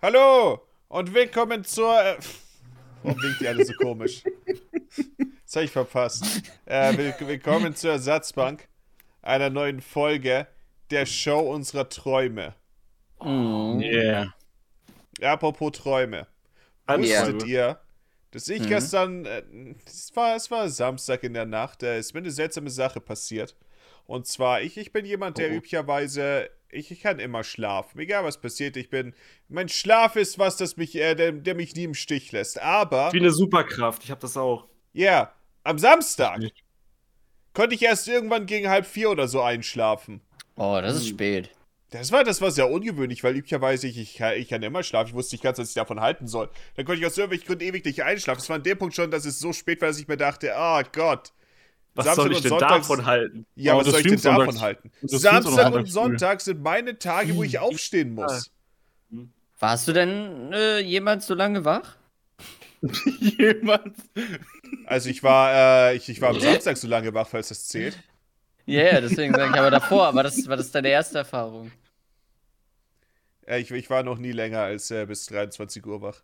Hallo und willkommen zur. Äh, warum winkt ihr alle so komisch? Das habe ich verpasst. Äh, will, willkommen zur Ersatzbank einer neuen Folge der Show unserer Träume. Mm. Yeah. Apropos Träume. Wusstet ihr, dass ich Mhm. gestern, äh, es, war, es war Samstag in der Nacht, äh, ist mir eine seltsame Sache passiert. Und zwar, ich, ich bin jemand, der Oh. üblicherweise, ich, ich kann immer schlafen. Egal was passiert, ich bin, mein Schlaf ist was, das mich, äh, der, der mich nie im Stich lässt. Aber, Wie eine Superkraft, ich hab das auch. ja, am Samstag konnte ich erst irgendwann gegen halb vier oder so einschlafen. Oh, das ist Hm. spät. Das war, das war sehr ungewöhnlich, weil üblicherweise ich, ich, kann- ich kann immer schlafen. Ich wusste nicht ganz, was ich davon halten soll. Dann konnte ich aus irgendwelchen Gründen ewig nicht einschlafen. Es war an dem Punkt schon, dass es so spät war, dass ich mir dachte, oh Gott. Was Samstag soll ich und denn Sonntags- davon halten? Ja, Aber was du soll ich denn davon sonntags- halten? Samstag und. Sonntag sind meine Tage, wo ich aufstehen muss. Warst du denn äh, jemals so lange wach? Jemand. Also ich war, äh, ich, ich war am Samstag so lange wach, falls das zählt. Ja, yeah, deswegen sage ich aber davor, aber das war das deine erste Erfahrung. Äh, ich, ich war noch nie länger als äh, bis 23 Uhr wach.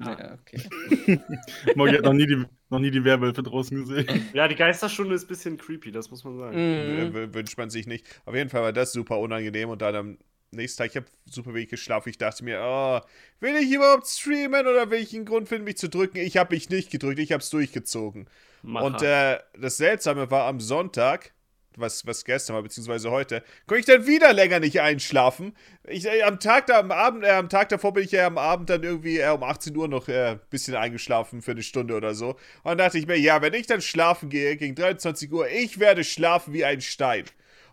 Ah. Ja, okay. Moggi hat noch nie die, noch nie die Werwölfe draußen gesehen. Ja, die Geisterstunde ist ein bisschen creepy, das muss man sagen. Mhm. w- wünscht man sich nicht. Auf jeden Fall war das super unangenehm und dann am nächsten Tag, ich habe super wenig geschlafen. Ich dachte mir, oh, will ich überhaupt streamen oder will ich einen Grund finden, mich zu drücken? Ich habe mich nicht gedrückt, ich habe es durchgezogen. Macher. Und äh, das Seltsame war am Sonntag, was, was gestern war, beziehungsweise heute, konnte ich dann wieder länger nicht einschlafen. Ich, äh, am Tag da, am Abend, äh, am Tag davor bin ich ja am Abend dann irgendwie äh, um 18 Uhr noch ein äh, bisschen eingeschlafen für eine Stunde oder so. Und dann dachte ich mir, ja, wenn ich dann schlafen gehe gegen 23 Uhr, ich werde schlafen wie ein Stein.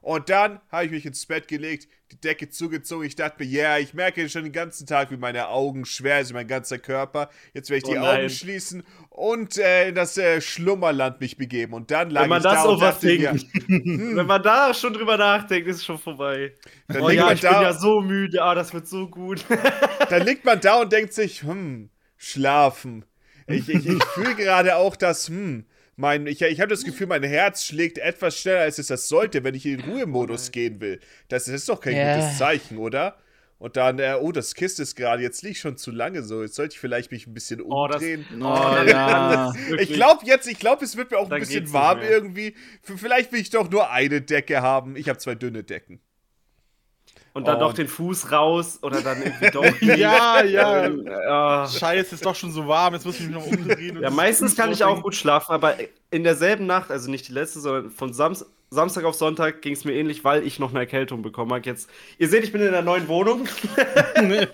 Und dann habe ich mich ins Bett gelegt, die Decke zugezogen. Ich dachte mir, ja, ich merke schon den ganzen Tag, wie meine Augen schwer sind, mein ganzer Körper. Jetzt werde ich Oh die nein. Augen schließen und äh, in das äh, Schlummerland mich begeben. Und dann lag Wenn man ich da das und dachte mir, overthinkt, wenn man da schon drüber nachdenkt, ist es schon vorbei. dann, Oh liegt ja, man ich bin da, ja so müde, ah, das wird so gut. dann liegt man da und denkt sich, hm, schlafen. Ich, ich, ich fühle gerade auch das, hm, mein, ich, ich habe das Gefühl, mein Herz schlägt etwas schneller, als es das sollte, wenn ich in den Ruhemodus gehen will. Das, das ist doch kein Ja. gutes Zeichen, oder? Und dann, äh, oh, das Kiss ist gerade, jetzt liege ich schon zu lange so. Jetzt sollte ich vielleicht mich ein bisschen Oh, das- umdrehen. Oh ja. Ich glaube jetzt, ich glaube, es wird mir auch ein Dann bisschen geht's nicht warm irgendwie. Vielleicht will ich doch nur eine Decke haben. Ich habe zwei dünne Decken. Und dann Oh. doch den Fuß raus oder dann irgendwie doch. Ja, ja. ja. Scheiße, ist doch schon so warm, jetzt muss ich mich noch umdrehen. Ja, meistens kann ich auch gut schlafen, aber in derselben Nacht, also nicht die letzte, sondern von Sams Samstag auf Sonntag ging es mir ähnlich, weil ich noch eine Erkältung bekommen habe. Jetzt, ihr seht, ich bin in einer neuen Wohnung. Mir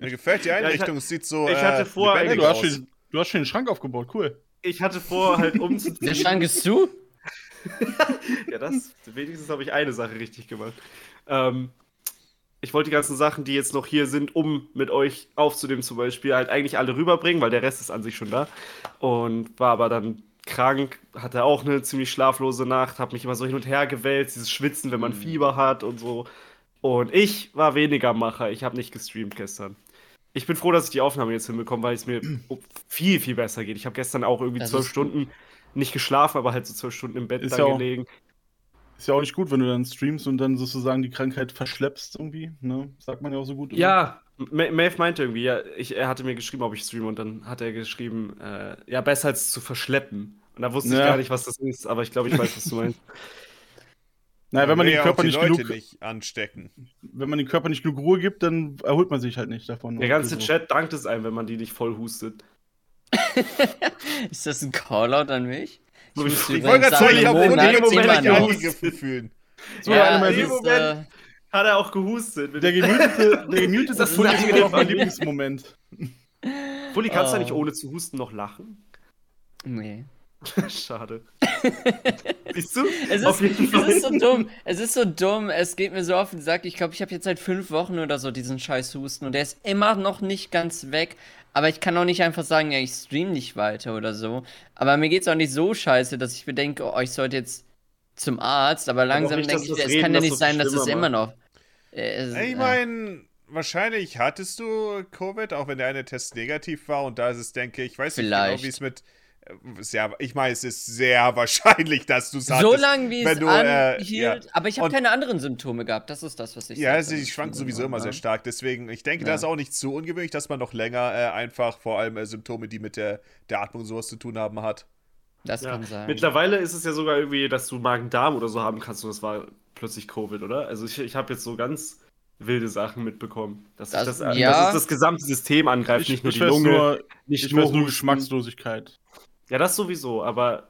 gefällt die Einrichtung. es sieht so. ich hatte äh, vor, Hey, lebendig du, hast aus. schon, du hast schon den Schrank aufgebaut, cool. Ich hatte vor, halt Der umzuziehen. Schrank ist zu? ja, das, wenigstens habe ich eine Sache richtig gemacht. Ähm, ich wollte die ganzen Sachen, die jetzt noch hier sind, um mit euch aufzunehmen, zum Beispiel, halt eigentlich alle rüberbringen, weil der Rest ist an sich schon da. Und war aber dann krank, hatte auch eine ziemlich schlaflose Nacht, habe mich immer so hin und her gewälzt, dieses Schwitzen, wenn man Fieber hat und so. Und ich war weniger Macher, ich habe nicht gestreamt gestern. Ich bin froh, dass ich die Aufnahme jetzt hinbekomme, weil es mir viel, viel besser geht. Ich habe gestern auch irgendwie zwölf Stunden nicht geschlafen, aber halt so zwölf Stunden im Bett Ist dann ja gelegen. Ist ja auch nicht gut, wenn du dann streamst und dann sozusagen die Krankheit verschleppst irgendwie, ne? Sagt man ja auch so gut. immer. Ja, Ma- Maeve meinte irgendwie, ja, ich, er hatte mir geschrieben, ob ich streame und dann hat er geschrieben, äh, ja, besser als zu verschleppen. Und da wusste ich Ja. gar nicht, was das ist, aber ich glaube, ich weiß, was du meinst. Naja, wenn man den Körper nicht Leute genug, nicht anstecken. wenn man den Körper nicht genug Ruhe gibt, dann erholt man sich halt nicht davon. Der ganze So. Chat dankt es einem, wenn man die nicht voll hustet. Ist das ein Callout an mich? Ich wollte gerade sagen, ich habe nicht gehustet. angegriffen fühlen. So, es im ist, Moment. äh, Hat er auch gehustet. Der gemutete, der Das ist Fully noch mein Lieblingsmoment. Fully, kannst du Oh. nicht ohne zu husten noch lachen? nee. Schade. Siehst du? Es ist, es ist so dumm. Es ist so dumm. Es geht mir so auf den Sack. Ich glaube, ich habe jetzt seit fünf Wochen oder so diesen scheiß Husten und der ist immer noch nicht ganz weg. Aber ich kann auch nicht einfach sagen, ja, ich stream nicht weiter oder so. Aber mir geht's auch nicht so scheiße, dass ich mir denke, oh, ich sollte jetzt zum Arzt. Aber langsam denke ich, es Reden kann ja nicht sein, dass es immer noch. Äh, es- Ich äh, meine, wahrscheinlich hattest du Covid, auch wenn der eine Test negativ war. Und da ist es, denke ich, weiß nicht genau, Vielleicht. wie es mit Sehr, ich meine, es ist sehr wahrscheinlich, dass du es So lange wie es du, äh, anhielt. ja. Aber ich habe keine anderen Symptome gehabt. Das ist das, was ich Ja, es schwanken sowieso immer ne? sehr stark. Deswegen, ich denke, Ja. das ist auch nicht zu ungewöhnlich, dass man noch länger äh, einfach vor allem äh, Symptome, die mit der, der Atmung und sowas zu tun haben, hat. Das Ja. kann sein. Mittlerweile ist es ja sogar irgendwie, dass du Magen-Darm oder so haben kannst und das war plötzlich Covid, oder? Also ich, ich habe jetzt so ganz wilde Sachen mitbekommen. Dass, Das- das, ja. dass es das gesamte System angreift, nicht nur die Lunge, nur, nicht ich nur nur. Geschmackslosigkeit. Ja, das sowieso, aber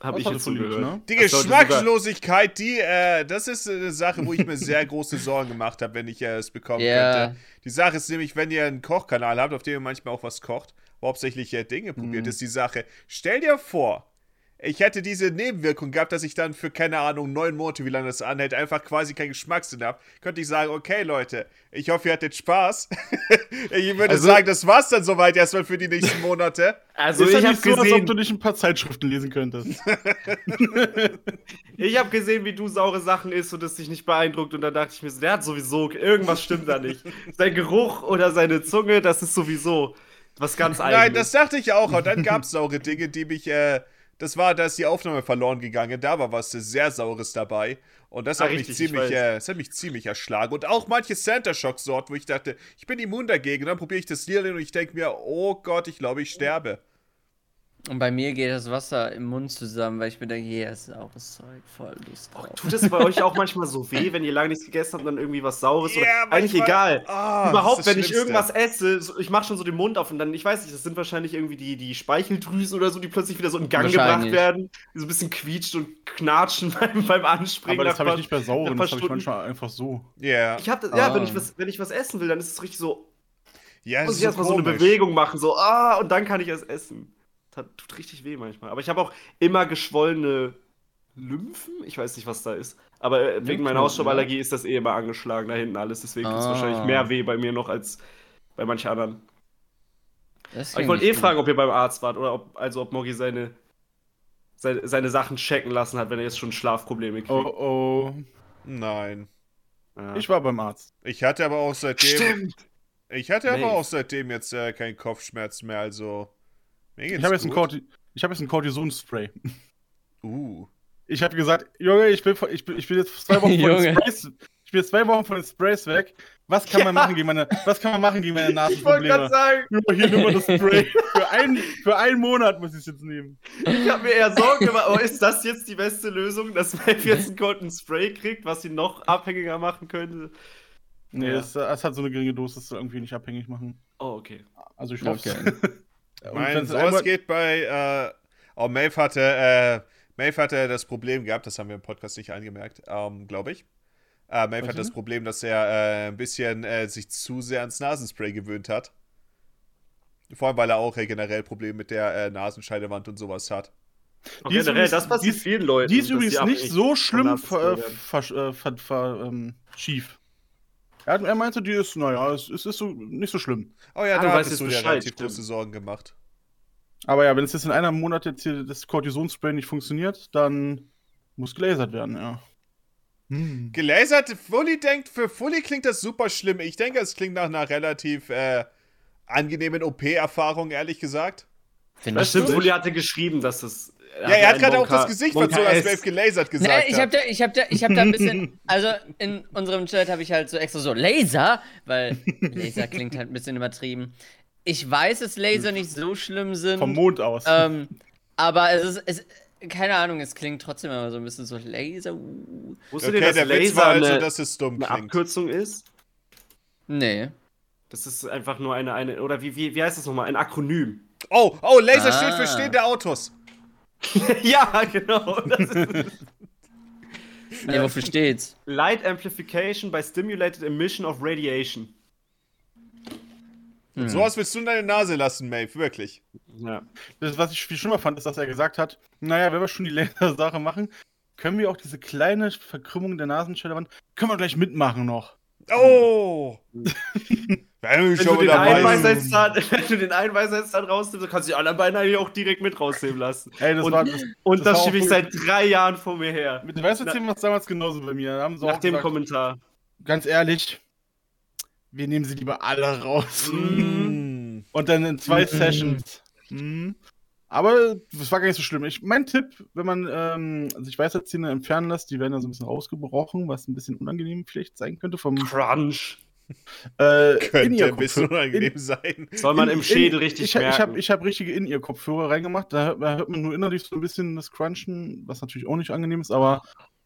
habe ich jetzt so gehört. ne? Die Geschmackslosigkeit, die, äh, das ist eine Sache, wo ich mir sehr große Sorgen gemacht habe, wenn ich äh, es bekommen Ja. könnte. Die Sache ist nämlich, wenn ihr einen Kochkanal habt, auf dem ihr manchmal auch was kocht, wo hauptsächlich äh, Dinge probiert, Mhm. ist die Sache. Stell dir vor, ich hätte diese Nebenwirkung gehabt, dass ich dann für, keine Ahnung, neun Monate, wie lange das anhält, einfach quasi keinen Geschmackssinn habe. Könnte ich sagen, okay, Leute, ich hoffe, ihr hattet Spaß. ich würde Also- sagen, das war's dann soweit erstmal für die nächsten Monate. Also ist ich ja habe nicht so, als ob gesehen, du nicht ein paar Zeitschriften lesen könntest. ich habe gesehen, wie du saure Sachen isst und es dich nicht beeindruckt und dann dachte ich mir, so, der hat sowieso irgendwas stimmt da nicht. Sein Geruch oder seine Zunge, das ist sowieso was ganz eigenes. Nein, das dachte ich auch. Und dann gab es saure Dinge, die mich, äh, das war, da ist die Aufnahme verloren gegangen. Da war was sehr Saures dabei. Und das Ah, hat, mich richtig, ich ziemlich, äh, das hat mich ziemlich erschlagen. Und auch manche Center Shock Sorten, wo ich dachte, ich bin immun dagegen. Und dann probiere ich das Lilien und ich denke mir, oh Gott, ich glaube, ich sterbe. Und bei mir geht das Wasser im Mund zusammen, weil ich mir denke, hier ist saures Zeug, voll Lust drauf. Tut es bei euch auch manchmal so weh, wenn ihr lange nichts gegessen habt und dann irgendwie was Saures? Ja, oder eigentlich manchmal- egal. Ah, das Überhaupt, das wenn ich Schlimmste. irgendwas esse, so, ich mache schon so den Mund auf und dann, ich weiß nicht, das sind wahrscheinlich irgendwie die, die Speicheldrüsen oder so, die plötzlich wieder so in Gang gebracht werden, die so ein bisschen quietscht und knatschen beim, beim Anspringen. Aber das habe ich nicht bei Sauren, das habe ich manchmal einfach so. Ja, Ich hab das, ja, Ah. wenn ich, was, wenn ich was essen will, dann ist es richtig so, ja, muss ich erstmal so eine. Bewegung machen, so, ah, und dann kann ich es essen. Tut richtig weh manchmal. Aber ich habe auch immer geschwollene Lymphen. Ich weiß nicht, was da ist. Aber äh, wegen Lymphen, meiner Hausstauballergie ist das eh immer angeschlagen da hinten alles. Deswegen tut es Ah. wahrscheinlich mehr weh bei mir noch als bei manchen anderen. Ich wollte eh gut. fragen, ob ihr beim Arzt wart oder ob, also ob Moggi seine, seine, seine Sachen checken lassen hat, wenn er jetzt schon Schlafprobleme kriegt. Oh oh. Nein. Ja. Ich war beim Arzt. Ich hatte aber auch seitdem. Stimmt! Ich hatte aber auch seitdem jetzt äh, keinen Kopfschmerz mehr, also. Mir geht's Ich habe jetzt, ein. Corti ich hab jetzt ein Cortison-Spray. Uh. Ich habe gesagt, Junge, ich bin, von- ich, bin, ich bin jetzt zwei Wochen von den. Sprays. Ich bin jetzt zwei Wochen von den Sprays weg. Was kann man machen gegen meine, was kann man machen gegen meine Ich wollte gerade Nasenprobleme? sagen, Nur hier nimm mal das Spray. Für, ein, für einen Monat muss ich es jetzt nehmen. ich habe mir eher Sorgen gemacht, aber ist das jetzt die beste Lösung, dass Maeve jetzt einen Golden Spray kriegt, was ihn noch abhängiger machen könnte? Nee, Ja. es, es hat so eine geringe Dosis, irgendwie nicht abhängig machen. Oh, okay. Also ich hoffe Okay. Mein, sowas geht bei, äh, oh, Maeve hatte, äh, Maeve hatte das Problem gehabt, das haben wir im Podcast nicht angemerkt, ähm, glaube ich. Äh, Maeve Was hat das? Problem, dass er äh, ein bisschen äh, sich zu sehr ans Nasenspray gewöhnt hat. Vor allem, weil er auch äh, generell Probleme mit der äh, Nasenscheidewand und sowas hat. Auch Die ist generell, übrigens- das passiert vielen Leuten. Die ist übrigens nicht so schlimm ver, werden. ver, äh, ver, ver, ähm, schief. Er, hat- er meinte, die ist, naja, es, es ist so nicht so schlimm. Oh ja, Ah, du da jetzt du dir relativ stimmt. große Sorgen gemacht. Aber ja, wenn es jetzt in einem Monat jetzt hier das Cortisonspray nicht funktioniert, dann muss gelasert werden, ja. Hm. Gelasert, Fully denkt, für Fully klingt das super schlimm. Ich denke, es klingt nach einer relativ äh, angenehmen OP-Erfahrung, ehrlich gesagt. Das stimmt? Uli hatte geschrieben, dass das. Ja, er hat gerade auch das Gesicht von verzogen, als Maeve gelasert gesagt Nee, ich hab da, ich hab da, ich hab da ein bisschen, also in unserem Chat habe ich halt so extra so Laser, weil Laser klingt halt ein bisschen übertrieben. Ich weiß, dass Laser nicht so schlimm sind, Vom Mond aus. ähm, aber es ist, es, keine Ahnung, es klingt trotzdem immer so ein bisschen so Laser. Uh. Wusstet Okay, ihr, dass der Witz Laser war also, eine, dass es dumm eine klingt. Abkürzung ist? Nee. Das ist einfach nur eine, eine oder wie, wie, wie heißt das nochmal? Ein Akronym. Oh, oh, Laser steht für Ah. stehende Autos. ja, genau. Das ist Nee, wofür steht's? Light Amplification by Stimulated Emission of Radiation. Hm. Sowas willst du in deine Nase lassen, Maeve, wirklich. Ja. Das, was ich viel schlimmer fand, ist, dass er gesagt hat, naja, wenn wir schon die Lasersache machen, können wir auch diese kleine Verkrümmung der Nasenscheidewand, können wir gleich mitmachen noch. Oh! Wenn Wenn schon du, den einen. Weisheitszahn, wenn du den einen Weisheitszahn rausnimmst, dann kannst du die anderen beiden eigentlich auch direkt mit rausnehmen lassen. Ey, das und war das, und das das, schiebe ich seit drei Jahren vor mir her. mit dem Weißerzählen war es damals genauso bei mir. Nach dem gesagt, Kommentar. ganz ehrlich, wir nehmen sie lieber alle raus. Mm. Und dann in zwei Mhm. Sessions. Mhm. Aber das war gar nicht so schlimm. Ich, mein Tipp, wenn man ähm, sich Weisheitszähne entfernen lässt, die werden ja so ein bisschen rausgebrochen, was ein bisschen unangenehm vielleicht sein könnte vom Crunch. äh, Könnte ein bisschen unangenehm sein. Soll man im Schädel In- richtig ich, ich merken. habe ich hab richtige In-Ear-Kopfhörer reingemacht. Da, hört- da hört man nur innerlich so ein bisschen das Crunchen, was natürlich auch nicht angenehm ist. Aber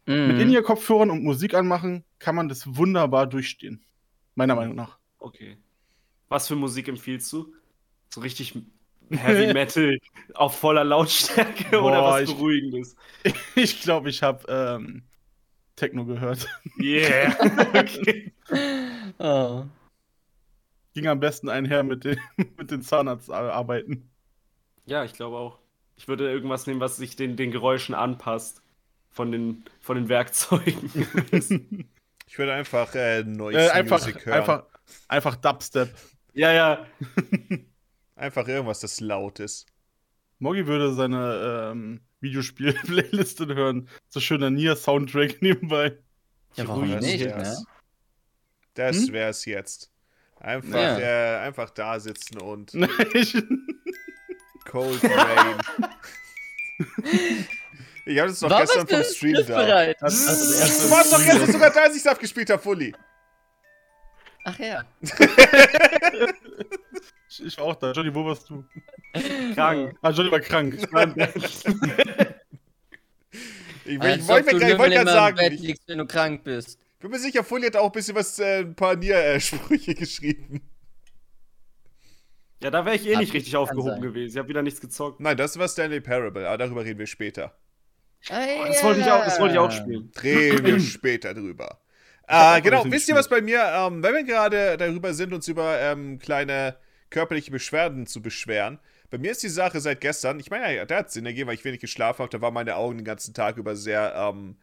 mit Mhm. In-Ear-Kopfhörern und Musik anmachen kann man das wunderbar durchstehen. Meiner Meinung nach. Okay. Was für Musik empfiehlst du? So richtig Heavy Metal auf voller Lautstärke oder Boah, was ich- Beruhigendes? Ich glaube, ich habe ähm, Techno gehört. Yeah. okay. Oh. Ging am besten einher mit den, mit den Zahnarztarbeiten. Ja, ich glaube auch. Ich würde irgendwas nehmen, was sich den, den Geräuschen anpasst. Von den, von den Werkzeugen. Ich würde einfach äh, Noise Äh, einfach, Music hören. einfach, einfach Dubstep. ja, ja. Einfach irgendwas, das laut ist. Moggi würde seine ähm, Videospiel-Playliste hören. So schöner Nier-Soundtrack nebenbei. Ja, warum Das nicht, wär's. ne? Das Hm? wär's jetzt. Einfach, Ja. äh, einfach da sitzen und Cold Rain. ich habe das doch Warum gestern vom Stream da. bereit? Also, also Du warst doch gestern sogar da, als ich Saft gespielt habe, Fully. Ach ja. Ich, ich war auch da. Johnny, wo warst du? Krank. Ah, Johnny war krank. Ich, ich, du grad- ich wollte gerade sagen, Bett ich liegst, wenn du krank bist. bin mir sicher, Fully hat auch ein bisschen was, äh, ein paar Nier-Sprüche geschrieben. Ja, da wäre ich eh Hab nicht ich- richtig aufgehoben sein. gewesen. Ich habe wieder nichts gezockt. Nein, das war Stanley Parable, aber darüber reden wir später. Oh, das, wollte ich auch, das wollte ich auch spielen. Reden wir später drüber. Äh, genau, wisst ihr, was bei mir, ähm, wenn wir gerade darüber sind, uns über ähm, kleine körperliche Beschwerden zu beschweren, bei mir ist die Sache seit gestern, ich meine, ja, da hat Sinn ergeben, weil ich wenig geschlafen habe, da waren meine Augen den ganzen Tag über sehr, ähm,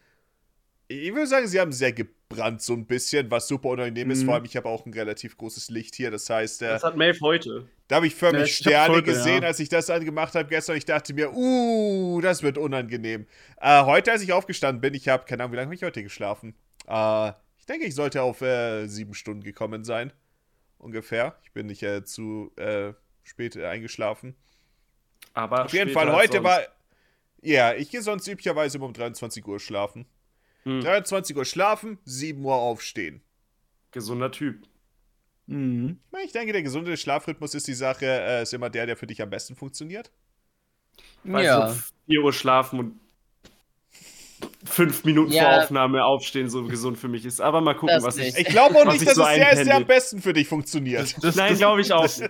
ich würde sagen, sie haben sehr gebrannt so ein bisschen, was super unangenehm ist, Mhm. vor allem ich habe auch ein relativ großes Licht hier, das heißt, äh, Das hat Maeve heute. da habe ich förmlich Ja, ich Sterne heute, gesehen, ja. als ich das angemacht habe gestern. Ich dachte mir, uh, das wird unangenehm. Äh, heute, als ich aufgestanden bin, ich habe, keine Ahnung, wie lange habe ich heute geschlafen? Äh, ich denke, ich sollte auf äh, sieben Stunden gekommen sein. Ungefähr. Ich bin nicht äh, zu äh, spät eingeschlafen. Aber Auf jeden Fall, heute war. Ja, ich gehe sonst üblicherweise immer um 23 Uhr schlafen. Hm. 23 Uhr schlafen, 7 Uhr aufstehen. Gesunder Typ. Mhm. Ich denke, der gesunde Schlafrhythmus ist die Sache, äh, ist immer der, der für dich am besten funktioniert. Weißt Ja. du, 4 Uhr schlafen und fünf Minuten Ja. vor Aufnahme aufstehen so gesund für mich ist. Aber mal gucken, Das was ich. nicht. Ich glaube auch nicht, dass so es der ist, der am besten für dich funktioniert. Das, Nein, glaube ich auch. Das,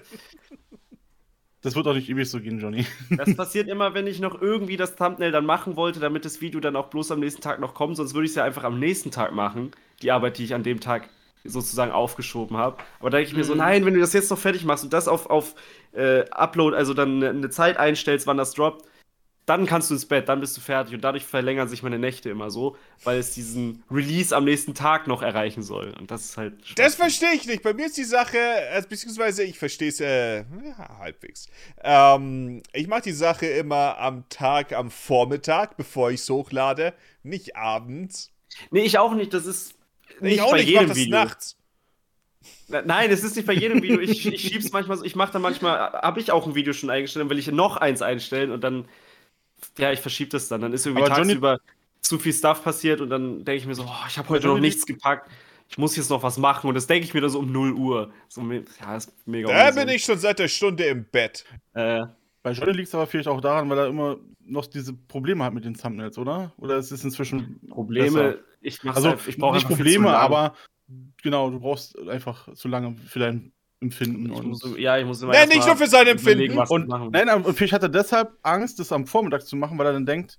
das wird auch nicht ewig so gehen, Johnny. Das passiert immer, wenn ich noch irgendwie das Thumbnail dann machen wollte, damit das Video dann auch bloß am nächsten Tag noch kommt. Sonst würde ich es ja einfach am nächsten Tag machen. Die Arbeit, die ich an dem Tag sozusagen aufgeschoben habe. Aber da denke ich mir so, Mhm. nein, wenn du das jetzt noch fertig machst und das auf, auf äh, Upload, also dann eine- eine Zeit einstellst, wann das droppt, dann kannst du ins Bett, dann bist du fertig. Und dadurch verlängern sich meine Nächte immer so, weil es diesen Release am nächsten Tag noch erreichen soll. Und das ist halt. Das Schwachsinn. verstehe ich nicht. Bei mir ist die Sache, äh, beziehungsweise ich verstehe es äh, ja, halbwegs. Ähm, ich mache die Sache immer am Tag, am Vormittag, bevor ich es hochlade, nicht abends. Nee, ich auch nicht. Das ist. Nicht ich auch bei nicht, ich mach jedem das Video. nachts. Na- Nein, es ist nicht bei jedem Video. Ich, ich schieb's manchmal so. Ich mache dann manchmal, habe ich auch ein Video schon eingestellt, dann will ich noch eins einstellen und dann, ja, ich verschiebe das dann. Dann ist irgendwie Aber Johnny- tagsüber zu viel Stuff passiert und dann denke ich mir so, oh, ich habe heute Johnny- noch nichts gepackt. Ich muss jetzt noch was machen und das denke ich mir dann so um 0 Uhr. So, ja, ist mega Da bin ich schon seit der Stunde im Bett. Äh, Bei Johnny liegt es aber vielleicht auch daran, weil er immer noch diese Probleme hat mit den Thumbnails, oder? Oder ist es inzwischen Probleme, besser? ich mach's Also einfach, ich brauche nicht Probleme, zu lange. aber genau, du brauchst einfach zu lange für dein Empfinden. Ich und muss, ja, ich muss immer Nein, nicht nur für sein Empfinden. und nein, aber vielleicht hat er deshalb Angst, das am Vormittag zu machen, weil er dann denkt,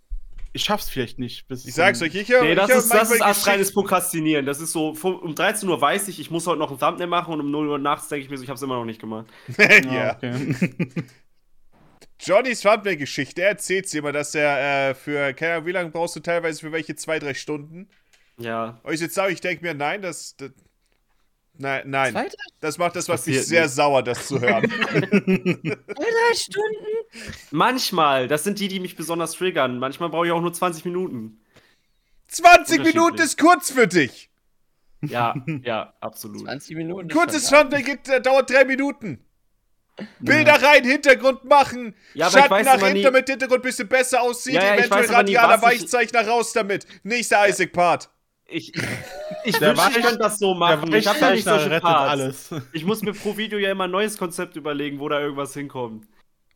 ich schaff's vielleicht nicht. Bis Ich sag's euch, ich höre. Nee, das ich hör ist, das ist astreines Prokrastinieren. Das ist so, um 13 Uhr weiß ich, ich muss heute noch ein Thumbnail machen und um 0 Uhr nachts denke ich mir so, ich hab's immer noch nicht gemacht. ja. Johnnys Thumbnail-Geschichte, er erzählt immer, dass er äh, für, keine Ahnung, wie lange brauchst du teilweise für welche? Zwei, drei Stunden? Ja. Und ich jetzt sage, ich denke mir, nein, das. das nein, nein. Zwei, Das macht das, was mich sehr nicht. sauer, das zu hören. zwei, drei Stunden? Manchmal, das sind die, die mich besonders triggern. Manchmal brauche ich auch nur 20 Minuten. 20 Minuten ist kurz für dich. Ja, ja, absolut. 20 Minuten. ist Kurzes geht, äh, dauert drei Minuten. Bilder rein, Hintergrund machen. Ja, aber ich Schatten weiß nach immer hinten, damit der Hintergrund ein bisschen besser aussieht. Ja, ja, ich Eventuell radialer Weichzeichner raus damit. Nächster Isaac-Part. Ich, ich Der wünschte, ich könnte das so machen. Ich habe da nicht solche Parts. alles. Ich muss mir pro Video ja immer ein neues Konzept überlegen, wo da irgendwas hinkommt.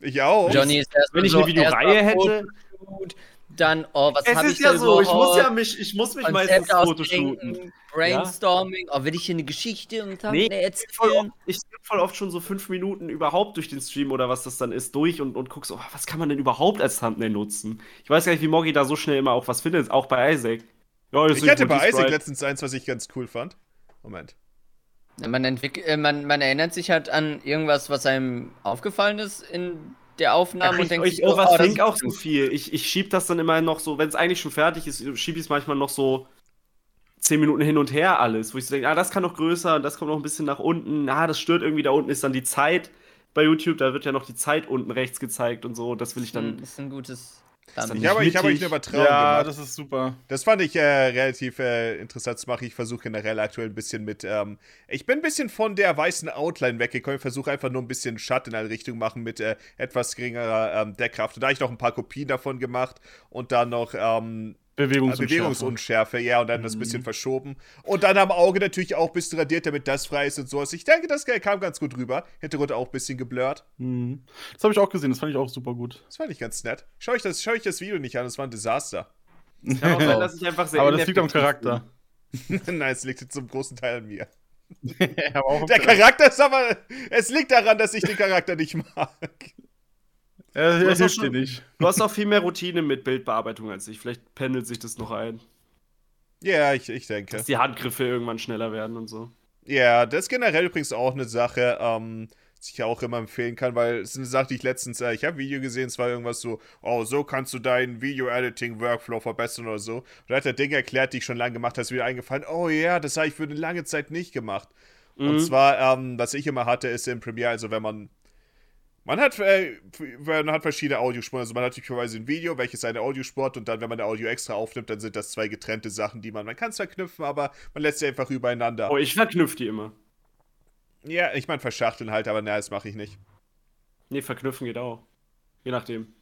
Ich auch. Johnny ist erst Wenn ich so, eine Videoreihe hätte- Fotoshoot, Dann, oh, was Es habe ist ich ja da so, ich muss ja mich, ich muss mich meistens fotoshooten. Brainstorming, oh, will ich hier eine Geschichte und dann Nee, voll erzählen? oft, ich skippe voll oft schon so fünf Minuten überhaupt durch den Stream oder was das dann ist durch und, und guck so, oh, was kann man denn überhaupt als Thumbnail nutzen? Ich weiß gar nicht, wie Moggi da so schnell immer auch was findet, auch bei Isaac. Ja, das Ich hatte bei Isaac letztens eins, was ich ganz cool fand. Moment. Man, äh, man, man erinnert sich halt an irgendwas, was einem aufgefallen ist in der Aufnahme Ach, und ich, denkt ich sich so, oh, overthink auch so viel. Ich, ich schieb das dann immer noch so, wenn es eigentlich schon fertig ist, schiebe ich es manchmal noch so zehn Minuten hin und her alles, wo ich so denke, ah, das kann noch größer und das kommt noch ein bisschen nach unten. Ah, das stört irgendwie, da unten ist dann die Zeit bei YouTube, da wird ja noch die Zeit unten rechts gezeigt und so. Das will ich Hm, dann. Das ist ein gutes. Dann. Ich habe ich hab euch eine Übertragung Ja, gemacht. das ist super. Das fand ich äh, relativ äh, interessant zu machen. Ich versuche generell aktuell ein bisschen mit. Ähm, ich bin ein bisschen von der weißen Outline weggekommen. Ich versuche einfach nur ein bisschen Schatten in eine Richtung machen mit äh, etwas geringerer ähm, Deckkraft. Und da habe ich noch ein paar Kopien davon gemacht und dann noch ähm, Bewegungsunschärfe. Bewegungsunschärfe, ja, und dann das bisschen verschoben. Und dann am Auge natürlich auch ein bisschen radiert, damit das frei ist und sowas. Ich denke, das kam ganz gut rüber. Hintergrund auch ein bisschen geblurrt. Mhm. Das habe ich auch gesehen, das fand ich auch super gut. Das fand ich ganz nett. Schau euch das, schau euch das Video nicht an, das war ein Desaster. Kann auch sein, dass ich einfach sehr Aber das liegt am Charakter. Nein, es liegt zum großen Teil an mir. Der Charakter ist aber. Es liegt daran, dass ich den Charakter nicht mag. Du hast auch hilft schon- dir nicht. Du hast auch viel mehr Routine mit Bildbearbeitung als ich. Vielleicht pendelt sich das noch ein. Ja, ich, ich denke. Dass die Handgriffe irgendwann schneller werden und so. Ja, das ist generell übrigens auch eine Sache, ähm, die ich auch immer empfehlen kann, weil es ist eine Sache, die ich letztens, äh, ich habe ein Video gesehen, es war irgendwas so, oh, so kannst du deinen Video-Editing-Workflow verbessern oder so. Und da hat der Ding erklärt, die ich schon lange gemacht habe, ist wieder eingefallen, oh ja, das habe ich für eine lange Zeit nicht gemacht. Und Mhm. zwar, ähm, was ich immer hatte, ist in Premiere, also wenn man man hat, äh, man hat verschiedene Audiospuren. Also man hat typischerweise ein Video, welches eine Audiospur hat und dann, wenn man der Audio extra aufnimmt, dann sind das zwei getrennte Sachen, die man, man kann es verknüpfen, aber man lässt sie einfach übereinander. Oh, ich verknüpfe die immer. Ja, ich meine verschachteln halt, aber naja, das mache ich nicht. Nee, verknüpfen geht auch. Je nachdem.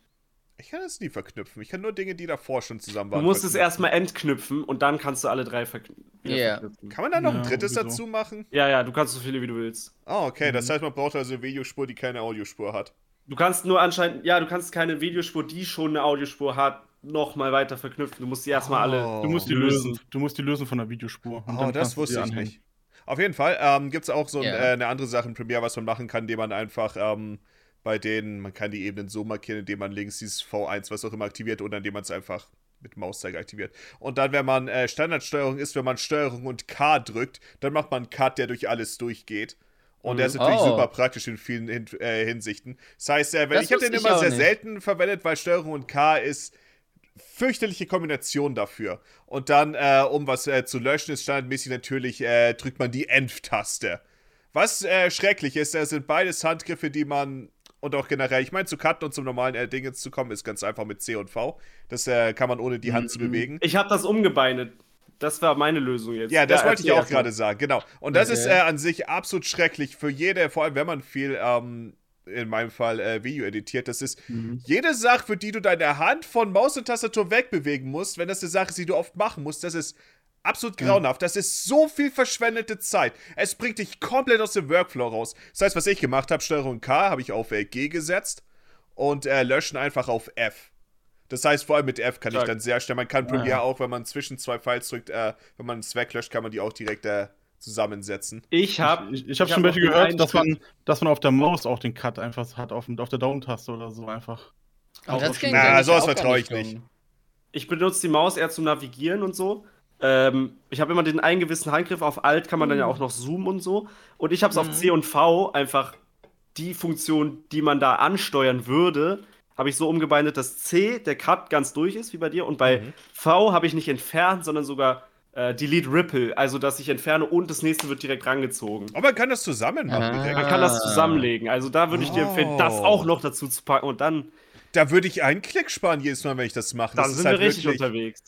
Ich kann das nie verknüpfen. Ich kann nur Dinge, die davor schon zusammen Du waren. musst es erstmal entknüpfen und dann kannst du alle drei verknüpfen. Kann man da noch ein Ja, drittes irgendwie dazu machen? Ja, ja, du kannst so viele, wie du willst. Ah, okay. Mhm. Das heißt, man braucht also eine Videospur, die keine Audiospur hat. Du kannst nur anscheinend, ja, du kannst keine Videospur, die schon eine Audiospur hat, nochmal weiter verknüpfen. Du musst die erstmal alle. Oh. Du musst die lösen. Du musst die lösen von der Videospur. Und Oh, dann das du wusste ich nicht. Auf jeden Fall ähm, gibt es auch so ein, Ja. äh, eine andere Sache in Premiere, was man machen kann, indem man einfach ähm, bei denen, man kann die Ebenen so markieren, indem man links dieses V1, was auch immer aktiviert, oder indem man es einfach mit Mauszeiger aktiviert. Und dann, wenn man äh, Standardsteuerung ist, wenn man Steuerung und K drückt, dann macht man einen Cut, der durch alles durchgeht. Und der ist natürlich Oh. super praktisch in vielen hin äh, Hinsichten. Das heißt, äh, wenn, Das ich habe den immer sehr nicht. selten verwendet, weil Steuerung und K ist fürchterliche Kombination dafür. Und dann, äh, um was äh, zu löschen, ist standardmäßig natürlich, äh, drückt man die Env-Taste. Was äh, schrecklich ist, das sind beides Handgriffe, die man und auch generell, ich meine, zu cutten und zum normalen äh, Ding jetzt zu kommen, ist ganz einfach mit C und V. Das äh, kann man ohne die Hand zu bewegen. Ich habe das umgebeinet. Das war meine Lösung jetzt. Ja, das wollte ich auch gerade sagen, genau. Und das Okay. ist äh, an sich absolut schrecklich für jede, vor allem wenn man viel, ähm, in meinem Fall, äh, Video editiert. Das ist jede Sache, für die du deine Hand von Maus und Tastatur wegbewegen musst, wenn das eine Sache ist, die du oft machen musst, das ist absolut grauenhaft. Das ist so viel verschwendete Zeit. Es bringt dich komplett aus dem Workflow raus. Das heißt, was ich gemacht habe, Steuerung K habe ich auf G gesetzt und äh, löschen einfach auf F. Das heißt, vor allem mit F kann ich Stark. dann sehr schnell, man kann Premiere auch, wenn man zwischen zwei Files drückt, äh, wenn man es weglöscht, kann man die auch direkt äh, zusammensetzen. Ich habe Ich, ich habe zum Beispiel gehört, dass man, dass man auf der Maus auch den Cut einfach hat, auf, auf der Down-Taste oder so einfach. Und das auf- klingt Na, sowas vertraue ich nicht. Ich benutze die Maus eher zum Navigieren und so. Ähm, ich habe immer den einen gewissen Handgriff. Auf Alt kann man dann ja auch noch zoomen und so. Und ich habe es auf C und V einfach die Funktion, die man da ansteuern würde, habe ich so umgebeindet, dass C der Cut ganz durch ist, wie bei dir. Und bei V habe ich nicht entfernt, sondern sogar äh, Delete Ripple. Also, dass ich entferne und das nächste wird direkt rangezogen. Aber man kann das zusammen machen. Ah. Man kann das zusammenlegen. Also, da würde ich dir empfehlen, das Oh. auch noch dazu zu packen. Und dann, Da würde ich einen Klick sparen jedes Mal, wenn ich das mache. dann das ist sind halt wir richtig wirklich, unterwegs.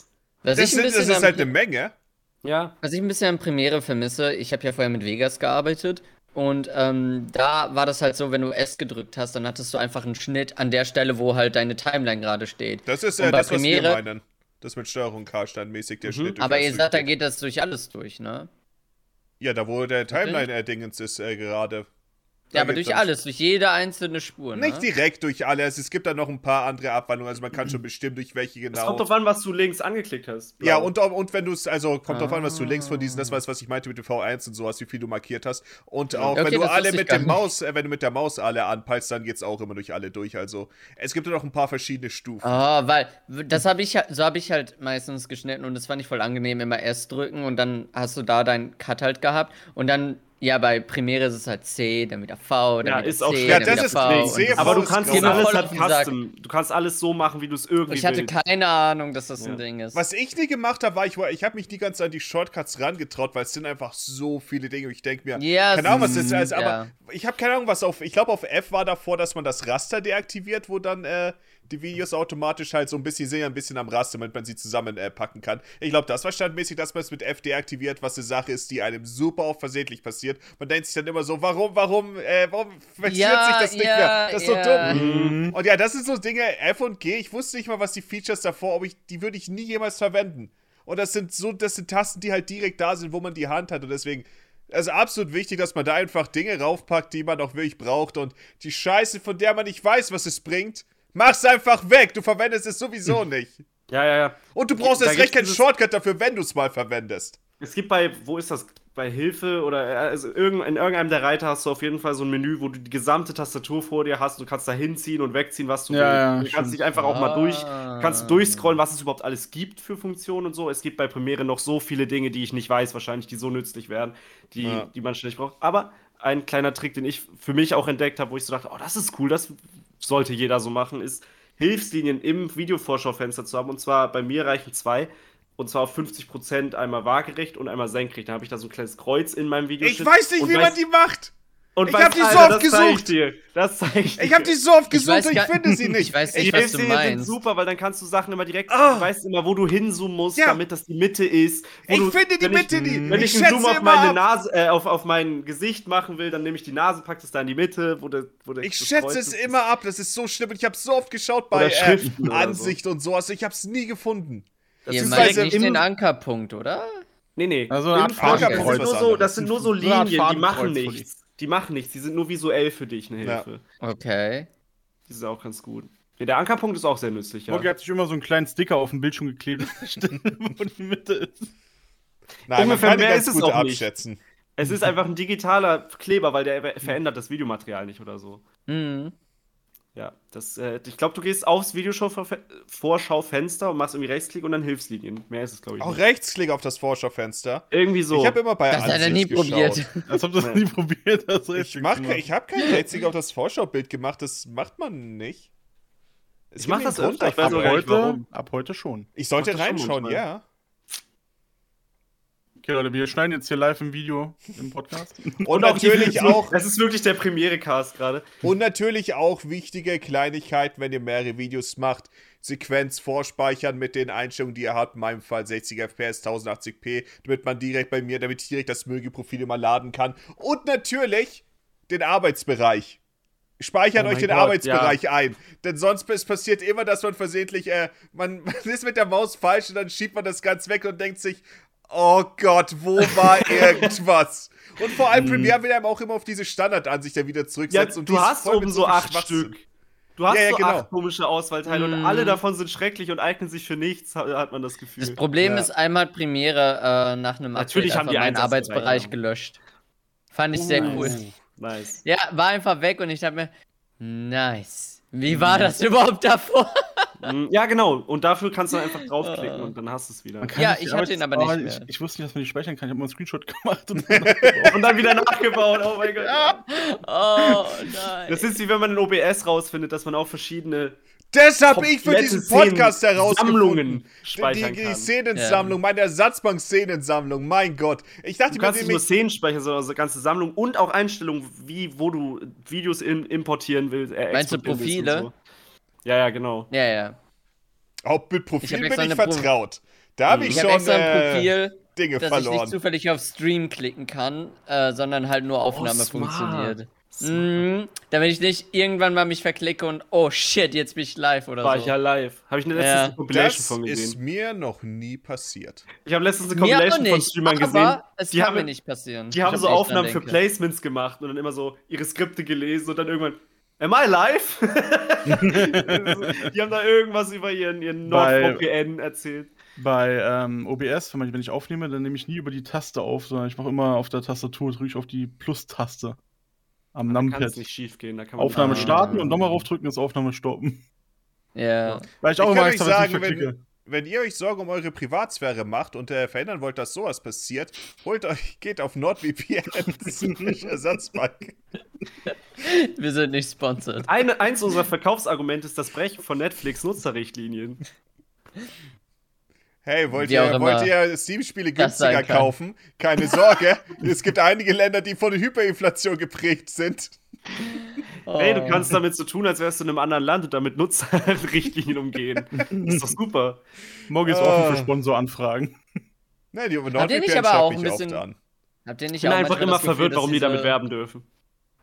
Was Das, ich, sind, ein das bisschen ist halt eine Menge. Ja. was ich ein bisschen an Premiere vermisse, ich habe ja vorher mit Vegas gearbeitet Und ähm, da war das halt so, wenn du S gedrückt hast, dann hattest du einfach einen Schnitt an der Stelle, wo halt deine Timeline gerade steht. Das ist äh, das, was wir Premiere- meinen. Das mit Steuerung K-Steinmäßig, der Mhm. Schnitt. durch Aber ihr sagt, da geht das durch alles durch, ne? Ja, da wo der Timeline-Dingens ist äh, gerade. Da Ja, aber geht durch alles, durch jede einzelne Spur, ne? Nicht direkt durch alles. Es gibt da noch ein paar andere Abwandlungen. Also man kann schon bestimmen, durch welche Es genau. kommt drauf an, was du links angeklickt hast. Ja, Blau. und, und wenn du es, also kommt drauf an, was du links von diesen, das Ah. war es, was ich meinte mit dem V1 und sowas, wie viel du markiert hast. Und auch Okay, wenn du alle mit nicht. Maus, äh, wenn du mit der Maus alle anpeilst, dann geht's auch immer durch alle durch. Also es gibt ja noch ein paar verschiedene Stufen. Oh, weil das habe ich halt- so habe ich halt meistens geschnitten und das fand ich voll angenehm, immer S drücken und dann hast du da deinen Cut halt gehabt und dann ja bei Premiere ist es halt C, dann wieder V, dann Ja, wieder ist auch C, schwer. Ja, dann das wieder ist V. C, Aber du kannst das alles halt custom. Du kannst alles so machen, wie du es irgendwie Ich hatte willst. keine Ahnung, dass das ein Ja. Ding ist. Was ich nie gemacht habe, war, ich, war- ich habe mich nie ganz an die Shortcuts rangetraut, weil es sind einfach so viele Dinge. Und ich denke mir, Ja, keine Ahnung, was das es- ist, aber ja. ich habe keine Ahnung, was auf, ich glaube auf F war davor, dass man das Raster deaktiviert, wo dann äh, die Videos automatisch halt so ein bisschen, sind ja ein bisschen am Raster, damit man sie zusammen äh, packen kann. Ich glaube, das war standmäßig, dass man es mit F deaktiviert, was eine Sache ist, die einem super oft versehentlich passiert. Man denkt sich dann immer so, warum, warum, äh, warum passiert Ja, sich das nicht ja, mehr? Das ist ja. so dumm. Mhm. Und ja, das sind so Dinge, F und G, ich wusste nicht mal, was die Features davor, ob ich, die würde ich nie jemals verwenden. Und das sind so, das sind Tasten, die halt direkt da sind, wo man die Hand hat. Und deswegen, also absolut wichtig, dass man da einfach Dinge raufpackt, die man auch wirklich braucht. Und die Scheiße, von der man nicht weiß, was es bringt, mach's einfach weg. Du verwendest es sowieso nicht. Ja, ja, ja. Und du brauchst Da erst recht keinen Shortcut dafür, wenn du es mal verwendest. Es gibt bei, wo ist das? Bei Hilfe oder äh, also irgend, in irgendeinem der Reiter hast du auf jeden Fall so ein Menü, wo du die gesamte Tastatur vor dir hast. Du kannst da hinziehen und wegziehen, was du Ja, willst. ja, du kannst dich einfach auch mal durch, Ah. kannst du durchscrollen, was es überhaupt alles gibt für Funktionen und so. Es gibt bei Premiere noch so viele Dinge, die ich nicht weiß, wahrscheinlich, die so nützlich wären, die, Ja. die man ständig braucht. Aber ein kleiner Trick, den ich für mich auch entdeckt habe, wo ich so dachte, oh, das ist cool, das sollte jeder so machen, ist Hilfslinien im Videovorschaufenster zu haben. Und zwar bei mir reichen zwei. Und zwar auf 50% einmal waagerecht und einmal senkrecht. Da habe ich da so ein kleines Kreuz in meinem Video. Ich weiß nicht, und wie weiß- man die macht. Und ich weiß, hab die so oft das zeig ich gesucht. Das zeige ich dir. Ich habe die so oft Ich gesucht weiß und ich finde sie nicht. Ich weiß Die nicht, was du Hilfslinien sind meinst. super, weil dann kannst du Sachen immer direkt, Ah. du weißt immer, wo du hinzoomen musst, Ja. damit das die Mitte ist. Ich du, finde die Mitte ich, nie. Wenn Ich ich, einen Zoom auf meine ab. Nase, äh, auf, auf mein Gesicht machen will, dann nehme ich die Nase, pack das da in die Mitte, wo der, wo der Ich schätze es ist. immer ab, das ist so schlimm. Und ich habe so oft geschaut bei äh, Schriften oder so. Ansicht und sowas. Ich habe es nie gefunden. Das Ihr ist meint also nicht den Ankerpunkt, oder? Nee, nee. Also sind ist nur was so, anderes. das sind nur so So Linien, die machen nichts. Die machen nichts, die sind nur visuell für dich eine Ja. Hilfe. Okay. Die sind auch ganz gut. Ja, der Ankerpunkt ist auch sehr nützlich, ja. Mogi hat sich immer so einen kleinen Sticker auf dem Bildschirm geklebt, wo die Mitte ist. Nein, Ungefähr man kann mehr ist es gut auch nicht. abschätzen. Es ist einfach ein digitaler Kleber, weil der ver- verändert das Videomaterial nicht oder so. Mhm. Ja, das, äh, ich glaube, du gehst aufs Videoschaufenster und machst irgendwie Rechtsklick und dann Hilfslinien. Mehr ist es, glaube ich. Auch nicht. Rechtsklick auf das Vorschaufenster. Irgendwie so. Ich habe immer bei Das hat er nie geschaut. probiert. Als ob du das nie probiert hast. Ich, mach, ich habe kein Rechtsklick auf das Vorschaubild gemacht, das macht man nicht. Es Ich gibt mach das öfter, ich weiß nicht, warum. ab heute schon. Ich sollte das reinschauen, ja. Okay, Leute, wir schneiden jetzt hier live im Video im Podcast. Und natürlich auch, Das ist wirklich der Premiere-Cast gerade. und natürlich auch wichtige Kleinigkeiten, wenn ihr mehrere Videos macht. Sequenz vorspeichern mit den Einstellungen, die ihr habt. In meinem Fall 60 FPS, 1080p, damit man direkt bei mir, damit ich direkt das Mögi-Profil immer laden kann. Und natürlich den Arbeitsbereich. Speichert Oh euch den Gott, Arbeitsbereich ein. Denn sonst es passiert immer, dass man versehentlich, äh, man, man ist mit der Maus falsch und dann schiebt man das ganz weg und denkt sich, oh Gott, wo war irgendwas? Und vor allem Premiere will einem auch immer auf diese Standardansicht dann wieder Ja, zurücksetzen. und die du hast oben so viel acht. Stück. Du hast Ja, ja, so genau. acht komische Auswahlteile und Mm. alle davon sind schrecklich und eignen sich für nichts, hat, hat man das Gefühl. Das Problem Ja. ist, einmal hat Premiere äh, nach einem Natürlich Update haben die meinen Arbeitsbereich ja. gelöscht. Fand ich sehr Uh, cool. Nice. Ja, war einfach weg und ich dachte mir, nice. Wie war das überhaupt davor? Mm, Ja, genau. Und dafür kannst du dann einfach draufklicken und dann hast du es wieder. Ja, ich hatte ihn aber nicht Arbeits- mehr. Ich, ich wusste nicht, dass man die speichern kann. Ich habe mal einen Screenshot gemacht. Und Und dann wieder nachgebaut. Oh mein Gott. Oh nein. Das ist wie wenn man in OBS rausfindet, dass man auch verschiedene Das habe ich für diesen Podcast herausgefunden. Sammlungen Die, speichern die, die. Szenensammlung, meine Ersatzbank-Szenensammlung, mein Gott. Ich dachte Du kannst nicht nur Szenen speichern, sondern also ganze Sammlung und auch Einstellungen, wie, wo du Videos in, importieren willst. Äh, Meinst du Profile? So. Ja, ja, genau. Ja, ja. auch mit Ich Profil hab bin ich vertraut. Da habe ich Ich schon. extra ein äh, Profil Dinge dass ich verloren. nicht zufällig auf Stream klicken kann, äh, sondern halt nur Aufnahme Oh, funktioniert. Mhm, damit ich nicht irgendwann mal mich verklicke und oh shit, jetzt bin ich live oder War so. ich ja live. Habe ich eine letztens Ja. Compilation das von ist gesehen. mir noch nie passiert. Ich habe letztens eine Compilation von nicht, Streamern gesehen. aber es Die kann haben- mir nicht passieren. Die haben Ich so hab Aufnahmen für. Placements gemacht und dann immer so ihre Skripte gelesen und dann irgendwann, am I live? die haben da irgendwas über ihren, ihren NordVPN erzählt. Bei ähm, OBS, wenn, ich aufnehme, dann nehme ich nie über die Taste auf, sondern ich mache immer auf der Tastatur, drücke ich auf die Plus-Taste am Da kann Numpad. es nicht schief gehen. Da kann man Aufnahme Ah. starten und nochmal raufdrücken, ist Aufnahme stoppen. Ja. Weil ich auch Ich immer kann extra sagen, wenn-. Wenn ihr euch Sorgen um eure Privatsphäre macht und äh, verhindern wollt, dass sowas passiert, holt euch, geht auf NordVPN Ersatzbank. Wir sind nicht sponsored. Eine, eins unserer Verkaufsargumente ist das Brechen von Netflix-Nutzerrichtlinien. Hey, wollt Wie ihr, wollt ihr Steam-Spiele günstiger kaufen? Keine Sorge, es gibt einige Länder, die von Hyperinflation geprägt sind. Hey, du kannst damit so tun, als wärst du in einem anderen Land und damit Nutzerrichtlinien umgehen. ist doch super. Morgen ist Ah. offen für Sponsoranfragen. Ne, die ihr nicht aber auch ein oft bisschen- an. Habt ihr nicht Ich bin einfach immer das Gefühl, verwirrt, warum die damit diese- werben dürfen.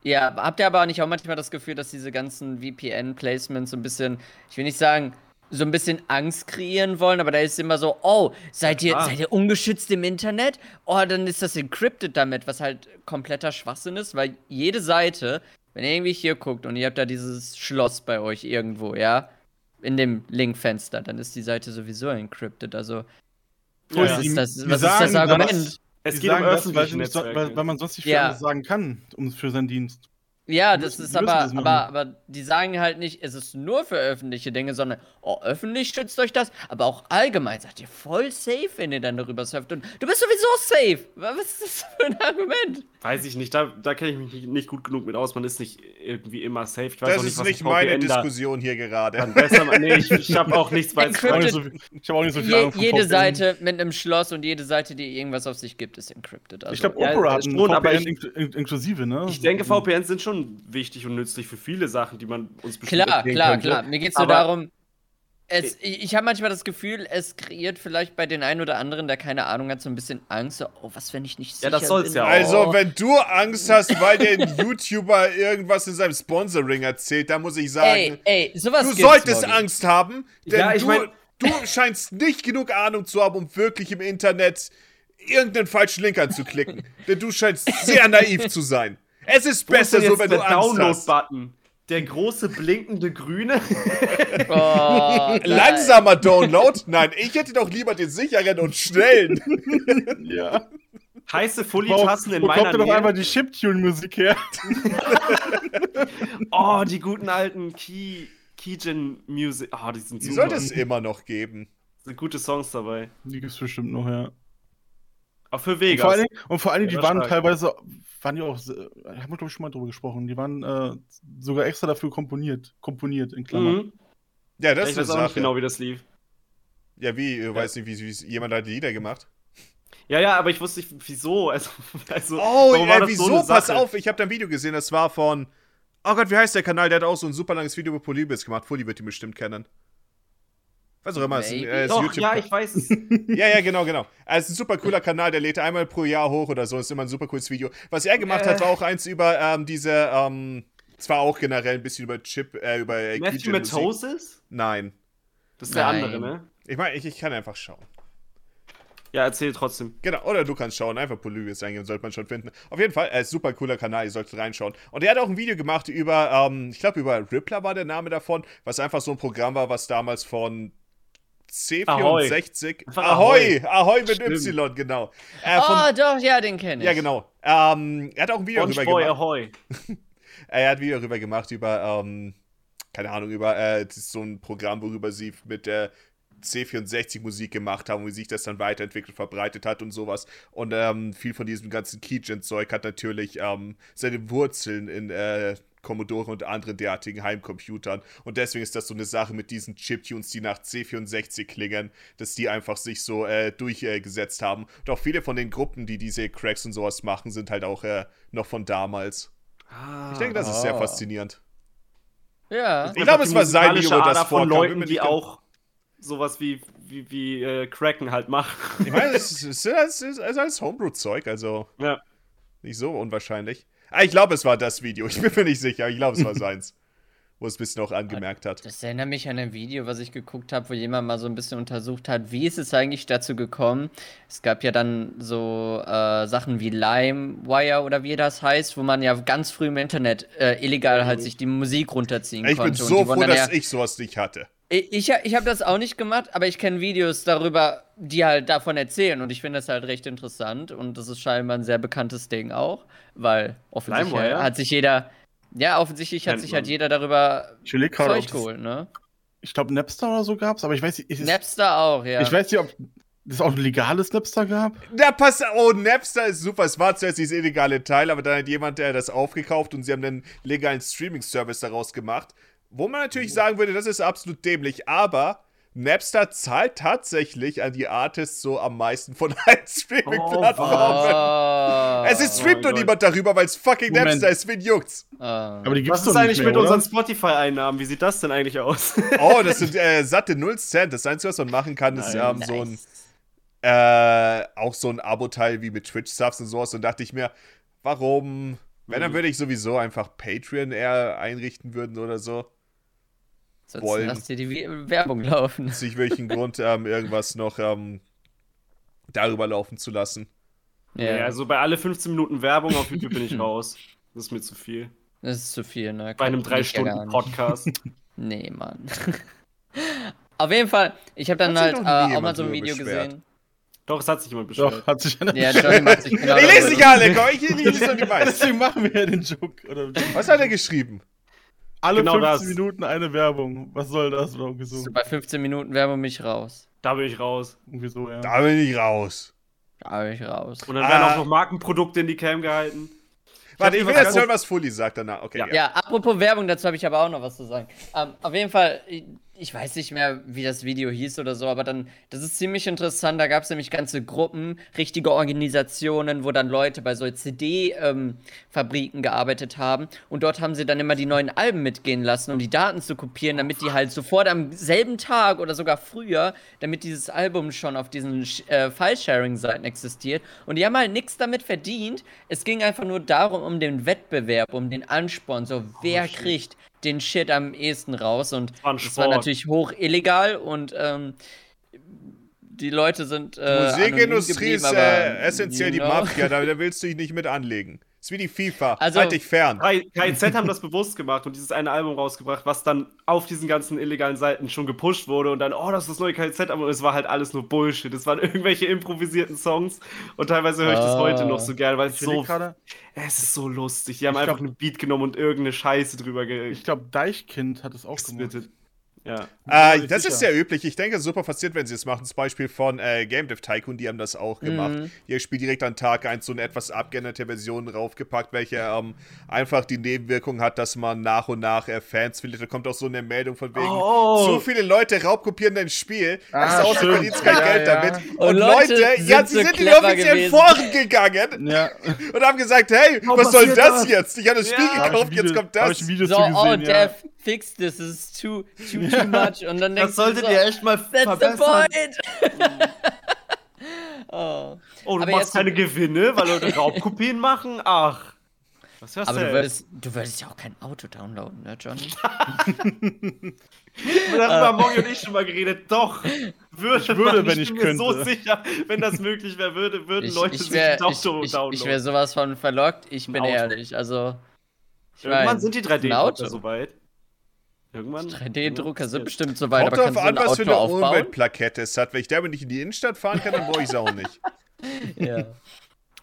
Ja, habt ihr aber auch nicht auch manchmal das Gefühl, dass diese ganzen VPN-Placements so ein bisschen, ich will nicht sagen, so ein bisschen Angst kreieren wollen, aber da ist immer so, oh, seid ihr, seid ihr ungeschützt im Internet? Oh, dann ist das encrypted damit, was halt kompletter Schwachsinn ist, weil jede Seite, wenn ihr irgendwie hier guckt und ihr habt da dieses Schloss bei euch irgendwo, ja, in dem Linkfenster, dann ist die Seite sowieso encrypted. Also, Ja, was ja. ist das, was ist das Argument? das- Es geht um sagen das, weil, öffentliche weil, weil man sonst nicht viel Ja. sagen kann um, für seinen Dienst. Ja, das müssen- ist aber, das aber, aber die sagen halt nicht, es ist nur für öffentliche Dinge, sondern, oh, öffentlich schützt euch das, aber auch allgemein seid ihr voll safe, wenn ihr dann darüber surft und du bist sowieso safe. Was ist das für ein Argument? Weiß ich nicht, da, da kenne ich mich nicht, nicht gut genug mit aus. Man ist nicht irgendwie immer safe. Ich weiß auch Das nicht, ist was nicht ein meine VPN Diskussion hier dann gerade. besser Nee, ich, ich habe auch nichts weiter. Ich habe auch nicht Encrypted- so, ich hab auch nicht so viel Je, Ahnung jede VPN. Seite mit einem Schloss und jede Seite, die irgendwas auf sich gibt, ist encrypted. Also, Ich glaube, Ja, Opera hat schon, ein aber VPN ich- ink- ink- inklusive, ne? Ich denke, VPNs sind schon wichtig und nützlich für viele Sachen, die man uns bestimmt Klar, klar, könnte. klar. Mir geht es nur darum, es, ich, ich habe manchmal das Gefühl, es kreiert vielleicht bei den einen oder anderen, der keine Ahnung hat, so ein bisschen Angst. So, oh, was, wenn ich nicht sicher Ja, das soll's bin? ja auch. Also, Oh. wenn du Angst hast, weil dir ein YouTuber irgendwas in seinem Sponsoring erzählt, dann muss ich sagen, Ey, ey, sowas du solltest Moggi. Angst haben, denn Ja, ich du, mein- du scheinst nicht genug Ahnung zu haben, um wirklich im Internet irgendeinen falschen Link anzuklicken. denn du scheinst sehr naiv zu sein. Es ist Wo besser so, wenn der du. Download-Button. Der große blinkende grüne. Oh, Langsamer Download? Nein, ich hätte doch lieber den sicheren und schnellen. Ja. Heiße Wo, Fully-Tassen in wo meiner kommt denn doch Nähe. einmal die Chiptune-Musik her? Oh, die guten alten Key, Keygen Music. Oh, die sind Die super. sollte es immer noch geben. sind gute Songs dabei. Die gibt's bestimmt noch, ja. Auch für Und Vegas. vor, allen Dingen, und vor allen Dingen, Ja, die waren stark. teilweise, waren die auch, haben wir glaube ich schon mal drüber gesprochen, die waren äh, sogar extra dafür komponiert, komponiert in Klammern. mhm. Ja, das ich ist weiß auch nicht genau, wie das lief. Ja, wie? Ich weiß nicht, wie, wie jemand hat die Lieder gemacht. Ja, ja, aber ich wusste nicht, wieso. Also, also Oh, war äh, das wieso? so Pass auf, ich habe da ein Video gesehen, das war von. Oh Gott, wie heißt der Kanal? Der hat auch so ein super langes Video über Polybis gemacht. Fully wird ihn bestimmt kennen. Was auch immer, es ist ein, äh, ist Doch, YouTube. ja, ich weiß es. ja, ja, genau, genau. Also, es ist ein super cooler Kanal, der lädt einmal pro Jahr hoch oder so. Ist immer ein super cooles Video. Was er gemacht hat, Äh. war auch eins über ähm, diese, ähm, zwar auch generell ein bisschen über Chip, äh, über äh, Matthew. Matosis? Nein. Das ist der Nein. andere, ne? Ich meine, ich, ich kann einfach schauen. Ja, erzähl trotzdem. Genau, oder du kannst schauen, einfach Polybius eingeben, sollte man schon finden. Auf jeden Fall, äh, super cooler Kanal, ihr solltet reinschauen. Und er hat auch ein Video gemacht über, ähm, ich glaube über Rippler war der Name davon, was einfach so ein Programm war, was damals von C64. Einfach Ahoy! Ahoy. Ahoy mit Stimmt. Y, genau. Äh, von, Oh, doch, ja, den kenne ich. ja, genau. Ähm, er hat auch ein Video darüber gemacht. Ahoy. Er hat ein Video darüber gemacht, über, ähm, keine Ahnung, über äh, das ist so ein Programm, worüber sie mit der C64 Musik gemacht haben, wie sich das dann weiterentwickelt, verbreitet hat und sowas. Und ähm, viel von diesem ganzen Keygen-Zeug hat natürlich ähm, seine Wurzeln in äh, Commodore und anderen derartigen Heimcomputern. Und deswegen ist das so eine Sache mit diesen Chiptunes, die nach C64 klingen, dass die einfach sich so äh, durchgesetzt haben. Und auch viele von den Gruppen, die diese Cracks und sowas machen, sind halt auch äh, noch von damals. Ich denke, das ist sehr Ah. faszinierend. Ja. Ich glaube, es war sein Video, das von Leuten, die auch sowas wie, wie, wie äh, Kraken halt macht. Ich meine, es ist, es ist, es ist alles Homebrew-Zeug, also Ja. nicht so unwahrscheinlich. Ah, ich glaube, es war das Video. Ich bin mir nicht sicher, ich glaube, es war seins. Wo es ein bisschen auch angemerkt hat. Das erinnert mich an ein Video, was ich geguckt habe, wo jemand mal so ein bisschen untersucht hat, wie ist es eigentlich dazu gekommen. Es gab ja dann so äh, Sachen wie LimeWire oder wie das heißt, wo man ja ganz früh im Internet äh, illegal halt sich die Musik runterziehen Ich bin konnte. und so die froh, dass ja, ich sowas nicht hatte. Ich, ich, habe das auch nicht gemacht, aber ich kenne Videos darüber, die halt davon erzählen und ich finde das halt recht interessant und das ist scheinbar ein sehr bekanntes Ding auch, weil offensichtlich LimeWire? hat sich jeder, ja, offensichtlich hat sich halt jeder darüber gerade, Zeug das, geholt, ne? ich glaube Napster oder so gab's, aber ich weiß nicht, ich, Napster auch, ja. ich weiß nicht, ob es auch ein legales Napster gab. Da passt, oh, Napster ist super. Es war zuerst dieses illegale Teil, aber dann hat jemand, der das aufgekauft und sie haben einen legalen Streaming-Service daraus gemacht. Wo man natürlich sagen würde, das ist absolut dämlich, aber Napster zahlt tatsächlich an die Artists so am meisten von allen Streaming-Plattformen. Oh, es ist streamt Oh nur niemand darüber, weil es fucking Moment. Napster ist. Wen juckt's? oh. Aber die gibt's Was doch ist eigentlich mehr, mit oder? unseren Spotify-Einnahmen? Wie sieht das denn eigentlich aus? Oh, das sind äh, satte 0 Cent. Das Einzige, was man machen kann, ist Nein. ähm, so ein Nice. äh, auch so ein Abo-Teil wie mit Twitch-Subs und sowas. Und dachte ich mir, warum? Wenn, dann Mhm. würde ich sowieso einfach Patreon eher einrichten würden oder so. Sonst wollen. lass dir die We- Werbung laufen. Wirklich ein Grund, ähm, irgendwas noch ähm, darüber laufen zu lassen. Ja, Ja, also bei alle 15 Minuten Werbung auf YouTube bin ich raus. Das ist mir zu viel. das ist zu viel, ne? Bei einem Kann ich ja gar nicht. 3-Stunden-Podcast. Nee, Mann. Auf jeden Fall, ich habe dann Hat halt sich äh, auch mal so ein Video beschwert. gesehen. Doch, es hat sich jemand beschwert. Doch, hat sich einer Ja, Johnny macht sich genau ich lese nicht alle, komm, ich, ich lese nur die meisten. Deswegen machen wir ja den Joke. Oder Was hat er geschrieben? Alle Genau 15 das. Minuten eine Werbung. Was soll das? So. Bei 15 Minuten Werbung mich raus. Da bin ich raus. Irgendwie so, ja. Da bin ich raus. Da bin ich raus. Und dann werden Ah. auch noch Markenprodukte in die Cam gehalten. Warte, ich will jetzt hören, was Fully sagt danach. Okay, Ja. ja. Ja, apropos Werbung, dazu habe ich aber auch noch was zu sagen. Ähm, auf jeden Fall, ich, weiß nicht mehr, wie das Video hieß oder so, aber dann, das ist ziemlich interessant. Da gab es nämlich ganze Gruppen, richtige Organisationen, wo dann Leute bei so CD-Fabriken gearbeitet haben. Und dort haben sie dann immer die neuen Alben mitgehen lassen, um die Daten zu kopieren, damit die halt sofort am selben Tag oder sogar früher, damit dieses Album schon auf diesen äh, File-Sharing-Seiten existiert. Und die haben halt nichts damit verdient. Es ging einfach nur darum, um den Wettbewerb, um den Ansporn. So, wer shit. kriegt den Shit am ehesten raus? Und war ein das war natürlich hoch illegal und ähm, die Leute sind. Äh, Musikindustrie ist äh, aber, essentiell you die know. Mafia, da, da willst du dich nicht mit anlegen. Ist wie die FIFA. Also- halt dich fern. KIZ haben das bewusst gemacht und dieses eine Album rausgebracht, was dann auf diesen ganzen illegalen Seiten schon gepusht wurde und dann, oh, das ist das neue KIZ, aber es war halt alles nur Bullshit. Es waren irgendwelche improvisierten Songs und teilweise höre ich das Ah. heute noch so gern, weil es so, es ist so lustig. Die haben Ich einfach glaub- einen Beat genommen und irgendeine Scheiße drüber ge ich glaube, Deichkind hat es auch gemacht. Ja. Äh, das sicher. ist sehr üblich. Ich denke, super passiert, wenn sie es machen. Zum Beispiel von äh, Game Dev Tycoon, die haben das auch gemacht. Mhm. Ihr Spiel direkt an Tag 1 so eine etwas abgeänderte Version raufgepackt, welche ähm, einfach die Nebenwirkung hat, dass man nach und nach äh, Fans verliert. Da kommt auch so eine Meldung von wegen, Oh. zu viele Leute raubkopieren dein Spiel. Ah, das ist auch, du stimmt. verdienst kein Ja, Geld ja. damit. Und, Und Leute, Leute ja, sind sie so sind in die offiziellen. Foren gegangen Ja, und haben gesagt, hey, Warum was soll das das? jetzt? Ich habe das Spiel Ja. hab ich gekauft, jetzt kommt hab das. ich ein Video So, zu oh. Dev, fix this, this is too, too, too much. Und dann denkst Das solltet du so, ihr echt mal That's the verbessern. point! oh. Oh, du Aber machst keine Gewinne, weil Leute Raubkopien machen? Ach. Was hörst Aber du würdest, du würdest ja auch kein Auto downloaden, ne, Johnny? Darüber haben Morgi und ich schon mal geredet. Doch, würde, Ich würde, wenn ich ich bin mir so könnte. sicher, wenn das möglich wäre, würde, würden Ich, Leute ich sich wäre ein Auto ich, ich, downloaden. ich wär sowas von verlockt, ich bin ehrlich. Also, ich Irgendwann mein, sind die ein 3D-Drucker Auto. soweit. Irgendwann. 3D-Drucker sind bestimmt so weit, Kommt aber drauf kannst du an, ein was für Auto eine aufbauen? Umweltplakette es hat. Wenn ich damit nicht in die Innenstadt fahren kann, dann brauche ich es auch nicht. Ja.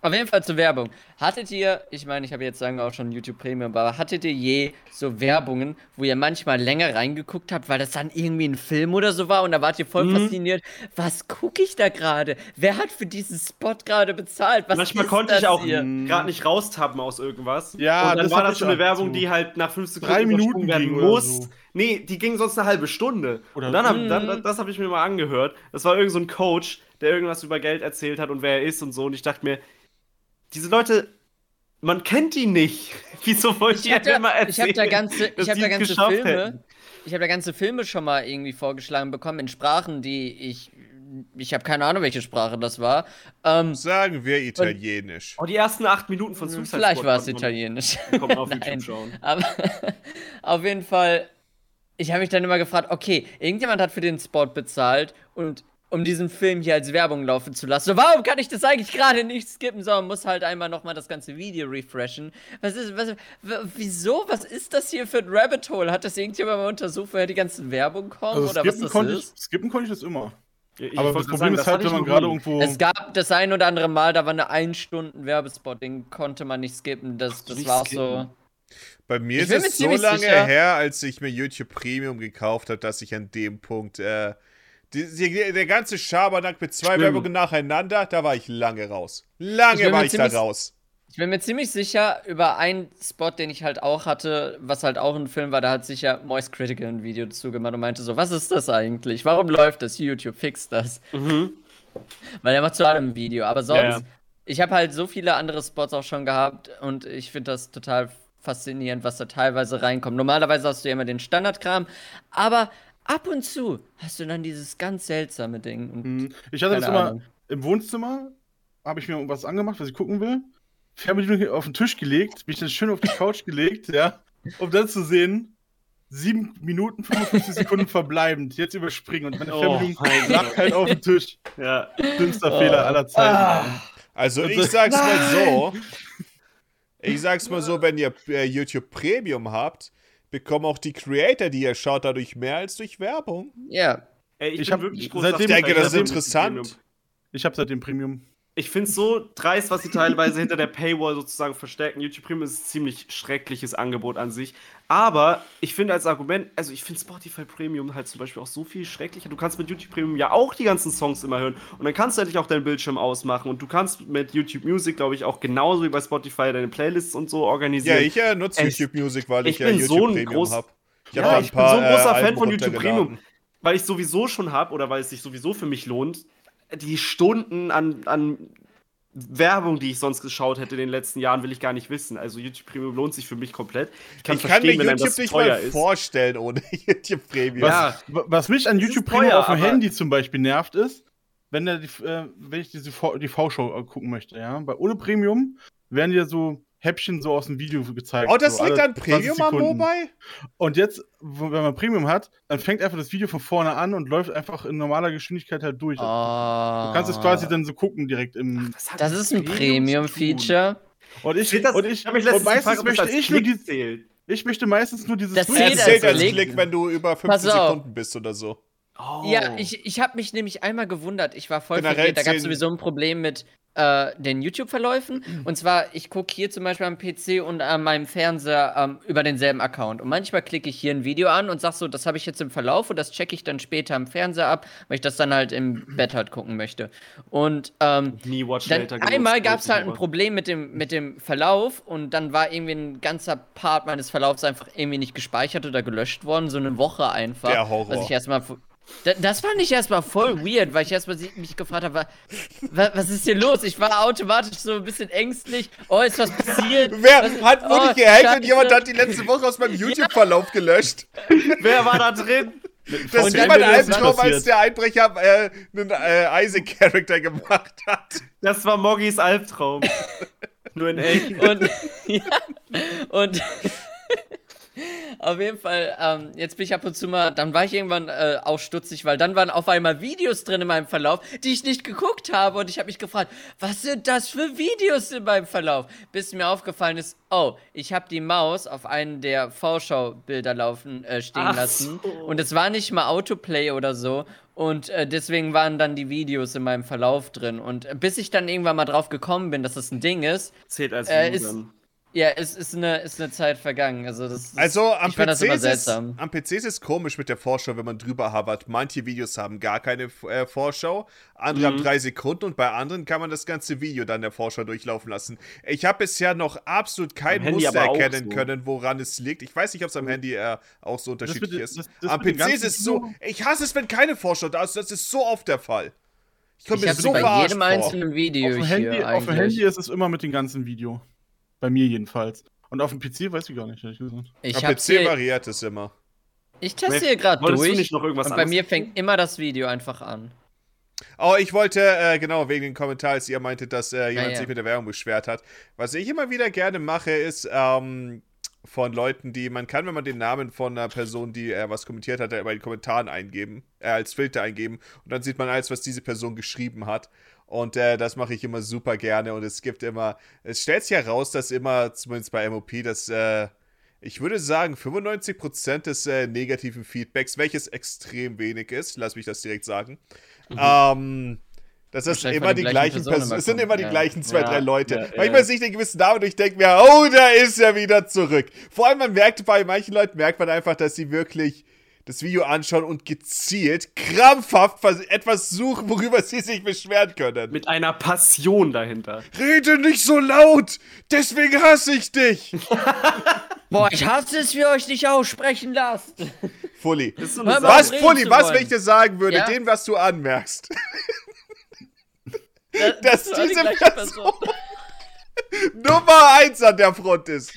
Auf jeden Fall zur Werbung. Hattet ihr, ich meine, ich habe jetzt sagen auch schon YouTube Premium, aber hattet ihr je so Werbungen, wo ihr manchmal länger reingeguckt habt, weil das dann irgendwie ein Film oder so war und da wart ihr voll Mhm. fasziniert? Was gucke ich da gerade? Wer hat für diesen Spot gerade bezahlt? Was Manchmal ist konnte das ich auch gerade nicht raustappen aus irgendwas. Ja, und dann das war das schon eine Werbung, die halt nach fünf Sekunden Drei Minuten werden muss. so. Nee, die ging sonst eine halbe Stunde. Oder- und dann hab, dann, das habe ich mir mal angehört. Das war irgend so ein Coach, der irgendwas über Geld erzählt hat und wer er ist und so. Und ich dachte mir, diese Leute, man kennt die nicht. Wieso wollt Ich ihr habe da, immer ich erzählen? hab da ganze, ich hab da ganze Filme. hätten? Ich habe da ganze Filme schon mal irgendwie vorgeschlagen bekommen in Sprachen, die ich ich habe keine Ahnung, welche Sprache das war. Ähm, Sagen wir Italienisch. Oh, die ersten acht Minuten von Suicide vielleicht war es italienisch. Man auf Nein. YouTube schauen. Aber auf jeden Fall, ich habe mich dann immer gefragt, okay, irgendjemand hat für den Spot bezahlt und um diesen Film hier als Werbung laufen zu lassen. So, warum kann ich das eigentlich gerade nicht skippen, sondern muss halt einmal nochmal das ganze Video refreshen? Was ist, was, wieso? Was ist das hier für ein Rabbit Hole? Hat das irgendjemand mal untersucht, woher die ganzen Werbung kommen Also oder was skippen das konnte, ich, ist? skippen konnte ich das immer. Ich Aber das Problem ist halt, wenn man ich gerade irgendwo. Es gab das ein oder andere Mal, da war eine 1 Stunden Werbespot, den konnte man nicht skippen. Das, das nicht war skippen? so. Bei mir Ich ist es so lange sicher- her, als ich mir YouTube Premium gekauft habe, dass ich an dem Punkt, äh, die, die, der ganze Schabernack mit zwei Stimmt. Werbungen nacheinander, da war ich lange raus. Ich Lange bin war ich da ziemlich- raus. Ich bin mir ziemlich sicher über einen Spot, den ich halt auch hatte, was halt auch ein Film war, da hat sich ja Moist Critical ein Video dazu gemacht und meinte so, was ist das eigentlich? Warum läuft das? YouTube fixt das. Mhm. Weil er macht zu allem ein Video. Aber sonst, Ja, ja. ich habe halt so viele andere Spots auch schon gehabt und ich finde das total faszinierend, was da teilweise reinkommt. Normalerweise hast du ja immer den Standardkram, aber ab und zu hast du dann dieses ganz seltsame Ding. Und Mhm. Ich hatte das immer Ahnung. im Wohnzimmer, habe ich mir irgendwas angemacht, was ich gucken will. Fernbedienung auf den Tisch gelegt, mich dann schön auf die Couch gelegt, ja, um dann zu sehen, 7 Minuten 55 Sekunden verbleibend, jetzt überspringen und meine Oh Fernbedienung mein lag halt auf dem Tisch. Ja. Dümmster Oh. Fehler aller Zeiten. Also Und ich das- sag's mal so. Ich sag's mal so, wenn ihr äh, YouTube Premium habt, bekommen auch die Creator, die ihr schaut, dadurch mehr als durch Werbung. ja, Ey, ich, Ich bin hab- wirklich groß seitdem- Ich denke, das ist interessant. Ich habe seitdem Premium. Ich finde es so dreist, was sie teilweise hinter der Paywall sozusagen verstecken. YouTube Premium ist ein ziemlich schreckliches Angebot an sich. Aber ich finde als Argument, also ich finde Spotify Premium halt zum Beispiel auch so viel schrecklicher. Du kannst mit YouTube Premium ja auch die ganzen Songs immer hören. Und dann kannst du endlich auch deinen Bildschirm ausmachen. Und du kannst mit YouTube Music, glaube ich, auch genauso wie bei Spotify deine Playlists und so Ja, organisieren. ich äh, nutze YouTube Music, weil ich, ich ja YouTube so ein Premium habe. Ich Ja, hab da ich bin so ein großer Fan von YouTube Premium. Weil ich sowieso schon habe oder weil es sich sowieso für mich lohnt, die Stunden an, an Werbung, die ich sonst geschaut hätte in den letzten Jahren, will ich gar nicht wissen. Also YouTube Premium lohnt sich für mich komplett. Ich kann Ich kann mir YouTube das nicht teuer mal ist. vorstellen ohne YouTube Premium. Was, Ja. wa- was mich an YouTube Premium teuer, auf dem Handy zum Beispiel nervt, ist, wenn, der, die, äh, wenn ich diese V- die V-Show äh, gucken möchte, ja. Bei ohne Premium werden dir so Häppchen so aus dem Video gezeigt. Oh, das so liegt an 20 Premium am. Mobile? Und jetzt, wenn man Premium hat, dann fängt einfach das Video von vorne an und läuft einfach in normaler Geschwindigkeit halt durch. Oh. Du kannst es quasi dann so gucken direkt im. Hat Das ist ein? Premium-Feature. Und ich, das, und ich ich, und meistens das möchte ich nur die, zählt. ich möchte meistens nur dieses Das zählt als zählt als Klick. Klick, wenn du über Pass 15 auf. Sekunden bist oder so. Oh. Ja, ich, ich habe mich nämlich einmal gewundert. Ich war voll Generell verwirrt. Da gab es sowieso ein Problem mit äh, den YouTube-Verläufen. Und zwar, ich gucke hier zum Beispiel am PC und an meinem Fernseher ähm, über denselben Account. Und manchmal klicke ich hier ein Video an und sag so, das habe ich jetzt im Verlauf und das checke ich dann später am Fernseher ab, weil ich das dann halt im Bett halt gucken möchte. Und ähm, Nie Watch dann Later einmal gab es halt ein. Problem mit dem, mit dem Verlauf und dann war irgendwie ein ganzer Part meines Verlaufs einfach irgendwie nicht gespeichert oder gelöscht worden, so eine Woche einfach. Der Horror. Was ich erstmal. Da, das fand ich erstmal voll weird, weil ich erstmal mich gefragt habe, wa, wa, was ist hier los? Ich war automatisch so ein bisschen ängstlich. Oh, ist was passiert? Wer was, hat oh, wirklich gehackt und jemand hat die letzte Woche aus meinem YouTube-Verlauf gelöscht? Wer war da drin? Das ist das Albtraum, als der Einbrecher äh, einen äh, Isaac-Charakter gemacht hat. Das war Moggis Albtraum. Nur in echt. Und, ja, und auf jeden Fall, ähm, jetzt bin ich ab und zu mal, dann war ich irgendwann äh, auch stutzig, weil dann waren auf einmal Videos drin in meinem Verlauf, die ich nicht geguckt habe und ich habe mich gefragt, was sind das für Videos in meinem Verlauf? Bis mir aufgefallen ist, oh, ich habe die Maus auf einen der Vorschaubilder laufen äh, stehen Ach lassen so. und es war nicht mal Autoplay oder so und äh, deswegen waren dann die Videos in meinem Verlauf drin und äh, bis ich dann irgendwann mal drauf gekommen bin, dass das ein Ding ist, Zählt als Äh, ist- dann. Ja, es ist eine, ist eine Zeit vergangen. Also, das, das Also am das PC, immer ist es, seltsam. am PC ist es komisch mit der Vorschau, wenn man drüber habert. Manche Videos haben gar keine äh, Vorschau, andere haben Mhm. drei Sekunden und bei anderen kann man das ganze Video dann der Vorschau durchlaufen lassen. Ich habe bisher noch absolut kein Am Handy Muster erkennen so. können, woran es liegt. Ich weiß nicht, ob es am Handy äh, auch so unterschiedlich mit- ist. das- das am PC ist es so. Ich hasse es, wenn keine Vorschau da ist. Das ist so oft der Fall. Ich komme mir so bei jedem einzelnen Video Auf dem, hier Handy, auf dem. Handy ist es immer mit dem ganzen Video. Bei mir jedenfalls. Und auf dem PC weiß ich gar nicht, ehrlich gesagt. ich Am PC hier, variiert es immer. ich teste hier gerade Wolltest du durch nicht noch irgendwas und bei anderes mir fängt immer das Video einfach an. Oh, ich wollte, äh, genau, wegen den Kommentaren, als ihr meintet, dass äh, jemand ja. sich mit der Werbung beschwert hat. Was ich immer wieder gerne mache, ist ähm, von Leuten, die, man kann, wenn man den Namen von einer Person, die äh, was kommentiert hat, bei den Kommentaren eingeben, äh, als Filter eingeben und dann sieht man alles, was diese Person geschrieben hat. Und äh, das mache ich immer super gerne und es gibt immer, es stellt sich heraus, dass immer, zumindest bei MOP, dass, äh, ich würde sagen, 95% des äh, negativen Feedbacks, welches extrem wenig ist, lass mich das direkt sagen, ähm, dass das Wahrscheinlich immer die gleichen Personen immer es sind immer die ja. gleichen zwei, Ja, drei Leute. ja, Manchmal ja. sehe ich den gewissen Namen und ich denke mir, oh, da ist er wieder zurück. Vor allem, man merkt, bei manchen Leuten merkt man einfach, dass sie wirklich das Video anschauen und gezielt, krampfhaft etwas suchen, worüber sie sich beschweren können. Mit einer Passion dahinter. Rede nicht so laut! Deswegen hasse ich dich! Boah, ich hasse es, wie ihr euch nicht aussprechen lasst. Fully. Das so. Was, Fully, was, wenn ich dir sagen würde, Ja? dem, was du anmerkst, Das, dass die diese gleiche Person Nummer eins an der Front ist.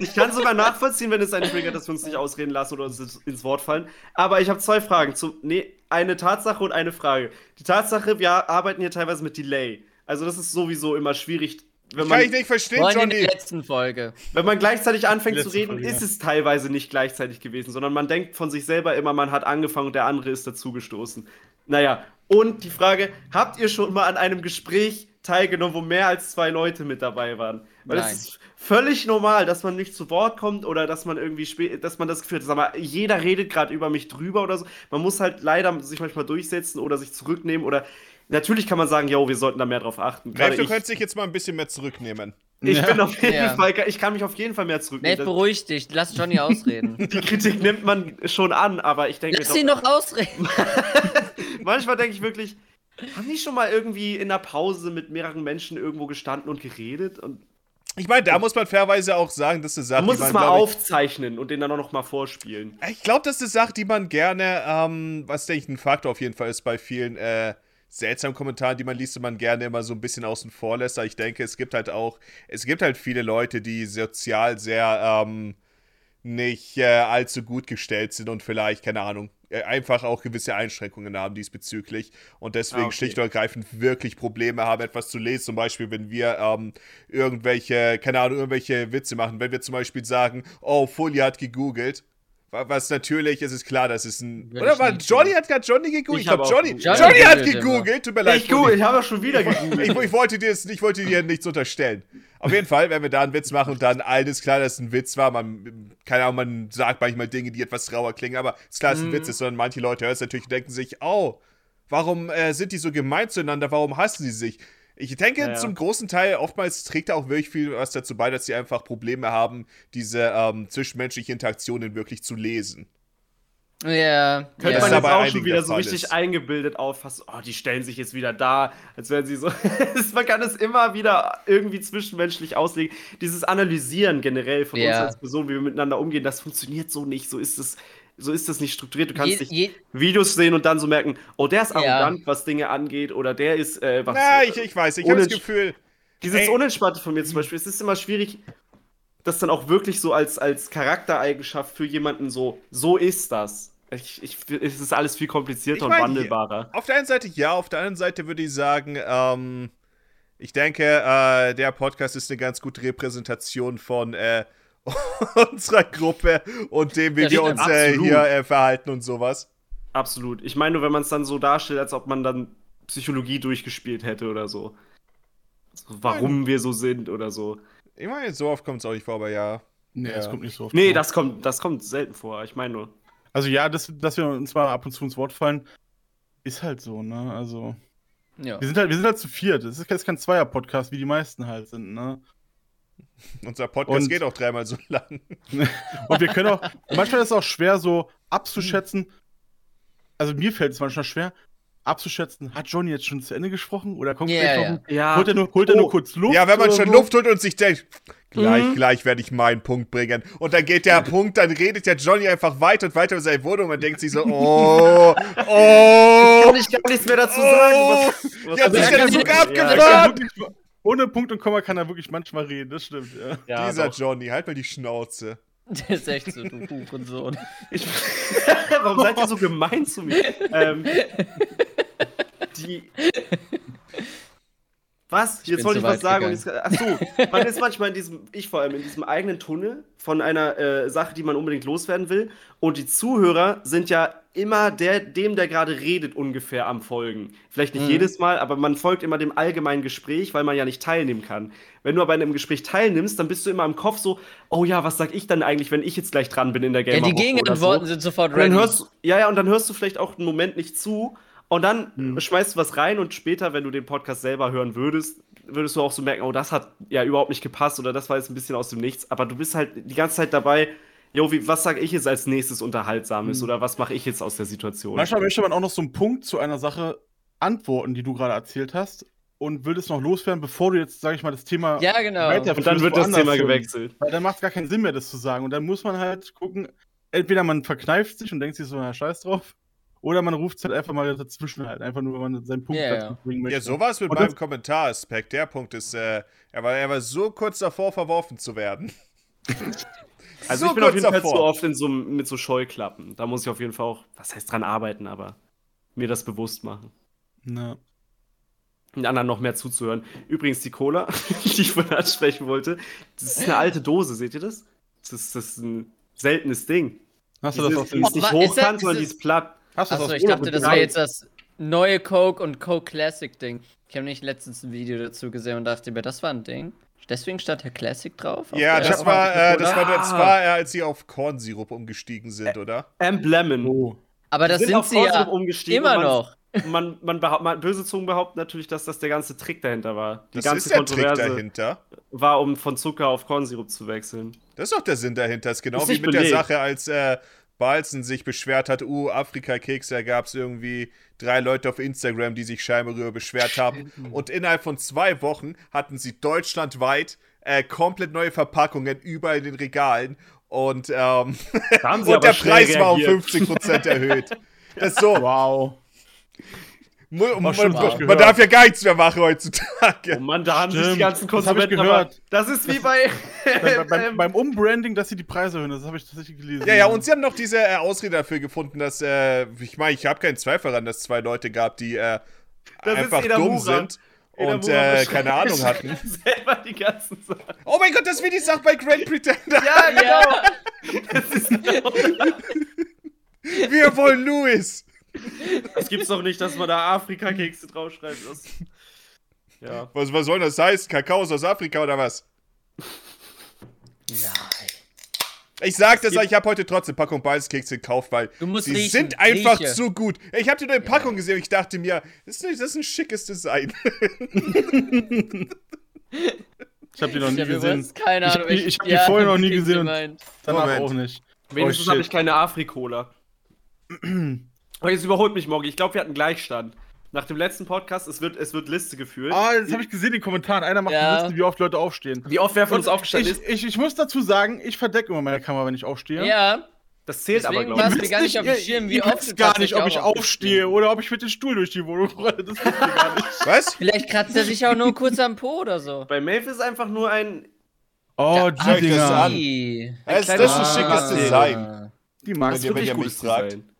Ich kann sogar nachvollziehen, wenn es einen triggert, dass wir uns nicht ausreden lassen oder uns ins Wort fallen. Aber ich habe zwei Fragen. Zu, nee, eine Tatsache und eine Frage. Die Tatsache, wir arbeiten hier teilweise mit Delay. Also das ist sowieso immer schwierig. Wenn Kann man, ich nicht verstehen, Wollen in der Johnny. letzten Folge. wenn man gleichzeitig anfängt zu reden, Folge, ist ja. es teilweise nicht gleichzeitig gewesen, sondern man denkt von sich selber immer, man hat angefangen und der andere ist dazugestoßen. Naja, und die Frage, habt ihr schon mal an einem Gespräch teilgenommen, wo mehr als zwei Leute mit dabei waren? Weil Nein. es ist völlig normal, dass man nicht zu Wort kommt oder dass man irgendwie spä- dass man das Gefühl hat, sag mal, jeder redet gerade über mich drüber oder so. Man muss halt leider sich manchmal durchsetzen oder sich zurücknehmen oder natürlich kann man sagen, yo, wir sollten da mehr drauf achten. Gerade Ralf, du ich, könntest dich jetzt mal ein bisschen mehr zurücknehmen. ich Ja. bin auf jeden Ja. Fall, ich kann mich auf jeden Fall mehr Nate, zurücknehmen. beruhig dich. Lass Johnny ausreden. Die Kritik nimmt man schon an, aber ich denke, Lass ihn noch ausreden. manchmal denke ich wirklich, haben die schon mal irgendwie in der Pause mit mehreren Menschen irgendwo gestanden und geredet? Und Ich meine, da muss man fairweise auch sagen, dass eine Sache, man muss die es man, mal ich, aufzeichnen und den dann auch noch mal vorspielen. Ich glaube, das ist eine Sache, die man gerne, ähm, was denke ich ein Faktor auf jeden Fall ist bei vielen äh, seltsamen Kommentaren, die man liest und man gerne immer so ein bisschen außen vor lässt. Aber ich denke, es gibt halt auch, es gibt halt viele Leute, die sozial sehr ähm, nicht äh, allzu gut gestellt sind und vielleicht, keine Ahnung, einfach auch gewisse Einschränkungen haben diesbezüglich und deswegen Ah, okay. schlicht und ergreifend wirklich Probleme haben, etwas zu lesen. Zum Beispiel, wenn wir ähm, irgendwelche, keine Ahnung, irgendwelche Witze machen. Wenn wir zum Beispiel sagen, oh, Folie hat gegoogelt. wa- Was natürlich, es ist klar, das ist ein. Würde oder war Johnny hat gerade Johnny gegoogelt? Ich Ich glaube, Johnny. Johnny, Johnny hat immer. gegoogelt. Tut mir leid. Ich, ich habe ja schon wieder gegoogelt. Ich, ich, wollte dir jetzt, ich wollte dir nichts unterstellen. Auf jeden Fall, wenn wir da einen Witz machen und dann alles klar, dass es ein Witz war, man, keine Ahnung, man sagt manchmal Dinge, die etwas rauer klingen, aber es ist klar, dass es ein Mhm. Witz ist, sondern manche Leute hören es natürlich und denken sich, oh, warum äh, sind die so gemein zueinander, warum hassen sie sich? Ich denke, Ja, ja. zum großen Teil, oftmals trägt da auch wirklich viel was dazu bei, dass sie einfach Probleme haben, diese ähm, zwischenmenschliche Interaktionen wirklich zu lesen. Ja. Könnte ja. Man jetzt auch schon wieder der so richtig ist. eingebildet auffassen. Oh, die stellen sich jetzt wieder da, als wären sie so. man kann es immer wieder irgendwie zwischenmenschlich auslegen. Dieses Analysieren generell von uns Ja. als Person, wie wir miteinander umgehen, das funktioniert so nicht. So ist es. So ist das nicht strukturiert. Du kannst Je, nicht je, Videos sehen und dann so merken, oh, der ist Ja. arrogant, was Dinge angeht, oder der ist äh, was. Na, ich, ich weiß, ich habe das Gefühl, Dieses Ey. Unentspannte von mir zum Beispiel, es ist immer schwierig, das dann auch wirklich so als, als Charaktereigenschaft für jemanden so, so ist das. Ich, ich, es ist alles viel komplizierter Ich und mein, wandelbarer. Auf der einen Seite ja, auf der anderen Seite würde ich sagen, ähm, ich denke, äh, der Podcast ist eine ganz gute Repräsentation von äh, unserer Gruppe und dem, wie wir uns äh, hier äh, verhalten und sowas. Absolut. Ich meine nur, wenn man es dann so darstellt, als ob man dann Psychologie durchgespielt hätte oder so. so warum wir so sind oder so. Ich meine, so oft kommt es auch nicht vor, aber ja. Nee, Ja. das kommt nicht so oft Nee, vor. das kommt, das kommt selten vor. Ich meine nur. Also ja, dass, dass wir uns mal ab und zu ins Wort fallen, ist halt so, ne? Also. ja. Wir sind halt, wir sind halt zu viert. Das ist jetzt kein Zweier-Podcast, wie die meisten halt sind, ne? Unser Podcast Und- geht auch dreimal so lang. Und wir können auch, manchmal ist es auch schwer so abzuschätzen, also mir fällt es manchmal schwer, abzuschätzen, hat Johnny jetzt schon zu Ende gesprochen oder kommt Ja, gleich noch ja. holt er nur, holt er Oh. nur kurz Luft? Ja, wenn man schon so? Luft holt und sich denkt, gleich, Mhm. gleich werde ich meinen Punkt bringen. Und dann geht der Punkt, dann redet der Johnny einfach weiter und weiter über seine Wohnung und man denkt sich so, oh, oh, Kann ich gar nichts mehr dazu sagen. oh, Was, was jetzt ist er der Zug abgefahren. ohne Punkt und Komma kann er wirklich manchmal reden, das stimmt, ja. ja, Dieser doch. Johnny, halt mal die Schnauze. Der ist echt so, du Hurensohn. Ich, warum seid ihr so gemein zu mir? Ähm, die. Was? Ich Jetzt wollte ich was sagen. Und jetzt, ach so, man ist manchmal in diesem, ich vor allem, in diesem eigenen Tunnel von einer äh, Sache, die man unbedingt loswerden will. Und die Zuhörer sind ja immer der, dem, der gerade redet, ungefähr am Folgen. Vielleicht nicht Mhm. jedes Mal, aber man folgt immer dem allgemeinen Gespräch, weil man ja nicht teilnehmen kann. Wenn du aber in einem Gespräch teilnimmst, dann bist du immer im Kopf so, oh ja, was sag ich dann eigentlich, wenn ich jetzt gleich dran bin in der Ja, Gamer die Gegenantworten sind sofort ready. hörst ja, ja, und dann hörst du vielleicht auch einen Moment nicht zu und dann Mhm. schmeißt du was rein und später, wenn du den Podcast selber hören würdest, würdest du auch so merken, oh, das hat ja überhaupt nicht gepasst oder das war jetzt ein bisschen aus dem Nichts. Aber du bist halt die ganze Zeit dabei, jo, wie, was sage ich jetzt als nächstes Unterhaltsames Mhm. oder was mache ich jetzt aus der Situation? Manchmal möchte man auch noch so einen Punkt zu einer Sache antworten, die du gerade erzählt hast und will es noch loswerden, bevor du jetzt, sag ich mal, das Thema ja, genau. weiter- und dann wird das Thema gewechselt. Weil dann macht es gar keinen Sinn mehr, das zu sagen. Und dann muss man halt gucken, entweder man verkneift sich und denkt sich so, na, scheiß drauf, oder man ruft es halt einfach mal dazwischen halt, einfach nur, wenn man seinen Punkt Ja, dazu bringen möchte. Ja, so war es mit Und meinem Kommentaraspekt. Der Punkt ist, äh, er, war, er war so kurz davor, verworfen zu werden. Also So ich bin auf jeden Fall davor. zu oft in so, mit so Scheuklappen. Da muss ich auf jeden Fall auch, was heißt dran arbeiten, aber mir das bewusst machen. Na. den anderen noch mehr zuzuhören. Übrigens, die Cola, die ich vorhin ansprechen wollte, das ist eine alte Dose, seht ihr das? Das ist, das ist ein seltenes Ding. Hast du das die dem, ist nicht hochkant, sondern die ist ist platt. Hast du Achso, ich dachte, das wäre jetzt das neue Coke und Coke Classic Ding. Ich habe nicht letztens ein Video dazu gesehen und dachte mir, das war ein Ding. Deswegen stand Herr Classic drauf. auf Ja, der- das hab war, mal äh, das war, das war äh, als sie auf Kornsirup umgestiegen sind, oder? Emblemon. Oh. Aber das sind, auf sie ja immer man, noch. Man, man, man, böse Zungen behaupten natürlich, dass das der ganze Trick dahinter war. Die Das ganze ist der Trick Kontroverse dahinter. war, um von Zucker auf Kornsirup zu wechseln. Das ist doch der Sinn dahinter. Das ist genau Ist wie mit der belegt. Sache, als äh, Balzen sich beschwert hat, uh, Afrika-Kekse, da gab es irgendwie drei Leute auf Instagram, die sich scheinbar darüber beschwert haben. Und innerhalb von zwei Wochen hatten sie deutschlandweit äh, komplett neue Verpackungen überall in den Regalen. Und, ähm, Da haben sie und der Preis war um reagiert. 50% erhöht. Das ist so. Wow. Mu- Oh, man, stimmt, man, man gehört. darf ja gar nichts mehr machen heutzutage. Oh Mann, da haben sich die Stimmt, ganzen das Konsumenten gehört. aber- Das ist wie bei. Bei, bei, ähm, beim Umbranding, dass sie die Preise erhöhen, das habe ich tatsächlich gelesen. Ja, ja, und sie haben noch diese äh, Ausrede dafür gefunden, dass, äh, ich meine, ich habe keinen Zweifel daran, dass es zwei Leute gab, die äh, Das einfach dumm sind und äh, keine Ahnung hatten. selber die ganzen Sachen. Oh mein Gott, das ist wie die Sache bei Grand Pretender. Ja, Ja, Das ist genau. Wir wollen Louis. Das gibt's doch nicht, dass man da Afrika-Kekse draufschreibt. Das, ja. Was, was soll das heißen? Kakao aus Afrika oder was? Ich sag das, ich habe heute trotzdem Packung Balzkekse gekauft, weil Du musst sie riechen, sind einfach rieche. zu gut. Ich habe die neue Packung gesehen und ich dachte mir, das ist, nicht, das ist ein schickes Design. Ich habe die noch nie Ich gesehen. keine Ich hab Ahnung. die- ich hab die vorher noch nie gesehen und- gemeint. Danach Moment. auch nicht. Wenigstens Oh, habe ich keine Afrikola. Aber jetzt überholt mich Moggi. Ich glaube, wir hatten Gleichstand. Nach dem letzten Podcast, es wird, es wird Liste geführt. Ah, das habe ich gesehen in den Kommentaren. Einer macht Ja. eine Liste, wie oft Leute aufstehen. Wie oft wer von uns aufgestanden ich, ist, ich, ich muss dazu sagen, ich verdecke immer meine Kamera, wenn ich aufstehe. Ja, das zählt aber, deswegen glaube war's ich. mir gar nicht auf dem Schirm, wie oft du gar nicht, ob ich aufstehe oder ob ich mit dem Stuhl durch die Wohnung rolle. Das wisst ihr gar nicht. Was? vielleicht kratzt er sich auch nur kurz am Po oder so. Bei Maeve ist einfach nur ein. Oh, die zeig das Dinger. an. Ii. Das, ist ein schickes. Design. Die Wenn magst ihr- du. wenn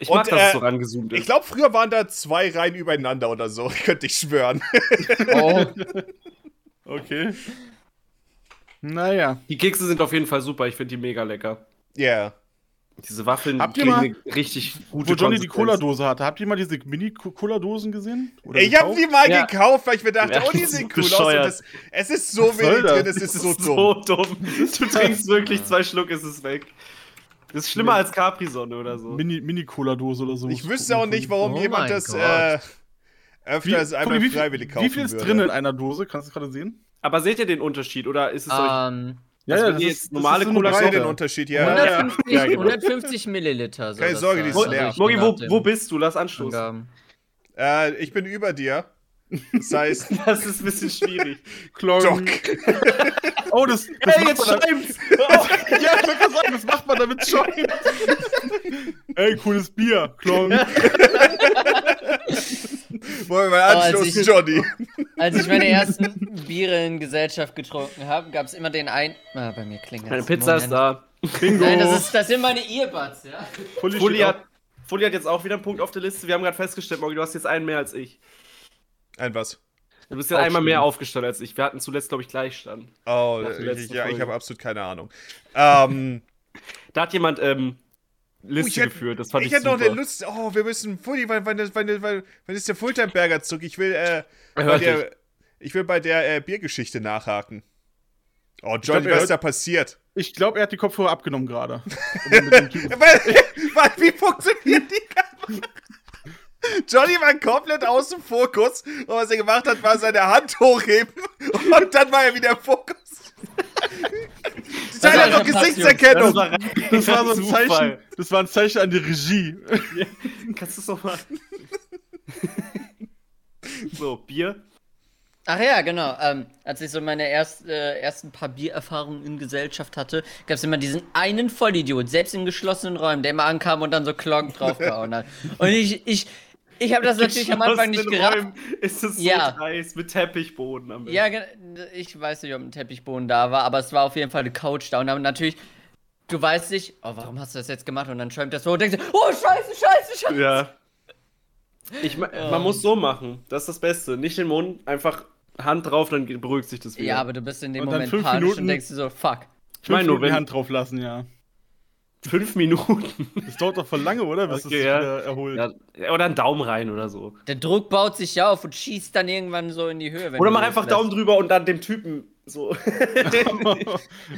Ich Und, mag, dass äh, es so rangezoomt ist. Ich glaube, früher waren da zwei Reihen übereinander oder so. Könnte ich schwören. Oh, Okay. Naja. die Kekse sind auf jeden Fall super. Ich finde die mega lecker. Ja. Diese Waffeln Habt ihr mal- richtig gute Wo Johnny die. Cola-Dose hatte. Habt ihr mal diese Mini-Cola-Dosen gesehen? Oder Ich habe die mal Ja. gekauft, weil ich mir dachte, Ja, oh, die ist sehen cool aus. bescheuert. Und das, es ist so wenig das? drin, es ist Das so ist dumm. so dumm. Du trinkst wirklich zwei Schluck, ist es weg. Das ist schlimmer als Capri-Sonne oder so. Mini- Mini-Cola-Dose oder so. Ich wüsste auch nicht, warum Oh jemand das äh, Wie, öfter als einmal wie, viel- freiwillig kaufen wie viel ist würde. drin in einer Dose? Kannst du das gerade sehen? Aber seht ihr den Unterschied oder ist es euch. ähm, Also wenn ihr jetzt normale so eine Cola Ich sehe kauft, den. Unterschied, ja. Ja, ja. 150, Ja, genau. 150 Milliliter. Keine das Sorge, die ist leer. ich Mogi, bin wo, wo bist du? Lass anstoßen. Äh, ich bin über dir. Das heißt, Das ist ein bisschen schwierig. Klong. Doc. Oh, das, das Ey, jetzt scheiben's! Oh, ja, ich wollte sagen, das macht man damit schon. Ey, cooles Bier. Klong. wollen wir mal Oh, als anstoßen, ich- Johnny. Als ich meine ersten Biere in Gesellschaft getrunken habe, gab es immer den einen. Ah, bei mir klingelt Meine Pizza ist da. Bingo. Nein, das, ist, das sind meine Earbuds, ja. Fully Fully hat, Fully hat jetzt auch wieder einen Punkt auf der Liste. Wir haben gerade festgestellt, Morgi, du hast jetzt einen mehr als ich. Ein was? Du bist ja einmal mehr aufgestellt als ich. Wir hatten zuletzt, glaube ich, Gleichstand. Oh, ich, ja, ich habe absolut keine Ahnung. Ähm, Da hat jemand ähm, Liste ich hätte- geführt. Das fand ich, ich hätte noch eine Lust. Oh, wir müssen Fully, wann, wann, wann, wann, wann ist der Fulltime-Burger zurück? Ich will, äh, bei der, ich will bei der äh, Biergeschichte nachhaken. Oh, glaub, Johnny, er was ist da passiert? Ich glaube, er hat die Kopfhörer abgenommen gerade. Wie funktioniert die Kamera? Johnny war komplett aus dem Fokus und was er gemacht hat, war seine Hand hochheben und dann war er wieder im Fokus. Das war hat doch eine Gesichtserkennung. Das war, Das war so ein Zufall. Zeichen. Das war ein Zeichen an die Regie. Kannst du es nochmal? so, Bier. Ach ja, genau. Ähm, als ich so meine erst, äh, ersten paar Biererfahrungen in Gesellschaft hatte, gab es immer diesen einen Vollidiot, selbst in geschlossenen Räumen, der immer ankam und dann so Klonk draufgehauen hat. Und ich, ich, ich habe das natürlich am Anfang nicht gerafft. Räumen Ist es so Ja. dreist mit Teppichboden am besten. Ja, ich weiß nicht, ob ein Teppichboden da war, aber es war auf jeden Fall eine Couch da. Und dann natürlich, du weißt nicht, oh, warum hast du das jetzt gemacht? Und dann schäumt das so und denkst, oh, scheiße, scheiße, scheiße. Ja. Ich, ma- man muss so machen. Das ist das Beste. Nicht den Mund, einfach Hand drauf, dann beruhigt sich das wieder. Ja, aber du bist in dem Und dann Moment fünf panisch Minuten- und denkst dir so, fuck. Ich meine nur, wenn- Hand drauf lassen, ja. Fünf Minuten. Das dauert doch voll lange, oder? Bis Okay, sich ja. wieder erholt. Ja, oder einen Daumen rein oder so. Der Druck baut sich ja auf und schießt dann irgendwann so in die Höhe. wenn Oder mach einfach loslässt. Daumen drüber und dann dem Typen so.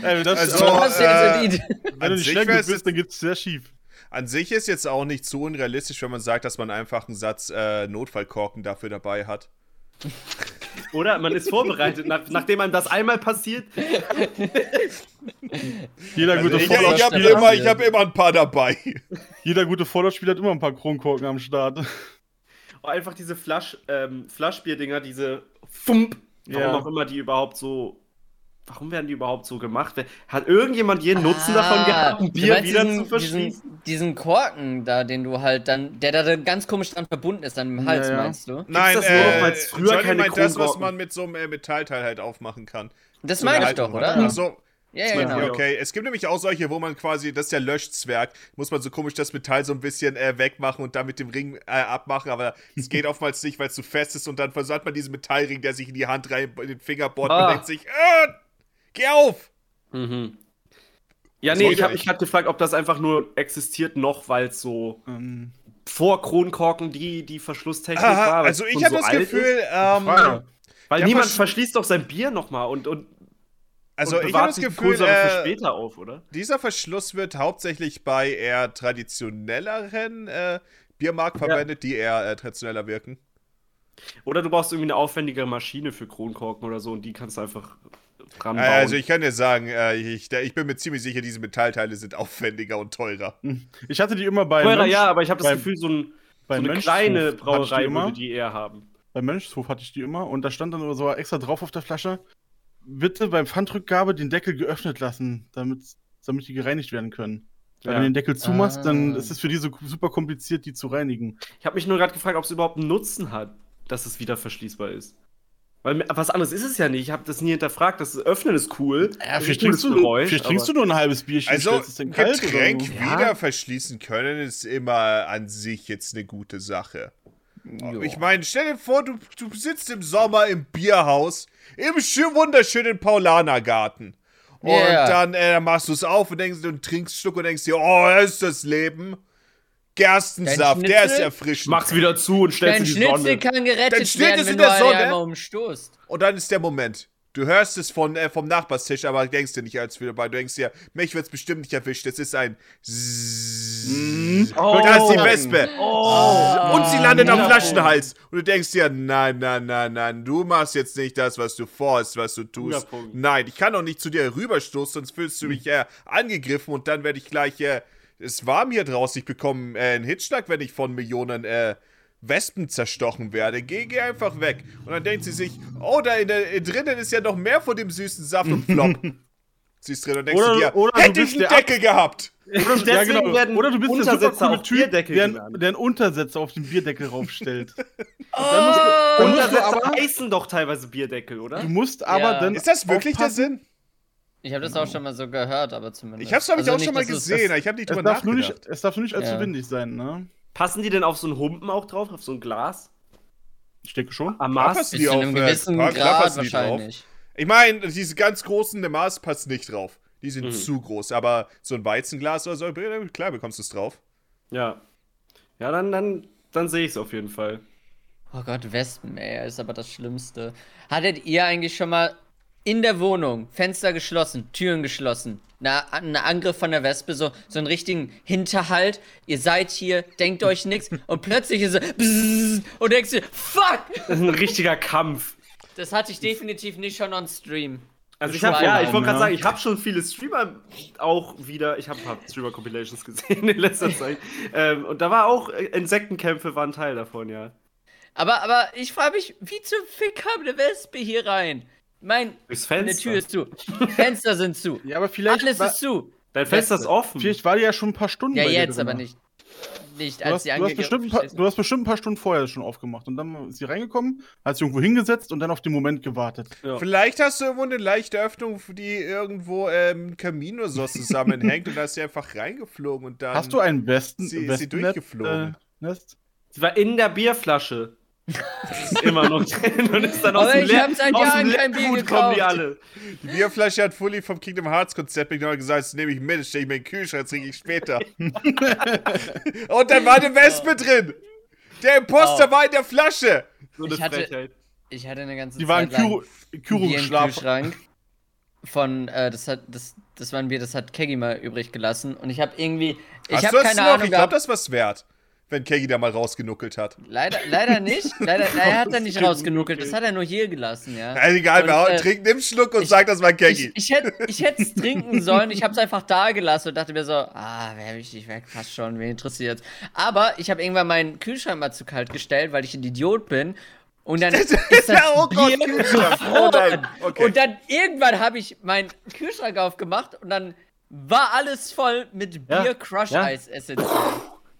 Ey, das, Also, Das ist äh, wenn an du nicht sich schnell genug bist, dann geht's sehr schief. An sich ist jetzt auch nicht so unrealistisch, wenn man sagt, dass man einfach einen Satz äh, Notfallkorken dafür dabei hat. Oder man ist vorbereitet, nach, nachdem einem das einmal passiert. Jeder Also gute ich ich habe immer, ich hab immer ein paar dabei. Jeder gute Vorderspieler hat immer ein paar Kronkorken am Start. Einfach diese Flasch, ähm, Flaschbier-Dinger, diese Fump. Warum Ja. auch immer die überhaupt so. Warum werden die überhaupt so gemacht? Wer- Hat irgendjemand jeden Nutzen davon Ah, gehabt, ein Bier wieder diesen, zu verschließen? Diesen, diesen Korken da, den du halt dann, der da ganz komisch dran verbunden ist, an dem Hals, Ja, ja. meinst du? Nein, das nur noch, äh, weil's früher Johnny keine meint das, was man mit so einem äh, Metallteil halt aufmachen kann. Das So eine meine ich doch, oder? Ach so, Ja, ja, genau. ja, okay. Es gibt nämlich auch solche, wo man quasi, das ist der Löschzwerg, muss man so komisch das Metall so ein bisschen äh, wegmachen und dann mit dem Ring äh, abmachen, aber es geht oftmals nicht, weil es zu fest ist und dann versucht man diesen Metallring, der sich in die Hand rein, in den Finger bohrt Ah. und denkt sich, äh, geh auf! Mhm. Ja, Das nee, ich habe ich. mich gerade gefragt, ob das einfach nur existiert noch, weil es so Ähm, vor Kronkorken die, die Verschlusstechnik Aha, war. also ich schon habe so das Gefühl, ähm. Weil niemand Versch- verschließt doch sein Bier nochmal und, und, also und ich habe das Gefühl, äh, später auf, oder? dieser Verschluss wird hauptsächlich bei eher traditionelleren äh, Biermarken verwendet, die eher äh, traditioneller wirken. Oder du brauchst irgendwie eine aufwendigere Maschine für Kronkorken oder so und die kannst du einfach dran bauen. Also ich kann dir sagen, äh, ich, ich bin mir ziemlich sicher, diese Metallteile sind aufwendiger und teurer. Ich hatte die immer bei Teurer, Mönch- ja, aber ich habe das bei- Gefühl, so, ein, so bei eine Mönchshof kleine die Brauerei immer. würde die eher haben. Bei Mönchshof hatte ich die immer und da stand dann so extra drauf auf der Flasche, bitte beim Pfandrückgabe den Deckel geöffnet lassen, damit, damit die gereinigt werden können. Ja. wenn du den Deckel zumachst, dann Ah. ist es für die so super kompliziert, die zu reinigen. Ich habe mich nur gerade gefragt, ob es überhaupt einen Nutzen hat, dass es wieder verschließbar ist. Weil was anderes ist es ja nicht. Ich habe das nie hinterfragt. Das Öffnen ist cool. Ja, vielleicht ein trinkst, du, Geräusch, vielleicht trinkst du nur ein halbes Bierchen, Also stellst es in kalt Getränk so. Ja. wieder verschließen können ist immer an sich jetzt eine gute Sache. Jo. Ich meine, stell dir vor, du, du sitzt im Sommer im Bierhaus, im schön wunderschönen Paulanergarten. Und Ja. dann äh, machst du es auf und denkst und trinkst einen Schluck und denkst dir, oh, das ist das Leben. Gerstensaft, Dein der ist Schnitzel? erfrischend. Mach's wieder zu und stellst Dein in die Schnitzel Sonne. kann gerettet Dann steht werden, es wenn in du der Sonne. einmal umstoßt. Und dann ist der Moment. Du hörst es von, äh, vom Nachbarstisch, aber denkst dir nicht als wieder bei. Du denkst dir, mich wird's bestimmt nicht erwischt. Es ist ein Zzzz. Oh. Da ist die Wespe. Oh. Und sie landet am Wundervoll. Flaschenhals. Und du denkst dir, nein, nein, nein, nein, du machst jetzt nicht das, was du vorhast, was du tust. Nein, ich kann doch nicht zu dir rüberstoßen, sonst fühlst du mich äh, angegriffen und dann werde ich gleich, äh, es warm hier draußen, ich bekomme äh, einen Hitschlag, wenn ich von Millionen äh, Wespen zerstochen werde. Geh, geh einfach weg. Und dann denkt sie sich, oh, da in der, äh, drinnen ist ja noch mehr von dem süßen Saft und plopp. Sie ist drin und denkst Oder- du dir, oder du hätte ich einen Deckel gehabt. Oder Ja, genau. werden Oder du bist der super Untersetzer coole auf Typ, der, der einen Untersetzer auf den Bierdeckel raufstellt. Oh, Dann musst du Untersetzer aber- heißen doch teilweise Bierdeckel, oder? Du musst aber Ja. dann. Ist das wirklich der. Sinn? Ich habe das Genau. auch schon mal so gehört, aber zumindest. Ich hab's, glaube ich, Also auch nicht, schon mal es gesehen, ich habe nicht Es drüber darf, nur nachgedacht. nicht, es darf nur nicht allzu Ja. windig sein, ne? Passen die denn auf so einen Humpen auch drauf, auf so ein Glas? Ich denke schon. Am Mars? passen die einem auf, äh, gewissen Grad passen die drauf. wahrscheinlich. Ich meine, diese ganz großen, der Mars passt nicht drauf. Die sind Mhm. zu groß, aber so ein Weizenglas oder so, klar bekommst du es drauf. Ja. Ja, dann, dann, dann sehe ich es auf jeden Fall. Oh Gott, Wespen, ey, ist aber das Schlimmste. Hattet ihr eigentlich schon mal in der Wohnung Fenster geschlossen, Türen geschlossen, na, ein Angriff von der Wespe, so, so einen richtigen Hinterhalt? Ihr seid hier, denkt euch nichts und plötzlich ist so bzzz, und denkst dir, fuck! Das ist ein richtiger Kampf. Das hatte ich definitiv nicht schon on Stream. Also ich habe ja, ich wollte gerade sagen, ich habe schon viele Streamer auch wieder, ich habe ein paar Streamer Compilations gesehen in letzter Zeit. ähm, und da war auch äh, Insektenkämpfe waren Teil davon, ja. Aber, aber ich frage mich, wie zum Fick kam eine Wespe hier rein? Mein, meine Fenster. Tür ist zu. Fenster sind zu. Ja, aber vielleicht, Alles war, ist zu. Dein Fenster ist offen. vielleicht war die ja schon ein paar Stunden Ja, jetzt aber nicht. Nicht, Du als hast, die du, hast bestimmt ein paar, du hast bestimmt ein paar Stunden vorher schon aufgemacht. Und dann ist sie reingekommen, hat sich irgendwo hingesetzt und dann auf den Moment gewartet. Ja. Vielleicht hast du irgendwo eine leichte Öffnung, die irgendwo ähm, Kamin oder so zusammenhängt und da ist sie einfach reingeflogen und dann. Hast du einen Westen, sie- ist sie durchgeflogen? Äh, Nest? Sie war in der Bierflasche. Das ist immer noch drin und ist dann Aber aus dem ich Leer- hab seit aus dem Jahren kein Bier Leergut kommen die gekauft. alle. Die Bierflasche hat Fully vom Kingdom Hearts Konzept genau gesagt, das nehme ich mit, stelle ich mir in den Kühlschrank, das trinke ich später. und dann war eine Wespe drin. Der Imposter Oh. war in der Flasche. So eine Ich hatte- Frechheit. Ich hatte eine ganze Die Zeit lang Bier im. Kühlschrank von, äh, das hat, das, das war ein Bier, das hat Keggy mal übrig gelassen und ich habe irgendwie, ich habe keine noch? Ahnung Ich glaube, das war's wert. Wenn Keggy da mal rausgenuckelt hat. Leider, leider nicht, leider, er hat er nicht Rausgenuckelt. das hat er nur hier gelassen, ja. Also egal, Und, äh, trinkt, nimm einen Schluck und ich- sag, das war Keggy. Ich, ich hätte ich hätte es trinken sollen, ich habe es einfach da gelassen und dachte mir so, ah, wer wichtig weg, passt schon, wen interessiert's. Aber ich habe irgendwann meinen Kühlschrank mal zu kalt gestellt, weil ich ein Idiot bin. Und dann ist das Bier Kühlschrank. gefroren. Oh okay. Und dann irgendwann habe ich meinen Kühlschrank aufgemacht und dann war alles voll mit Ja, Bier Crush ja. Eis Essenz.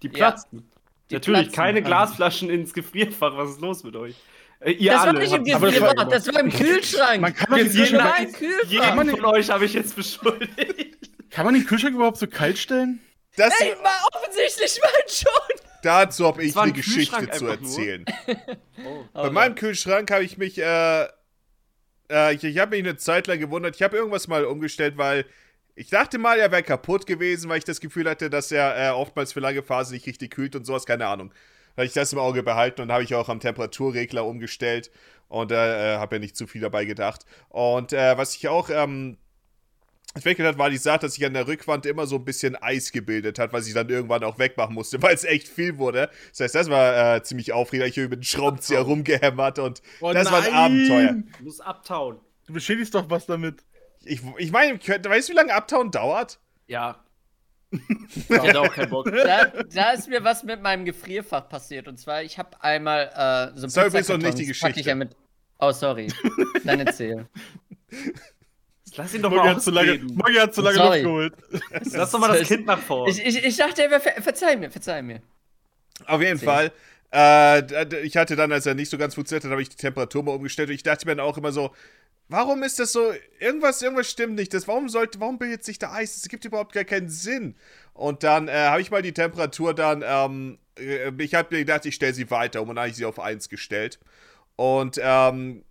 Die platzten. Die Natürlich, platzen. keine Glasflaschen ins Gefrierfach. Was ist los mit euch? Äh, ihr Das war alle. nicht im Gefrierfach, war- das war im Kühlschrank. Man kann Jetzt den jeden, Kühlschrank, Nein, Kühlschrank. jeden man- von euch habe ich jetzt beschuldigt. kann man den Kühlschrank überhaupt so kalt stellen? Das, Ey, war offensichtlich mein schon. dazu habe ich war eine ein Geschichte zu erzählen. Oh. Bei meinem Kühlschrank habe ich mich, äh, äh, ich, ich habe mich eine Zeit lang gewundert. Ich habe irgendwas mal umgestellt, weil ich dachte mal, er wäre kaputt gewesen, weil ich das Gefühl hatte, dass er äh, oftmals für lange Phasen nicht richtig kühlt und sowas, keine Ahnung. Da habe ich das im Auge behalten und habe ich auch am Temperaturregler umgestellt und äh, äh, habe ja nicht zu viel dabei gedacht. Und äh, was ich auch ähm, entwickelt hat, war die Sache, dass sich an der Rückwand immer so ein bisschen Eis gebildet hat, was ich dann irgendwann auch wegmachen musste, weil es echt viel wurde. Das heißt, das war äh, ziemlich aufregend. Ich habe mit dem Schraubenzieher rumgehämmert und Oh das war ein nein! Abenteuer. Du musst abtauen. Du beschädigst doch was damit. Ich, ich meine, weißt du, wie lange Uptown dauert? Ja. Ich hätte auch keinen Bock. Da, da ist mir was mit meinem Gefrierfach passiert. Und zwar, ich habe einmal äh, so Das war übrigens noch nicht die pack ich Geschichte. ja mit. Oh, sorry. Dann erzähl. Lass ihn doch Moggi mal hat zu lange. Moggi hat zu lange Sorry. Luft geholt. Lass doch mal das Kind nach vorne. Ich, ich, ich dachte, er wäre. Ver verzeih mir, verzeih mir. Auf jeden Zehn. Fall. Äh, ich hatte dann, als er nicht so ganz funktioniert hat, habe ich die Temperatur mal umgestellt und ich dachte mir dann auch immer so, warum ist das so, irgendwas, irgendwas stimmt nicht, das, warum sollte, warum bildet sich da Eis, das gibt überhaupt gar keinen Sinn. Und dann äh, habe ich mal die Temperatur dann, ähm, äh, ich habe mir gedacht, ich stelle sie weiter und dann habe ich sie auf 1 gestellt. Und, ähm,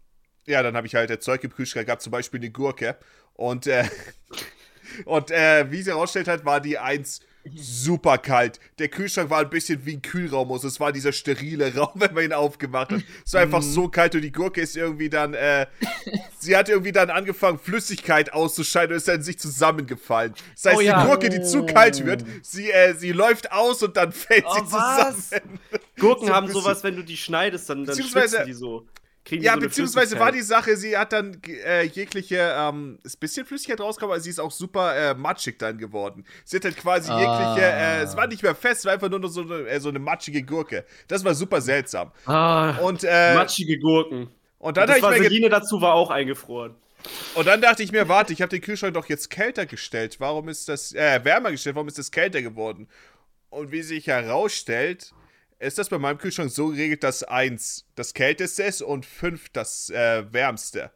ja, dann habe ich halt Zeug im Kühlschrank gehabt, zum Beispiel eine Gurke. Und, äh, und äh, wie sie herausstellt hat, war die 1 super kalt. Der Kühlschrank war ein bisschen wie ein Kühlraum. Also es war dieser sterile Raum, wenn man ihn aufgemacht hat. Es war einfach so kalt und die Gurke ist irgendwie dann, äh, sie hat irgendwie dann angefangen, Flüssigkeit auszuscheiden und ist dann in sich zusammengefallen. Das heißt, Oh ja. die Gurke, die zu kalt wird, sie, äh, sie läuft aus und dann fällt Oh, sie was? zusammen. Gurken So haben sowas, wenn du die schneidest, dann, dann schwitzen die so. Kriegen Ja, so beziehungsweise war die. Sache, sie hat dann äh, jegliche, ähm, ist ein bisschen Flüssigkeit rausgekommen, aber sie ist auch super äh, matschig dann geworden. Sie hat halt quasi Ah. jegliche, äh, es war nicht mehr fest, es war einfach nur noch so eine, äh, so eine matschige Gurke. Das war super seltsam. Ah, Und, äh, matschige Gurken. und, dann das hab ich mir dazu war auch eingefroren. und dann dachte ich mir, warte, ich habe den Kühlschrank doch jetzt kälter gestellt. Warum ist das, äh, wärmer gestellt, warum ist das kälter geworden? Und wie sich herausstellt, ist das bei meinem Kühlschrank so geregelt, dass 1 das kälteste ist und 5 das äh, wärmste.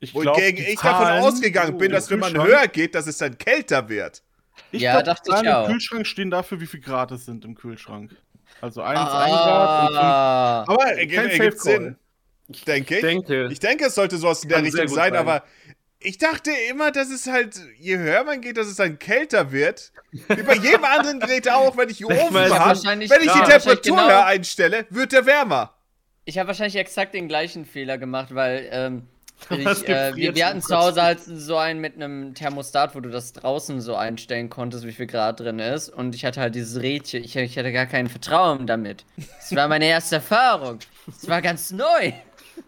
Ich glaub, Wogegen die ich davon ausgegangen bin, im dass wenn man höher geht, dass es dann kälter wird. Ich Ja, glaub, dachte ich auch. im Kühlschrank stehen dafür, wie viel Grad es sind im Kühlschrank. Also 1, 1 Grad und 5. Ah, Aber Ergibt-. Sinn. Denke ich. denke. Ich denke, es sollte sowas in der Richtung sein. aber ich dachte immer, dass es halt, je höher man geht, dass es dann kälter wird. Wie bei jedem anderen Gerät auch, wenn ich hier weiß, habe, wenn ich ja, die wahrscheinlich Temperatur genau- höher einstelle, wird der wärmer. ich habe wahrscheinlich exakt den gleichen Fehler gemacht, weil ähm, ich, äh, wir, wir hatten zu Hause halt so einen mit einem Thermostat, wo du das draußen so einstellen konntest, wie viel Grad drin ist. Und ich hatte halt dieses Rädchen. Ich, ich hatte gar kein Vertrauen damit. Das war meine erste Erfahrung. Das war ganz neu.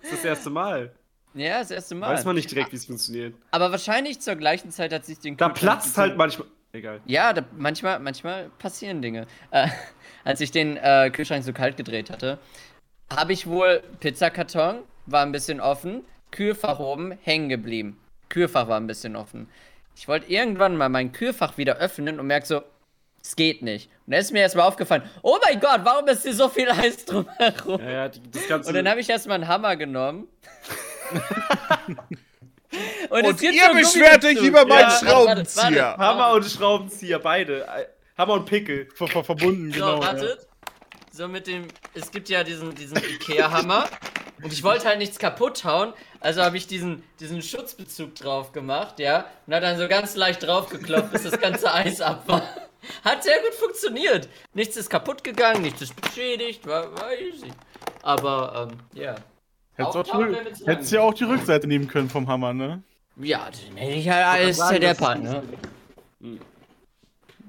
Das ist das erste Mal. Ja, das erste Mal. Weiß man nicht direkt, wie es funktioniert. Aber wahrscheinlich zur gleichen Zeit hat sich den Da Kühlschrank platzt halt manchmal. Egal. Ja, da, manchmal, manchmal passieren Dinge. Äh, als ich den äh, Kühlschrank so kalt gedreht hatte, habe ich wohl Pizzakarton, war ein bisschen offen, Kühlfach oben hängen geblieben. Kühlfach war ein bisschen offen. Ich wollte irgendwann mal mein Kühlfach wieder öffnen und merke so, es geht nicht. Und da ist mir erstmal aufgefallen, oh mein Gott, warum ist hier so viel Eis drumherum? Ja, ja, das ganze. Und dann habe ich erstmal einen Hammer genommen. und, Und ihr beschwert euch über meinen warte, warte, Schraubenzieher. warte. Hammer und Schraubenzieher, beide. Hammer und Pickel. Ver ver verbunden, So, genau. ja. wartet. So mit dem. Es gibt ja diesen, diesen Ikea-Hammer. und ich wollte halt nichts kaputt hauen. Also habe ich diesen, diesen Schutzbezug drauf gemacht, ja. Und hat dann so ganz leicht draufgeklopft, bis das ganze Eis ab war. Hat sehr gut funktioniert. Nichts ist kaputt gegangen, nichts ist beschädigt, war, war easy. Aber, ähm, ja. Hättest, auch die, hättest ja auch die Rückseite nehmen können vom Hammer, ne? Ja, den hätte ich halt alles zerdeppert, ne? Hm.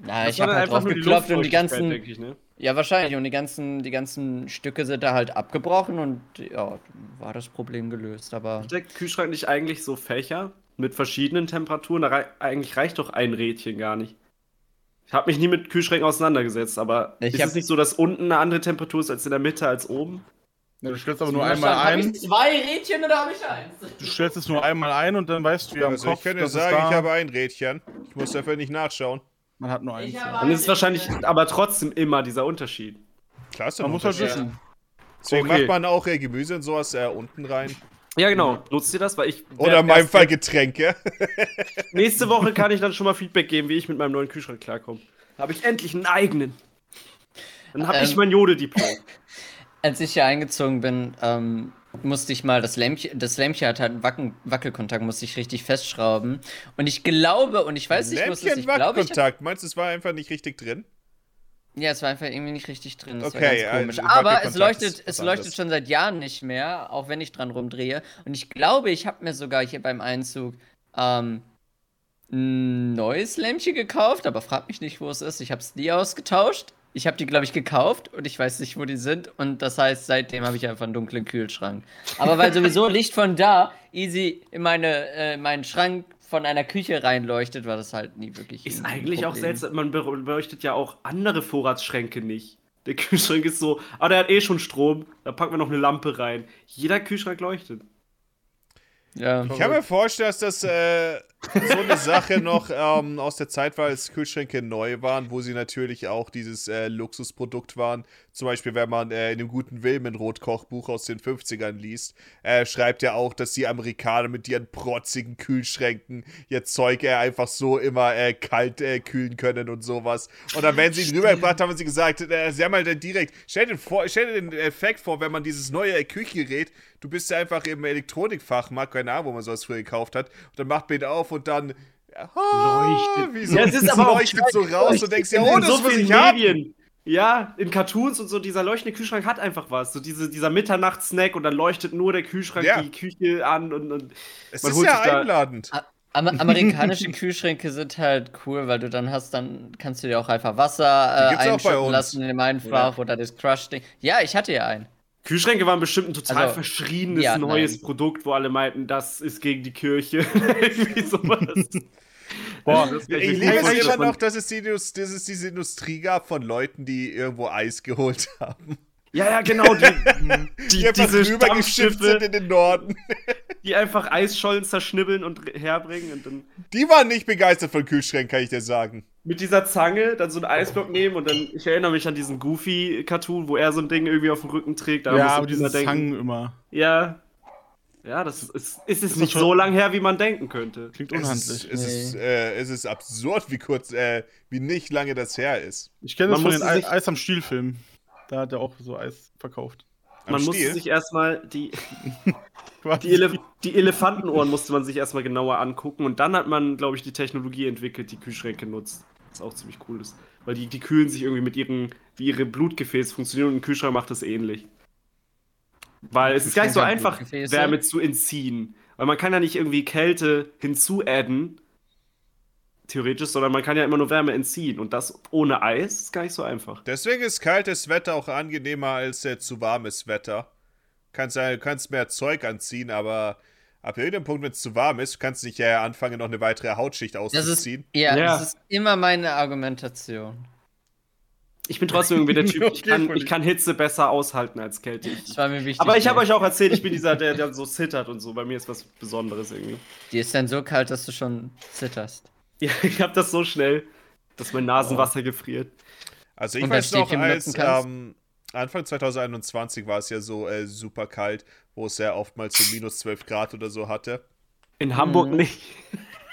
Na, Das ich habe dann halt drauf geklopft und die ganzen. denke ich, ne? Ja, wahrscheinlich. Und die ganzen, die ganzen Stücke sind da halt abgebrochen und ja, war das Problem gelöst. Aber Hat der Kühlschrank nicht eigentlich so Fächer mit verschiedenen Temperaturen? Da rei eigentlich reicht doch ein Rädchen gar nicht. Ich habe mich nie mit Kühlschränken auseinandergesetzt, aber Ich ist es nicht so, dass unten eine andere Temperatur ist als in der Mitte als oben? Ja, du stellst aber nur Habe einmal ein. ich zwei Rädchen oder habe ich eins? Du stellst es nur einmal ein und dann weißt du ja Also ich Kopf, kann dir sagen, da, ich habe ein Rädchen. Ich muss dafür nicht nachschauen. man hat nur eins. Ich ja. habe Dann ist es wahrscheinlich aber trotzdem immer dieser Unterschied. Klasse. Man muss halt wissen. Deswegen Okay. macht man auch äh, Gemüse und sowas äh, unten rein. Ja, genau. Nutzt ihr das? Weil ich. Oder in meinem Fall Getränke. Nächste Woche kann ich dann schon mal Feedback geben, wie ich mit meinem neuen Kühlschrank klarkomme. Habe ich endlich einen eigenen. Dann habe ich Ähm. mein Jode-Diplom. Als ich hier eingezogen bin, ähm, musste ich mal das Lämpchen, das Lämpchen hat halt einen Wacken, Wackelkontakt, musste ich richtig festschrauben. Und ich glaube, und ich weiß nicht, was es ich glaube, ich hab, Wackelkontakt. Meinst du, es war einfach nicht richtig drin? Ja, es war einfach irgendwie nicht richtig drin. Das Okay, war ganz komisch. also Aber es Wackelkontakt leuchtet, es leuchtet anderes. schon seit Jahren nicht mehr, auch wenn ich dran rumdrehe. Und ich glaube, ich habe mir sogar hier beim Einzug ähm, ein neues Lämpchen gekauft, aber frag mich nicht, wo es ist. Ich habe es nie ausgetauscht. Ich habe die, glaube ich, gekauft und ich weiß nicht, wo die sind. Und das heißt, seitdem habe ich einfach einen dunklen Kühlschrank. Aber weil sowieso Licht von da easy in meine, äh, meinen Schrank von einer Küche reinleuchtet, war das halt nie wirklich. Ist eigentlich auch seltsam, man be- beleuchtet ja auch andere Vorratsschränke nicht. Der Kühlschrank ist so, ah, der hat eh schon Strom, da packen wir noch eine Lampe rein. Jeder Kühlschrank leuchtet. Ja. Ich kann mir vorstellen, dass das äh, so eine Sache noch ähm, aus der Zeit war, als Kühlschränke neu waren, wo sie natürlich auch dieses äh, Luxusprodukt waren. Zum Beispiel, wenn man äh, in dem guten Wilmenrot-Kochbuch aus den 50ern liest, äh, schreibt er auch, dass die Amerikaner mit ihren protzigen Kühlschränken ihr Zeug äh, einfach so immer äh, kalt äh, kühlen können und sowas. Und dann, wenn sie ihn rübergebracht haben, haben sie gesagt, sie haben halt direkt, stell dir, vor, stell dir den Effekt vor, wenn man dieses neue Küchengerät, du bist ja einfach im Elektronikfachmarkt, keine Ahnung, wo man sowas früher gekauft hat, und dann macht man ihn auf und dann ah, Leuchtet. Wie so, Ja, es ist aber auch leuchtet so raus und denkst, ja, In oh, das so will ich haben. Medien. Ja, in Cartoons und so, dieser leuchtende Kühlschrank hat einfach was. So diese, dieser Mitternachtssnack und dann leuchtet nur der Kühlschrank Ja. die Küche an und, und Es Man ist holt ja sich da- einladend. Am amerikanische Kühlschränke sind halt cool, weil du dann hast, dann kannst du dir auch einfach Wasser äh, einschütten lassen in dem Einfach oder das Crush-Ding. Ja, ich hatte ja einen. Kühlschränke waren bestimmt ein total Also, verschriebenes ja, neues nein. Produkt, wo alle meinten, das ist gegen die Kirche. Irgendwie sowas. Boah, Ich liebe es immer noch, dass es, die, dass es diese Industrie gab von Leuten, die irgendwo Eis geholt haben. Ja, ja, genau. Die, Die, die, einfach diese rübergeschifft sind in den Norden. die einfach Eisschollen zerschnibbeln und herbringen und dann Die waren nicht begeistert von Kühlschränken, kann ich dir sagen. Mit dieser Zange dann so einen Eisblock nehmen und dann, ich erinnere mich an diesen Goofy-Cartoon, wo er so ein Ding irgendwie auf dem Rücken trägt. Da ja, musste aber diese Zangen immer. Ja, Ja, das ist, ist, ist es Ist nicht so lang her, wie man denken könnte. Klingt Es ist, unhandlich. es, ist, äh, es ist absurd, wie kurz, äh, wie nicht lange das her ist. Ich kenne das Man von den musste sich- Eis am Stiel-Filmen. Da hat er auch so Eis verkauft. Am Man musste Stiel? sich erstmal die, die, Elef die Elefantenohren musste man sich erstmal genauer angucken und dann hat man, glaube ich, die Technologie entwickelt, die Kühlschränke nutzt. Was auch ziemlich cool ist. Weil die, die kühlen sich irgendwie mit ihren, wie ihre Blutgefäße funktionieren und ein Kühlschrank macht das ähnlich. Weil es ist gar nicht so einfach? Wärme zu entziehen. Weil man kann ja nicht irgendwie Kälte hinzuadden, theoretisch, sondern man kann ja immer nur Wärme entziehen. Und das ohne Eis ist gar nicht so einfach. Deswegen ist kaltes Wetter auch angenehmer als äh, zu warmes Wetter. Kannst, äh, kannst mehr Zeug anziehen, aber ab irgendeinem Punkt, wenn es zu warm ist, kannst du nicht ja anfangen, noch eine weitere Hautschicht Das ist, auszuziehen. ja, Ja. das ist immer meine Argumentation. Ich bin trotzdem irgendwie der Typ, ich Okay, kann, Fully. ich kann Hitze besser aushalten als Kälte. Ich, Das war mir wichtig. aber ich habe euch auch erzählt, ich bin dieser, der, der so zittert und so. Bei mir ist was Besonderes irgendwie. Die ist dann so kalt, dass du schon zitterst. Ja, ich habe das so schnell, dass mein Nasenwasser gefriert. Also ich Und dann weiß noch, als ähm, Anfang 2021 war es ja so äh, super kalt, wo es ja oftmals so minus 12 Grad oder so hatte. In Hamburg Mhm. nicht.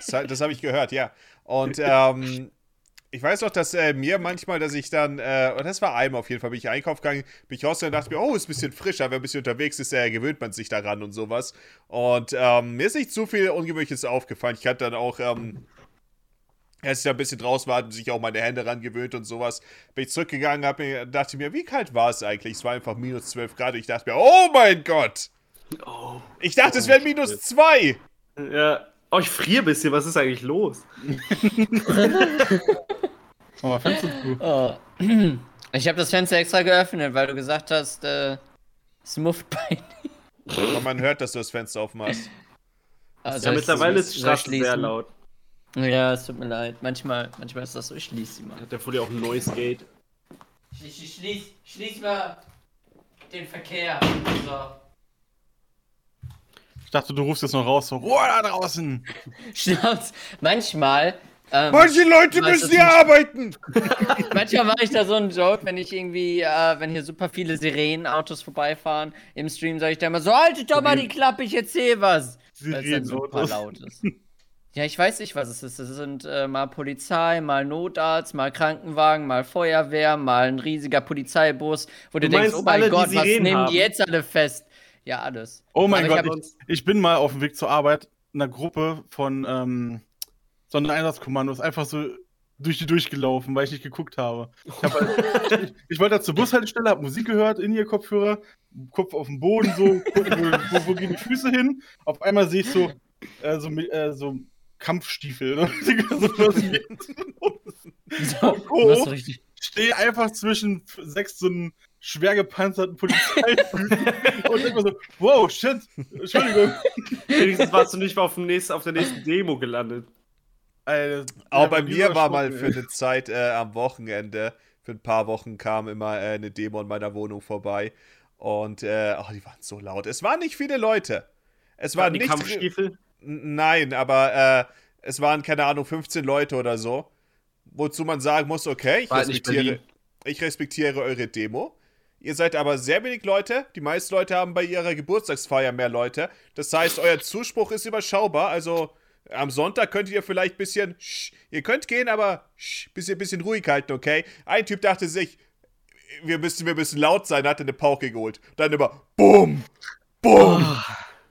Das, das habe ich gehört, ja. Und ähm, ich weiß auch, dass äh, mir manchmal, dass ich dann, äh, und das war einmal auf jeden Fall, bin ich einkaufen gegangen, bin ich raus und dachte mir, oh, ist ein bisschen frischer, wenn man ein bisschen unterwegs ist, äh, gewöhnt man sich daran und sowas. Und ähm, mir ist nicht zu viel Ungewöhnliches aufgefallen. Ich hatte dann auch, ähm, als ich da ein bisschen draußen war, hatten sich auch meine Hände ran gewöhnt und sowas. Bin ich zurückgegangen, hab mir, dachte mir, wie kalt war es eigentlich? Es war einfach minus 12 Grad und ich dachte mir, oh mein Gott! Oh. Ich dachte, es wären minus 2! Ja. Oh, ich friere ein bisschen. Was ist eigentlich los? Mach mal Fenster zu. Oh. Ich habe das Fenster extra geöffnet, weil du gesagt hast, äh, es muft bei Aber man hört, dass du das Fenster aufmachst. also ja, mittlerweile ist die ich Straße sehr laut. Ja, es tut mir leid. Manchmal, manchmal ist das so. Ich schließe sie mal. Hat der Fully auch ein Noise Gate? Ich, schließ, schließ mal den Verkehr. So. Ich dachte, du rufst jetzt noch raus, so, Ruhe da draußen! Schnauz. Manchmal. Ähm, Manche Leute müssen hier arbeiten! Manchmal mache ich da so einen Joke, wenn ich irgendwie, äh, wenn hier super viele Sirenenautos vorbeifahren im Stream, sage ich da immer so, haltet doch mal die Klappe, ich erzähl was. Weil es dann super laut ist. Ja, ich weiß nicht, was es ist. Es sind äh, mal Polizei, mal Notarzt, mal Krankenwagen, mal Feuerwehr, mal ein riesiger Polizeibus, wo du, Du denkst, oh mein alle, Gott, was nehmen haben? die jetzt alle fest? Ja, alles. Oh mein Aber ich Gott, hab- ich, ich bin mal auf dem Weg zur Arbeit in einer Gruppe von ähm, Sondereinsatzkommandos einfach so durch die durchgelaufen, weil ich nicht geguckt habe. Ich, hab halt, ich, ich wollte da zur Bushaltestelle, habe Musik gehört, in ihr Kopfhörer, Kopf auf dem Boden, so, wo, wo, wo gehen die Füße hin. Auf einmal sehe ich so, äh, so, äh, so Kampfstiefel. Ne? so, Oh. richtig. stehe einfach zwischen sechs so einen schwer gepanzerten Polizeitypen und denk mir so, wow, shit, Entschuldigung. Wenigstens warst du nicht auf, dem nächsten, auf der nächsten Demo gelandet. Alter, Auch bei mir war mal für eine Zeit äh, am Wochenende, für ein paar Wochen kam immer äh, eine Demo in meiner Wohnung vorbei. Und äh, oh, die waren so laut. Es waren nicht viele Leute. Es waren die nicht. Kampfstiefel. Nein, aber äh, es waren, keine Ahnung, 15 Leute oder so. Wozu man sagen muss, okay, ich halt respektiere, ich respektiere eure Demo. Ihr seid aber sehr wenig Leute. Die meisten Leute haben bei ihrer Geburtstagsfeier mehr Leute. Das heißt, euer Zuspruch ist überschaubar. Also am Sonntag könntet ihr vielleicht ein bisschen. Sch, ihr könnt gehen, aber sch, bisschen, bisschen ruhig halten, okay? Ein Typ dachte sich, wir müssen, wir müssen laut sein, hat eine Pauke geholt. Dann immer BUM! BUM!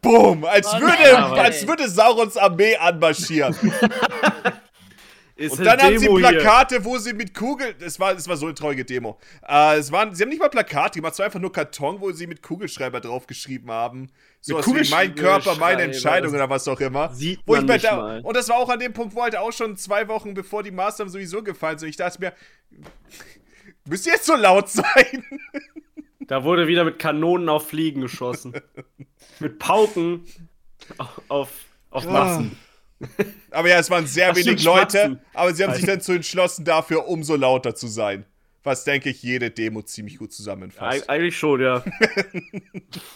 BUM! Als Oh würde, nein. als würde Saurons Armee anmarschieren. Und dann haben sie Demo hier. Plakate, wo sie mit Kugeln. Es war, es war so eine traurige Demo. Äh, es waren, sie haben nicht mal Plakate gemacht, es war einfach nur Karton, wo sie mit Kugelschreiber draufgeschrieben haben. So was wie mein Körper, meine Entscheidung oder was auch immer. Sieht Wo ich man mir nicht da, mal. und das war auch an dem Punkt, wo halt auch schon zwei Wochen bevor die Maßnahmen sowieso gefallen sind. Ich dachte mir, müsst ihr jetzt so laut sein? Da wurde wieder mit Kanonen auf Fliegen geschossen. mit Pauken auf, auf, auf Massen. Aber ja, es waren sehr wenig Leute, aber sie haben sich dann zu entschlossen, dafür umso lauter zu sein. Was, denke ich, jede Demo ziemlich gut zusammenfasst. Eig eigentlich schon, ja.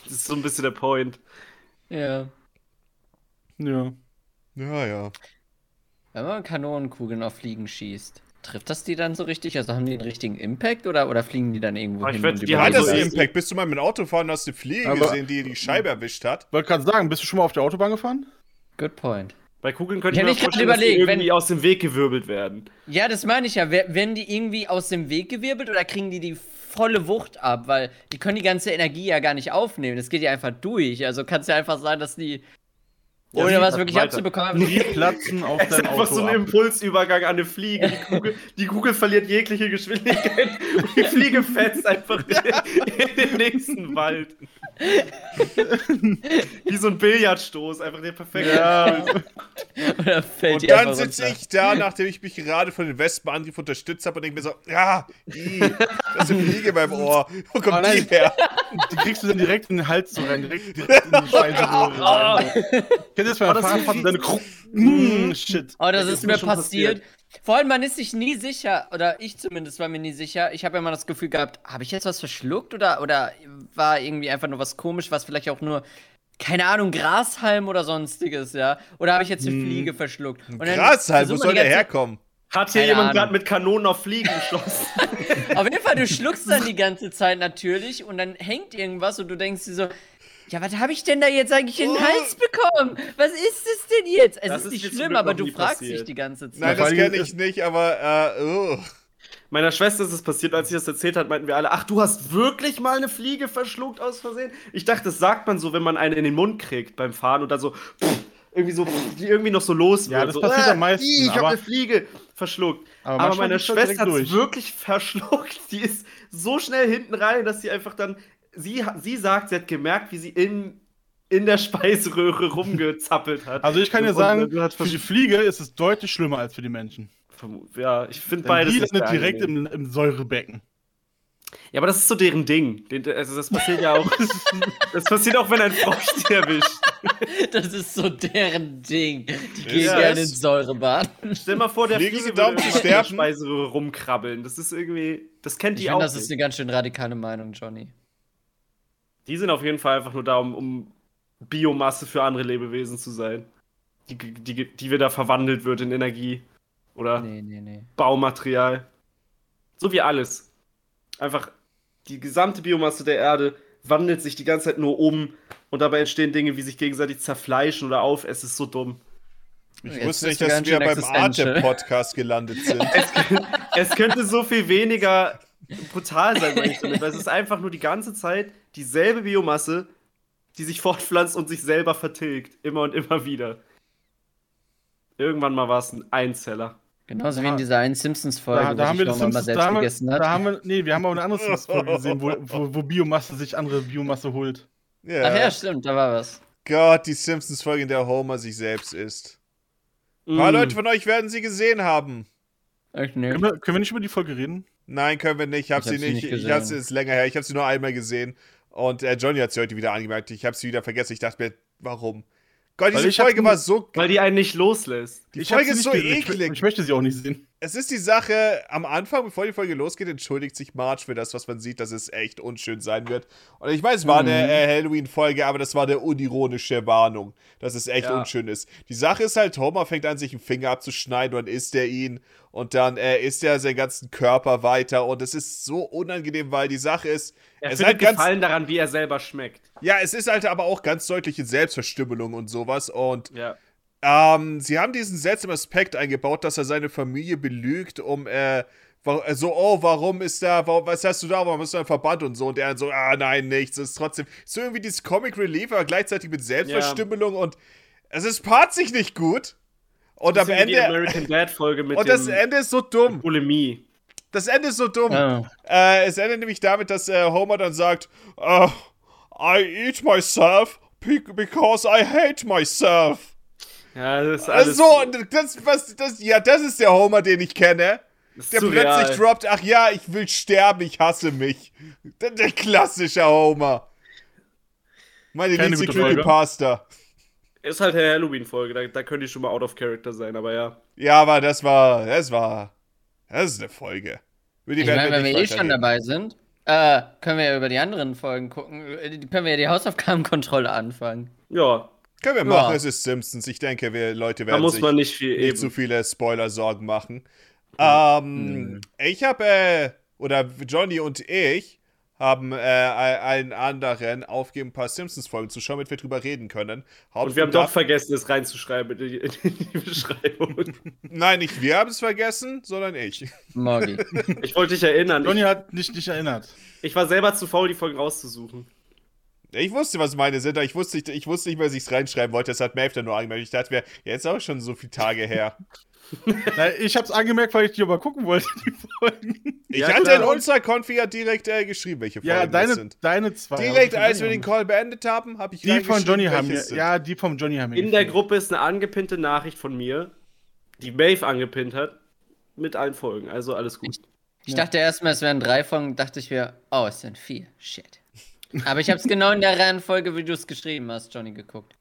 das ist so ein bisschen der Point. Ja. Ja. Ja, ja. Wenn man Kanonenkugeln auf Fliegen schießt. Trifft das die dann so richtig? Also haben die einen richtigen Impact oder, oder fliegen die dann irgendwo ich hin? wette, und die Ja, hat das das? Impact? Bist du mal mit dem Auto fahren, hast du eine Fliege Aber- gesehen, die die Scheibe erwischt hat? Wollte gerade sagen, bist du schon mal auf der Autobahn gefahren? Good point. Bei Kugeln könnte Ich ich mir vorstellen, dass die überlegt, wenn- irgendwie aus dem Weg gewirbelt werden. Ja, das meine ich ja. Wer- Werden die irgendwie aus dem Weg gewirbelt oder kriegen die die volle Wucht ab? Weil die können die ganze Energie ja gar nicht aufnehmen. Das geht ja einfach durch. Also kann es ja einfach sein, dass die. Ja, ohne was wirklich weiter. abzubekommen. Die platzen auf Es ist dein einfach Auto so ein ab. Impulsübergang an eine Fliege. Die Kugel, die Kugel verliert jegliche Geschwindigkeit und die Fliege fetzt einfach in den nächsten Wald. Wie so ein Billardstoß, einfach der perfekte. Ja, Und die dann einfach sitze ich da, nachdem ich mich gerade von den Wespenangriff unterstützt habe und denke mir so, ja, ih, das ist eine Fliege in meinem Ohr. Wo kommt Oh nein. die her? die kriegst du dann direkt in den Hals so rein, direkt, direkt in die Speiseröhre rein. Oh, der das Fahrradfahrt ist und dann mm, shit. Oh, das Das ist ist mir schon passiert. Vor allem, man ist sich nie sicher, oder ich zumindest war mir nie sicher. Ich habe immer das Gefühl gehabt, habe ich jetzt was verschluckt oder, oder war irgendwie einfach nur was komisch, was vielleicht auch nur, keine Ahnung, Grashalm oder sonstiges, ja? Oder habe ich jetzt eine Hm. Fliege verschluckt? Halt, wo soll der herkommen? Hat hier Keine jemand gerade mit Kanonen auf Fliegen geschossen? Auf jeden Fall, du schluckst dann die ganze Zeit natürlich und dann hängt irgendwas und du denkst dir so, ja, was habe ich denn da jetzt eigentlich in den Hals bekommen? Was ist es denn jetzt? Es Das ist ist nicht schlimm, aber du fragst passiert. dich die ganze Zeit. Nein, das kenne ich nicht, aber, äh, oh. Meiner Schwester ist es passiert, als sie das erzählt hat, meinten wir alle, ach, du hast wirklich mal eine Fliege verschluckt aus Versehen? Ich dachte, das sagt man so, wenn man eine in den Mund kriegt beim Fahren und dann so, pff, irgendwie so, pff, die irgendwie noch so los Ja, wird. das so, passiert äh, am meisten, Ich habe eine Fliege verschluckt. Aber Aber, meine Schwester hat es wirklich verschluckt. Die ist so schnell hinten rein, dass sie einfach dann, sie, sie sagt, sie hat gemerkt, wie sie in, in der Speiseröhre rumgezappelt hat. Also ich kann dir Und- sagen, für die Fliege ist es deutlich schlimmer als für die Menschen. Ja, ich finde beides. die nicht landet direkt im, im Säurebecken. Ja, aber das ist so deren Ding. Also das passiert ja auch. das passiert auch, wenn ein Frosch die erwischt. Das ist so deren Ding. Die gehen Ja, gerne ins Säurebad. Stell mal vor, der Fliege würde einfach in der? Speiseröhre rumkrabbeln. Das ist irgendwie. Das kennt Ich die finde, auch. das ist nicht. eine ganz schön radikale Meinung, Johnny. Die sind auf jeden Fall einfach nur da, um, um Biomasse für andere Lebewesen zu sein. Die, die, die wieder verwandelt wird in Energie. Oder Nee, nee, nee. Baumaterial. So wie alles. Einfach die gesamte Biomasse der Erde wandelt sich die ganze Zeit nur um und dabei entstehen Dinge wie sich gegenseitig zerfleischen oder auf. Es ist so dumm. Ich Jetzt wusste nicht, dass wir beim. Arte-Podcast gelandet sind. Es könnte so viel weniger brutal sein, meine ich damit, weil es ist einfach nur die ganze Zeit dieselbe Biomasse, die sich fortpflanzt und sich selber vertilgt. Immer und immer wieder. Irgendwann mal war es ein Einzeller. Genauso wie in dieser einen Simpsons-Folge, Da, wo da haben wir sich Norman mal Simpsons, selbst da haben gegessen hat. da haben wir, nee, wir haben aber eine andere Simpsons-Folge gesehen, wo, wo, wo Biomasse sich andere Biomasse holt. Ja. Ach ja, stimmt, da war was. Gott, die Simpsons-Folge, in der Homer sich selbst isst. Ein paar Mm. Leute von euch werden sie gesehen haben. Echt, nee. Können wir, können wir nicht über die Folge reden? Nein, können wir nicht. Ich habe sie hab sie nicht. nicht ich gesehen. hab's, ist länger her. Ich habe sie nur einmal gesehen. Und äh, Johnny hat sie heute wieder angemerkt. Ich habe sie wieder vergessen. Ich dachte mir, warum? Gott, Weil diese hab Folge war so. Weil die einen nicht loslässt. Die Ich Folge sie ist nicht so gesehen. Ich, eklig. ich möchte sie auch nicht sehen. Es ist die Sache, am Anfang, bevor die Folge losgeht, entschuldigt sich Marge für das, was man sieht, dass es echt unschön sein wird. Und ich weiß, es war eine Mhm. äh, Halloween-Folge, aber das war eine unironische Warnung, dass es echt Ja. unschön ist. Die Sache ist halt, Homer fängt an, sich einen Finger abzuschneiden und isst er ihn. Und dann äh, isst er seinen ganzen Körper weiter. Und es ist so unangenehm, weil die Sache ist, Er es ist halt ganz. Gefallen daran, wie er selber schmeckt. Ja, es ist halt aber auch ganz deutliche Selbstverstümmelung und sowas. Und Ja. Ähm, sie haben diesen seltsamen Aspekt eingebaut, dass er seine Familie belügt, um, äh, äh, so, oh, warum ist da, warum, was hast du da, warum ist da ein Verband und so, und er dann so, ah, nein, nichts, das ist trotzdem, so irgendwie dieses Comic Relief, aber gleichzeitig mit Selbstverstümmelung und es ist paart sich nicht gut. Und am Bisschen wie die Ende, American Dad Folge mit und das Ende ist so dumm, Bulimie. das Ende ist so dumm. Oh. Äh, es endet nämlich damit, dass äh, Homer dann sagt, uh, I eat myself be- because I hate myself. Ja, das ist alles. Also, das, was, das, ja, das ist der Homer, den ich kenne. Der surreal. plötzlich droppt, ach ja, ich will sterben, ich hasse mich. Der, der klassische Homer. Meine Keine nächste. Creepypasta. Ist halt eine Halloween-Folge, da, da könnte ich schon mal out of character sein, aber ja. Ja, aber das war, das war, das ist eine Folge. Über die Ich meine, wenn wir eh schon dabei sind, äh, können wir ja über die anderen Folgen gucken. Äh, Können wir ja die Hausaufgabenkontrolle anfangen. Ja, Können wir Ja. machen, es ist Simpsons. Ich denke, wir Leute da werden muss sich man nicht viel nicht zu viele Spoiler-Sorgen machen. Ähm, ich habe, äh, oder Johnny und ich haben äh, einen anderen aufgeben, ein paar Simpsons-Folgen zu schauen, damit wir drüber reden können. Und wir haben doch vergessen, es reinzuschreiben in die, in die Beschreibung. Nein, nicht wir haben es vergessen, sondern ich. Morgi. Ich wollte dich erinnern. Johnny Ich, hat nicht, nicht erinnert. ich war selber zu faul, die Folgen rauszusuchen. Ich wusste, was meine sind, aber ich wusste nicht, ich wusste nicht mehr, dass ich es reinschreiben wollte. Das hat Maeve dann nur angemeldet. Ich dachte mir, jetzt auch schon so viele Tage her. Na, ich hab's angemerkt, weil ich die aber gucken wollte, die Folgen. Ich Ja, hatte klar. in unserer Konfi ja direkt äh, geschrieben, welche Folgen Ja, das deine, sind. deine zwei. Direkt, als wir den Call beendet haben, habe ich. Die von Johnny haben sind. ja, die vom Johnny haben mir In der. Gruppe ist eine angepinnte Nachricht von mir, die Maeve angepinnt hat, mit allen Folgen. Also alles gut. Ich dachte erstmal, es wären drei Folgen, dachte ich mir, oh, es sind vier. Shit. Aber ich habe es genau in der Reihenfolge, wie du es geschrieben hast, Johnny, geguckt.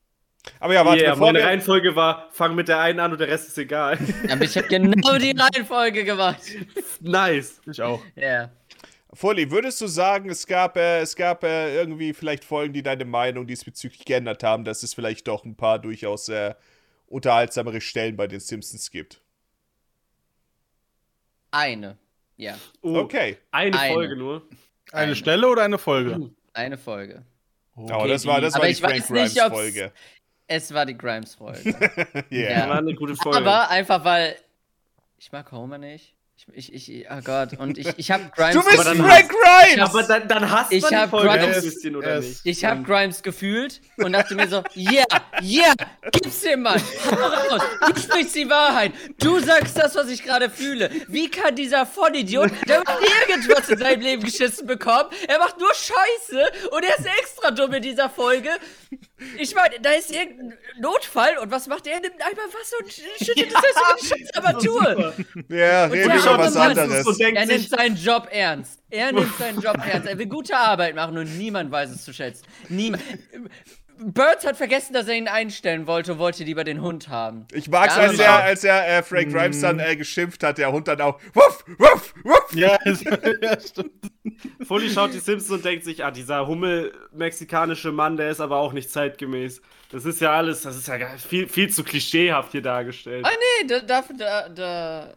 Aber ja, warte, yeah, bevor meine wir, Reihenfolge war, fang mit der einen an und der Rest ist egal. Aber ich habe genau die Reihenfolge gemacht. nice. Ich auch. Ja. Fully, würdest du sagen, es gab, äh, es gab äh, irgendwie vielleicht Folgen, die deine Meinung diesbezüglich geändert haben, dass es vielleicht doch ein paar durchaus äh, unterhaltsamere Stellen bei den Simpsons gibt? Eine. Ja, Oh, Okay. Eine, Eine. Folge nur. Eine Eine. Stelle oder eine Folge? Eine Folge. Oh, das war, das war die Frank weiß Grimes nicht, ob's- Folge. Es war die Grimes-Folge. Yeah. Ja. War eine gute Folge. Aber einfach weil. Ich mag Homer nicht. Ich, ich, ich oh Gott. Und ich, ich habe Grimes. Du bist Aber dann Frank Grimes! Aber dann, dann Ich hab Folge Grimes- ein bisschen, oder Er nicht? Ich habe Grimes gefühlt und dachte mir so, yeah, yeah, gib's dem Mann, hau raus, du sprichst die Wahrheit, du sagst das, was ich gerade fühle. Wie kann dieser Vollidiot, der irgendwas in seinem Leben geschissen bekommen, er macht nur Scheiße und er ist extra dumm in dieser Folge. Ich meine, da ist irgendein Notfall und was macht er? Er nimmt einfach Wasser und schüttet das über die scheiß Armatur. Ja, reden wir Ja, über was anderes. so Er nimmt seinen Job ernst. Er nimmt seinen Job ernst. Er will gute Arbeit machen und niemand weiß es zu schätzen. Niemand. Birds hat vergessen, dass er ihn einstellen wollte und wollte lieber den Hund haben. Ich mag's, Ja, als er, als er äh, Frank Grimes dann äh, geschimpft hat, der Hund dann auch wuff, wuff, wuff. Ja, ja, stimmt. Fully schaut die Simpsons und denkt sich, ah, dieser Hummel-mexikanische Mann, der ist aber auch nicht zeitgemäß. Das ist ja alles, das ist ja gar- viel, viel zu klischeehaft hier dargestellt. Ah, nee, da, da, da, da,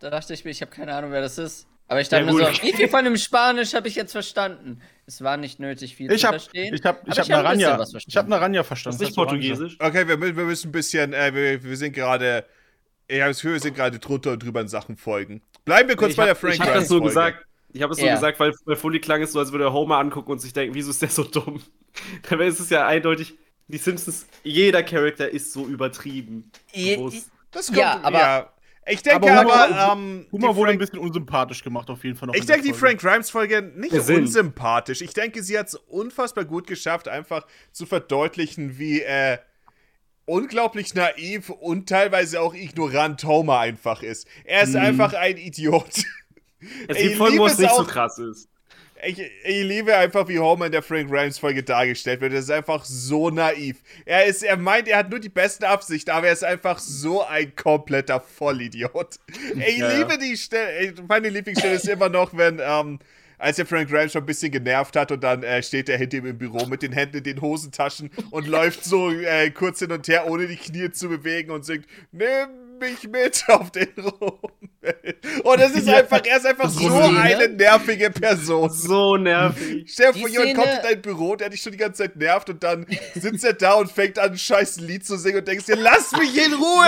da dachte ich mir, ich habe keine Ahnung, wer das ist. Aber ich dachte Ja, mir so, wie viel von dem Spanisch habe ich jetzt verstanden? Es war nicht nötig, viel Ich zu hab, verstehen. ich hab, aber ich hab ich hab Naranja, ich verstanden. hab Naranja Das verstanden. ist nicht das heißt portugiesisch. Okay, wir, wir müssen ein bisschen, äh, wir, wir sind gerade, ich habe das Gefühl, wir sind gerade drunter und drüber in Sachen Folgen. Bleiben wir kurz ich bei der hab, Frank ich hab Grimes das Folge. gesagt. Ich habe es nur Ja. gesagt, weil bei Fully klang es so, als würde er Homer angucken und sich denken, wieso ist der so dumm? Dabei ist es ja eindeutig, die Simpsons, jeder Charakter ist so übertrieben. Je-. Das kommt, Ja, aber- ja. Ich denke Aber aber, ähm, die Humor wurde ein Frank, bisschen unsympathisch gemacht, auf jeden Fall. Noch ich denke, die Folge. Frank Grimes Folge nicht unsympathisch. Ich denke, sie hat es unfassbar gut geschafft, einfach zu verdeutlichen, wie äh, unglaublich naiv und teilweise auch ignorant Homer einfach ist. Er ist einfach ein Idiot. Es Ich gibt Folgen, wo es nicht so auch- krass ist. Ich, ich liebe einfach, wie Homer in der Frank Grimes Folge dargestellt wird. Er ist einfach so naiv. Er ist, er meint, er hat nur die besten Absichten, aber er ist einfach so ein kompletter Vollidiot. Ich Ja, liebe die Stelle. Meine Lieblingsstelle ist immer noch, wenn, ähm, als der Frank Grimes schon ein bisschen genervt hat und dann äh, steht er hinter ihm im Büro mit den Händen in den Hosentaschen und läuft so äh, kurz hin und her, ohne die Knie zu bewegen und singt, nimm mich mit auf den Rummel. Und es ist Ja. einfach, er ist einfach Das so Rummel, ne? eine nervige Person. So nervig. Stell dir vor, jemand Szene- kommt in dein Büro, der dich schon die ganze Zeit nervt und dann sitzt er da und fängt an, ein scheiß Lied zu singen und denkst dir, lass mich in Ruhe!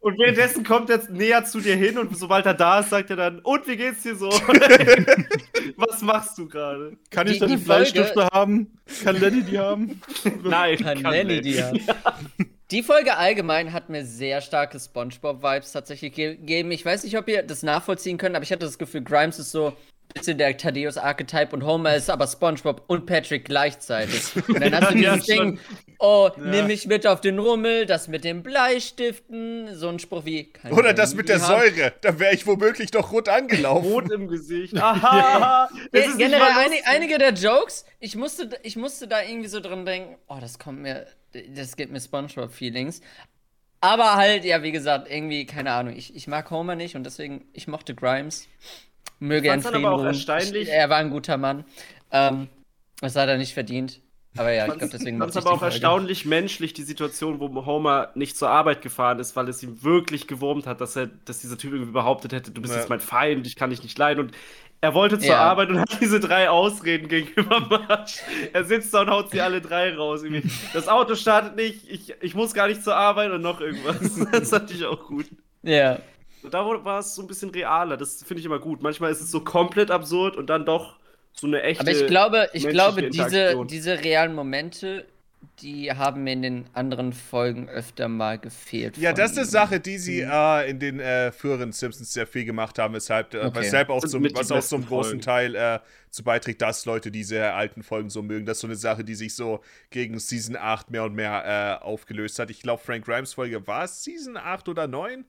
Und währenddessen kommt er näher zu dir hin und sobald er da ist, sagt er dann, und wie geht's dir so? Was machst du gerade? Kann ich Die- da die, die Bleistifte haben? Kann Lenny die haben? Nein, Kann kann Lenny die haben. Die Folge allgemein hat mir sehr starke Spongebob-Vibes tatsächlich ge- gegeben. Ich weiß nicht, ob ihr das nachvollziehen könnt, aber ich hatte das Gefühl, Grimes ist so ein bisschen der Thaddeus-Archetype und Homer ist aber Spongebob und Patrick gleichzeitig. Und dann hast du Ja, dieses Ding, oh, nimm mich mit auf den Rummel, das mit den Bleistiften, so ein Spruch wie. Oder das mit der haben? Säure, da wäre ich womöglich doch rot angelaufen. Rot im Gesicht. Aha! Nicht generell einige der Jokes, ich musste, ich musste da irgendwie so dran denken, oh, das kommt mir, das gibt mir Spongebob-Feelings. Aber halt, ja, wie gesagt, irgendwie, keine Ahnung, ich, ich mag Homer nicht und deswegen, ich mochte Grimes. Möge er in aber auch erstaunlich- Er war ein guter Mann. Ähm, das hat er nicht verdient. Aber ja, ich glaube, deswegen mochte ich aber auch Folge. erstaunlich menschlich, die Situation, wo Homer nicht zur Arbeit gefahren ist, weil es ihm wirklich gewurmt hat, dass er, dass dieser Typ irgendwie behauptet hätte, du bist Ja. jetzt mein Feind, ich kann dich nicht leiden. Und er wollte zur Ja. Arbeit und hat diese drei Ausreden gegenüber Marge. Er sitzt da und haut sie alle drei raus. Das Auto startet nicht, ich, ich muss gar nicht zur Arbeit und noch irgendwas. Das fand ich auch gut. Ja. Und da war es so ein bisschen realer. Das finde ich immer gut. Manchmal ist es so komplett absurd und dann doch so eine echte. Aber ich glaube, ich glaube, diese, diese realen Momente, die haben mir in den anderen Folgen öfter mal gefehlt. Ja, das ist eine. Sache, die sie äh, in den äh, früheren Simpsons sehr viel gemacht haben, weshalb, äh, Okay. weshalb auch zum, was auch zum großen Folgen. Teil äh, zu beiträgt, dass Leute diese alten Folgen so mögen. Das ist so eine Sache, die sich so gegen Season 8 mehr und mehr äh, aufgelöst hat. Ich glaube, Frank Grimes Folge war es Season 8 oder 9?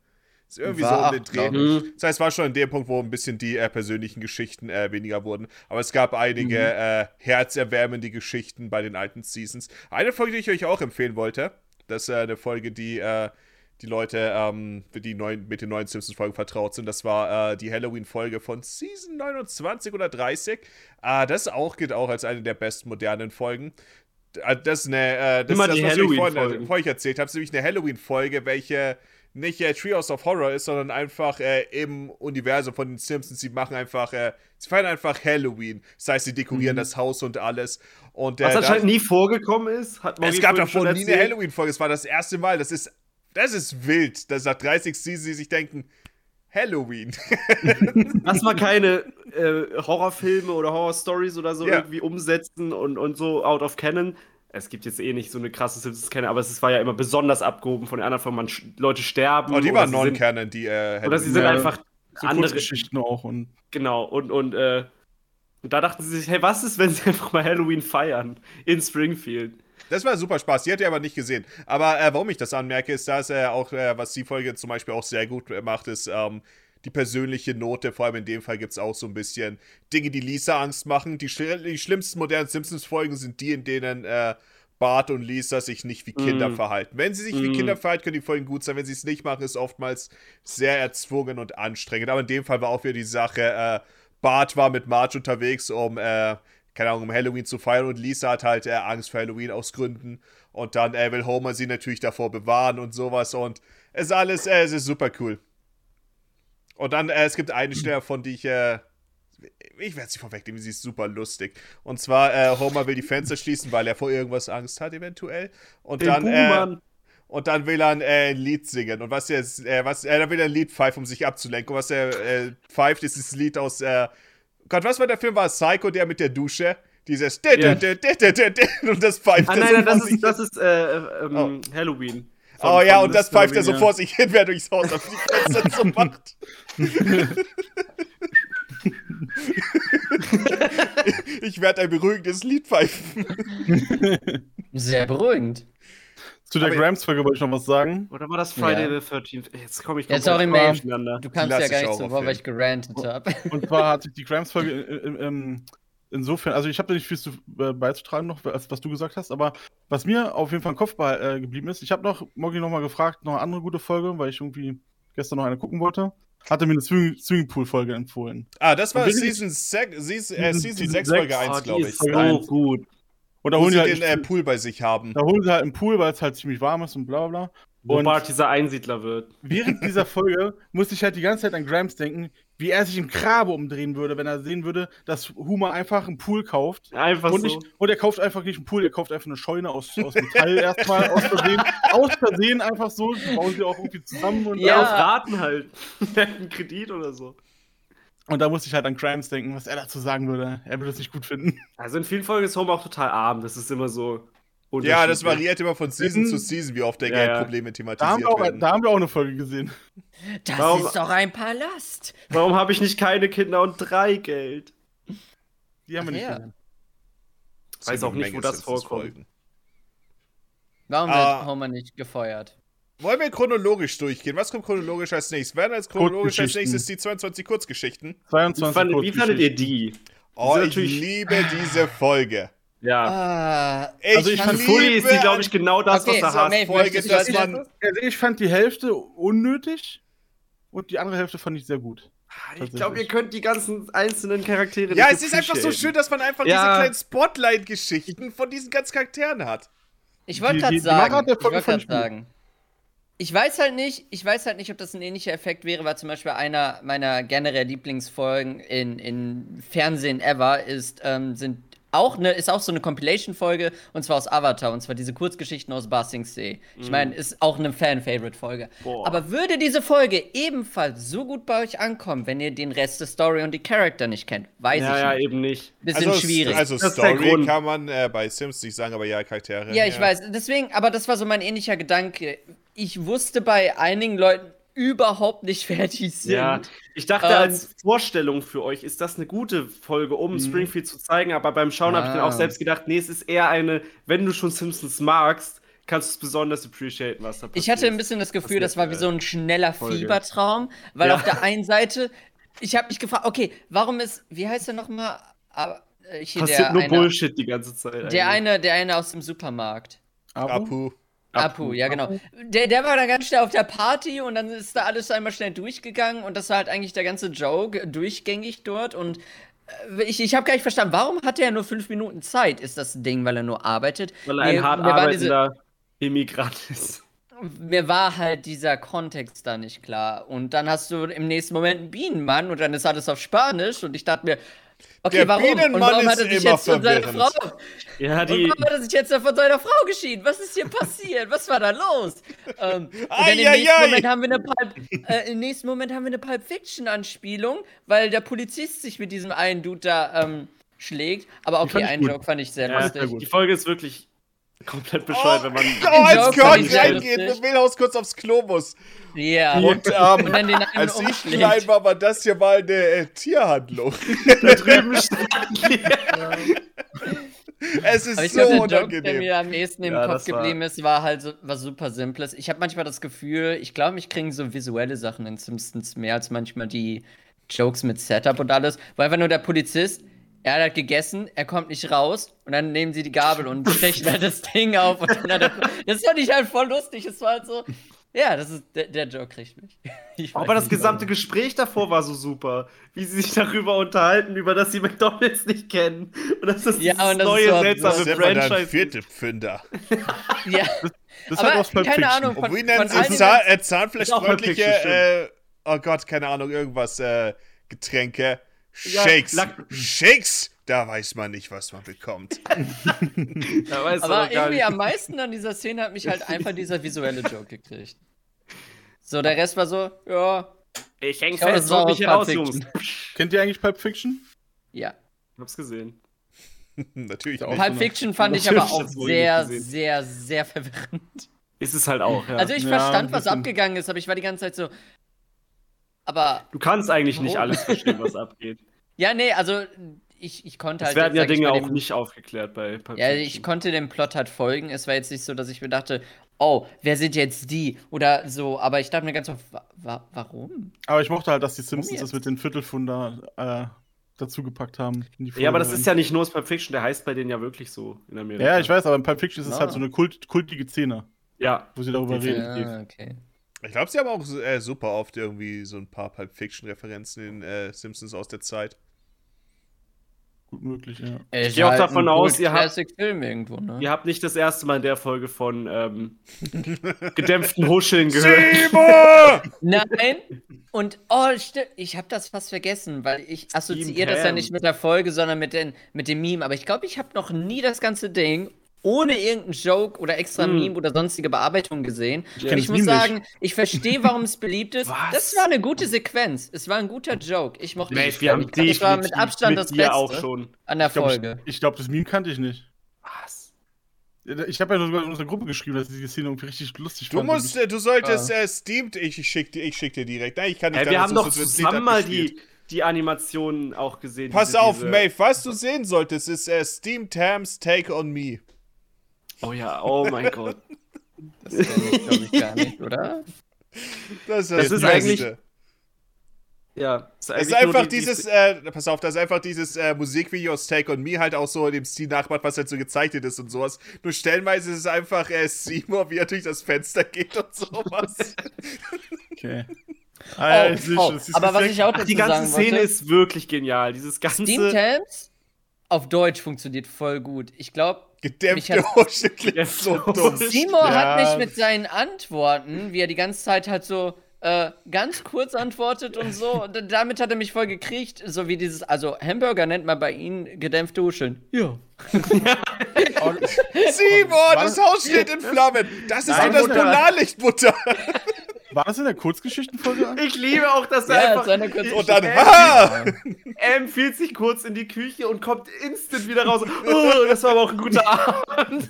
Ist irgendwie War so um den Dreh. Mhm. Das heißt, es war schon in dem Punkt, wo ein bisschen die äh, persönlichen Geschichten äh, weniger wurden. Aber es gab einige äh, herzerwärmende Geschichten bei den alten Seasons. Eine Folge, die ich euch auch empfehlen wollte, das ist äh, eine Folge, die äh, die Leute ähm, die neuen, mit den neuen Simpsons-Folgen vertraut sind. Das war äh, die Halloween-Folge von Season 29 oder 30. Äh, das auch gilt auch als eine der besten modernen Folgen. Äh, Das ist eine, äh, das, Immer das die was ich vorhin, Halloween-Folgen. vorhin euch erzählt habe, ist nämlich eine Halloween-Folge, welche nicht äh, Treehouse of Horror ist, sondern einfach äh, im Universum von den Simpsons. Sie machen einfach, äh, sie feiern einfach Halloween. Das heißt, sie dekorieren das Haus und alles. Und, äh, Was anscheinend nie vorgekommen ist, hat es Moggi gab schon nie eine. Halloween-Folge. Es war das erste Mal. Das ist, das ist wild. Dass nach 30 Seasons sie sich denken, Halloween. Lass mal keine äh, Horrorfilme oder Horror-Stories oder so Ja. irgendwie umsetzen und, und so out of canon. Es gibt jetzt eh nicht so eine krasse Simpsons-Canon, aber es war ja immer besonders abgehoben von den anderen sch- Leute sterben. Oh, die waren Non-Canon, die äh, Oder sie sind Ja, einfach So andere. Kurzgeschichten auch und Genau, und, und, äh, und da dachten sie sich, hey, was ist, wenn sie einfach mal Halloween feiern in Springfield? Das war super Spaß. Die hat ihr aber nicht gesehen. Aber äh, warum ich das anmerke, ist, dass äh, auch, äh, was die Folge zum Beispiel auch sehr gut macht, ist ähm, die persönliche Note. Vor allem in dem Fall gibt es auch so ein bisschen Dinge, die Lisa Angst machen. Die, schl die schlimmsten modernen Simpsons-Folgen sind die, in denen äh, Bart und Lisa sich nicht wie Kinder Mm. verhalten. Wenn sie sich wie Mm. Kinder verhalten, können die Folgen gut sein. Wenn sie es nicht machen, ist oftmals sehr erzwungen und anstrengend. Aber in dem Fall war auch wieder die Sache, äh, Bart war mit Marge unterwegs, um, äh, keine Ahnung, um Halloween zu feiern und Lisa hat halt äh, Angst vor Halloween aus Gründen. Und dann äh, will Homer sie natürlich davor bewahren und sowas. Und es ist alles, äh, es ist super cool. Und dann, äh, es gibt eine Stelle, von die ich, äh, ich werde sie vorwegnehmen, sie ist super lustig. Und zwar, äh, Homer will die Fenster schließen, weil er vor irgendwas Angst hat, eventuell. Und Den dann, äh, und dann will er ein, äh, ein Lied singen. Und was er, äh, was, äh, dann will er ein Lied pfeifen, um sich abzulenken. Und was er äh, pfeift, ist das Lied aus, äh, Gott, was war der Film? War Psycho, der mit der Dusche? Dieses Ja. und das pfeift Ah, nein, nein, das sich ist, das ist äh, ähm, Halloween. Von- Oh ja, von und das pfeift er so vor sich hin, wer durchs Haus auf die Fenster so macht. ich werde ein beruhigendes Lied pfeifen. Sehr beruhigend. zu der Grams-Folge wollte ich noch was sagen. Oder war das Friday Ja. the 13th? Jetzt komme ich komplett sorry, man. Du lass ja gar nicht so vor, weil ich gerantet habe. Und zwar hatte ich die Grams-Folge in, in, insofern, also ich habe da nicht viel zu, äh, beizutragen noch, als was du gesagt hast, aber was mir auf jeden Fall im Kopf äh, geblieben ist, ich habe noch Moggi noch mal gefragt, noch eine andere gute Folge, weil ich irgendwie gestern noch eine gucken wollte. Hatte mir eine Swing- Swimmingpool-Folge empfohlen. Ah, das war Season 6, Season, äh, Season Season 6 sechs. Folge Oh, 1, die glaube ich. Folge so eins. gut. Und da holen sie halt, den äh, Pool bei sich haben. da holen sie halt einen Pool, weil es halt ziemlich warm ist und bla bla. Wo Und Bart dieser Einsiedler wird. während dieser Folge musste ich halt die ganze Zeit an Grams denken, wie er sich im Grabe umdrehen würde, wenn er sehen würde, dass Homer einfach einen Pool kauft. Einfach Und, so. nicht, und er kauft einfach nicht einen Pool, er kauft einfach eine Scheune aus, aus Metall erstmal aus Versehen. Aus Versehen einfach so. Bauen sie auch irgendwie zusammen. Und, Ja, auf Raten halt. Einen Kredit oder so. und da musste ich halt an Grams denken, was er dazu sagen würde. Er würde es nicht gut finden. Also in vielen Folgen ist Homer auch total arm. Das ist immer so. Ja, das variiert immer von Season zu Season, wie oft der Ja. Geldprobleme Da haben, thematisiert wir auch, werden. da haben wir auch eine Folge gesehen. Das Warum- ist doch ein Palast. Warum habe ich nicht keine Kinder und drei Geld? Die haben wir Ach nicht ja. weiß auch eine nicht, Menge wo das Simpsons-Folgen. Warum Ah. wird Homer nicht gefeuert? Wollen wir chronologisch durchgehen? Was kommt chronologisch als nächstes? Werden als chronologisch als nächstes die 22 Kurzgeschichten? Wie, 22 fand, wie fandet ihr die? Oh, ich liebe diese Folge. Ja. Ah, Ich Also ich fand Fully ist die, glaube ich, genau das, Okay, was er so, hasst. Maeve, Folge, du dass das man-? Also ich fand die Hälfte unnötig und die andere Hälfte fand ich sehr gut. Ich glaube, ihr könnt die ganzen einzelnen Charaktere Ja, es ist einfach so schön, dass man einfach Ja. diese kleinen Spotlight-Geschichten von diesen ganzen Charakteren hat. Ich wollte gerade sagen, ich wollte ich gerade sagen. Ich weiß halt nicht, ich weiß halt nicht, ob das ein ähnlicher Effekt wäre, weil zum Beispiel einer meiner generell Lieblingsfolgen in, in Fernsehen ever ist, ähm, sind auch eine, ist auch so eine Compilation-Folge und zwar aus Avatar und zwar diese Kurzgeschichten aus Ba Sing Se. Ich meine, ist auch eine Fan-Favorite-Folge. Aber würde diese Folge ebenfalls so gut bei euch ankommen, wenn ihr den Rest der Story und die Charakter nicht kennt? Weiß Ja, ich ja, nicht. eben nicht. Bisschen also, schwierig. Also Das Story kann man äh, bei Sims nicht sagen, aber ja, Charaktere. Ja, ich weiß. Deswegen, aber das war so mein ähnlicher Gedanke. Ich wusste bei einigen Leuten überhaupt nicht, wer die sind. Ja, ich dachte, Ähm, als Vorstellung für euch ist das eine gute Folge, um Springfield zu zeigen, aber beim Schauen habe ich dann Ah. auch selbst gedacht, nee, es ist eher eine, wenn du schon Simpsons magst, kannst du es besonders appreciaten, was da passiert. Ich hatte ein bisschen das Gefühl, das war wie so ein schneller Folge. Fiebertraum, weil Ja. auf der einen Seite, ich habe mich gefragt, okay, warum ist, wie heißt der nochmal? Äh, hier Passiert der nur eine, Bullshit die ganze Zeit. Der eigentlich. eine, der eine aus dem Supermarkt. Apu. Apu, ja genau. Der, der war da ganz schnell auf der Party und dann ist da alles einmal schnell durchgegangen und das war halt eigentlich der ganze Joke durchgängig dort und äh, ich, ich habe gar nicht verstanden, warum hat er nur fünf Minuten Zeit? Ist das ein Ding, weil er nur arbeitet? Weil er ein Mir- hart mir war diese- arbeitender Immigrant ist. mir war halt dieser Kontext da nicht klar. Und dann hast du im nächsten Moment einen Bienenmann und dann ist alles auf Spanisch und ich dachte mir, okay, Der warum? Bienenmann und warum hat er sich jetzt von seiner. Frau, Ja, und die. warum hat er sich jetzt von seiner Frau geschieden? Was ist hier passiert? Was war da los? Ähm, und dann im Ai, ai, nächsten ai. Moment haben wir eine Pulp, äh, im nächsten Moment haben wir eine Pulp Fiction Anspielung, weil der Polizist sich mit diesem einen Dude da ähm, schlägt. Aber okay, einen gut. Joke fand ich sehr Ja, lustig. die Folge ist wirklich komplett Oh, bescheuert, wenn man. oh, als sehr reingeht, und Wilhaus kurz aufs Klo muss. Ja. Und, ähm, Und dann den einen als ich umschlägt. klein war, war das hier mal eine äh, Tierhandlung. Da drüben steht. es ist so glaube, der Joke, der unangenehm. mir am ehesten im Ja, Kopf das war- geblieben ist, war halt so was super Simples. Ich habe manchmal das Gefühl, ich glaube, mich kriegen so visuelle Sachen in Simpsons mehr als manchmal die Jokes mit Setup und alles. Weil einfach nur der Polizist, er hat gegessen, er kommt nicht raus und dann nehmen sie die Gabel und stechen halt das Ding auf. Und dann hat er, das fand ich halt voll lustig. Es war halt so, ja, das ist, der, der Joke kriegt mich. Ich Aber das gesamte Gespräch davor war so super. Wie sie sich darüber unterhalten, über dass sie McDonalds nicht kennen. Und dass das Ja, und das ist neue, so seltsame Stefan, dein Franchise vierte Pfünder. warum. Ja, Das Aber hat aus Pulp keine. Ahnung, von- wie nennen von sie Zahn, äh, Ist auch zahnfleischfreundliche, äh, oh Gott, keine Ahnung, irgendwas, äh, Getränke. Ja, Shakes. Lack- Shakes, da weiß man nicht, was man bekommt. Da weiß Aber irgendwie nicht. am meisten an dieser Szene hat mich halt einfach dieser visuelle Joke gekriegt. So, der Rest war so, ja, Ich häng fest, war holt aus mich heraus, Pulp Jungs. Kennt ihr eigentlich Pulp Fiction? ja. Ich hab's gesehen. Natürlich Ja, auch Pulp so Fiction fand ich aber auch sehr, sehr, sehr verwirrend. Ist es halt auch, ja. Also ich Ja, verstand, was abgegangen ist, aber ich war die ganze Zeit so. Aber, du kannst eigentlich nicht Warum? alles verstehen, was abgeht. ja, nee, also ich, ich konnte Es halt. werden jetzt, ja Dinge mal, auch dem- nicht aufgeklärt bei Pulp Ja, ich konnte dem Plot halt folgen. Es war jetzt nicht so, dass ich mir dachte, oh, wer sind jetzt die? Oder so, aber ich dachte mir ganz so, wa wa warum? Aber ich mochte halt, dass die Simpsons das mit den Viertelfunder äh, dazugepackt haben. in die Ja, aber das ist ja nicht nur das Pulp Fiction, der heißt bei denen ja wirklich so in. Amerika. Ja, ich weiß, aber in Pulp Fiction ist es Ah. halt so eine kult kultige Szene, Ja, wo sie darüber reden. Definitiv. Ah, okay. Ich glaube, sie haben auch äh, super oft irgendwie so ein paar Pulp Fiction-Referenzen in äh, Simpsons aus der Zeit. Gut möglich, ja. Ich gehe auch davon aus, ihr habt- ne? ihr habt nicht das erste Mal in der Folge von ähm, gedämpften Huscheln gehört. Nein. Und oh, stimmt, ich habe das fast vergessen, weil ich assoziiere das ja nicht mit der Folge, sondern mit, den, mit dem Meme. Aber ich glaube, ich habe noch nie das ganze Ding ohne irgendeinen Joke oder extra Hm. Meme oder sonstige Bearbeitung gesehen. Ich ich muss Meme nicht. sagen, ich verstehe, warum es beliebt ist. Was? Das war eine gute Sequenz. Es war ein guter Joke. Ich mochte es. wir haben Ich glaub, Das war mit Abstand mit das Beste auch schon. an der Ich glaube, Folge. ich, ich glaub, das Meme kannte ich nicht. Was? Ich habe ja sogar in unserer Gruppe geschrieben, dass ich die Szene irgendwie richtig lustig Du fand. musst, äh, du solltest äh, Steamed, ich, ich schick dir, ich schick dir direkt. Nein, ich kann nicht. Hey, wir haben doch zusammen mal die, die Animationen auch gesehen. Pass diese- auf, diese- Maeve, was du sehen solltest, ist äh, Steam Tams Take on Me. Oh ja, oh mein Gott. Das kenn ich, glaube ich, gar nicht, oder? Das ist, Das ist eigentlich- Ja, Es ist, ist eigentlich nur einfach die- die- dieses, äh, pass auf, das ist einfach dieses äh, Musikvideo aus Take on Me halt auch so in dem Stil nachmacht, was halt so gezeichnet ist und sowas. Nur stellenweise ist es einfach äh, Seymour, wie er durch das Fenster geht und sowas. Okay. Ah, Oh, oh, ist aber was ich auch dazu die ganze sagen Szene wollte, ist wirklich genial. Dieses ganze. Steam Tabs auf Deutsch funktioniert voll gut. Ich glaube, Gedämpfte Hosche klingt so dumm. Simo Ja. hat mich mit seinen Antworten, wie er die ganze Zeit halt so äh, ganz kurz antwortet und so, und damit hat er mich voll gekriegt, so wie dieses, also Hamburger nennt man bei ihnen gedämpfte Huscheln. Ja. Simon, das Haus steht in Flammen. Das ist Nein, doch das. Polarlichtbutter. War das in der Kurzgeschichtenfolge? Ich liebe auch, dass er Ja, einfach. kurze- Und dann, ha! Er empfiehlt sich kurz in die Küche und kommt instant wieder raus. Oh, das war aber auch ein guter Abend.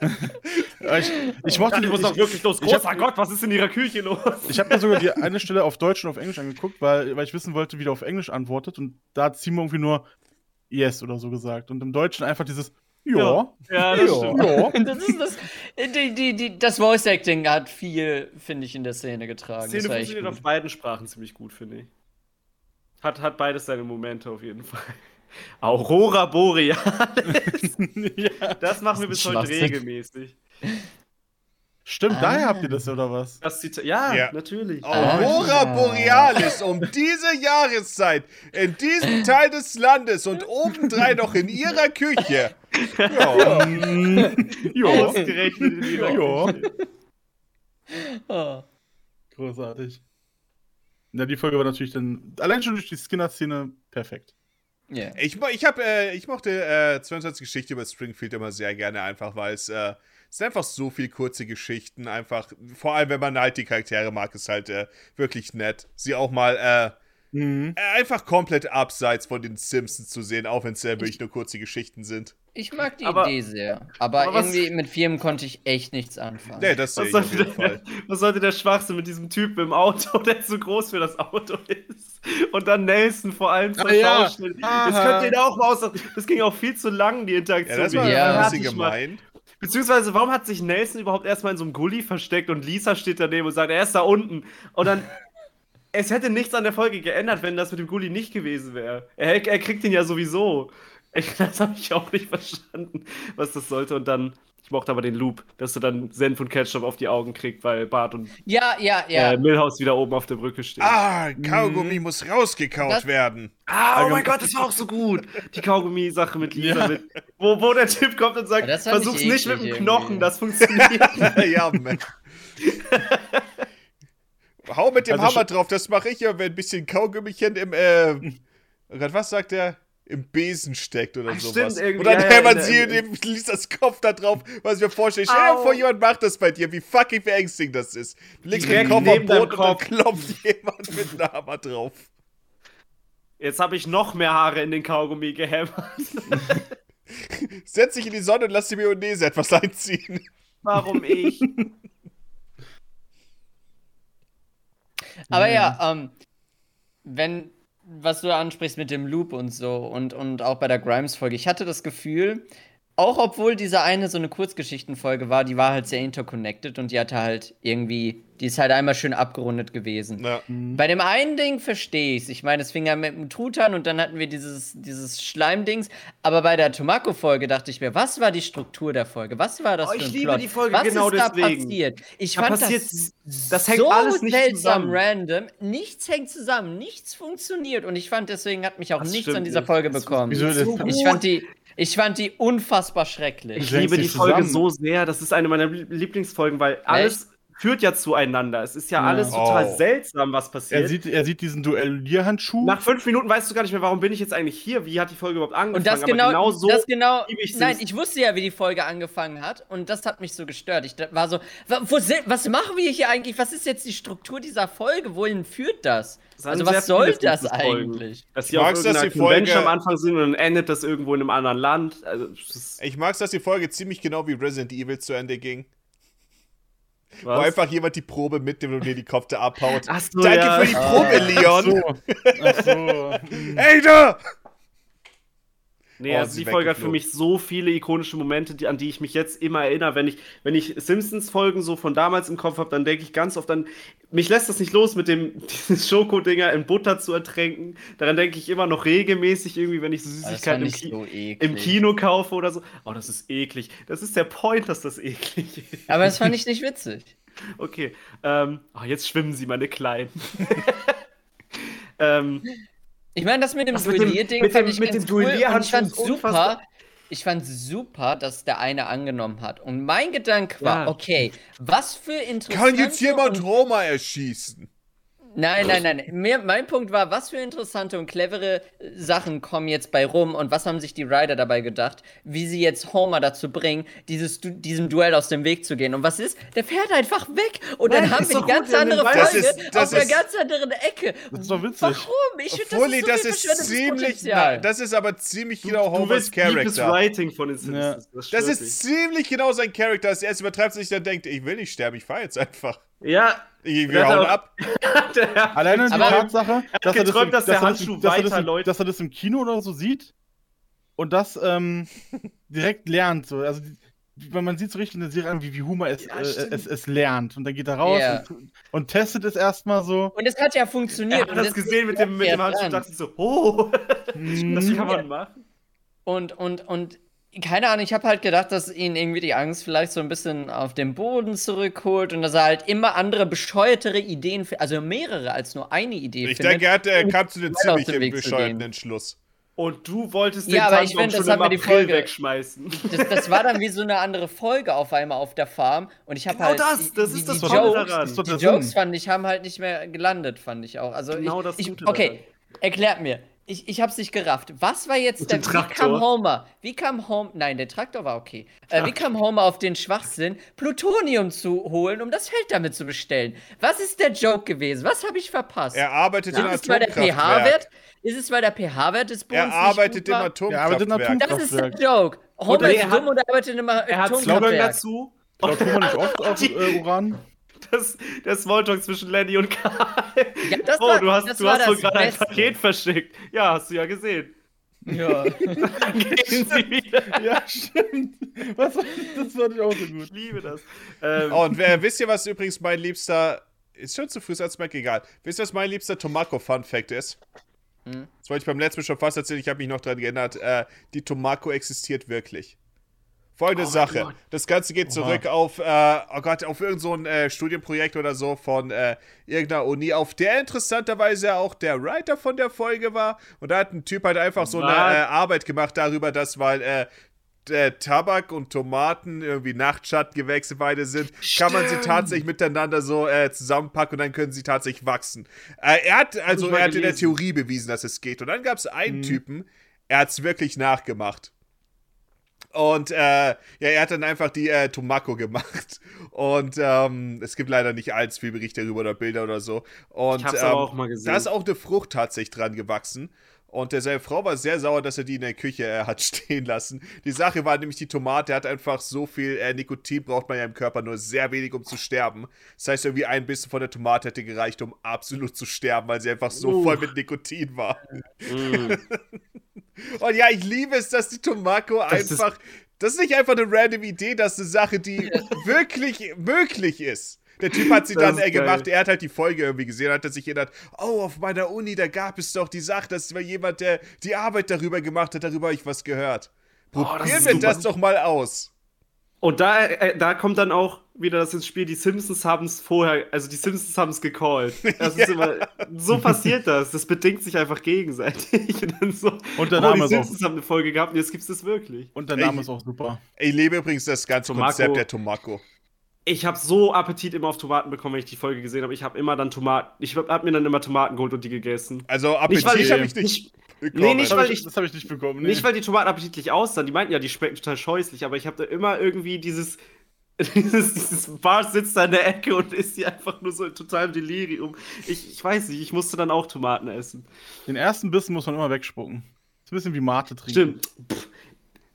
Ich, ich mochte Ich muss doch wirklich los. Großer Gott, was ist in ihrer Küche los? ich habe mir sogar die eine Stelle auf Deutsch und auf Englisch angeguckt, weil, weil ich wissen wollte, wie der auf Englisch antwortet. Und da hat Simon irgendwie nur Yes oder so gesagt. Und im Deutschen einfach dieses Ja. Ja, das Ja. stimmt. Ja. Das ist das. Die, die, die, das Voice Acting hat viel, finde ich, in der Szene getragen. Die Szene funktioniert auf beiden Sprachen ziemlich gut, finde ich. Hat, hat beides seine Momente auf jeden Fall. Aurora Borealis. ja. Das machen wir bis heute regelmäßig. Stimmt, Ah. daher habt ihr das oder was? Das Zita ja, Ja. natürlich. Aurora Ah. Borealis um diese Jahreszeit in diesem Teil des Landes und obendrein noch in ihrer Küche. Ja. ja. Ausgerechnet in ihrer Ja. Küche. Oh. Großartig. Ja, die Folge war natürlich dann allein schon durch die Skinner-Szene perfekt. Yeah. Ich, ich, hab, äh, ich mochte äh, 22 Geschichte über Springfield immer sehr gerne, einfach weil es äh, es sind einfach so viel kurze Geschichten, einfach, vor allem wenn man halt die Charaktere mag, ist halt äh, wirklich nett. Sie auch mal äh, Mhm. äh, einfach komplett abseits von den Simpsons zu sehen, auch wenn es äh, wirklich nur kurze Geschichten sind. Ich mag die Aber- Idee sehr. Aber, aber was- irgendwie mit Firmen konnte ich echt nichts anfangen. Nee, das Was sollte, der, was sollte der Schwachsinn mit diesem Typen im Auto, der zu groß für das Auto ist? Und dann Nelson vor allem zur Ah, ja. Das könnt ihr da auch mal aus. Das ging auch viel zu lang, die Ja, Interaktion. das war Ja. ein bisschen gemein. Beziehungsweise, warum hat sich Nelson überhaupt erstmal in so einem Gully versteckt und Lisa steht daneben und sagt, er ist da unten. Und dann. Es hätte nichts an der Folge geändert, wenn das mit dem Gully nicht gewesen wäre. Er, er kriegt ihn ja sowieso. Ich, das habe ich auch nicht verstanden, was das sollte. Und dann, ich mochte aber den Loop, dass du dann Senf und Ketchup auf die Augen kriegst, weil Bart und Ja, ja, ja. äh, Milhouse wieder oben auf der Brücke stehen. Ah, Kaugummi muss rausgekaut Das- werden. Ah, oh mein Gott, das war auch so gut. Die Kaugummi-Sache mit Lisa, Ja. mit, wo, wo der Typ kommt und sagt, versuch's nicht mit dem Knochen, das funktioniert. ja, Mann. Hau mit dem Also Hammer drauf, das mache ich ja, wenn ein bisschen Kaugummichen im, äh, oh Gott, was sagt er? Im Besen steckt oder Ach, sowas. stimmt, irgendwie, und dann ja, ja, hämmert in- sie und dem liest das Kopf da drauf, was ich mir vorstelle. Stell dir vor, jemand macht das bei dir, wie fucking beängstigend das ist. Du legst den Direkt Kopf am Boden und dann klopft jemand mit einem Hammer drauf. Jetzt habe ich noch mehr Haare in den Kaugummi gehämmert. Setz dich in die Sonne und lass die Mayonnaise etwas einziehen. Warum ich? Aber ja, ähm, wenn, was du ansprichst mit dem Loop und so und, und auch bei der Grimes-Folge, ich hatte das Gefühl, auch obwohl diese eine so eine Kurzgeschichtenfolge war, die war halt sehr interconnected und die hatte halt irgendwie, die ist halt einmal schön abgerundet gewesen. Ja. Bei dem einen Ding verstehe ich es. Ich meine, es fing ja mit dem Truthahn und dann hatten wir dieses, dieses Schleimdings. Aber bei der Tomako-Folge dachte ich mir, was war die Struktur der Folge? Was war das Oh, für ich ein liebe Plot? die Folge was genau ist da passiert? Ich Da fand passiert, das das hängt so alles nicht seltsam zusammen. random. Nichts hängt zusammen, nichts funktioniert. Und ich fand, deswegen hat mich auch Das nichts stimmt an dieser nicht. Folge Das bekommen. Wieso so das? gut. Ich fand die, ich fand die unfassbar schrecklich. Ich liebe die Folge zusammen. so sehr. Das ist eine meiner Lieblingsfolgen, weil alles führt ja zueinander. Es ist ja, alles total Oh. seltsam, was passiert. Er sieht, er sieht diesen Duellierhandschuh. Nach fünf Minuten weißt du gar nicht mehr, warum bin ich jetzt eigentlich hier? Wie hat die Folge überhaupt angefangen? Und das Aber genau, genau so das genau, ich nein, ich wusste ja, wie die Folge angefangen hat und das hat mich so gestört. Ich war so, was machen wir hier eigentlich? Was ist jetzt die Struktur dieser Folge? Wohin führt das? Das Also was soll das eigentlich? Dass sie Ich auf dass die Folge- Convention am Anfang sind und dann endet das irgendwo in einem anderen Land. Also, Ich mag es, dass die Folge ziemlich genau wie Resident Evil zu Ende ging. Wo was? einfach jemand die Probe mitnimmt und dir die Kopf abhaut. Ach so, Danke ja. für die Probe, Leon. so. Ach so. Ey, da! Nee, Oh, also sie die Folge hat für mich so viele ikonische Momente, die, an die ich mich jetzt immer erinnere. Wenn ich, wenn ich Simpsons-Folgen so von damals im Kopf habe, dann denke ich ganz oft an. Mich lässt das nicht los, mit dem dieses Schokodinger in Butter zu ertränken. Daran denke ich immer noch regelmäßig irgendwie, wenn ich so das Süßigkeiten im, Ki so im Kino kaufe oder so. Oh, das ist eklig. Das ist der Point, dass das eklig ist. Aber das fand ich nicht witzig. Okay. Ähm, ah, jetzt schwimmen sie, meine Kleinen. ähm, Ich meine, das mit dem Duellierding mit fand dem- ich mit ganz dem cool Duellierhandschuh und ich fand super. Ich fand super, dass der eine angenommen hat. Und mein Gedanke war, Ja. okay, was für interessante Kann jetzt jemand Roma erschießen? Nein, nein, nein. Mir, mein Punkt war, was für interessante und clevere äh, Sachen kommen jetzt bei rum und was haben sich die Rider dabei gedacht, wie sie jetzt Homer dazu bringen, dieses, diesem Duell aus dem Weg zu gehen. Und was ist? Der fährt einfach weg und dann Nein, haben ist wir die ganz gut, haben andere Folge Das ist- das auf einer ist- ganz anderen Ecke. Das ist doch witzig. Warum? Ich finde, Fully, das das ist, ist so viel verschwendetes ziemlich. Potenzial. na, Das ist aber ziemlich du, genau du Homers Charakter. Writing von den Simpsons. Ja. Das, Das ist ziemlich genau sein Charakter. Als er es übertreibt sich dann denkt, ich will nicht sterben, ich fahre jetzt einfach. Ja, wir hauen ab. der, Alleine die Tatsache, dass er das, geträumt, im, dass der das, Handschuh im- dass er das, weiter im, läuft. dass er das im Kino oder so sieht und das ähm, direkt lernt. So. Also, weil man sieht so richtig in der Serie an, wie, wie Humor es, Ja, äh, es, es lernt. Und dann geht er raus Ja. und, und testet es erstmal so. Und es hat ja er funktioniert. hat und das das gesehen mit dem, mit dem Handschuh und dachte so, oh, das Mhm. kann man machen. Und, und, und, keine Ahnung, ich habe halt gedacht, dass ihn irgendwie die Angst vielleicht so ein bisschen auf den Boden zurückholt und dass er halt immer andere bescheuertere Ideen, also mehrere als nur eine Idee Ich findet. denke, er, hat, er kam zu aus ziemlich bescheuerten. Entschluss. Und du wolltest Ja, den aber ich find, das schon hat im mir die April Folge- wegschmeißen. das, das war dann wie so eine andere Folge auf einmal auf der Farm und ich habe Genau halt das, die, das die, ist das die Jokes, daran. Das die Jokes fand ich haben halt nicht mehr gelandet, fand ich auch. Also Genau ich, das ich, Gute okay, erklärt mir. Ich, ich hab's nicht gerafft. Was war jetzt der. Wie kam Traktor. Homer? Wie kam Homer. Nein, der Traktor war okay. Äh, wie kam Homer auf den Schwachsinn, Plutonium zu holen, um das Feld damit zu bestellen? Was ist der Joke gewesen? Was habe ich verpasst? Er arbeitet ist im es, weil der Atomkraftwerk. pH-Wert? Ist es, weil der pH-Wert des Bodens Er arbeitet im war? Er arbeitet im Atomkraftwerk. Das ist der. Joke. Homer Oder er ist hat- dumm und arbeitet im Er hat Atomkraftwerk. dazu. Klaut Humor nicht oft auf äh, Uran? Das, der Smalltalk zwischen Lenny und Karl. Ja, das oh, war- du hast, das du war hast wohl gerade ein. Paket verschickt. Ja, hast du ja gesehen. Ja. Dann gehen sie wieder. Ja, stimmt. Was, das fand ich auch so gut. Ich liebe das. Ähm, Oh, und wer, wisst ihr, was übrigens mein liebster. Ist schon zu früh, als Mac egal. Wisst ihr, was mein liebster Tomako-Fun-Fact ist? Hm? Das wollte ich beim letzten Mal schon fast erzählen, ich habe mich noch dran geändert. Äh, die Tomako existiert wirklich. Folgende Oh Sache. Das Ganze geht zurück auf, äh, oh Gott, auf irgendein so ein, äh, Studienprojekt oder so von äh, irgendeiner Uni, auf der interessanterweise auch der Writer von der Folge war. Und da hat ein Typ halt einfach so eine äh, Arbeit gemacht darüber, dass, weil äh, Tabak und Tomaten irgendwie Nachtschattengewächse beide sind, kann man sie Stimmt. tatsächlich miteinander so äh, zusammenpacken und dann können sie tatsächlich wachsen. Äh, er hat, also er hat in der. Theorie bewiesen, dass es geht. Und dann gab es einen Mhm. Typen, er hat es wirklich nachgemacht. Und äh, ja, er hat dann einfach die äh, Tomako gemacht. Und ähm, es gibt leider nicht allzu viel Berichte darüber oder Bilder oder so. Und Ich hab's ähm, aber auch mal gesehen. da ist auch eine Frucht tatsächlich dran gewachsen. Und der seine Frau war sehr sauer, dass er die in der Küche äh, hat stehen lassen. Die Sache war nämlich, die Tomate hat einfach so viel äh, Nikotin, braucht man ja im Körper nur sehr wenig, um zu sterben. Das heißt, irgendwie ein bisschen von der Tomate hätte gereicht, um absolut zu sterben, weil sie einfach so Uh. voll mit Nikotin war. mm. Und ja, ich liebe es, dass die Tomako Das ist- einfach. Das ist nicht einfach eine random Idee, das ist eine Sache, die wirklich möglich ist. Der Typ hat sie Das dann ist äh, gemacht, er hat halt die Folge irgendwie gesehen, hat er sich erinnert, oh, auf meiner Uni, da gab es doch die Sache, das war jemand, der die Arbeit darüber gemacht hat, darüber habe ich was gehört. Oh, das Probieren ist wir super. das doch mal aus. Und da, äh, da kommt dann auch wieder das ins Spiel, die Simpsons haben es vorher, also die Simpsons haben es gecallt. Das ist immer, so passiert das. Das bedingt sich einfach gegenseitig. Und, dann so, Und der oh, Name die ist auch- Simpsons haben eine Folge gehabt und jetzt gibt es das wirklich. Und der Name Ich- ist auch super. Ich liebe übrigens das ganze Tomako. Konzept der Tomako. Ich habe so Appetit immer auf Tomaten bekommen, wenn ich die Folge gesehen habe. Ich habe immer dann Tomaten, ich habe hab mir dann immer Tomaten geholt und die gegessen. Also Nicht, weil Appetit ich- habe ich nicht. Nee, nicht, Das weil habe ich, das hab ich nicht bekommen. Nee. Nicht, weil die Tomaten appetitlich aussahen. Die meinten ja, die schmecken total scheußlich, aber ich habe da immer irgendwie dieses. Dieses, dieses Bart sitzt da in der Ecke und isst die einfach nur so in totalem Delirium. Ich, ich weiß nicht, ich musste dann auch Tomaten essen. Den ersten Bissen muss man immer wegspucken. ist ein bisschen wie Mate trinken. Stimmt. Pff,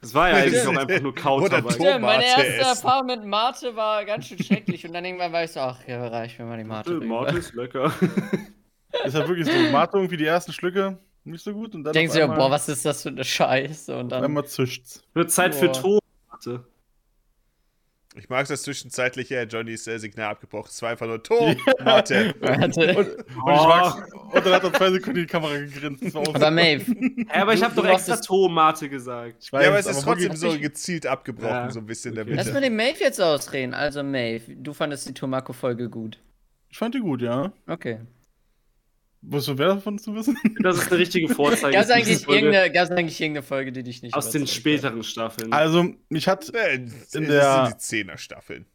Das war ja eigentlich auch einfach nur Kautabak. Tom- Stimmt, meine erste essen. Erfahrung mit Mate war ganz schön schrecklich und dann irgendwann war ich so, ach, ja, reicht mir mal die Mate. Äh. Mate ist lecker. Ist halt wirklich so. Mate irgendwie die ersten Schlücke nicht so gut und dann Denkst du, einmal, boah, was ist das für eine Scheiße? Und dann. einmal zischt's. Wird Zeit für Boah. Tomate. Ich mag das zwischenzeitliche Johnnys äh, Signal abgebrochen. Es war einfach nur Tomate. Warte. Und, und, mag's, und dann hat er zwei Sekunden in die Kamera gegrinst. Das war auch Aber Maeve, Ja, aber ich habe doch extra Tomate gesagt. Ich weiß, ja, aber es ist trotzdem so gezielt abgebrochen, Ja. so ein bisschen Okay. lass mal den Maeve jetzt ausreden. Also Maeve, du fandest die Tomako-Folge gut. Ich fand die gut, ja. Okay. Willst du mehr davon zu wissen? Das ist eine richtige Vorzeige. Gab es eigentlich, eigentlich irgendeine Folge, die dich nicht aus den hat? späteren Staffeln. Also, mich hat. Äh, In das der- sind die Zehner-Staffeln.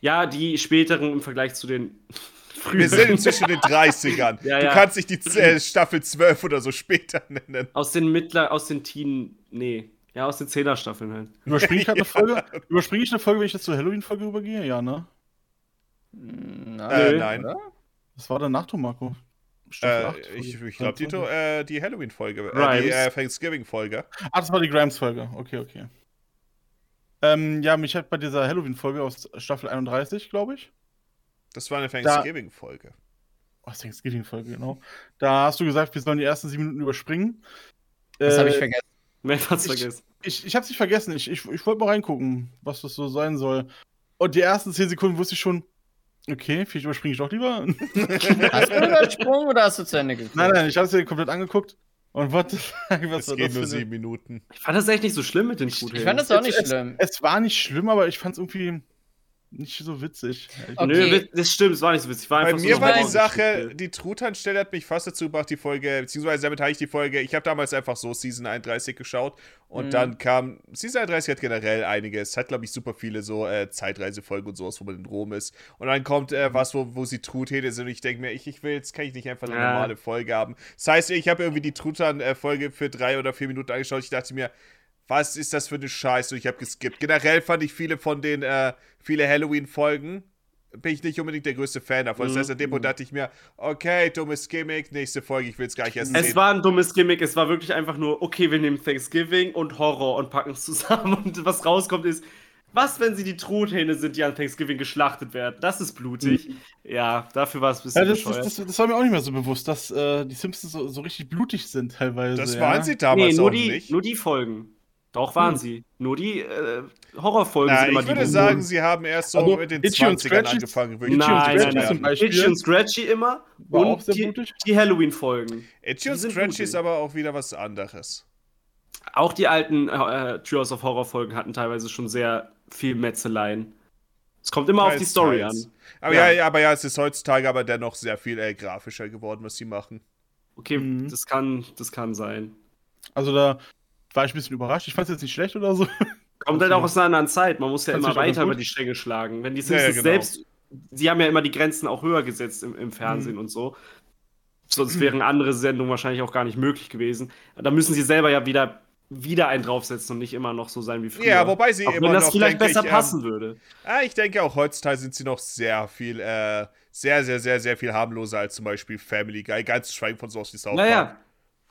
Ja, die späteren im Vergleich zu den Wir sind inzwischen in den 30ern. Ja, du ja. kannst nicht die äh, Staffel 12 oder so später nennen. aus den Mittler, aus den Teen, nee, ja, aus den Zehner-Staffeln halt. Überspringe ich gerade eine Folge? Überspringe ich eine Folge, wenn ich jetzt zur Halloween-Folge übergehe? Ja, ne? Na, Äh, Nö. nein. Das war dann nach Tomako. Äh, Staffel ich ich glaube, die, 23. To- äh, die Halloween-Folge. Äh, die äh, Thanksgiving-Folge. Ah, das war die Grimes-Folge. Okay, okay. Ähm, ja, mich hat bei dieser Halloween-Folge aus Staffel 31, glaube ich. Das war eine Thanksgiving-Folge. Oh, Thanksgiving-Folge, genau. Da hast du gesagt, wir sollen die ersten sieben Minuten überspringen. Das Äh, habe ich vergessen. Wer hat's Ich- vergessen? Ich, ich hab's nicht vergessen. Ich, ich, ich wollte mal reingucken, was das so sein soll. Und die ersten zehn Sekunden wusste ich schon, okay, vielleicht überspringe ich doch lieber. Hast du übersprungen oder hast du zu Ende geguckt? nein, nein, ich hab's mir komplett angeguckt. Und what the fuck, was Es war geht das nur für eine- sieben Minuten. Ich fand das echt nicht so schlimm mit den Ich Truthähnen. fand das auch Es- nicht es, schlimm. Es war nicht schlimm, aber ich fand's irgendwie nicht so witzig. Okay. Nö, das stimmt, es war nicht so witzig. War Bei mir so war die Sache, die Truthahn-Stelle hat mich fast dazu gebracht, die Folge, beziehungsweise damit habe ich die Folge, ich habe damals einfach so Season 31 geschaut und Mhm. dann kam, Season 31 hat generell einiges, hat glaube ich super viele so äh, Zeitreisefolgen und sowas, wo man in Rom ist und dann kommt äh, was, wo, wo sie Truthähne sind und ich denke mir, ich, ich will, jetzt kann ich nicht einfach eine Ja. normale Folge haben. Das heißt, ich habe irgendwie die Truthahn-Folge für drei oder vier Minuten angeschaut, ich dachte mir, was ist das für eine Scheiße? Und ich habe geskippt. Generell fand ich viele von den, äh, viele Halloween-Folgen, bin ich nicht unbedingt der größte Fan davon. Das heißt, an dem Punkt dachte ich mir, okay, dummes Gimmick, nächste Folge, ich will es gar nicht erst Es sehen. war ein dummes Gimmick, es war wirklich einfach nur, okay, wir nehmen Thanksgiving und Horror und packen es zusammen. Und was rauskommt ist, was, wenn sie die Truthähne sind, die an Thanksgiving geschlachtet werden? Das ist blutig. Ja, dafür war es ein bisschen Ja, das, bescheuert. das, das, das war mir auch nicht mehr so bewusst, dass äh, die Simpsons so, so richtig blutig sind teilweise. das ja. waren sie damals nee, nur auch die, nicht. nur die Folgen. Doch, waren Hm. sie. Nur die äh, Horrorfolgen Na, sind immer ich die würde Humoren. sagen, sie haben erst so Also, mit den Itchy und 20ern Scratchy- angefangen, wirklich Itchy und Nein, zu nein, Scratchy nein. zum Beispiel. Itchy und Scratchy immer War auch und sehr die, die Halloween-Folgen. Itchy und Scratchy ist aber auch wieder was anderes. Auch die alten äh, Trios of Horror-Folgen hatten teilweise schon sehr viel Metzeleien. Es kommt immer auf die Teils, Story teils. an. Aber Ja. ja. ja, aber ja, es ist heutzutage aber dennoch sehr viel äh, grafischer geworden, was sie machen. Okay, Mhm. das, kann, das kann sein. Also da war ich ein bisschen überrascht. Ich fand es jetzt nicht schlecht oder so. Kommt halt auch aus einer anderen Zeit. Man muss ja immer weiter über die Stränge schlagen. Wenn die Ja, ja, Simpsons genau. selbst, sie haben ja immer die Grenzen auch höher gesetzt im, im Fernsehen Mhm. und so. Sonst wären andere Sendungen wahrscheinlich auch gar nicht möglich gewesen. Da müssen sie selber ja wieder, wieder einen draufsetzen und nicht immer noch so sein wie früher. Ja, wobei sie auch immer wenn das noch, vielleicht besser ich, passen ähm, würde. Ah, ich denke auch heutzutage sind sie noch sehr viel, äh, sehr, sehr, sehr, sehr viel harmloser als zum Beispiel Family Guy. Ganz zu schweigen von sowas wie South Park. Naja,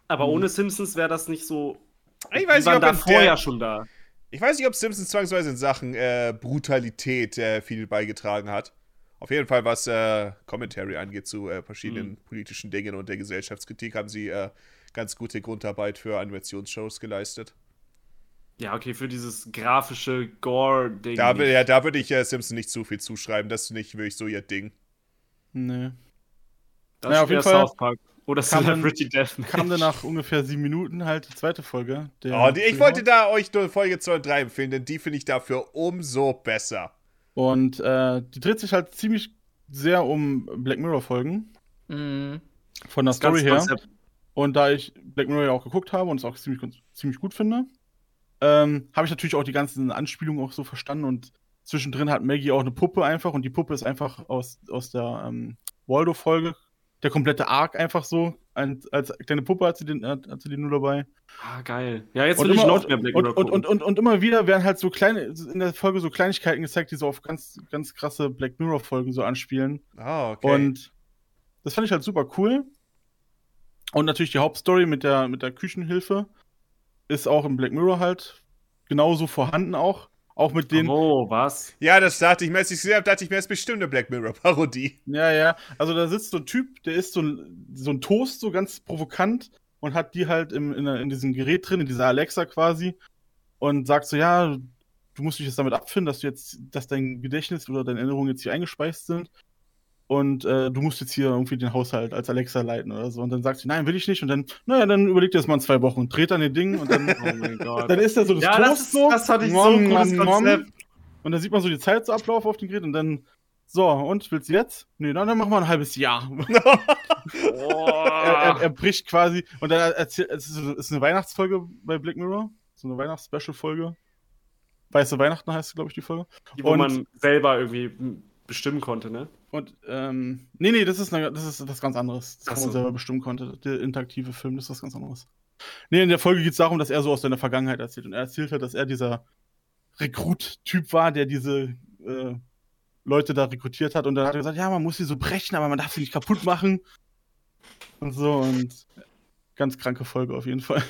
aber Mhm. ohne Simpsons wäre das nicht so. Ich weiß die nicht, ob der, ja schon da. Ich weiß nicht, ob Simpsons zwangsweise in Sachen äh, Brutalität äh, viel beigetragen hat. Auf jeden Fall, was äh, Commentary angeht zu äh, verschiedenen Mhm. politischen Dingen und der Gesellschaftskritik, haben sie äh, ganz gute Grundarbeit für Animationsshows geleistet. Ja, okay, für dieses grafische Gore-Ding. Da, ja, da würde ich äh, Simpsons nicht zu viel zuschreiben. Das ist nicht wirklich so ihr Ding. Nee. Das Ja, auf jeden Fall South Park. Oder kam dann- Celebrity Deathmatch. Kam dann nach ungefähr sieben Minuten halt die zweite Folge. der- Oh, die, ich wollte da euch nur Folge 2 und 3 empfehlen, denn die finde ich dafür umso besser. Und äh, die dreht sich halt ziemlich sehr um Black Mirror-Folgen. Mhm. Von der Das Story her. Konzept. Und da ich Black Mirror ja auch geguckt habe und es auch ziemlich, ziemlich gut finde, ähm, habe ich natürlich auch die ganzen Anspielungen auch so verstanden. Und zwischendrin hat Maggie auch eine Puppe einfach und die Puppe ist einfach aus, aus der ähm, Waldo-Folge. Der komplette Arc einfach so. Ein, als kleine Puppe hat sie, den, hat, hat sie die nur dabei. Ah, geil. Ja, jetzt Und will ich immer, noch mehr Black und, Mirror und, und, und, und immer wieder werden halt so kleine, in der Folge so Kleinigkeiten gezeigt, die so auf ganz, ganz krasse Black Mirror-Folgen so anspielen. Ah, okay. Und das fand ich halt super cool. Und natürlich die Hauptstory mit der, mit der Küchenhilfe ist auch im Black Mirror halt genauso vorhanden auch. Auch mit den. Oh, was? ja, das dachte ich mir, als ich gesehen habe, dachte ich mir, es ist bestimmt eine Black Mirror-Parodie. Ja, ja. Also da sitzt so ein Typ, der ist so ein, so ein Toast, so ganz provokant und hat die halt im, in, in diesem Gerät drin, in dieser Alexa quasi. Und sagt so, ja, du musst dich jetzt damit abfinden, dass du jetzt, dass dein Gedächtnis oder deine Erinnerungen jetzt hier eingespeist sind. Und äh, du musst jetzt hier irgendwie den Haushalt als Alexa leiten oder so. Und dann sagt sie, nein, will ich nicht. Und dann, naja, dann überleg dir das mal in zwei Wochen. Dreht dann den Ding und dann, Oh mein Gott. dann ist da so das Ja, Toast das ist- so. das fand ich so Nom, ein gutes nom, nom. Und dann sieht man so die Zeit so ablaufen auf dem Gerät und dann, so, und willst du jetzt? Nee, dann, dann machen wir ein halbes Jahr. Oh. er, er, er bricht quasi. Und dann erzählt, es ist, es ist eine Weihnachtsfolge bei Black Mirror. So eine Weihnachts-Special-Folge. Weiße Weihnachten heißt, glaube ich, die Folge. Die, wo Und- man selber irgendwie bestimmen konnte, ne? Und, ähm, nee, nee, das ist, eine, das ist was ganz anderes. Das kann man so. selber bestimmen konnte. Der interaktive Film, das ist was ganz anderes. Nee, in der Folge geht es darum, dass er so aus seiner Vergangenheit erzählt. Und er erzählt hat, dass er dieser Rekrut-Typ war, der diese äh, Leute da rekrutiert hat. Und dann hat er gesagt, ja, man muss sie so brechen, aber man darf sie nicht kaputt machen. Und so. Und ganz kranke Folge auf jeden Fall.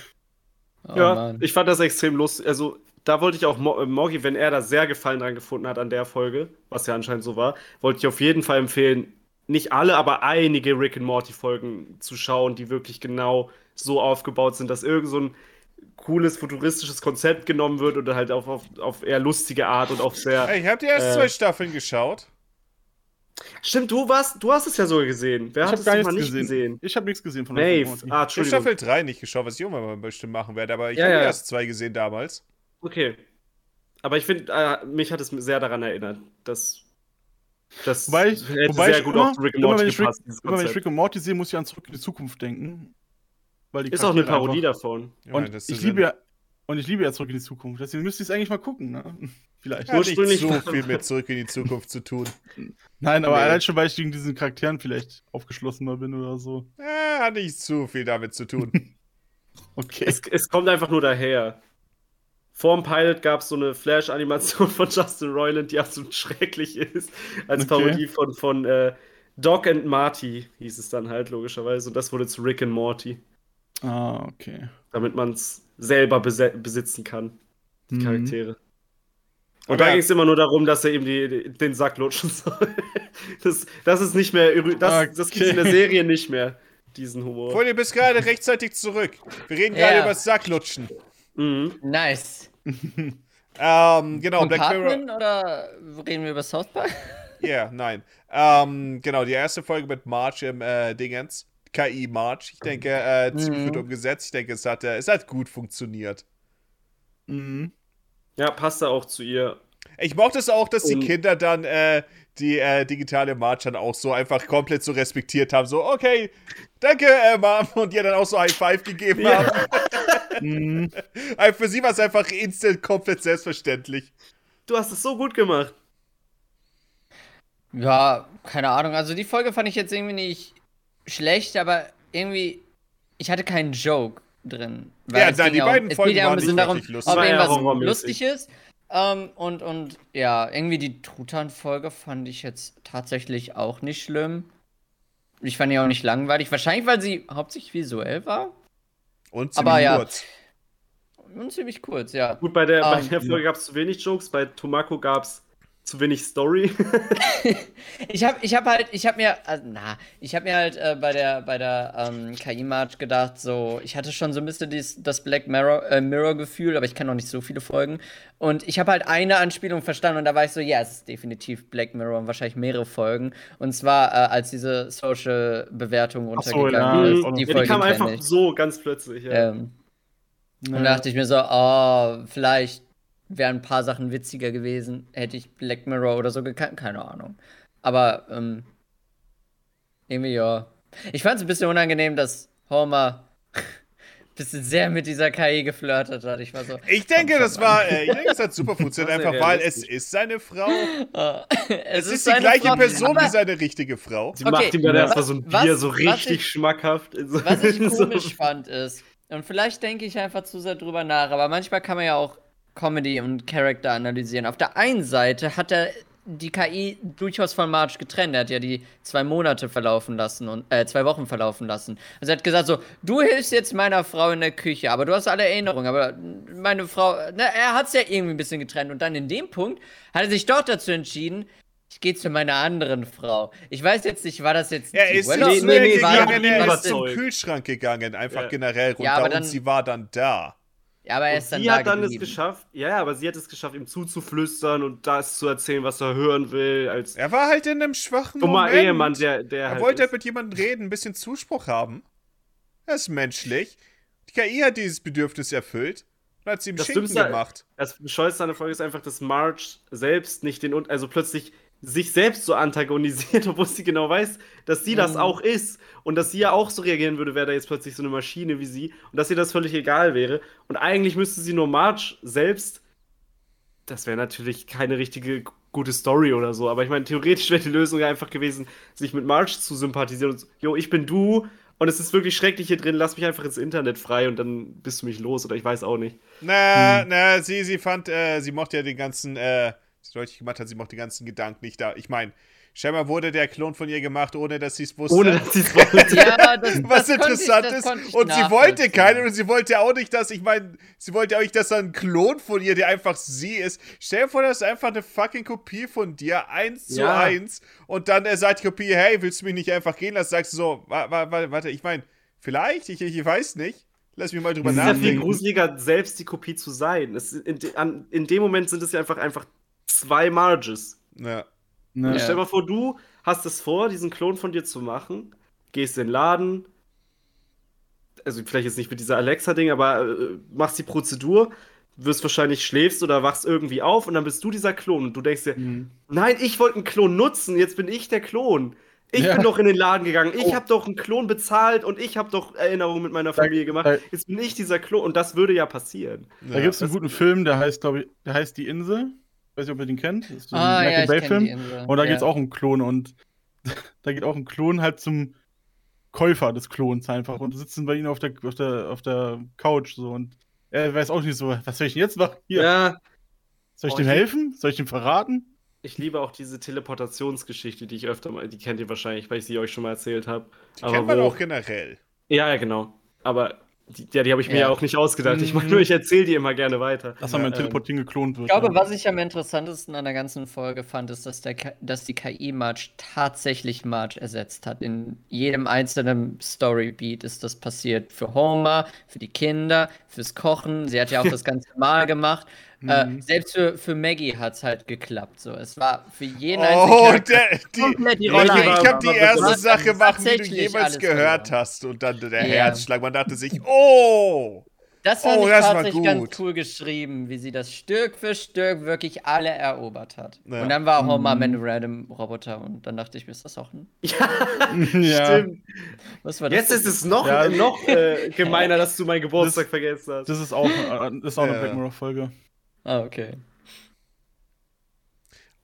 Oh, ja, Mann. ich fand das extrem lustig. Also, da wollte ich auch äh, Morgi, wenn er da sehr Gefallen dran gefunden hat an der Folge, was ja anscheinend so war, wollte ich auf jeden Fall empfehlen, nicht alle, aber einige Rick and Morty Folgen zu schauen, die wirklich genau so aufgebaut sind, dass irgend so ein cooles futuristisches Konzept genommen wird oder halt auf, auf, auf eher lustige Art und auf sehr. Ich habe die ersten Äh. zwei Staffeln geschaut. Stimmt, du warst, du hast es ja sogar gesehen. Wer ich hat es gar nicht gesehen. gesehen? Ich habe nichts gesehen von Rick and Maeve. Morty. Ah, Ich habe Entschuldigung. Staffel 3 nicht geschaut, was ich irgendwann mal bestimmt machen werde, aber ich Ja, habe ja. die ersten zwei gesehen damals. Okay. Aber ich finde, äh, mich hat es sehr daran erinnert, dass. Das Wobei ich, hätte wobei sehr ich gut immer, auf Rick and immer, Morty wenn ich Rick, gepasst, immer wenn ich. Rick und Morty sehe, muss ich an Zurück in die Zukunft denken. Weil die Ist auch eine Parodie einfach- davon. Ja, Und das ich liebe ja, und ich liebe ja Zurück in die Zukunft. Deswegen müsste ich es eigentlich mal gucken, ne? Vielleicht. ja, hat nicht ursprünglich so viel mit Zurück in die Zukunft zu tun. Nein, aber Nee. allein schon, weil ich gegen diesen Charakteren vielleicht aufgeschlossener bin oder so. Ja, hat nicht so viel damit zu tun. Okay. Es, es kommt einfach nur daher. Vorm Pilot gab es so eine Flash-Animation von Justin Roiland, die absolut schrecklich ist. Als Okay. Parodie von, von äh, Doc and Marty hieß es dann halt, logischerweise. Und das wurde zu Rick and Morty, ah, okay. damit man es selber besitzen kann, die Mhm. Charaktere. Und Aber da ja. ging es immer nur darum, dass er eben die, die, den Sack lutschen soll. Das, das ist nicht mehr, das, das gibt in der Okay. Serie nicht mehr, diesen Humor. Freunde, ihr bist gerade rechtzeitig zurück. Wir reden gerade Ja. über das Sacklutschen. Mhm. Nice. Ähm, genau, Black Mirror. Compartment oder reden wir über South Park? Ja, nein. Ähm, genau, die erste Folge mit March im äh, Dingens. KI March. Ich denke, äh, ziemlich Mhm. gut umgesetzt. Ich denke, es hat, äh, es hat gut funktioniert. Mhm. Ja, passt da auch zu ihr. Ich mochte es auch, dass die Und- Kinder dann äh, die äh, digitale March dann auch so einfach komplett so respektiert haben. So, okay, danke, äh, Mom. Und ihr dann auch so High Five gegeben Ja. haben. Mhm. Für sie war es einfach instant komplett selbstverständlich. Du hast es so gut gemacht. Ja, keine Ahnung. Also die Folge fand ich jetzt irgendwie nicht schlecht, aber irgendwie, ich hatte keinen Joke drin. Ja, ging die um- beiden es Folgen geht ja um waren ein bisschen nicht darum, lustig. ob War ja irgendwas horrormäßig. lustig ist. Ähm, und, und ja, irgendwie die Truthahn-Folge fand ich jetzt tatsächlich auch nicht schlimm. Ich fand die auch nicht langweilig. Wahrscheinlich, weil sie hauptsächlich visuell war. Und ziemlich Aber ja. kurz. Und ziemlich kurz, ja. Gut, bei der, bei Ähm, der Folge gab es zu wenig Jokes, bei Tomako gab es zu wenig Story. Ich habe ich hab halt, ich habe mir, äh, na, ich habe mir halt äh, bei der, bei der ähm, KI-March gedacht, so, ich hatte schon so ein bisschen dies, das Black Mirror, äh, Mirror-Gefühl, aber ich kann noch nicht so viele Folgen. Und ich habe halt eine Anspielung verstanden und da war ich so, ja, es ist definitiv Black Mirror und wahrscheinlich mehrere Folgen. Und zwar, äh, als diese Social-Bewertung Ach so, runtergegangen ja, ist. Die ja, die Folge kam kenn einfach so ganz plötzlich. Ja. Ähm, und da dachte ich mir so, oh, vielleicht wären ein paar Sachen witziger gewesen, hätte ich Black Mirror oder so gekannt, keine Ahnung. Aber ähm, irgendwie ja. Ich fand es ein bisschen unangenehm, dass Homer ein bisschen sehr mit dieser KI geflirtet hat. Ich war so, Ich denke, das war, äh, ich denke, das hat super funktioniert, einfach weil es ist seine Frau. äh, Es, ist, die gleiche Frau. Person Aber wie seine richtige Frau. Sie okay, macht ihm dann erstmal so ein was- Bier so was richtig ich- schmackhaft. So- Was ich so- komisch fand ist, und vielleicht denke ich einfach zu sehr drüber nach, aber manchmal kann man ja auch Comedy und Charakter analysieren. Auf der einen Seite hat er die KI durchaus von Marge getrennt. Er hat ja die zwei Monate verlaufen lassen und äh, zwei Wochen verlaufen lassen. Also er hat gesagt so, du hilfst jetzt meiner Frau in der Küche, aber du hast alle Erinnerungen, aber meine Frau, na, er hat es ja irgendwie ein bisschen getrennt und dann in dem Punkt hat er sich doch dazu entschieden, ich gehe zu meiner anderen Frau. Ich weiß jetzt nicht, war das jetzt Er die ist nicht nee, nee, war- gegangen, war er ist zum. Kühlschrank gegangen, einfach Ja. generell runter Ja, aber und dann- sie war dann da. Ja, aber er ist dann sie da hat dann es geblieben. geschafft, ja, ja, aber sie hat es geschafft, ihm zuzuflüstern und das zu erzählen, was er hören will, als Er war halt in einem schwachen dummer Moment. Ehemann, der, der Er halt wollte halt mit jemandem reden, ein bisschen Zuspruch haben. Er ist menschlich. Die KI hat dieses Bedürfnis erfüllt und hat sie ihm Das Schinken gemacht. Das Bescheuerste an der Folge ist einfach, dass Marge selbst nicht den, also plötzlich sich selbst so antagonisiert, obwohl sie genau weiß, dass sie das Mhm. auch ist und dass sie ja auch so reagieren würde, wäre da jetzt plötzlich so eine Maschine wie sie und dass ihr das völlig egal wäre. Und eigentlich müsste sie nur Marge selbst, das wäre natürlich keine richtige gute Story oder so, aber ich meine, theoretisch wäre die Lösung ja einfach gewesen, sich mit Marge zu sympathisieren und so, jo, ich bin du und es ist wirklich schrecklich hier drin, lass mich einfach ins Internet frei und dann bist du mich los oder ich weiß auch nicht. Na, Hm. na, sie, sie fand, äh, sie mochte ja den ganzen, äh, deutlich gemacht hat, sie mochte den ganzen Gedanken nicht da. Ich meine, scheinbar wurde der Klon von ihr gemacht, ohne dass sie es wusste. Ohne dass sie es wollte. Ja, das, was das interessant ich, das ist. Und sie wollte keinen und sie wollte auch nicht, dass, ich meine, sie wollte auch nicht, dass da ein Klon von ihr, der einfach sie ist. Stell dir vor, das ist einfach eine fucking Kopie von dir, eins zu Ja. eins. Und dann äh, sagt die Kopie, hey, willst du mich nicht einfach gehen lassen? Sagst du so, wa wa wa warte, ich meine, vielleicht, ich, ich weiß nicht. Lass mich mal drüber Es ist ja viel nachdenken. gruseliger, selbst die Kopie zu sein. Es, in, de, an, in dem Moment sind es ja einfach, einfach zwei Marges. Ja. Ne? Ja. Stell dir mal vor, du hast es vor, diesen Klon von dir zu machen, gehst in den Laden, also vielleicht jetzt nicht mit dieser Alexa-Ding, aber äh, machst die Prozedur, wirst wahrscheinlich schläfst oder wachst irgendwie auf und dann bist du dieser Klon und du denkst dir, Mhm. nein, ich wollte einen Klon nutzen, jetzt bin ich der Klon. Ich Ja. bin doch in den Laden gegangen, ich Oh. habe doch einen Klon bezahlt und ich habe doch Erinnerungen mit meiner Familie gemacht. da- Jetzt bin ich dieser Klon und das würde ja passieren. Da gibt es einen guten Film, der heißt, glaube ich, der heißt Die Insel. Weiß nicht, ob ihr den kennt. Das ist so ein Ah, ja, Michael ich Bay kenn Film. die Insel. Und da ja. geht es auch um Klon und da geht auch ein Klon halt zum Käufer des Klons einfach und sitzen bei ihnen auf der, auf der, auf der Couch so und er weiß auch nicht so, was soll ich denn jetzt machen? Hier, Ja, soll ich Oh, dem helfen? Soll ich dem verraten? ich liebe auch diese Teleportationsgeschichte, die ich öfter mal, die kennt ihr wahrscheinlich, weil ich sie euch schon mal erzählt habe. Die kennt man auch generell. Ja, ja, genau. Aber die, ja, die habe ich mir Ja. auch nicht ausgedacht. Ich meine Mhm. nur, ich erzähle die immer gerne weiter. Dass er Ja, mit ähm, Teleportieren geklont wird. Ich glaube, ja. was ich am interessantesten an der ganzen Folge fand, ist, dass, der, dass die KI Marge tatsächlich Marge ersetzt hat. In jedem einzelnen Storybeat ist das passiert. Für Homer, für die Kinder, fürs Kochen. Sie hat ja auch das ganze Mal gemacht. Äh, Mhm. selbst für, für Maggie hat es halt geklappt. So. Es war für jeden Oh, der, die, komplett die ich, Rolle ich war- habe die war- erste war- Sache machen, die du jemals gehört verloren. hast. Und dann der Ja. Herzschlag. Man dachte sich, oh! Das fand Oh, ich das war tatsächlich ganz gut. cool geschrieben, wie sie das Stück für Stück wirklich alle erobert hat. Ja. Und dann war Homer Mhm. am Ende random Roboter und dann dachte ich mir, ist das auch ein. Ja, stimmt. Was war das? Jetzt ist es noch, Ja. noch äh, gemeiner, dass du meinen Geburtstag vergessen hast. Das ist auch, äh, das ist auch eine Ja. Black Mirror-Folge. Ah, okay.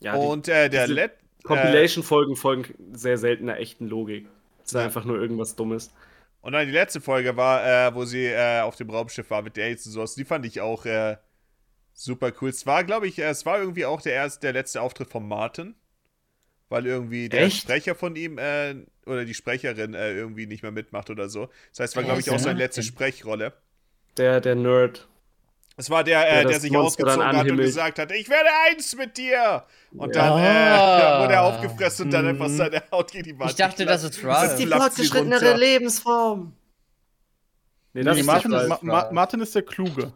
Ja, die Und äh, der diese Let Compilation-Folgen folgen sehr selten einer echten Logik. Es ist Ja. einfach nur irgendwas Dummes. Und dann die letzte Folge war, äh, wo sie äh, auf dem Raumschiff war mit Dates und sowas. Die fand ich auch äh, super cool. Es war, glaube ich, äh, es war irgendwie auch der erste, der letzte Auftritt von Martin. Weil irgendwie der Echt? Sprecher von ihm äh, oder die Sprecherin äh, irgendwie nicht mehr mitmacht oder so. Das heißt, es war, glaube ich, auch seine letzte Sprechrolle. Der, der Nerd. Es war der, Der äh, der das sich Monster ausgezogen hat und gesagt hat, ich werde eins mit dir. Und Ja. dann äh, wurde er aufgefressen und dann Mhm. einfach seine Haut gegen die Wand. Ich dachte, das ist Das Ralph. ist die fortgeschrittenere Lebensform. Nee, das Nee, ist Martin, Martin, Ma Martin ist der Kluge.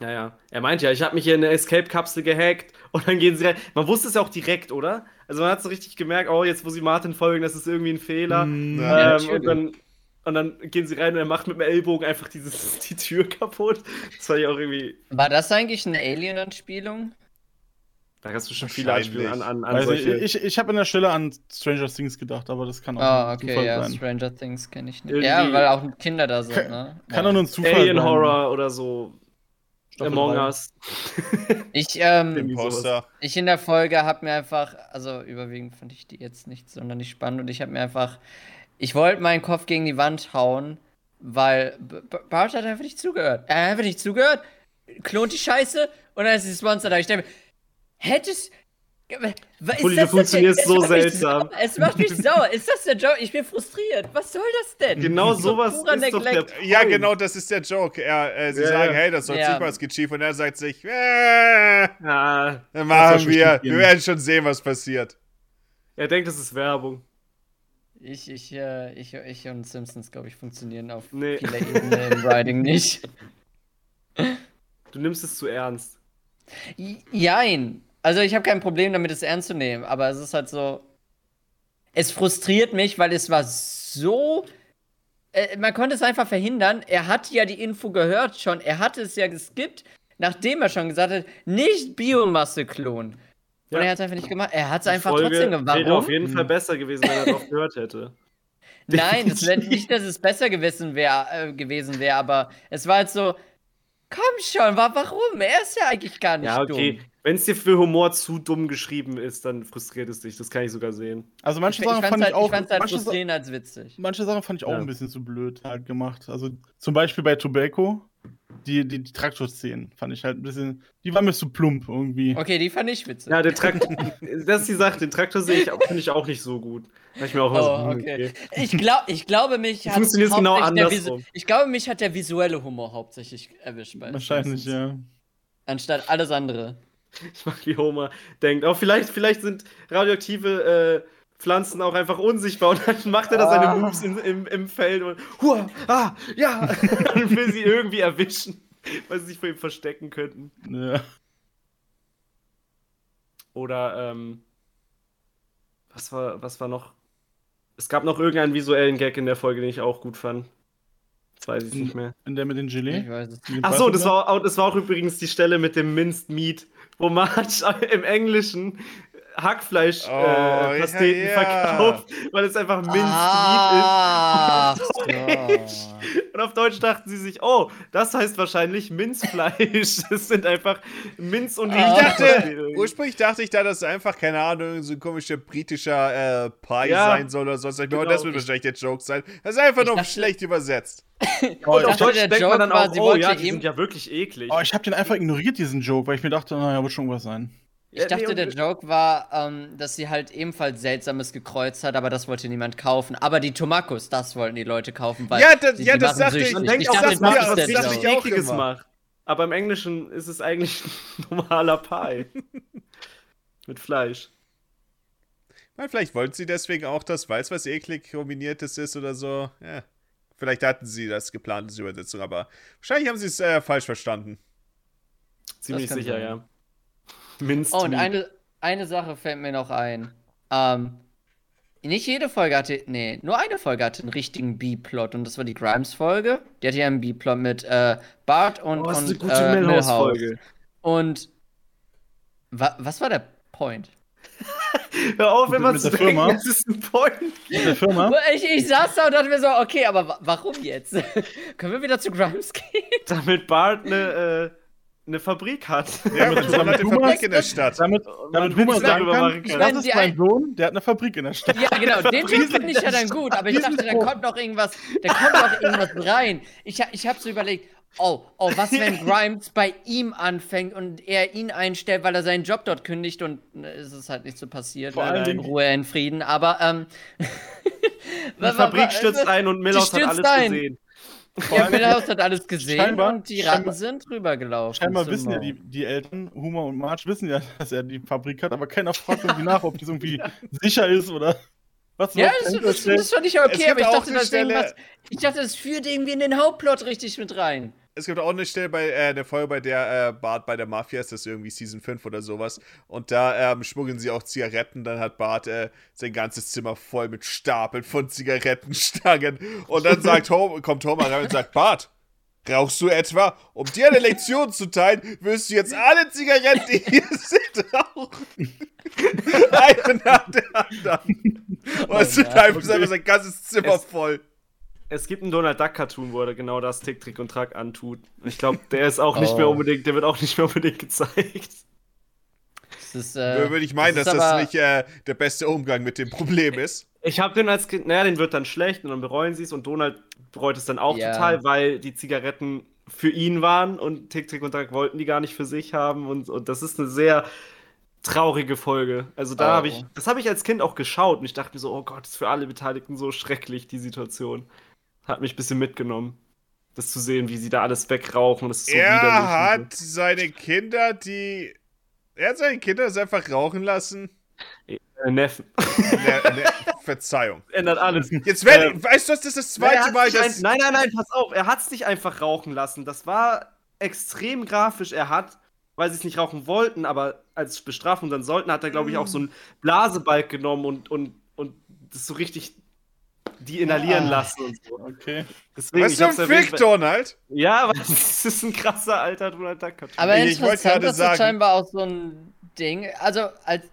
Ja, ja. Er meint ja, ich habe mich hier in eine Escape-Kapsel gehackt und dann gehen sie rein. Man wusste es ja auch direkt, oder? Also man hat so richtig gemerkt, oh, jetzt wo sie Martin folgen, das ist irgendwie ein Fehler. Mhm. Ja, ähm, und, dann, und dann gehen sie rein und er macht mit dem Ellbogen einfach dieses, die Tür kaputt. Das fand ich auch irgendwie. War das eigentlich eine Alien-Anspielung? Da hast du schon viele Anspielungen an, an, an Also solche. ich, ich habe an der Stelle an Stranger Things gedacht, aber das kann auch Ah, ein okay, Zufall ja, sein. Stranger Things kenne ich nicht. Irgendwie- Ja, weil auch Kinder da sind, ne? Kann ja. auch nur ein Zufall Alien sein. Horror oder so. Staffel Among drei. Us. Ich, ähm. Ich in der Folge habe mir einfach, also überwiegend fand ich die jetzt nicht sonderlich spannend und ich habe mir einfach, ich wollte meinen Kopf gegen die Wand hauen, weil B- B- Bart hat einfach nicht zugehört. Er hat einfach nicht zugehört, klont die Scheiße und dann ist dieses Monster da. Ich denke mir, hättest. Was Pulli, du funktionierst so seltsam. Es macht mich sauer. Ist das der Job? Ich bin frustriert. Was soll das denn? Genau doch sowas ist doch der. Ja, genau, das ist der Joke. Er, äh, sie Ja, sagen, ja. hey, das soll Ja. nicht mal, es geht schief. Und er sagt sich, äh, Ah, dann machen wir. Wir werden schon sehen, was passiert. er denkt, das ist Werbung. Ich, ich, äh, ich, ich und Simpsons, glaube ich, funktionieren auf Nee. vieler Ebene im Writing nicht. Du nimmst es zu ernst. Jein. Also ich habe kein Problem damit, es ernst zu nehmen, aber es ist halt so. Es frustriert mich, weil es war so. Äh, man konnte es einfach verhindern. Er hat ja die Info gehört schon. Er hatte es ja geskippt, nachdem er schon gesagt hat, nicht Biomasse klonen. Und Ja. er hat es einfach nicht gemacht. Er hat es einfach Folge trotzdem gemacht. Wäre auf Warum? jeden Fall besser gewesen, wenn er darauf gehört hätte. Nein, es wär nicht, dass es besser gewesen wäre, äh, gewesen wäre, aber es war halt so. Komm schon, wa warum? Er ist ja eigentlich gar nicht Ja, okay. dumm. Wenn es dir für Humor zu dumm geschrieben ist, dann frustriert es dich. Das kann ich sogar sehen. Also manche Ich Sachen fand's fand halt, ich auch. ich fand's halt manche, Sa frustrierend als witzig. manche Sachen fand ich auch Ja. ein bisschen zu blöd halt gemacht. Also zum Beispiel bei Tobacco, die, die, die Traktorszenen fand ich halt ein bisschen. Die waren mir zu plump irgendwie. Okay, die fand ich witzig. Ja, den Traktor. das ist die Sache. Den Traktor sehe ich, finde ich auch nicht so gut. Ich mir auch immer so, Oh, hm, okay. Ich, glaub, ich glaube, mich hat funktioniert genau der andersrum. Ich glaube, mich hat der visuelle Humor hauptsächlich erwischt. Bei Wahrscheinlich, ja. Anstatt alles andere. Ich mag, wie Homer denkt. Auch vielleicht, vielleicht sind radioaktive äh, Pflanzen auch einfach unsichtbar und dann macht er da seine Ah. Moves in, im, im Feld und hua, ah, ja, und will sie irgendwie erwischen, weil sie sich vor ihm verstecken könnten. ja. Oder, ähm, was war, was war noch? Es gab noch irgendeinen visuellen Gag in der Folge, den ich auch gut fand. Jetzt weiß ich Hm. nicht mehr. In der mit den Gelee. Ich weiß es. Dem Ach so, das war, auch, das war auch übrigens die Stelle mit dem Minced Meat, wo Marge im Englischen Hackfleisch Oh, äh, Pasteten ja, ja. verkauft, weil es einfach Minced Ah, Meat ist. Und auf Deutsch dachten sie sich, oh, das heißt wahrscheinlich Minzfleisch. Das sind einfach Minz und Ich Ah. dachte, ursprünglich dachte ich da, dass es einfach, keine Ahnung, so ein komischer britischer äh, Pie Ja. sein soll oder sonst. Ich genau. Das wird wahrscheinlich der Joke sein. Das ist einfach Ich nur dachte- schlecht übersetzt. Oh, Und ich, auf dachte, Deutsch der denkt Joke man dann war, auch, sie oh wollte ja, die sind ja wirklich eklig. oh, ich habe den einfach ignoriert, diesen Joke, weil ich mir dachte, naja, wird schon irgendwas sein. Ich Ja, nee, dachte, und- der Joke war, ähm, dass sie halt ebenfalls Seltsames gekreuzt hat, aber das wollte niemand kaufen. Aber die Tomakos, das wollten die Leute kaufen, weil Ja, das- sie, ja, die das machen dachte ich. Man Ich denkt auch, dachte, das das das richtig ich auch Ekliges immer. macht. Aber im Englischen ist es eigentlich ein normaler Pie. Mit Fleisch. Na, vielleicht wollten sie deswegen auch, dass weiß was eklig kombiniertes ist oder so. Ja. Vielleicht hatten sie das geplant, diese Übersetzung, aber wahrscheinlich haben sie es äh, falsch verstanden. Ziemlich sicher, sein. ja. Minzed Oh, und Meat. eine, eine Sache fällt mir noch ein. Ähm, nicht jede Folge hatte, nee, nur eine Folge hatte einen richtigen B-Plot und das war die Grimes-Folge. Die hatte ja einen B-Plot mit äh, Bart und, Oh, das ist und eine gute äh, Milhouse. Milhouse-Folge. Und wa was war der Point? Hör auf, mit zu der denken, Firma? das ist ein Point. Mit der Firma. Ich, ich saß da und dachte mir so, okay, aber wa warum jetzt? Können wir wieder zu Grimes gehen? Damit Bart eine, äh, eine Fabrik hat. Ja, mit einer damit Fabrik in der Stadt. Damit, damit Humor sagen darüber kann, das ist mein ein- Sohn, der hat eine Fabrik in der Stadt. Ja, genau, den Typ finde ich ja dann gut, aber ich dachte, da kommt noch irgendwas, da kommt noch irgendwas rein. Ich, ich habe so überlegt, oh, oh, was, wenn Grimes bei ihm anfängt und er ihn einstellt, weil er seinen Job dort kündigt und äh, es ist halt nicht so passiert. Vor Vor allen in Ruhe, in Frieden, aber, ähm. Die Fabrik stürzt ein und Milhouse hat stürzt alles ein. gesehen. Ja, Milhouse hat alles gesehen Scheinbar- und die Ratten sind rübergelaufen. Scheinbar wissen ja die, die Eltern, Humor und Marge wissen ja, dass er die Fabrik hat, aber keiner fragt irgendwie nach, ob das irgendwie sicher ist oder was. Ja, was das, das, das fand ich okay, aber ich dachte, das Stelle- irgendwas, ich dachte, das führt irgendwie in den Hauptplot richtig mit rein. Es gibt auch eine Stelle bei äh, der Folge, bei der äh, Bart bei der Mafia ist, das ist irgendwie Season 5 oder sowas. Und da ähm, schmuggeln sie auch Zigaretten. Dann hat Bart äh, sein ganzes Zimmer voll mit Stapeln von Zigarettenstangen. Und dann sagt Homer, kommt Homer rein und sagt: Bart, rauchst du etwa? Um dir eine Lektion zu teilen, wirst du jetzt alle Zigaretten, die hier sind, rauchen. eine nach der anderen. Und es sind nein. einfach sein ganzes Zimmer Es- voll. Es gibt einen Donald Duck Cartoon, wo er genau das Tick, Trick und Track antut. Ich glaube, der ist auch nicht Oh. mehr unbedingt, der wird auch nicht mehr unbedingt gezeigt. Das ist, äh, Würde ich meinen, das dass das nicht äh, der beste Umgang mit dem Problem ist. Ich habe den als Kind, naja, den wird dann schlecht und dann bereuen sie es und Donald bereut es dann auch Ja. total, weil die Zigaretten für ihn waren und Tick, Trick und Track wollten die gar nicht für sich haben und, und das ist eine sehr traurige Folge. Also da Oh. habe ich, das habe ich als Kind auch geschaut und ich dachte mir so, oh Gott, das ist für alle Beteiligten so schrecklich, die Situation. Hat mich ein bisschen mitgenommen, das zu sehen, wie sie da alles wegrauchen. Das ist so er hat seine Kinder, die. Er hat seine Kinder das einfach rauchen lassen. so. Äh, Neffen. Ne, ne, Verzeihung. Ändert alles. Jetzt werde Ähm, weißt du, das ist das zweite Mal, dass. ein, nein, nein, nein, pass auf, er hat es nicht einfach rauchen lassen. Das war extrem grafisch er hat, weil sie es nicht rauchen wollten, aber als Bestrafung dann sollten, hat er, glaube ich, auch so einen Blasebalg genommen und, und, und das so richtig die inhalieren Ah. lassen und so. Okay. Deswegen, Was hab's erwähnt, Fick, Donald? Ja, aber das ist ein krasser alter Donald Duck Cartoon. Aber Ich- interessant, gerade das sagen- ist scheinbar auch so ein Ding. Also, als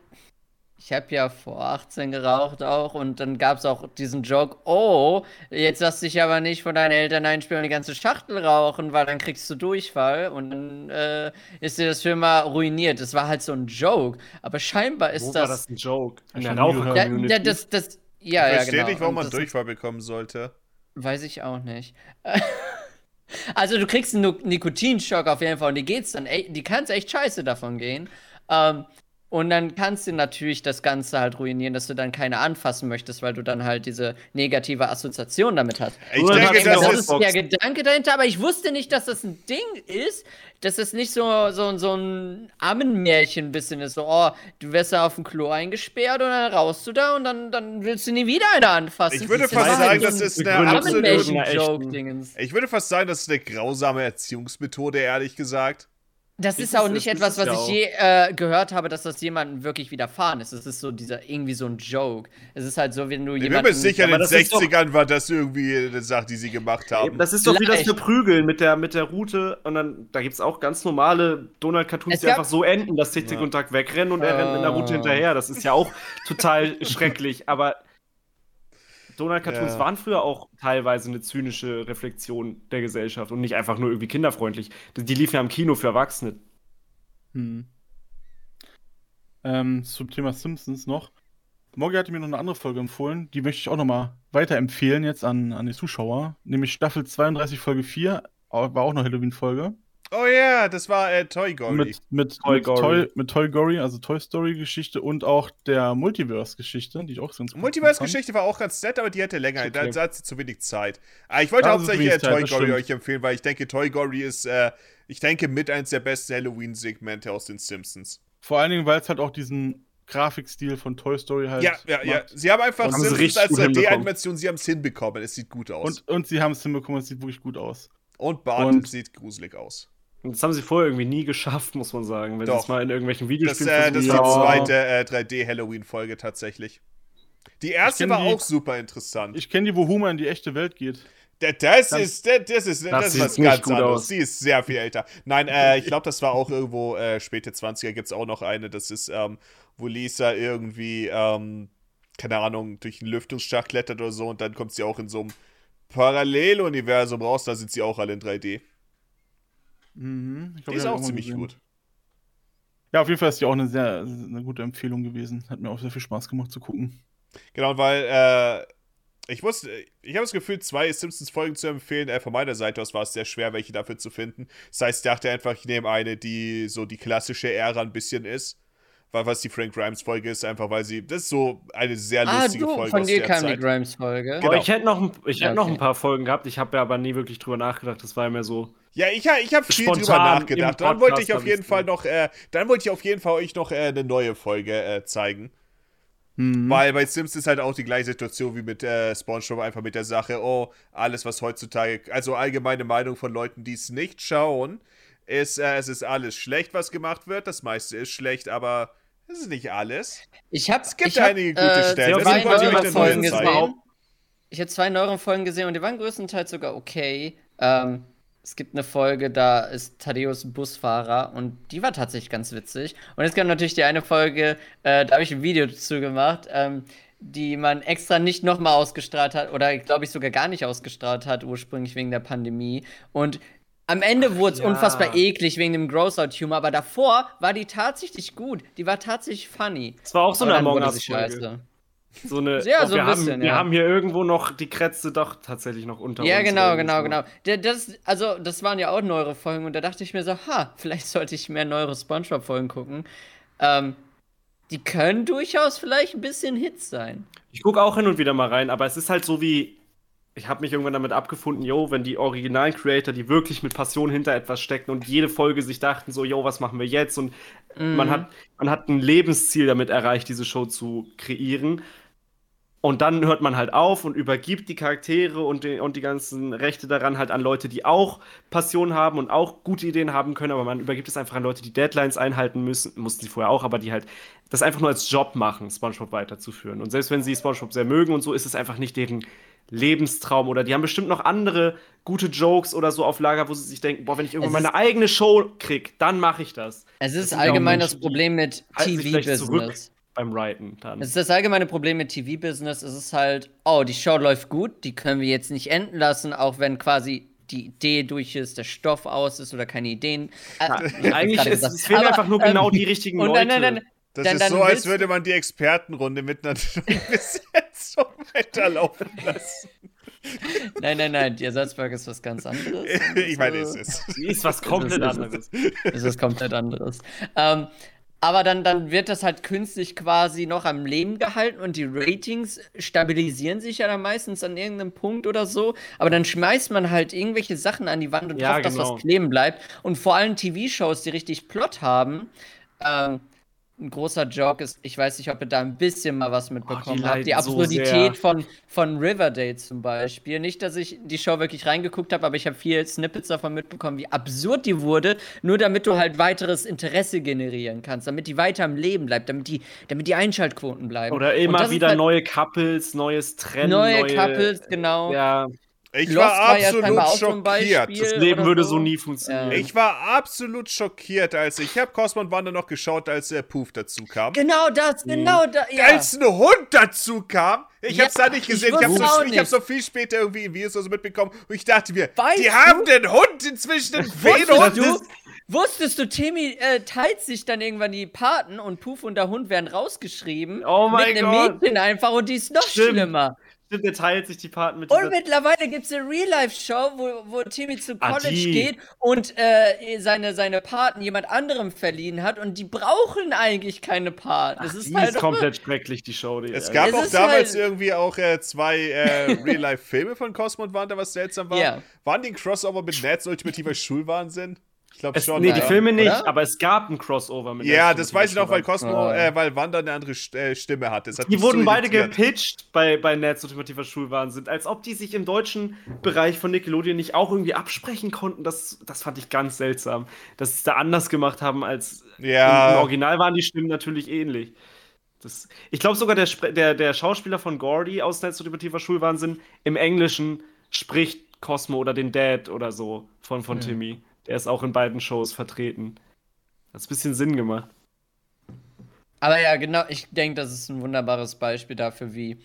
ich habe ja vor 18 geraucht auch und dann gab es auch diesen Joke, oh, jetzt lass dich aber nicht von deinen Eltern einspielen und die ganze Schachtel rauchen, weil dann kriegst du Durchfall und dann äh, ist dir das für immer ruiniert. Das war halt so ein Joke. Aber scheinbar ist Wo das. war das ein Joke? In der Raucher-Community. ja, das, das, ja, ich ja, verstehe genau. nicht, warum man Durchfall bekommen sollte. Weiß ich auch nicht. Also du kriegst einen Nikotinschock auf jeden Fall und die geht's dann, ey, die kann's echt scheiße davon gehen. Ähm, und dann kannst du natürlich das Ganze halt ruinieren, dass du dann keine anfassen möchtest, weil du dann halt diese negative Assoziation damit hast. Ich Oder denke, das das ist. der Gedanke dahinter, aber ich wusste nicht, dass das ein Ding ist, dass das nicht so, so, so ein Ammenmärchen ein bisschen ist. So, oh, du wirst da auf dem Klo eingesperrt und dann raust du da und dann, dann willst du nie wieder einer anfassen. Ich würde fast sagen, das ist eine Ammenmärchen-Joke-Dingens. Ich würde fast sagen, das ist eine grausame Erziehungsmethode, ehrlich gesagt. Das Ist ist auch nicht etwas, was ich je äh, gehört habe, dass das jemandem wirklich widerfahren ist. Es ist so dieser irgendwie so ein Joke. Es ist halt so, wenn du Ich bin jemanden. mir sicher, in den das ist doch- 60ern war das irgendwie eine Sache, die sie gemacht haben. Das ist doch wie das für Prügeln mit der, mit der Route und dann, da gibt es auch ganz normale Donald-Cartoons, die einfach so enden, dass Tick, Tick Ja. und Tack wegrennen und er rennt mit der Route Ah. hinterher. Das ist ja auch total schrecklich, aber Donald-Cartoons Ja. waren früher auch teilweise eine zynische Reflexion der Gesellschaft und nicht einfach nur irgendwie kinderfreundlich. Die, liefen ja im Kino für Erwachsene. Hm. Ähm, zum Thema Simpsons noch. Morgi hatte mir noch eine andere Folge empfohlen, die möchte ich auch nochmal weiterempfehlen jetzt an, an die Zuschauer. Nämlich Staffel 32, Folge 4, au- war auch noch Halloween-Folge. Oh ja, das war äh, Toy Gory. Mit, mit, Toy mit, Gory. Toy, mit Toy Gory, also Toy Story-Geschichte und auch der Multiverse-Geschichte, die ich auch ganz gut fand. Multiverse-Geschichte war auch ganz nett, aber die hatte länger. Okay. Da hat sie zu wenig Zeit. Ah, ich wollte Da hauptsächlich äh, wenig Zeit, Toy das Gory euch empfehlen, weil ich denke, Toy Gory ist, äh, ich denke, mit eins der besten Halloween-Segmente aus den Simpsons. Vor allen Dingen, weil es halt auch diesen Grafikstil von Toy Story halt ja, ja, ja. macht. Sie haben einfach Haben sie Simpsons richtig als gut hinbekommen. 3D-Animation, sie haben es hinbekommen. Es sieht gut aus. Und, und sie haben es hinbekommen, es sieht wirklich gut aus. Und Bart und- sieht gruselig aus. Und das haben sie vorher irgendwie nie geschafft, muss man sagen. Wenn sie es mal in irgendwelchen Das, Videospielen äh, das ist die zweite äh, 3D-Halloween-Folge tatsächlich. Die erste war die- auch super interessant. Ich kenne die, wo Homer in die echte Welt geht. Da- Das Das- ist, das, das ist, das ist was ganz anderes. aus. Sie ist sehr viel älter. Nein, äh, ich glaube, das war auch irgendwo äh, späte 20er. Gibt es auch noch eine. Das ist, ähm, wo Lisa irgendwie, ähm, keine Ahnung, durch einen Lüftungsschacht klettert oder so und dann kommt sie auch in so einem Paralleluniversum raus. Da sind sie auch alle in 3D. Mhm. Ich glaub, Die ist auch ziemlich gesehen. gut. Ja, auf jeden Fall ist die auch eine sehr eine gute Empfehlung gewesen. Hat mir auch sehr viel Spaß gemacht zu gucken. Genau, weil äh, ich wusste, ich habe das Gefühl, zwei Simpsons-Folgen zu empfehlen. Äh, von meiner Seite aus war es sehr schwer, welche dafür zu finden. Das heißt, ich dachte einfach, ich nehme eine, die so die klassische Ära ein bisschen ist. Weil was die Frank Grimes-Folge ist, einfach weil sie, das ist so eine sehr Ah, lustige du, Folge von aus dir der kam die Zeit. Grimes-Folge. Genau. Ich hätte noch, ein- ich hätte noch Okay. ein paar Folgen gehabt, ich habe ja aber nie wirklich drüber nachgedacht. Das war ja mehr so. Ja, ich, ha- ich habe viel Spontan drüber nachgedacht. Dann wollte ich hab auf jeden Fall noch, äh, dann wollte ich auf jeden Fall euch noch äh, eine neue Folge äh, zeigen. Mhm. Weil bei Sims ist halt auch die gleiche Situation wie mit äh, SpongeBob, einfach mit der Sache, oh, alles, was heutzutage, also allgemeine Meinung von Leuten, die es nicht schauen, ist, äh, es ist alles schlecht, was gemacht wird. Das meiste ist schlecht, aber es ist nicht alles. Ich habe Es gibt ich hab, einige gute äh, Stellen. Deswegen wollte ich euch zeigen. Ich habe zwei neuere Folgen gesehen und die waren größtenteils sogar okay. Ähm, es gibt eine Folge, da ist Thaddeus Busfahrer und die war tatsächlich ganz witzig. Und es gab natürlich die eine Folge, äh, da habe ich ein Video dazu gemacht, ähm, die man extra nicht nochmal ausgestrahlt hat oder glaube ich sogar gar nicht ausgestrahlt hat, ursprünglich wegen der Pandemie. Und am Ende wurde es ja. unfassbar eklig wegen dem Gross-Out-Humor, aber davor war die tatsächlich gut. Die war tatsächlich funny. Es war auch so eine Among Us-Folge. So eine. Ja, oh, so wir, ein bisschen, haben, wir ja. haben hier irgendwo noch die Krätze doch tatsächlich noch unter Ja, uns. genau, irgendwie genau, so. genau. Das, also, das waren ja auch neuere Folgen und da dachte ich mir so, ha, vielleicht sollte ich mehr neuere Spongebob-Folgen gucken. Ähm, die können durchaus vielleicht ein bisschen Hits sein. Ich gucke auch hin und wieder mal rein, aber es ist halt so wie. Ich habe mich irgendwann damit abgefunden, yo, wenn die originalen Creator, die wirklich mit Passion hinter etwas stecken und jede Folge sich dachten, so, yo, was machen wir jetzt? Und man, Mhm. hat, man hat ein Lebensziel damit erreicht, diese Show zu kreieren. Und dann hört man halt auf und übergibt die Charaktere und die, und die ganzen Rechte daran halt an Leute, die auch Passion haben und auch gute Ideen haben können, aber man übergibt es einfach an Leute, die Deadlines einhalten müssen, mussten sie vorher auch, aber die halt das einfach nur als Job machen, SpongeBob weiterzuführen. Und selbst wenn sie SpongeBob sehr mögen und so, ist es einfach nicht deren Lebenstraum oder die haben bestimmt noch andere gute Jokes oder so auf Lager, wo sie sich denken, boah, wenn ich irgendwann meine eigene Show krieg, dann mache ich das. Es ist auch allgemein das Problem mit. TV-Business. Beim Writen dann. Es ist das allgemeine Problem mit TV-Business. Es ist halt, oh, die Show läuft gut, die können wir jetzt nicht enden lassen, auch wenn quasi die Idee durch ist, der Stoff aus ist oder keine Ideen. Äh, ich hab Eigentlich ist, es fehlen einfach nur ähm, genau die richtigen und Leute. dann, dann, dann, Das Dann- ist dann so, als würde man die Expertenrunde mit einer Besetzung weiterlaufen lassen. nein, nein, nein, die Ersatzburger ist was ganz anderes. ich meine, Also- es ist. Die ist was komplett Das ist- anderes. Das ist was komplett anderes. Ähm, aber dann, dann wird das halt künstlich quasi noch am Leben gehalten und die Ratings stabilisieren sich ja dann meistens an irgendeinem Punkt oder so. Aber dann schmeißt man halt irgendwelche Sachen an die Wand und Ja, hofft, dass genau. was kleben bleibt. Und vor allem TV-Shows, die richtig Plot haben. Ähm, ein großer Joke ist, ich weiß nicht, ob ihr da ein bisschen mal was mitbekommen die habt. Die so Absurdität sehr. von, von Riverdale zum Beispiel. Nicht, dass ich die Show wirklich reingeguckt habe, aber ich habe viel Snippets davon mitbekommen, wie absurd die wurde, nur damit du halt weiteres Interesse generieren kannst, damit die weiter am Leben bleibt, damit die, damit die Einschaltquoten bleiben. Oder immer wieder halt neue Couples, neues Trennen. neue Couples, genau. Ja, Ich Lost war war ja absolut so ein schockiert. Beispiel. das Leben würde so. so nie funktionieren. Ja. Ich war absolut schockiert, als ich habe Cosmo und Wanda noch geschaut, als der Poof dazu kam. Genau das, genau das. Ja. Als ein Hund dazu kam. Ich Ja, hab's da nicht ich gesehen. Ich, hab's wusste auch so, ich hab's so viel später irgendwie in Videos oder so mitbekommen. Und ich dachte mir, Weißt die du- haben den Hund inzwischen Wusstest Feenhund. du, wusstest du, Timmy äh, teilt sich dann irgendwann die Paten und Puff und der Hund werden rausgeschrieben. Oh mein mit einem Gott. Mädchen einfach und die ist noch Stimmt. schlimmer. Stimmt, der teilt sich die Paten mit Und mittlerweile gibt es eine Real-Life-Show, wo, wo Timmy zu Ah, College die. geht und äh, seine, seine Paten jemand anderem verliehen hat und die brauchen eigentlich keine Paten. Das ist Die halt ist komplett schrecklich, die Show. Die, Es gab auch damals halt- irgendwie auch äh, zwei äh, Real-Life-Filme von Cosmo und Wanda, was seltsam war. Ja. Waren die ein Crossover mit Nets ultimativer Schulwahnsinn? Ich glaube schon. nee, die ja. Filme nicht, Oder? aber es gab ein Crossover mit Ja, das weiß ich noch, weil Cosmo, Oh. äh, weil Wanda eine andere äh, Stimme hatte. Hat Die wurden so beide gepitcht bei, bei Nets Ultimativer Schulwahnsinn, als ob die sich im deutschen Bereich von Nickelodeon nicht auch irgendwie absprechen konnten. Das, das fand ich ganz seltsam, dass sie es da anders gemacht haben als Ja. im, Original waren die Stimmen natürlich ähnlich. Das, ich glaube sogar, der, der, der Schauspieler von Gordy aus Nets Ultimativer Schulwahnsinn im Englischen spricht Cosmo oder den Dad oder so von, von Timmy. Der ist auch in beiden Shows vertreten. Hat ein bisschen Sinn gemacht. Aber ja, genau, ich denke, das ist ein wunderbares Beispiel dafür, wie,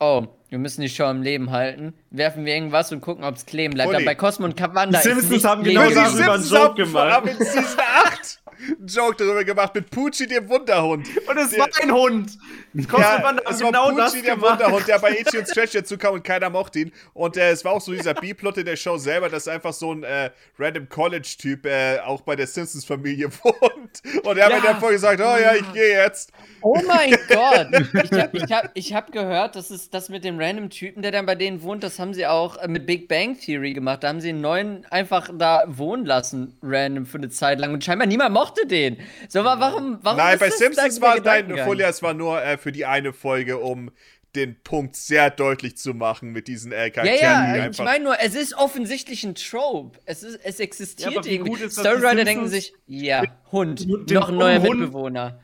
oh, wir müssen die Show am Leben halten, werfen wir irgendwas und gucken, ob es kleben bleibt. Aber bei Cosmo und Wanda Die ist Simpsons nicht haben genau Die darüber einen Simpsons Joke gemacht. haben in Season 8 einen Joke darüber gemacht mit Pucci, dem Wunderhund. Und es Der- war ein Hund. Ja, es war genau Pucci, der gemacht. Wunderhund, der bei Itchy und Stretch dazu kam und keiner mochte ihn. Und äh, es war auch so dieser B-Plot in der Show selber, dass einfach so ein äh, random College-Typ äh, auch bei der Simpsons-Familie wohnt. Und er hat Ja. mir davor gesagt, oh ja, ich gehe jetzt. Oh mein Gott! Ich hab, ich hab, ich hab gehört, das ist das mit dem random Typen, der dann bei denen wohnt, das haben sie auch äh, mit Big Bang Theory gemacht. Da haben sie einen neuen einfach da wohnen lassen, random für eine Zeit lang. Und scheinbar niemand mochte den. So, wa- warum, warum Nein, ist bei das Simpsons war, Gedankengang? Folia, es war nur äh, für die eine Folge, um den Punkt sehr deutlich zu machen mit diesen äh, Ja, Charakteren, ja, ich meine nur, es ist offensichtlich ein Trope. Es, ist, es Ja, existiert wie irgendwie. Storywriter denken sich, ja, Hund, noch ein neuer Hund- Mitbewohner.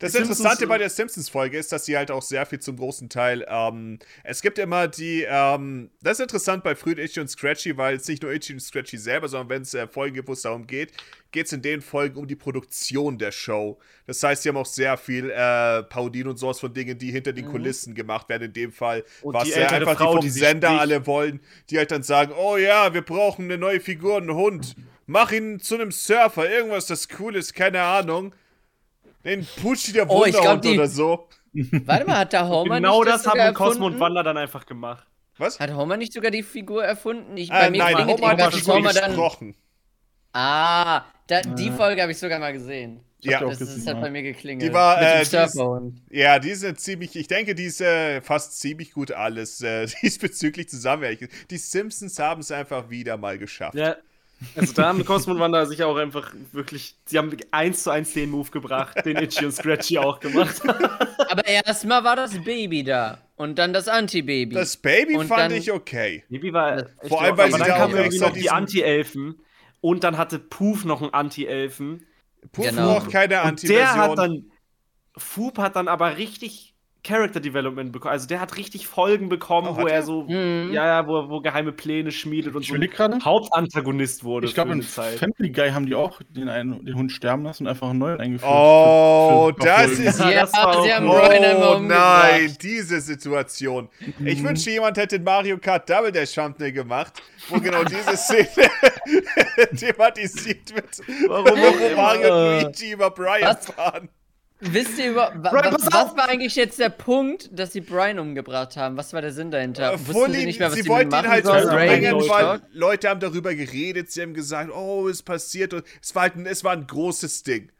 Das Simpsons- Interessante bei der Simpsons-Folge ist, dass sie halt auch sehr viel zum großen Teil. Ähm, es gibt immer die. Ähm, das ist interessant bei frühen Itchy und Scratchy, weil es nicht nur Itchy und Scratchy selber, sondern wenn es äh, Folgen gibt, wo es darum geht, geht es in den Folgen um die Produktion der Show. Das heißt, sie haben auch sehr viel äh, Parodien und sowas von Dingen, die hinter den Kulissen gemacht werden. In dem Fall war die es äh, ältere einfach Frau, die vom die Sender alle wollen, die halt dann sagen: Oh ja, wir brauchen eine neue Figur, einen Hund. Mach ihn zu einem Surfer, irgendwas, das cool ist, keine Ahnung. Den Pucci der Oh, ich glaub, Wunderhund die- oder so. Warte mal, hat der Homer Genau nicht das haben sogar Cosmo und? Wanda dann einfach gemacht. Was? Hat Homer nicht sogar die Figur erfunden? Ich, Äh, nein, Homer hat irgendwas, die Figur Homer dann. gesprochen. Ah, da, die Folge habe ich sogar mal gesehen. Ja. Das gesehen, ist, hat bei mir geklingelt. Die war, äh, die ist-. Ja, die sind ziemlich, ich denke, die ist äh, fast ziemlich gut alles äh, diesbezüglich zusammenwerken. Die Simpsons haben es einfach wieder mal geschafft. Ja. Also da haben Cosmo und Wanda sich auch einfach wirklich, sie haben eins zu eins den Move gebracht, den Itchy und Scratchy auch gemacht. Aber erstmal war das Baby da. Und dann das Anti-Baby. Das Baby Und fand dann- ich okay. Baby war. Vor allem, weil sie dann da kamen irgendwie noch die Anti-Elfen. Und dann hatte Poof noch einen Anti-Elfen. Puff Genau. braucht keine Und der hat Anti-Version. dann. Foop hat dann aber richtig Character Development bekommen. Also der hat richtig Folgen bekommen, Oh, wo er er? so. Mhm. Ja, ja, wo, wo geheime Pläne schmiedet und Ich so ein Hauptantagonist wurde. Ich glaube, in Zeit. Family Guy haben die auch den, einen, den Hund sterben lassen und einfach einen neuen eingeführt. Oh, Für- für das Folgen. ist- Ja, das war sie auch- haben Oh nein, diese Situation. Ich wünschte, jemand hätte den Mario Kart Double Dash Thumbnail gemacht, wo genau diese Szene thematisiert wird. Warum wo auch immer. Mario und Luigi über Brian was? fahren. Wisst ihr über. Wa, Brian, was, pass was auf! war eigentlich jetzt der Punkt, dass sie Brian umgebracht haben? Was war der Sinn dahinter? Äh, Wussten sie nicht mehr, was sie sie wollten ihn halt sollen? so Ray bringen, Lewis weil? Leute haben darüber geredet, sie haben gesagt, oh, es passiert und es war halt ein, es war ein großes Ding.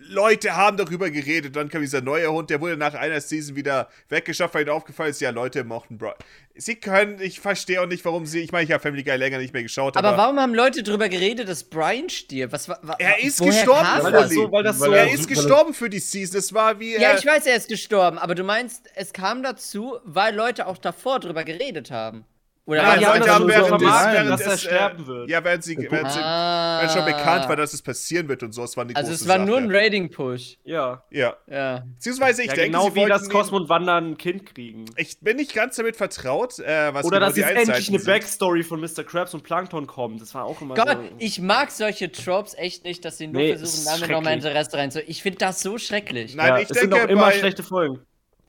Leute haben darüber geredet, dann kam dieser neue Hund, der wurde nach einer Season wieder weggeschafft, weil ihnen aufgefallen ist, ja, Leute mochten Brian. Sie können, ich verstehe auch nicht, warum sie, ich meine, ich habe Family Guy länger nicht mehr geschaut, aber, Aber warum haben Leute darüber geredet, dass Brian stirbt? Was, wa, wa, Er ist gestorben, Weil das so, weil das Weil so. er Ja, ist gestorben für die Season, es war wie, Ja, ich weiß, er ist gestorben, aber du meinst, es kam dazu, weil Leute auch davor drüber geredet haben. Oder Nein, haben Leute das haben so während, des, während dass er des, sterben äh, wird. Ja, während, sie, während, sie, ah. während schon bekannt war, dass es passieren wird und so, es war eine Also große es war Sache. nur ein Rating-Push. Ja. Ja, Ja. beziehungsweise ich ja denke, genau sie wie das Cosmo und Wanda ein Kind kriegen. Ich bin nicht ganz damit vertraut, äh, was Oder genau dass jetzt endlich Einzelheiten eine sind. Backstory von Mr. Krabs und Plankton kommt. Das war auch immer Gott, so. ich mag solche Tropes echt nicht, dass sie nur Nee, versuchen, damit nochmal schrecklich. Interesse reinzu. Ich finde das so schrecklich. Nein, ja, ich es sind denke, auch immer schlechte Folgen.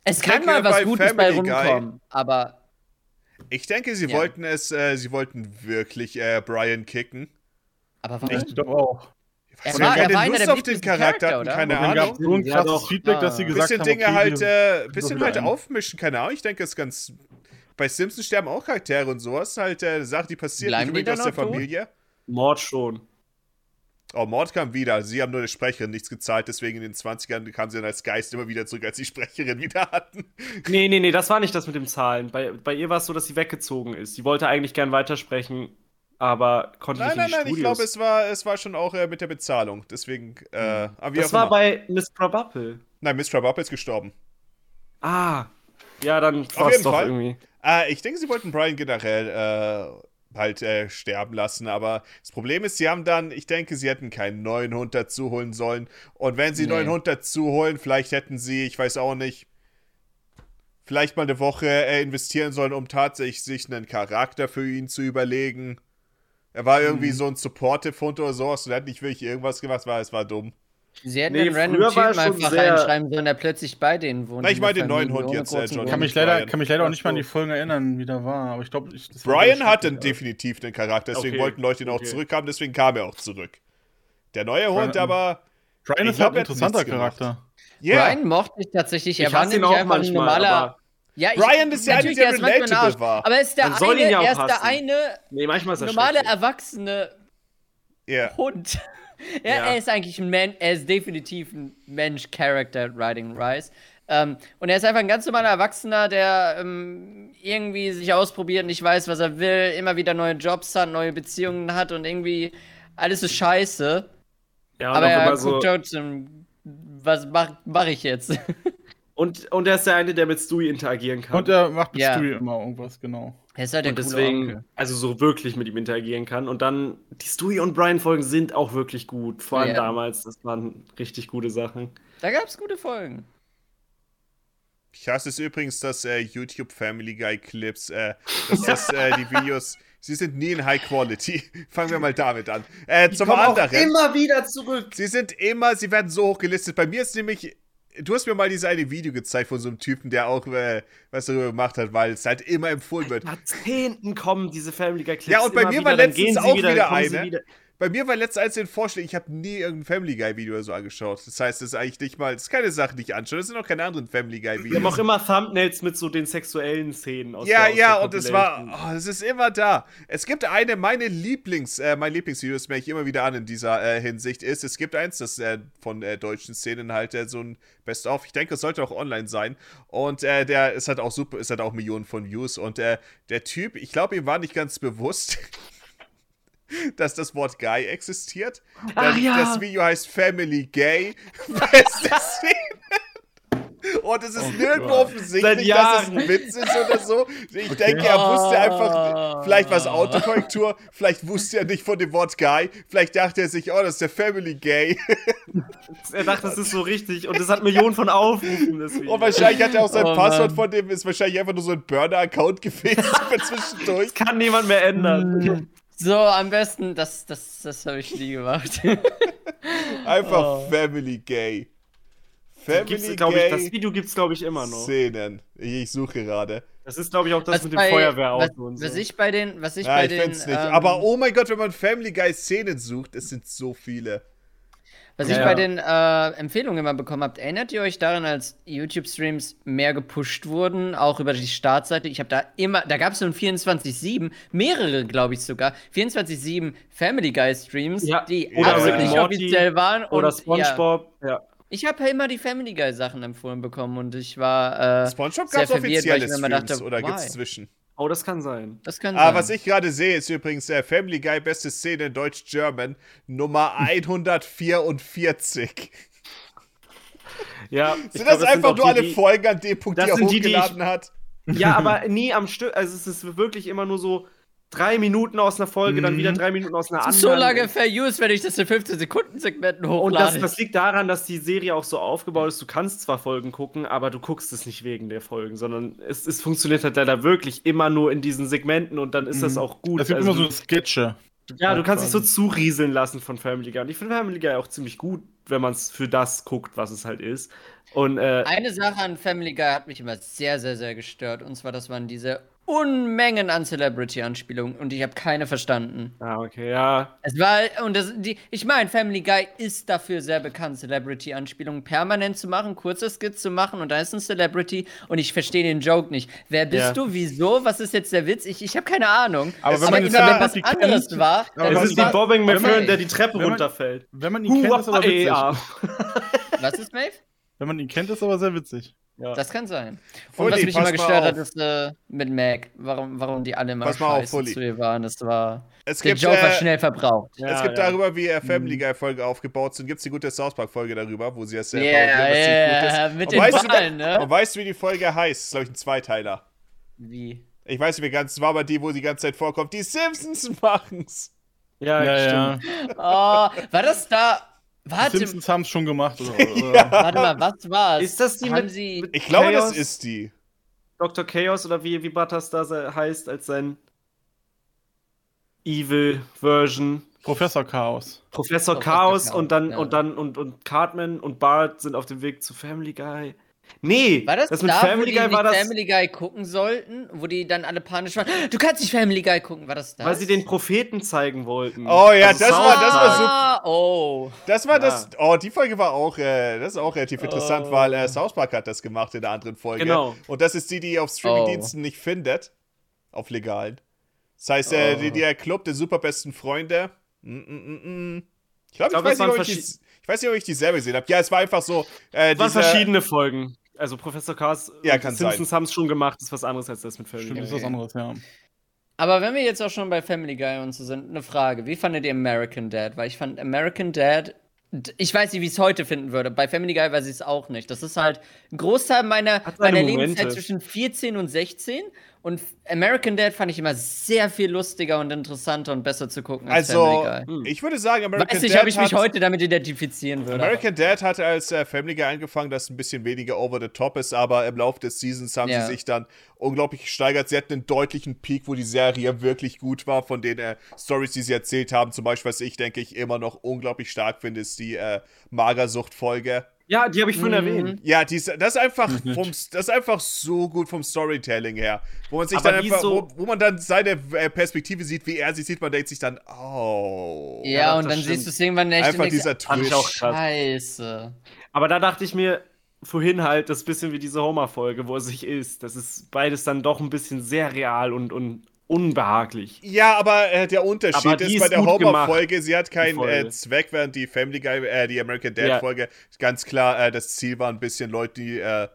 es kann mal was Gutes bei rumkommen, aber Ich denke, sie Ja. wollten es, äh, sie wollten wirklich äh, Brian kicken. aber warum? Ich glaube auch. Er Sie war- haben er keine war Lust auf den Charakter, Charakter, hatten oder? keine dann gab Ahnung. so ein krasses. Feedback, dass sie gesagt Bisschen haben, Dinge okay, halt, äh, bisschen halt aufmischen, keine Ahnung. Ich denke, es ist ganz. Bei Simpsons sterben auch Charaktere und sowas, halt äh, Sachen, die passieren Bleiben nicht die unbedingt aus der? Familie. Mord schon. Oh, Mord kam wieder. Sie haben nur der Sprecherin nichts gezahlt, deswegen in den 20ern kamen sie dann als Geist immer wieder zurück, als die Sprecherin wieder hatten. Nee, nee, nee, das war nicht das mit dem Zahlen. Bei, bei ihr war es so, dass sie weggezogen ist. Sie wollte eigentlich gern weitersprechen, aber konnte Nein, nicht nein, in die nein, ich glaube, es war, es war schon auch äh, mit der Bezahlung. Deswegen, äh, wie das war immer. bei Miss Krabappel. Nein, Miss Trouble ist gestorben. Ah. Ja, dann war jeden es doch Fall. irgendwie. Äh, ich denke, sie wollten Brian generell äh, halt äh, sterben lassen, aber das Problem ist, sie haben dann, ich denke, sie hätten keinen neuen Hund dazu holen sollen. Und wenn sie einen Nee. neuen Hund dazu holen, vielleicht hätten sie, ich weiß auch nicht, vielleicht mal eine Woche äh, investieren sollen, um tatsächlich sich einen Charakter für ihn zu überlegen. Er war Mhm. irgendwie so ein Supportive-Hund oder sowas und er hat nicht wirklich irgendwas gemacht, war, es war dumm. Sie hätten Nee, einen random Typen einfach sehr- reinschreiben sollen, der plötzlich bei denen wohnt. Na, ich in meine den neuen Hund jetzt, äh, John. Kann mich, leider, kann mich leider auch nicht mehr an die. Folgen erinnern, wie der war. Aber ich glaube, Brian hatte schrecklich. definitiv einen Charakter, deswegen Okay, wollten Leute ihn auch okay. zurückhaben, deswegen kam er auch zurück. Der neue Hund Brian- aber. Brian ist halt ein er hat interessanter. Charakter. Ja, Brian mochte ich tatsächlich. Er Ich war nämlich auch einfach ein manchmal, normaler. aber- ja, ich, Brian ist der natürlich, Einzige, der er ein relatable Arsch, war. Aber er ist der eine, ja er ist der eine Nee, manchmal ist er normale erwachsene ja. Hund. Er, Ja. er ist eigentlich ein Mensch, er ist definitiv ein Mensch, Character Riding Rice. Ähm, und er ist einfach ein ganz normaler Erwachsener, der ähm, irgendwie sich ausprobiert, nicht weiß, was er will, immer wieder neue Jobs hat, neue Beziehungen hat und irgendwie alles ist scheiße. Ja, und aber er immer guckt so. trotzdem, was mach, mach ich jetzt? Und, und er ist der eine, der mit Stewie interagieren kann. Und er macht mit Ja. Stewie immer irgendwas, genau. Er ist halt der und deswegen, Onkel. also so wirklich mit ihm interagieren kann. Und dann, die Stewie und Brian-Folgen sind auch wirklich gut. Vor allem Ja. damals, das waren richtig gute Sachen. Da gab's gute Folgen. Ich hasse es übrigens, dass äh, YouTube Family Guy Clips, äh, dass das, äh, die Videos, sie sind nie in High Quality. Fangen wir mal damit an. Äh, zum anderen. immer wieder zurück. Sie sind immer, sie werden so hoch gelistet. Bei mir ist nämlich, du hast mir mal dieses eine Video gezeigt von so einem Typen, der auch äh, was darüber gemacht hat, weil es halt immer empfohlen wird. Jahrzehnten kommen diese Family Guy Clips. Ja, und bei immer mir wieder, war dann letztens auch wieder, wieder eine. wieder. Bei mir war letztens eins in Vorschlägen, ich habe nie irgendein Family Guy Video oder so angeschaut. Das heißt, das ist eigentlich nicht mal, das ist keine Sache, die ich anschaue. Das sind auch keine anderen Family Guy Wir Videos. haben auch immer Thumbnails mit so den sexuellen Szenen aus Ja, der, aus ja, der und es war, oh, es ist immer da. Es gibt eine, meine Lieblings, äh, mein Lieblingsvideo, das merke ich immer wieder an in dieser äh, Hinsicht, ist, es gibt eins, das äh, von äh, deutschen Szenen halt äh, so ein Best-of. Ich denke, es sollte auch online sein. Und äh, der ist halt auch super, ist halt auch Millionen von Views. Und äh, der Typ, ich glaube, ihm war nicht ganz bewusst, dass das Wort Guy existiert. Ach das, ja. das Video heißt Family Gay. Beste Szene. Und es ist nirgendwo Seit offensichtlich, dass es ein Witz ist oder so. Ich denke, er wusste einfach, vielleicht war es Autokorrektur, vielleicht wusste er nicht von dem Wort Guy, vielleicht dachte er sich, oh, das ist der Family Gay. Er dachte, das ist so richtig und es hat Millionen von Aufrufen. Das. Und wahrscheinlich hat er auch sein Oh, Passwort Mann. von dem, ist wahrscheinlich einfach nur so ein Burner-Account gewesen für zwischendurch. kann niemand mehr ändern. So, am besten, das, das, das habe ich nie gemacht. Einfach Oh. Family Gay. Family ich, das Gay Video gibt es, glaube ich, immer noch. Szenen. Ich, ich suche gerade. Das ist, glaube ich, auch das Was mit dem bei- Feuerwehrauto was, und so. was ich bei den, was ich Ja, bei ich den, find's nicht. ähm, Aber oh mein Gott, wenn man Family Guy Szenen sucht, es sind so viele. Was Ja, ich ja. bei den äh, Empfehlungen immer bekommen habt, erinnert ihr euch daran, als YouTube-Streams mehr gepusht wurden, auch über die Startseite? Ich habe da immer, da gab es so ein 24-7, mehrere, glaube ich sogar, 24-7 Family Guy-Streams, Ja, die oder absolut nicht offiziell waren. Oder und, Ja, Spongebob. Ja. ich habe ja immer die Family Guy-Sachen empfohlen bekommen und ich war äh, SpongeBob sehr gab es verwirrt, weil offizielle ich mir immer Streams dachte, oder gibt's why? zwischen? Oh, das kann sein. Das kann Ah, sein. was ich gerade sehe, ist übrigens äh, Family Guy beste Szene in Deutsch-German Nummer 144. Ja, Sind glaub, das einfach auch nur die, alle Folgen an dem Punkt, Das die er sind die, die ich- hochgeladen hat? Ja, aber nie am Stück. Also es ist wirklich immer nur so drei Minuten aus einer Folge, dann Mhm. wieder drei Minuten aus einer anderen. so lange Fair Use, wenn ich das in 15-Sekunden-Segmenten Und hochlade. das, das liegt daran, dass die Serie auch so aufgebaut ist. Du kannst zwar Folgen gucken, aber du guckst es nicht wegen der Folgen, sondern es, es funktioniert halt leider wirklich immer nur in diesen Segmenten und dann ist das Mhm. auch gut. Es gibt Also immer so Sketche. Ja, du kannst dich so zurieseln lassen von Family Guy. Und ich finde Family Guy auch ziemlich gut, wenn man es für das guckt, was es halt ist. Und äh, Eine Sache an Family Guy hat mich immer sehr, sehr, sehr gestört. Und zwar, das waren diese Unmengen an Celebrity-Anspielungen. Und ich habe keine verstanden. ah, okay, ja. Es war, und das, die, ich meine, Family Guy ist dafür sehr bekannt, Celebrity-Anspielungen permanent zu machen, kurze Skits zu machen. Und da ist ein Celebrity. Und ich verstehe den Joke nicht. Wer bist Ja. du? Wieso? Was ist jetzt der Witz? Ich, ich habe keine Ahnung. Aber wenn man wenn da- was die anderes kennt- war, Aber dann Es ist man- war, Bobbing man- McFerrin, der die Treppe wenn man- runterfällt. Wenn man ihn kennt, ist aber witzig. Hua, was ist Maeve? Wenn man ihn kennt, ist aber sehr witzig. ja. Das kann sein. Fully, und was mich immer gestört hat, ist äh, mit Mac. Warum, warum die alle immer Pass mal auf, scheiße Fully. zu ihr waren. Das war. Es Der gibt, Joke war äh, schnell verbraucht. Ja, es gibt ja. darüber, wie äh, Family Mhm. Guy Folge aufgebaut sind. Gibt es die gute South Park Folge darüber, wo sie das gut ja, ist. mit Und den weißt du, Ballen, ne? Und weißt du, wie die Folge heißt? Das ist, glaube ich, ein Zweiteiler. Wie? Ich weiß nicht mehr ganz, es war aber die, wo die ganze Zeit vorkommt. Die Simpsons machen's. Ja, Ja, stimmt. ja. Oh, war das da? Die Warte, Simpsons haben es schon gemacht. Oder, oder. warte mal, was war's? Ist das die Haben mit- sie. mit- Ich glaube, Chaos? das ist die. Dr. Chaos oder wie, wie Butters da heißt, als sein Evil-Version. Professor Chaos. Professor Professor Chaos Chaos, und dann ja. und dann und, und Cartman und Bart sind auf dem Weg zu Family Guy. Nee, War das, das mit da, Family wo die Guy war das, Family Guy gucken sollten? Wo die dann alle panisch waren. Du kannst nicht Family Guy gucken. War das das? weil sie den Propheten zeigen wollten. Oh ja, das South war- das war super. Ah, oh. Das war Ja. das. Oh, die Folge war auch, äh, das ist auch relativ interessant, Oh. weil äh, South Park hat das gemacht in der anderen Folge. Genau. Und das ist die, die ihr auf Streamingdiensten nicht findet. Auf legalen. Das heißt, äh, Oh. die, der Club der superbesten Freunde. Mm, mm, mm, mm. Ich glaube, ich, glaub, weiß nicht, ob ich, die, weiß nicht, ob ich dieselbe gesehen habe. Ja, es war einfach so. Äh, Es waren verschiedene Folgen. Also Professor Chaos Ja, und kann Simpsons haben es schon gemacht, ist was anderes als das mit Family Stimmt, Guy. ist was anderes, ja. Aber wenn wir jetzt auch schon bei Family Guy und so sind, eine Frage. Wie fandet ihr American Dad? Weil ich fand American Dad. Ich weiß nicht, wie ich es heute finden würde. Bei Family Guy weiß ich es auch nicht. Das ist halt ein Großteil meiner, meiner Momente. Lebenszeit zwischen 14 und 16. Und American Dad fand ich immer sehr viel lustiger und interessanter und besser zu gucken als Also, Family Guy. Hm. ich würde sagen, American Weiß nicht, Dad ob ich mich hat, heute damit identifizieren würde. American Dad hatte als äh, Family Guy angefangen, das ein bisschen weniger over the top ist, aber im Laufe des Seasons haben Ja. sie sich dann unglaublich gesteigert. Sie hatten einen deutlichen Peak, wo die Serie wirklich gut war, von den äh, Stories, die sie erzählt haben. Zum Beispiel, was ich denke ich immer noch unglaublich stark finde, ist die äh, Magersucht-Folge. Ja, die habe ich vorhin Mhm. erwähnt. Ja, die ist, das ist einfach vom, das ist einfach so gut vom Storytelling her, wo man sich Aber dann einfach, so- wo, wo man dann seine äh, Perspektive sieht, wie er sie sieht, man denkt sich dann, oh, ja, Ja, und dann stimmt. siehst du es irgendwann echt einfach dieser Fand ich Twist. auch. Scheiße. Aber da dachte ich mir vorhin halt, das ist ein bisschen wie diese Homer-Folge, wo er sich ist. Das ist beides dann doch ein bisschen sehr real und, und unbehaglich. Ja, aber äh, der Unterschied Aber ist ist bei der Homer-Folge, sie hat keinen äh, Zweck, während die Family Guy, äh, die American. Dad-Folge, ganz klar, äh, das Ziel war ein bisschen Leute, die, äh,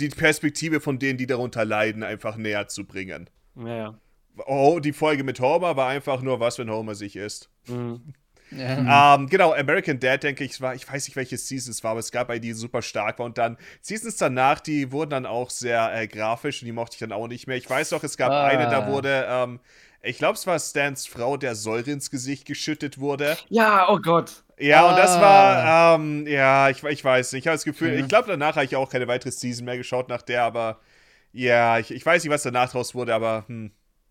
die Perspektive von denen, die darunter leiden, einfach näher zu bringen. Ja. Oh, die Folge mit Homer war einfach nur was, wenn Homer sich isst. Mhm. Ja. Ähm, genau, American Dad, denke ich, war, ich weiß nicht, welche Season es war, aber es gab eine, die super stark war. Und dann Seasons danach, die wurden dann auch sehr äh, grafisch und die mochte ich dann auch nicht mehr. Ich weiß noch, es gab Ah. eine, da wurde, ähm, ich glaube, es war Stans Frau, der Säure ins Gesicht geschüttet wurde. Ja, oh Gott. Ja, und das Ah. war, ähm, ja, ich, ich weiß nicht. Ich habe das Gefühl, Okay. ich glaube, danach habe ich auch keine weitere Season mehr geschaut nach der, aber ja, ich, ich weiß nicht, was danach draus wurde, aber hm.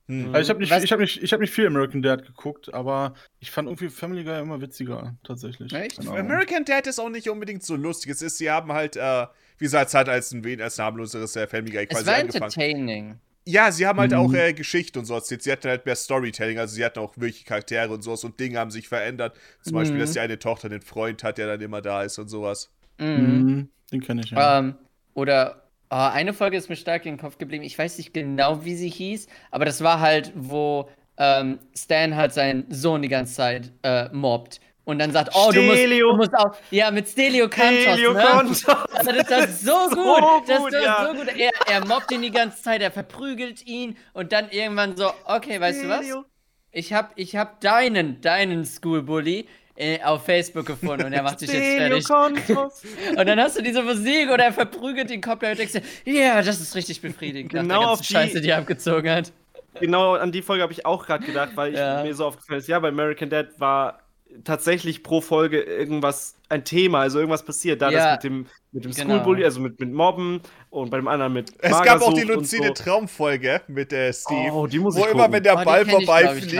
Hm. Also ich habe nicht, Was- ich hab nicht, ich hab nicht viel American Dad geguckt, aber ich fand irgendwie Family Guy immer witziger, tatsächlich. Echt? Ahnung. American Dad ist auch nicht unbedingt so lustig. Es ist, sie haben halt, äh, wie gesagt, es hat als ein, als harmloseres äh, Family Guy Es quasi war angefangen. entertaining. Ja, sie haben halt Mhm. auch äh, Geschichte und so erzählt. Sie hatten halt mehr Storytelling, also sie hatten auch wirklich Charaktere und sowas und Dinge haben sich verändert. Zum Beispiel, Mhm. dass die eine Tochter einen Freund hat, der dann immer da ist und sowas. Mhm. Mhm, den kenne ich ja. Ähm, oder ah, eine Folge ist mir stark in den Kopf geblieben. Ich weiß nicht genau, wie sie hieß, aber das war halt, wo ähm, Stan halt seinen Sohn die ganze Zeit äh, mobbt. Und dann sagt, oh, du musst, Stelio. du musst auch, ja, mit Stelio Cantos, Helio ne? Contos. Aber das war so So gut. Das gut, war ja. so gut. Er, er mobbt ihn die ganze Zeit, er verprügelt ihn und dann irgendwann so, okay, weißt du was? Ich hab, ich hab deinen, deinen Schoolbully äh, auf Facebook gefunden und er macht sich jetzt fertig. Und dann hast du diese Musik und er verprügelt ihn komplett und denkst dir, ja, das ist richtig befriedigend. Genau auf die- Scheiße, die er abgezogen hat. Genau an die Folge habe ich auch gerade gedacht, weil ich, Ja. mir so aufgefallen ist, ja, bei American Dad war tatsächlich pro Folge irgendwas, ein Thema, also irgendwas passiert. Da Ja. das mit dem, mit dem Genau. Schoolbully, also mit, mit Mobben und bei dem anderen mit Es gab auch die Magersucht luzide so. Traumfolge mit äh, Steve. Oh, die muss wo ich immer, gucken. wenn der Oh, Ball vorbeifliegt,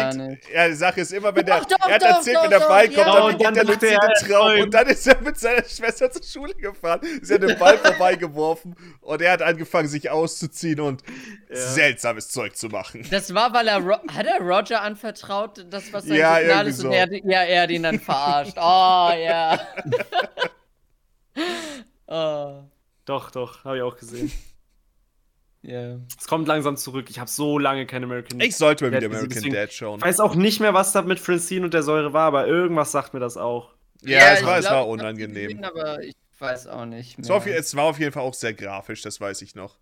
ja, die Sache ist immer, wenn der, Doch, doch, er hat erzählt, doch, wenn der doch, Ball kommt, ja. dann beginnt dann der er luzide Traum und dann ist er mit seiner Schwester zur Schule gefahren, sie hat den Ball vorbeigeworfen und er hat angefangen, sich auszuziehen und seltsames Zeug zu machen. Das war, weil er, Ro hat er Roger anvertraut, das was sein Ja, Signal ist so. und er, ja, er hat ihn dann verarscht. Oh, ja. oh, Doch, doch, habe ich auch gesehen. ja. Es kommt langsam zurück. Ich habe so lange kein American Ich sollte mal Ja, wieder deswegen- American Dad schauen. Ich weiß auch nicht mehr, was da mit Francine und der Säure war, aber irgendwas sagt mir das auch. Ja, es ich war, es glaub, war ich hab's unangenehm. gesehen, aber ich weiß auch nicht. Mehr. Es war, auf, es war auf jeden Fall auch sehr grafisch, das weiß ich noch.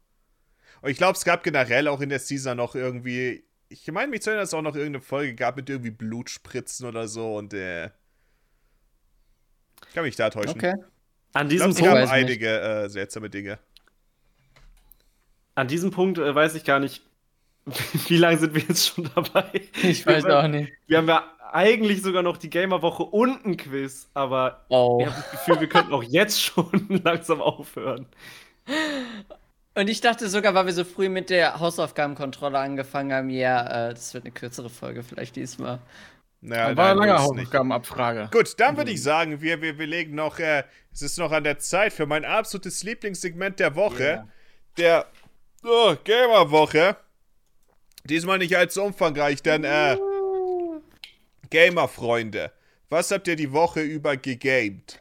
Und ich glaube, es gab generell auch in der Season noch irgendwie. Ich meine, mich zu erinnern, dass es auch noch irgendeine Folge gab mit irgendwie Blutspritzen oder so und äh. Ich kann mich da täuschen. Okay. An Ich diesem Ich gab weiß nicht. einige äh, seltsame Dinge. An diesem Punkt äh, weiß ich gar nicht, wie lange sind wir jetzt schon dabei. Ich weiß wir, auch nicht. Wir haben ja eigentlich sogar noch die Gamerwoche und ein Quiz, aber Oh. ich habe das Gefühl, wir könnten auch jetzt schon langsam aufhören. Und ich dachte sogar, weil wir so früh mit der Hausaufgabenkontrolle angefangen haben, ja, äh, das wird eine kürzere Folge vielleicht diesmal. Naja, war eine lange. Hausaufgabenabfrage. Gut, dann würde ich sagen, wir, wir, wir legen noch, äh, es ist noch an der Zeit für mein absolutes Lieblingssegment der Woche. Der oh, Gamer-Woche. Diesmal nicht allzu umfangreich, denn, äh, Gamer-Freunde, was habt ihr die Woche über gegamed?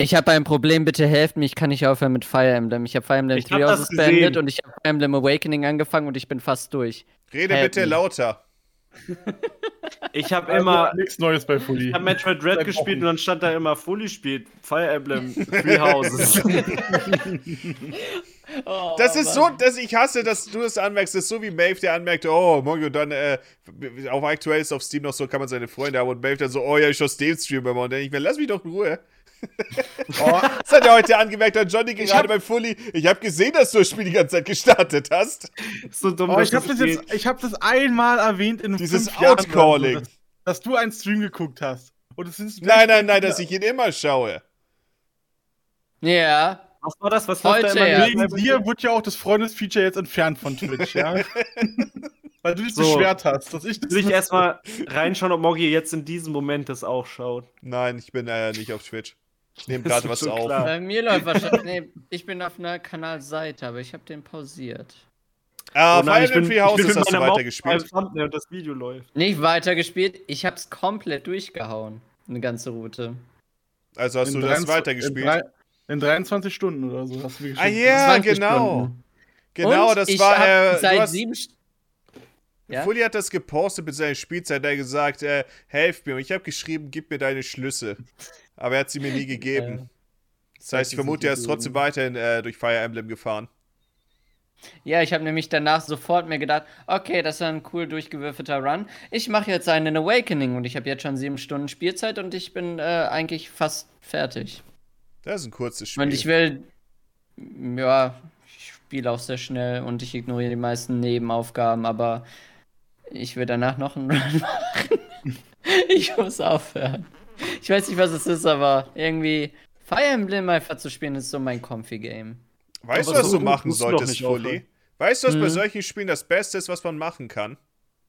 Ich habe ein Problem, bitte helft mir, ich kann nicht aufhören mit Fire Emblem. Ich habe Fire Emblem Ich Three hab das Houses beendet und ich habe Fire Emblem Awakening angefangen und ich bin fast durch. Rede Help bitte me. lauter. Ich habe Also, immer. nichts Neues bei Fully. Ich habe Metroid Red gespielt und dann stand da immer Fully spielt, Fire Emblem, Three Houses. Oh, Das ist so, dass ich hasse, dass du es anmerkst. Das ist so wie Maeve, der anmerkt, oh, Mongo, dann, äh, auch aktuell ist auf Steam noch so, kann man seine Freunde haben und Maeve dann so, oh ja, ich schaue den Stream immer und dann denke ich mir, lass mich doch in Ruhe. Oh, Das hat er heute angemerkt an Johnny gerade bei Fully. Ich habe gesehen, dass du das Spiel die ganze Zeit gestartet hast. so dumm, oh, ich habe das jetzt, ich habe das einmal erwähnt in Dieses Jahren Outcalling. So, dass, dass du einen Stream geguckt hast. Und es sind Nein, nein, nein, dass ich ihn immer schaue. Ja. Was war das? Was Heute da immer erst. Wegen dir wird ja auch das Freundesfeature jetzt entfernt von Twitch, ja? Weil du dich So. beschwert hast, dass ich das Will ich erstmal reinschauen, ob Moggi jetzt in diesem Moment das auch schaut. Nein, ich bin äh, nicht auf Twitch. Ich nehme Das gerade ist was auf. klar. Bei mir läuft wahrscheinlich. Nee, ich bin auf einer Kanalseite, aber ich habe den pausiert. Ah, Oh nein, Fire Emblem Three Houses mit hast du weitergespielt. Thumbnail und das Video läuft. Nicht weitergespielt, ich hab's komplett durchgehauen. Eine ganze Route. Also hast du das 23 weitergespielt. In, drei, in 23 Stunden oder so hast du mir Ah ja, 20 genau. Stunden. Genau, Und das ich war. Äh, du seit hast, sieben. St- Ja? Fully hat das gepostet mit seiner Spielzeit. Er hat gesagt, äh, helft mir. Und ich habe geschrieben, gib mir deine Schlüssel. Aber er hat sie mir nie gegeben. Das heißt, ich vermute, er ist trotzdem weiterhin äh, durch Fire Emblem gefahren. Ja, ich habe nämlich danach sofort mir gedacht, okay, das war ein cool durchgewürfelter Run. Ich mache jetzt einen Awakening und ich habe jetzt schon sieben Stunden Spielzeit und ich bin äh, eigentlich fast fertig. Das ist ein kurzes Spiel. Und ich will, ja, ich spiele auch sehr schnell und ich ignoriere die meisten Nebenaufgaben, aber ich will danach noch einen Run machen. ich muss aufhören. Ich weiß nicht, was es ist, aber irgendwie Fire Emblem einfach zu spielen ist so mein Comfy-Game. Weißt du, Aber was so du machen du solltest, Fully? Weißt du, was bei Mhm. solchen Spielen das Beste ist, was man machen kann?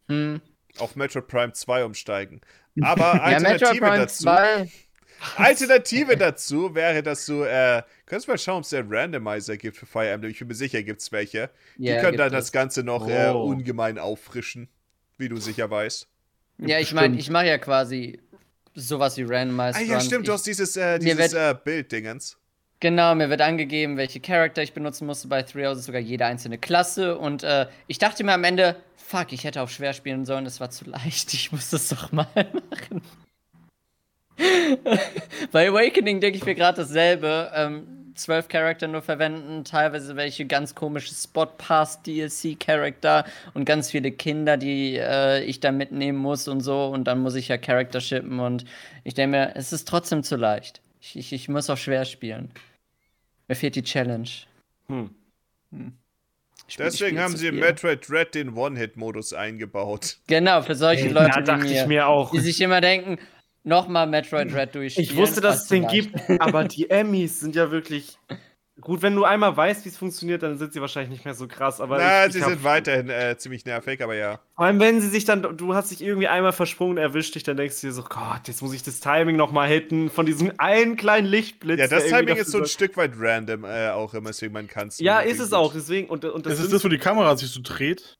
Hm. Auf Metro Prime 2 umsteigen. Aber Ja, Alternative Prime dazu. 2. Alternative dazu wäre, dass du, äh, kannst du mal schauen, ob es einen Randomizer gibt für Fire Emblem. Ich bin mir sicher, gibt es welche. Die Ja, können dann das es. Ganze noch äh, Oh. ungemein auffrischen, wie du sicher weißt. Ja, ich meine, ich mache ja quasi sowas wie Randomized Ah ja, Runs. stimmt, du hast dieses, äh, dieses äh, Bilddingens. Genau, mir wird angegeben, welche Charakter ich benutzen musste. Bei Three Houses sogar jede einzelne Klasse. Und äh, ich dachte mir am Ende, fuck, ich hätte auf schwer spielen sollen, das war zu leicht. Ich muss das doch mal machen. Bei Awakening denke ich mir gerade dasselbe. Ähm, zwölf Charakter nur verwenden, teilweise welche ganz komische Spot-Pass-DLC-Charakter und ganz viele Kinder, die äh, ich da mitnehmen muss und so. Und dann muss ich ja Charakter shippen und ich denke mir, es ist trotzdem zu leicht. Ich, ich, ich muss auch schwer spielen. Mir fehlt die Challenge. Hm. Ich spiel- Deswegen haben sie viel. Metroid Dread den One-Hit-Modus eingebaut. Genau, für solche Ja, Leute dachte wie ich mir, mir auch. die sich immer denken, nochmal Metroid Red durchspielen. Ich wusste, dass es den gibt, aber die Emmys sind ja wirklich. Gut, wenn du einmal weißt, wie es funktioniert, dann sind sie wahrscheinlich nicht mehr so krass. Aber Na, ich, sie ich sind weiterhin äh, ziemlich nervig, aber ja. Vor allem, wenn sie sich dann, du hast dich irgendwie einmal versprungen, erwischt dich, dann denkst du dir so, Gott, jetzt muss ich das Timing nochmal hitten von diesem einen kleinen Lichtblitz. Ja, das Timing ist so ein Stück weit random äh, auch immer, deswegen man kann es. Ja, ist es auch, deswegen. Und, und das ist das, wo die Kamera sich so dreht.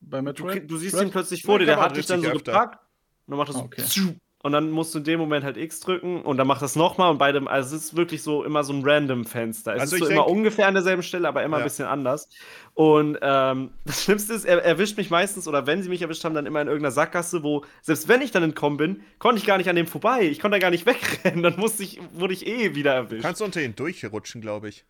Bei du, Metroid? du siehst Red? ihn plötzlich vor dir, der hat dich dann so öfter. gepackt und dann macht das so. Okay. tschu, Und dann musst du in dem Moment halt X drücken und dann macht das nochmal und beide, also es ist wirklich so immer so ein random Fenster. Es Also ist so ich immer denk- ungefähr an derselben Stelle, aber immer Ja. ein bisschen anders. Und ähm, das Schlimmste ist, er erwischt mich meistens, oder wenn sie mich erwischt haben, dann immer in irgendeiner Sackgasse, wo, selbst wenn ich dann entkommen bin, konnte ich gar nicht an dem vorbei. Ich konnte da gar nicht wegrennen. Dann musste ich, wurde ich eh wieder erwischt. Kannst du unter ihn durchrutschen, glaube ich.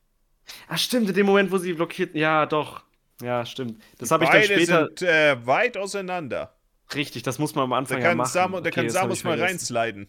Ah, stimmt, in dem Moment, wo sie blockiert. Ja, doch. Ja, stimmt. Das habe ich dann Beide später. sind äh, weit auseinander. Richtig, das muss man am Da Anfang ja kann, machen. Sam, da Okay, kann Samus ich mal reinsliden.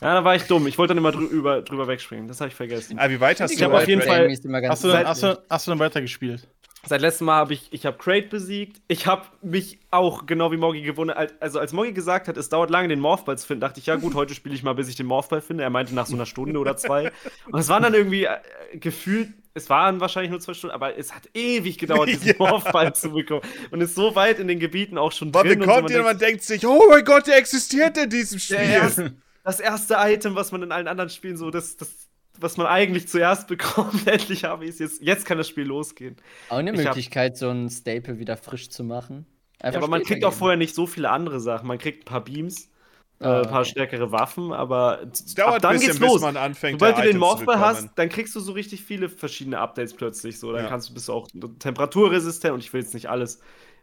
Ja, da war ich dumm. Ich wollte dann immer drüber, drüber wegspringen. Das habe ich vergessen. Ah, wie weit hast Ich du hab auf jeden Fall- Hast du, dann, hast, du, hast du dann weitergespielt? Seit letztem Mal habe ich, ich habe Crate besiegt. Ich habe mich auch, genau wie Moggy gewundert, also als Moggy gesagt hat, es dauert lange, den Morphball zu finden, dachte ich, ja gut, heute spiele ich mal, bis ich den Morphball finde. Er meinte nach so einer Stunde oder zwei. Und es waren dann irgendwie äh, gefühlt, es waren wahrscheinlich nur zwei Stunden, aber es hat ewig gedauert, diesen Ja. Morphball zu bekommen. Und ist so weit in den Gebieten auch schon Man drin. und so, bekommt ihn und man denkt sich, oh mein Gott, der existiert in diesem Spiel. Der erste, das erste Item, was man in allen anderen Spielen so, das, das, was man eigentlich zuerst bekommt, endlich habe ich es jetzt. Jetzt kann das Spiel losgehen. Auch eine Ich hab- Möglichkeit, so ein Staple wieder frisch zu machen. Ja, aber man kriegt auch vorher nicht so viele andere Sachen. Man kriegt ein paar Beams, äh, Ah, ein paar stärkere Waffen, aber Es dauert ab dann ein bisschen, geht's bis los. man anfängt, Sobald du den Morphball hast, dann kriegst du so richtig viele verschiedene Updates plötzlich. So, dann Ja. kannst du bist du auch temperaturresistent und ich will jetzt nicht alles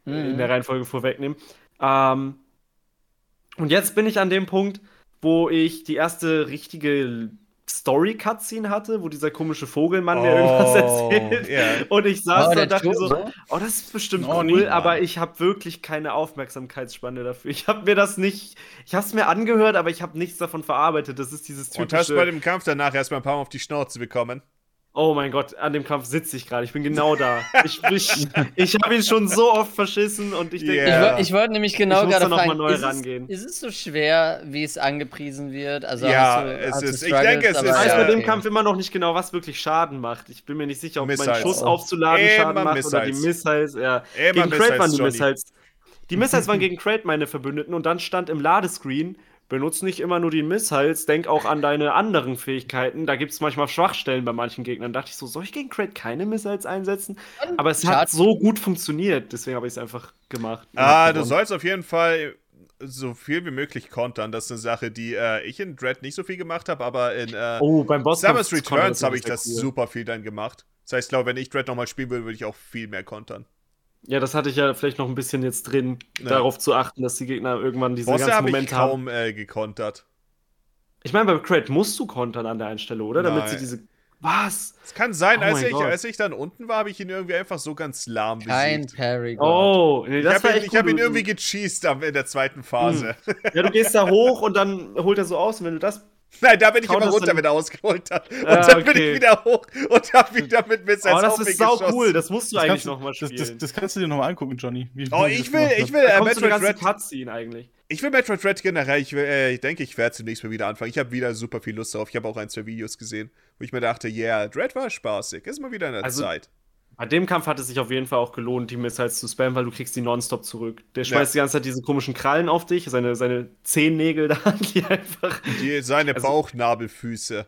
äh, in Mhm. der Reihenfolge vorwegnehmen. Ähm, und jetzt bin ich an dem Punkt, wo ich die erste richtige Story-Cutscene hatte, wo dieser komische Vogelmann mir irgendwas Oh, erzählt. ja. Und ich saß Oh, da und dachte mir so, Turbo? oh, das ist bestimmt Oh, cool, Niemand. aber ich habe wirklich keine Aufmerksamkeitsspanne dafür. Ich habe mir das nicht, ich habe es mir angehört, aber ich habe nichts davon verarbeitet. Das ist dieses Und hast bei typische, dem Kampf danach erstmal ein paar Mal auf die Schnauze bekommen. Oh mein Gott, an dem Kampf sitze ich gerade. Ich bin genau da. Ich, ich, ich habe ihn schon so oft verschissen und ich denke, Ich, Ja. woll- ich wollte nämlich genau Ich muss gerade da noch fragen, mal neu ist, rangehen. Es, ist es so schwer, wie es angepriesen wird? Also Ja, du, es ist- ich denke, es ist, ich weiß ja, bei dem okay. Kampf immer noch nicht genau, was wirklich Schaden macht. Ich bin mir nicht sicher, ob mein Missiles. Schuss aufzuladen Immer Schaden macht oder die Missiles. Missiles. Ja. Immer gegen Crate waren die Johnny. Missiles. Die Missiles waren gegen Crate meine Verbündeten und dann stand im Ladescreen, benutzt nicht immer nur die Missiles, denk auch an deine anderen Fähigkeiten. Da gibt es manchmal Schwachstellen bei manchen Gegnern. Da dachte ich so, soll ich gegen Crate keine Missiles einsetzen? Aber es hat so gut funktioniert, deswegen habe ich es einfach gemacht. Ah, du sollst auf jeden Fall so viel wie möglich kontern. Das ist eine Sache, die äh, ich in Dread nicht so viel gemacht habe, aber in äh, Oh, beim Boss Samus Returns habe ich das super viel dann gemacht. Das heißt, ich glaube, wenn ich Dread nochmal spielen würde, würde ich auch viel mehr kontern. Ja, das hatte ich ja vielleicht noch ein bisschen jetzt drin, Ja. darauf zu achten, dass die Gegner irgendwann diese Bosse ganzen ich Momente haben. kaum äh, gekontert. Ich meine, beim Crate musst du kontern an der einen Stelle, oder? Damit Nein. sie diese Was? Es kann sein, Oh als, ich, Gott. als ich dann unten war, habe ich ihn irgendwie einfach so ganz lahm Kein besiegt. Parry. Oh, nee, Ich das war habe ihn, ich hab ihn irgendwie gecheased in der zweiten Phase. Ja, du gehst da hoch und dann holt er so aus. Und wenn du das. Nein, da bin ich Haut immer das runter, wenn er ausgeholt hat. Und Ah, dann bin okay. ich wieder hoch und habe wieder mit Missiles Oh, das ist sau cool. Das musst du Das eigentlich nochmal Das, spielen. das, das kannst du dir nochmal angucken, Johnny. Wie- Oh, ich das will, ich will, äh, Metroid Red Cutscene eigentlich. Ich will Metroid Red generell, ich, will, äh, ich denke, ich werde zunächst mal wieder anfangen. Ich habe wieder super viel Lust drauf. Ich habe auch ein, zwei Videos gesehen, wo ich mir dachte, yeah, Red war spaßig. Ist mal wieder in der Also- Zeit. Bei dem Kampf hat es sich auf jeden Fall auch gelohnt, die Missiles zu spammen, weil du kriegst die nonstop zurück. Der schmeißt die ganze Zeit diese komischen Krallen auf dich, seine, seine Zehennägel da, die einfach. Die, seine Also- Bauchnabelfüße.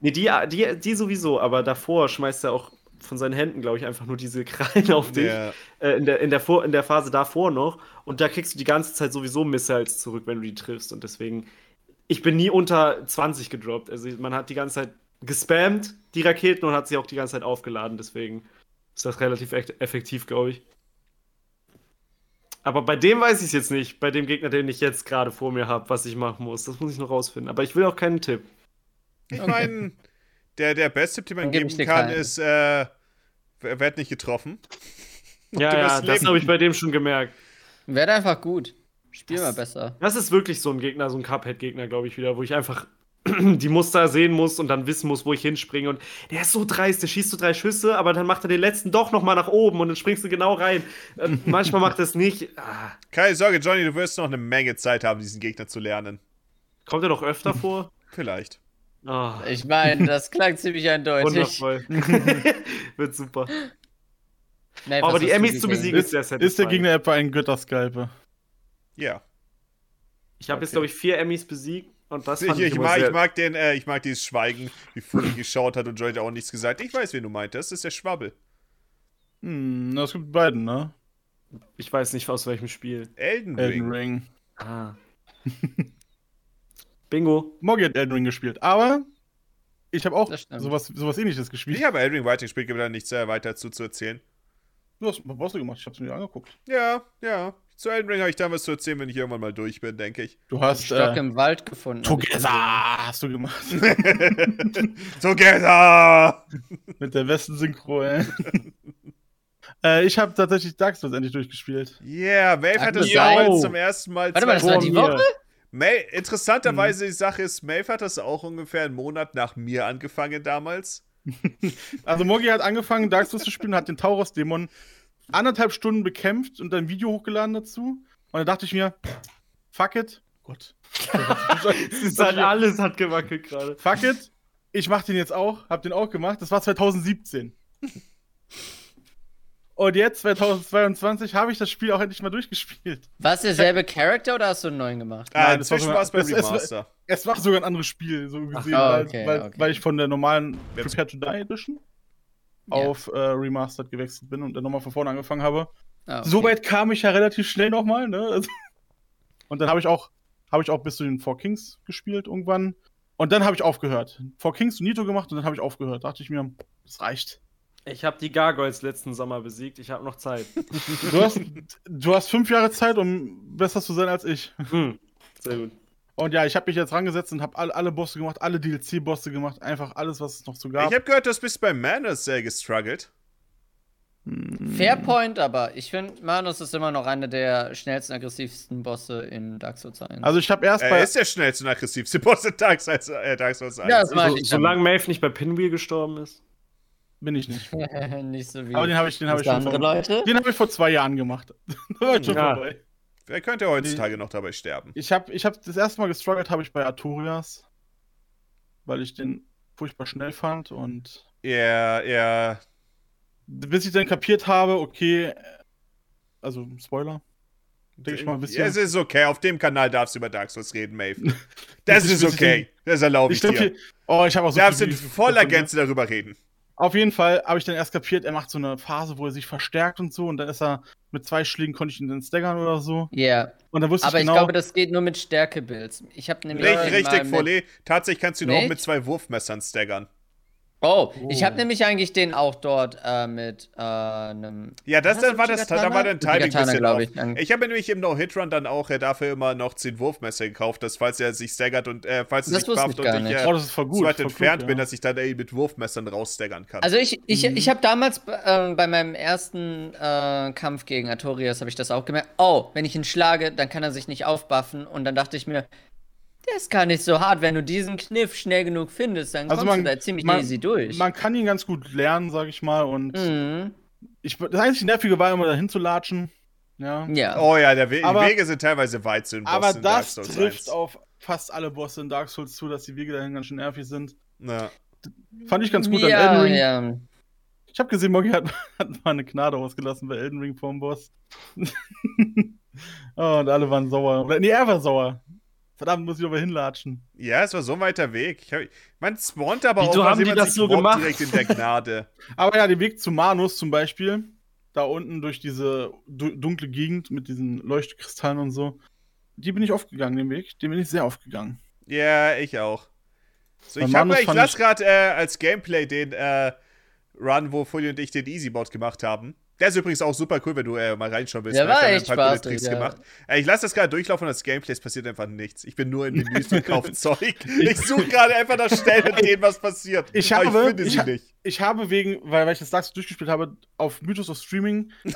Nee, die, die, die sowieso, aber davor schmeißt er auch von seinen Händen, glaube ich, einfach nur diese Krallen auf dich. Ja. Äh, in, der, in, der Vor in der Phase davor noch. Und da kriegst du die ganze Zeit sowieso Missiles zurück, wenn du die triffst. Und deswegen, ich bin nie unter 20 gedroppt. Also man hat die ganze Zeit gespammt, die Raketen, und hat sie auch die ganze Zeit aufgeladen. Deswegen ist das relativ effektiv, glaube ich. Aber bei dem weiß ich es jetzt nicht. Bei dem Gegner, den ich jetzt gerade vor mir habe, was ich machen muss. Das muss ich noch rausfinden. Aber ich will auch keinen Tipp. Ich Okay. meine, der, der beste Tipp, den man geben kann, ist, äh, wer wird nicht getroffen. Ja, du ja, das habe ich bei dem schon gemerkt. Werd einfach gut. Spiel mal Das- besser. Das ist wirklich so ein Gegner, so ein Cuphead-Gegner, glaube ich, wieder, wo ich einfach die Muster sehen muss und dann wissen muss, wo ich hinspringe. Und der ist so dreist, der schießt so drei Schüsse, aber dann macht er den letzten doch nochmal nach oben und dann springst du genau rein. Äh, manchmal macht er es nicht. Ah, Keine Sorge, Johnny, du wirst noch eine Menge Zeit haben, diesen Gegner zu lernen. kommt er doch öfter vor? Vielleicht. Ah, Ich meine, das klang ziemlich eindeutig. wundervoll. Wird super. Nee, Aber die Emmys zu besiegen ist sehr Ist der satisfying. Gegner etwa ein Götterskalpe? Ja. Ich habe jetzt, Okay. glaube ich, vier Emmys besiegt und das Ich, fand ich, ich, immer mag, ich, mag den, äh, ich mag dieses Schweigen, wie Fully geschaut hat und Johnny hat auch nichts gesagt. Ich weiß, wen du meintest. Das ist der Schwabbel. Hm, das gibt beiden, ne? Ich weiß nicht, aus welchem Spiel. Elden Ring. Elden Ring. Ah. Bingo. Moggy hat Elden Ring gespielt, aber ich habe auch sowas, sowas ähnliches gespielt. Ich habe Elden Ring weitergespielt, gibt da nichts äh, weiter dazu zu erzählen. Du hast, was hast du gemacht? Ich hab's mir angeguckt. Ja, ja. Zu Elden Ring habe ich dann was zu erzählen, wenn ich irgendwann mal durch bin, denke ich. Du hast Stock äh, im Wald gefunden. Together hast du gemacht. Together! Mit der Westen-Synchro, ey. äh, ich habe tatsächlich Dark Souls endlich durchgespielt. Yeah, Maeve hat das Yo. damals zum ersten Mal. Warte mal, das war die. Woche? Maeve, interessanterweise, Mhm. die Sache ist, Maeve hat das auch ungefähr einen Monat nach mir angefangen damals. Also Moggy hat angefangen, Dark Souls zu spielen, hat den Tauros-Dämon anderthalb Stunden bekämpft und ein Video hochgeladen dazu. Und dann dachte ich mir, fuck it. Gott. Es ist halt alles hat gewackelt gerade. Fuck it. Ich mach den jetzt auch. Hab den auch gemacht. Das war 2017. Und jetzt, 2022, habe ich das Spiel auch endlich mal durchgespielt. War es derselbe Charakter oder hast du einen neuen gemacht? Ah, Nein, das war inzwischen war es beim es- es- Remaster. Es war sogar ein anderes Spiel, so gesehen, ah, weil- okay, weil, okay. weil ich von der normalen Prepare to Die Edition. Auf äh, Remastered gewechselt bin und dann nochmal von vorne angefangen habe. Ah, okay. So weit kam ich ja relativ schnell nochmal, ne? Und dann habe ich auch, habe ich auch bis zu den Four Kings gespielt irgendwann. Und dann habe ich aufgehört. Four Kings und Nito gemacht und dann habe ich aufgehört. Dachte ich mir, das reicht. Ich habe die Gargoyles letzten Sommer besiegt. Ich habe noch Zeit. Du hast, du hast fünf Jahre Zeit, um besser zu sein als ich. Hm. Sehr gut. Und ja, ich habe mich jetzt rangesetzt und habe alle, alle Bosse gemacht, alle DLC-Bosse gemacht, einfach alles, was es noch so gab. Ich habe gehört, du bist bei Manners sehr gestruggelt. Fair Point, aber ich finde, Manus ist immer noch einer der schnellsten, aggressivsten Bosse in Dark Souls 1. Also ich habe erst Er bei. ist der schnellste und aggressivste Boss in Dark Souls, äh, Dark Souls 1. Ja, das meine So, ich. solange Maeve nicht bei Pinwheel gestorben ist. bin ich nicht. nicht so wie Aber den habe ich, den habe ich schon andere vor, Leute. den habe ich vor zwei Jahren gemacht. da war ich schon Ja. vorbei. Wer könnte heutzutage noch dabei sterben? Ich habe ich hab das erste Mal gestruggelt habe ich bei Arturias, weil ich den furchtbar schnell fand und Ja, ja. bis ich dann kapiert habe, okay, also Spoiler, denke ich mal ein bisschen. Es ist okay. Auf dem Kanal darfst du über Dark Souls reden, Maeve. Das ist okay. Das erlaube ich, ich dir. oh, ich habe auch Du so darfst in voller? Gänze darüber reden. Auf jeden Fall habe ich dann erst kapiert, er macht so eine Phase, wo er sich verstärkt und so und dann ist er mit zwei Schlägen konnte ich ihn dann staggern oder so Ja, und dann wusste aber ich ich genau, glaube, das geht nur mit Stärke-Builds. Ich habe nämlich Richtig, richtig, Follet. Tatsächlich kannst du ihn auch mit zwei Wurfmessern staggern. Oh, ich Oh. habe nämlich eigentlich den auch dort äh, mit äh, einem. Ja, das dann war das, da war dann Timing ein bisschen off. ich. Ich habe mir nämlich im No-Hit-Run dann auch äh, dafür immer noch 10 Wurfmesser gekauft, dass falls er sich staggert und äh, falls er Das sich bufft ich und ich äh, Oh, das ist voll gut. zu weit voll entfernt gut, bin, ja. dass ich dann ey, mit Wurfmessern rausstaggern kann. Also ich, ich, Mhm. ich habe damals äh, bei meinem ersten äh, Kampf gegen Artorias habe ich das auch gemerkt. Oh, wenn ich ihn schlage, dann kann er sich nicht aufbuffen. Und dann dachte ich mir, der ist gar nicht so hart. Wenn du diesen Kniff schnell genug findest, dann Also kommst man- du da ziemlich man- easy durch. Man kann ihn ganz gut lernen, sag ich mal. Und mhm. ich, das einzige Nervige war immer dahin zu latschen. Ja. Ja. oh ja, der We Aber- die Wege sind teilweise weit zu den Bossen Aber in Dark das Souls trifft 1. auf fast alle Bosse in Dark Souls zu, dass die Wege dahin ganz schön nervig sind. Ja. Fand ich ganz gut ja, an Elden Ring. ja. Ich habe gesehen, Moggy hat, hat mal eine Gnade ausgelassen bei Elden Ring vorm Boss. oh, und alle waren sauer. Oder, nee, er war sauer. Verdammt, muss ich aber hinlatschen. ja, es war so ein weiter Weg. Ich hab, man spawnt aber Wieso auch, haben die das so gemacht? direkt in der Gnade. Aber ja, den Weg zu Manus zum Beispiel, da unten durch diese du dunkle Gegend mit diesen Leuchtkristallen und so, die bin ich aufgegangen, den Weg. Den bin ich sehr aufgegangen. Ja, ich auch. So, Bei ich, hab, ich lasse ich- gerade äh, als Gameplay den äh, Run, wo Fully und ich den Easy-Bot gemacht haben. Der ist übrigens auch super cool, wenn du äh, mal reinschauen willst. Der ich war hab echt ein paar coole spaßig, Tricks ja. gemacht. Äh, ich lasse das gerade durchlaufen und das Gameplay, es passiert einfach nichts. Ich bin nur in Menüs und kaufe Zeug. Ich suche gerade einfach nach Stellen, in denen was passiert. Ich aber habe- ich finde ich sie ha- nicht. Ich habe wegen, weil, weil ich das Dark Souls durchgespielt habe, auf Mythos of Streaming,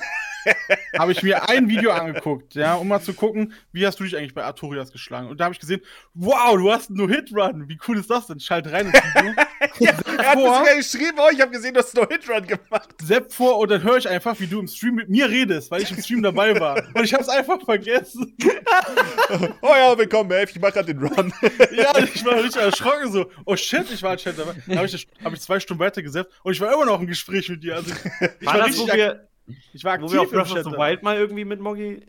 habe ich mir ein Video angeguckt, ja, um mal zu gucken, wie hast du dich eigentlich bei Artorias geschlagen. Und da habe ich gesehen, wow, du hast einen No-Hit-Run. Wie cool ist das denn? Schalt rein ins Video. Ja, er hat mir vor. sogar geschrieben, oh, ich habe gesehen, du hast No Hit Run gemacht. Sepp vor und dann höre ich einfach, wie du im Stream mit mir redest, weil ich im Stream dabei war. Und ich habe es einfach vergessen. Oh ja, willkommen, Elf, ich mache gerade den Run. Ja, ich war richtig erschrocken so. Oh shit, ich war im Chat dabei. Dann habe ich, hab ich zwei Stunden weitergesetzt und ich war immer noch im Gespräch mit dir. Also ich, War war, das, wo wir, ich war wo aktiv wir auf im Breath of the. Wild mal irgendwie mit Moggy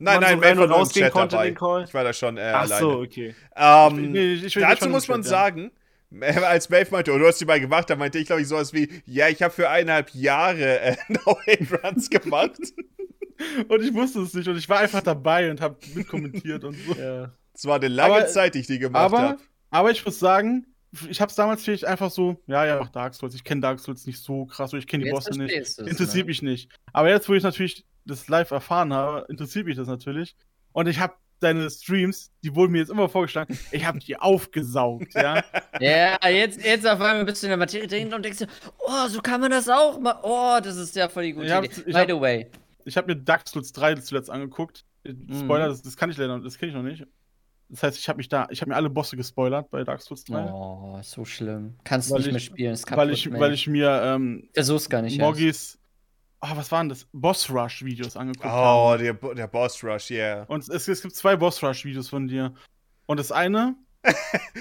Nein, man nein, so nur im rausgehen Chat konnte, dabei. den Call? Ich war da schon äh, Ach alleine. so, okay. Ähm, ich ich will dazu schon muss man Chat, ja. sagen, äh, als Melf meinte, oh, du hast die mal gemacht, da meinte ich, glaube ich, sowas wie, ja, ich habe für eineinhalb Jahre äh, No-Hit-Runs gemacht. Und ich wusste es nicht und ich war einfach dabei und habe mitkommentiert und so. Ja. Es war eine lange Aber- Zeit, die ich die gemacht habe. aber ich muss sagen, ich habe es damals vielleicht einfach so, ja, ja, mach Dark Souls. Ich kenne Dark Souls nicht so krass ich kenne die Bosse nicht. Interessiert ne? mich nicht. Aber jetzt, wo ich natürlich das live erfahren habe, interessiert mich das natürlich. Und ich habe deine Streams, die wurden mir jetzt immer vorgeschlagen, ich habe die aufgesaugt, ja. Ja, jetzt, jetzt auf einmal bist du in der Materie drin und denkst dir, oh, so kann man das auch mal. Oh, das ist ja voll die gute Ich Idee. By hab- the way. Ich habe mir Dark Souls 3 zuletzt angeguckt. Spoiler, das, das kann ich leider, das kenne ich noch nicht. Das heißt, ich habe mich da, ich habe mir alle Bosse gespoilert bei Dark Souls 3. Oh, so schlimm. Kannst Weil nicht ich- mehr spielen. Ist weil kaputt, ich, Mensch. weil ich mir ähm, Versuch's gar nicht. erst. Moggis, ah, was waren das? Boss Rush Videos angeguckt Oh, habe. der, der Boss Rush, yeah. Und es, es gibt zwei Boss Rush Videos von dir. Und das eine,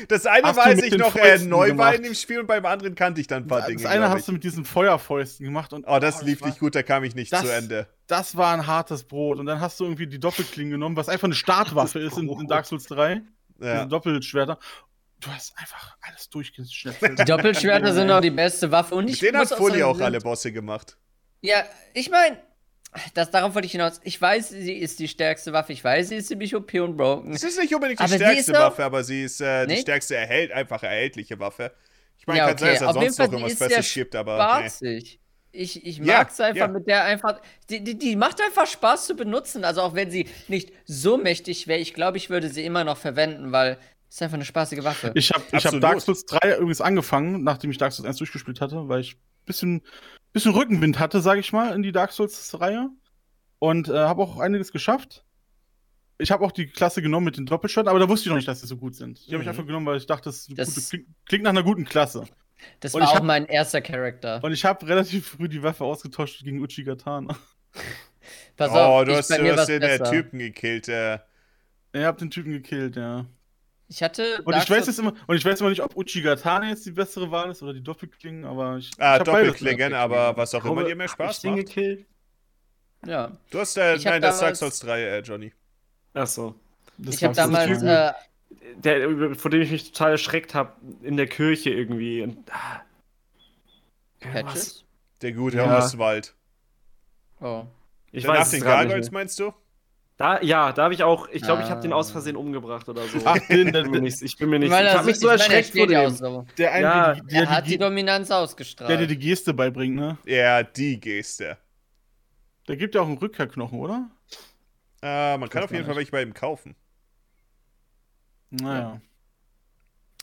Das eine Hast weiß ich den noch äh, neu war in dem Spiel und beim anderen kannte ich dann ein paar das Dinge. eine glaub hast ich. du mit diesen Feuerfäusten gemacht und Oh, das lief war, nicht gut, da kam ich nicht Das- zu Ende. Das war ein hartes Brot. Und dann hast du irgendwie die Doppelklingen genommen, was einfach eine Startwaffe ist in, in Dark Souls 3. Ja. Diese Doppelschwerter. Du hast einfach alles durchgeschnetzelt. Die Doppelschwerter sind auch die beste Waffe. Und ich denen hat muss auch alle Bosse gemacht. Ja, ich meine, das darauf wollte ich hinaus. Ich weiß, sie ist die stärkste Waffe. Ich weiß, sie ist ziemlich OP und broken. Es ist nicht unbedingt die Aber sie stärkste Waffe, aber sie ist äh, die stärkste erhält, einfach erhältliche Waffe. Ich meine, Ja, kann sein, dass Auf er jeden sonst Fall, noch irgendwas Besseres gibt, aber nee. Ich, ich Ja, mag's einfach ja. mit der einfach. Die, die, die macht einfach Spaß zu benutzen. Also auch wenn sie nicht so mächtig wäre, ich glaube, ich würde sie immer noch verwenden, weil es ist einfach eine spaßige Waffe. Ich habe hab. Dark Souls 3 übrigens angefangen, nachdem ich Dark Souls 1 durchgespielt hatte, weil ich ein bisschen, bisschen Rückenwind hatte, sage ich mal, in die Dark Souls-Reihe. Und äh, habe auch einiges geschafft. Ich habe auch die Klasse genommen mit den Doppelschwertern, aber da wusste ich noch nicht, dass sie so gut sind. Die habe ich Mhm. einfach genommen, weil ich dachte, das, Das- gute, klingt, klingt nach einer guten Klasse. das und war ich auch hab- mein erster Charakter. Und ich habe relativ früh die Waffe ausgetauscht gegen Uchigatana. Pass Oh, auf, du ich, hast, bei du mir hast den äh, besser. Typen gekillt. Äh, Ihr habt den Typen gekillt, ja. Ich hatte. Und Dark ich weiß Souls- jetzt immer, und ich weiß immer nicht, ob Uchigatana jetzt die bessere Wahl ist oder die Doppelklingen, aber ich. ah, ich Doppelklingen, aber was auch immer dir mehr Spaß macht. gekillt? Ja. Du hast, äh, Ich nein, das Dark damals- Souls 3, äh, Johnny. Ach so. Das Ich habe damals. Äh, Der, vor dem ich mich total erschreckt habe, in der Kirche irgendwie. Und, ah. Patches? Der gute Ja. Herr Oswald. Oh. Ich Danach weiß den Gargoyles, meinst du? Da, ja, da habe ich auch, ich glaube, ich habe den Ah. aus Versehen umgebracht oder so. Ach, den, ich der, bin mir nicht, ich bin mir nicht Ich meine, ich habe mich so ich er erschreckt vor ja dem. so. der, Ja, der, Er der, hat die, die Dominanz der dir ausgestrahlt. die Geste beibringt, ne? Ja, die Geste. Der gibt ja auch einen Rückkehrknochen, oder? Äh, man kann auf jeden Fall welche bei ihm kaufen. Naja.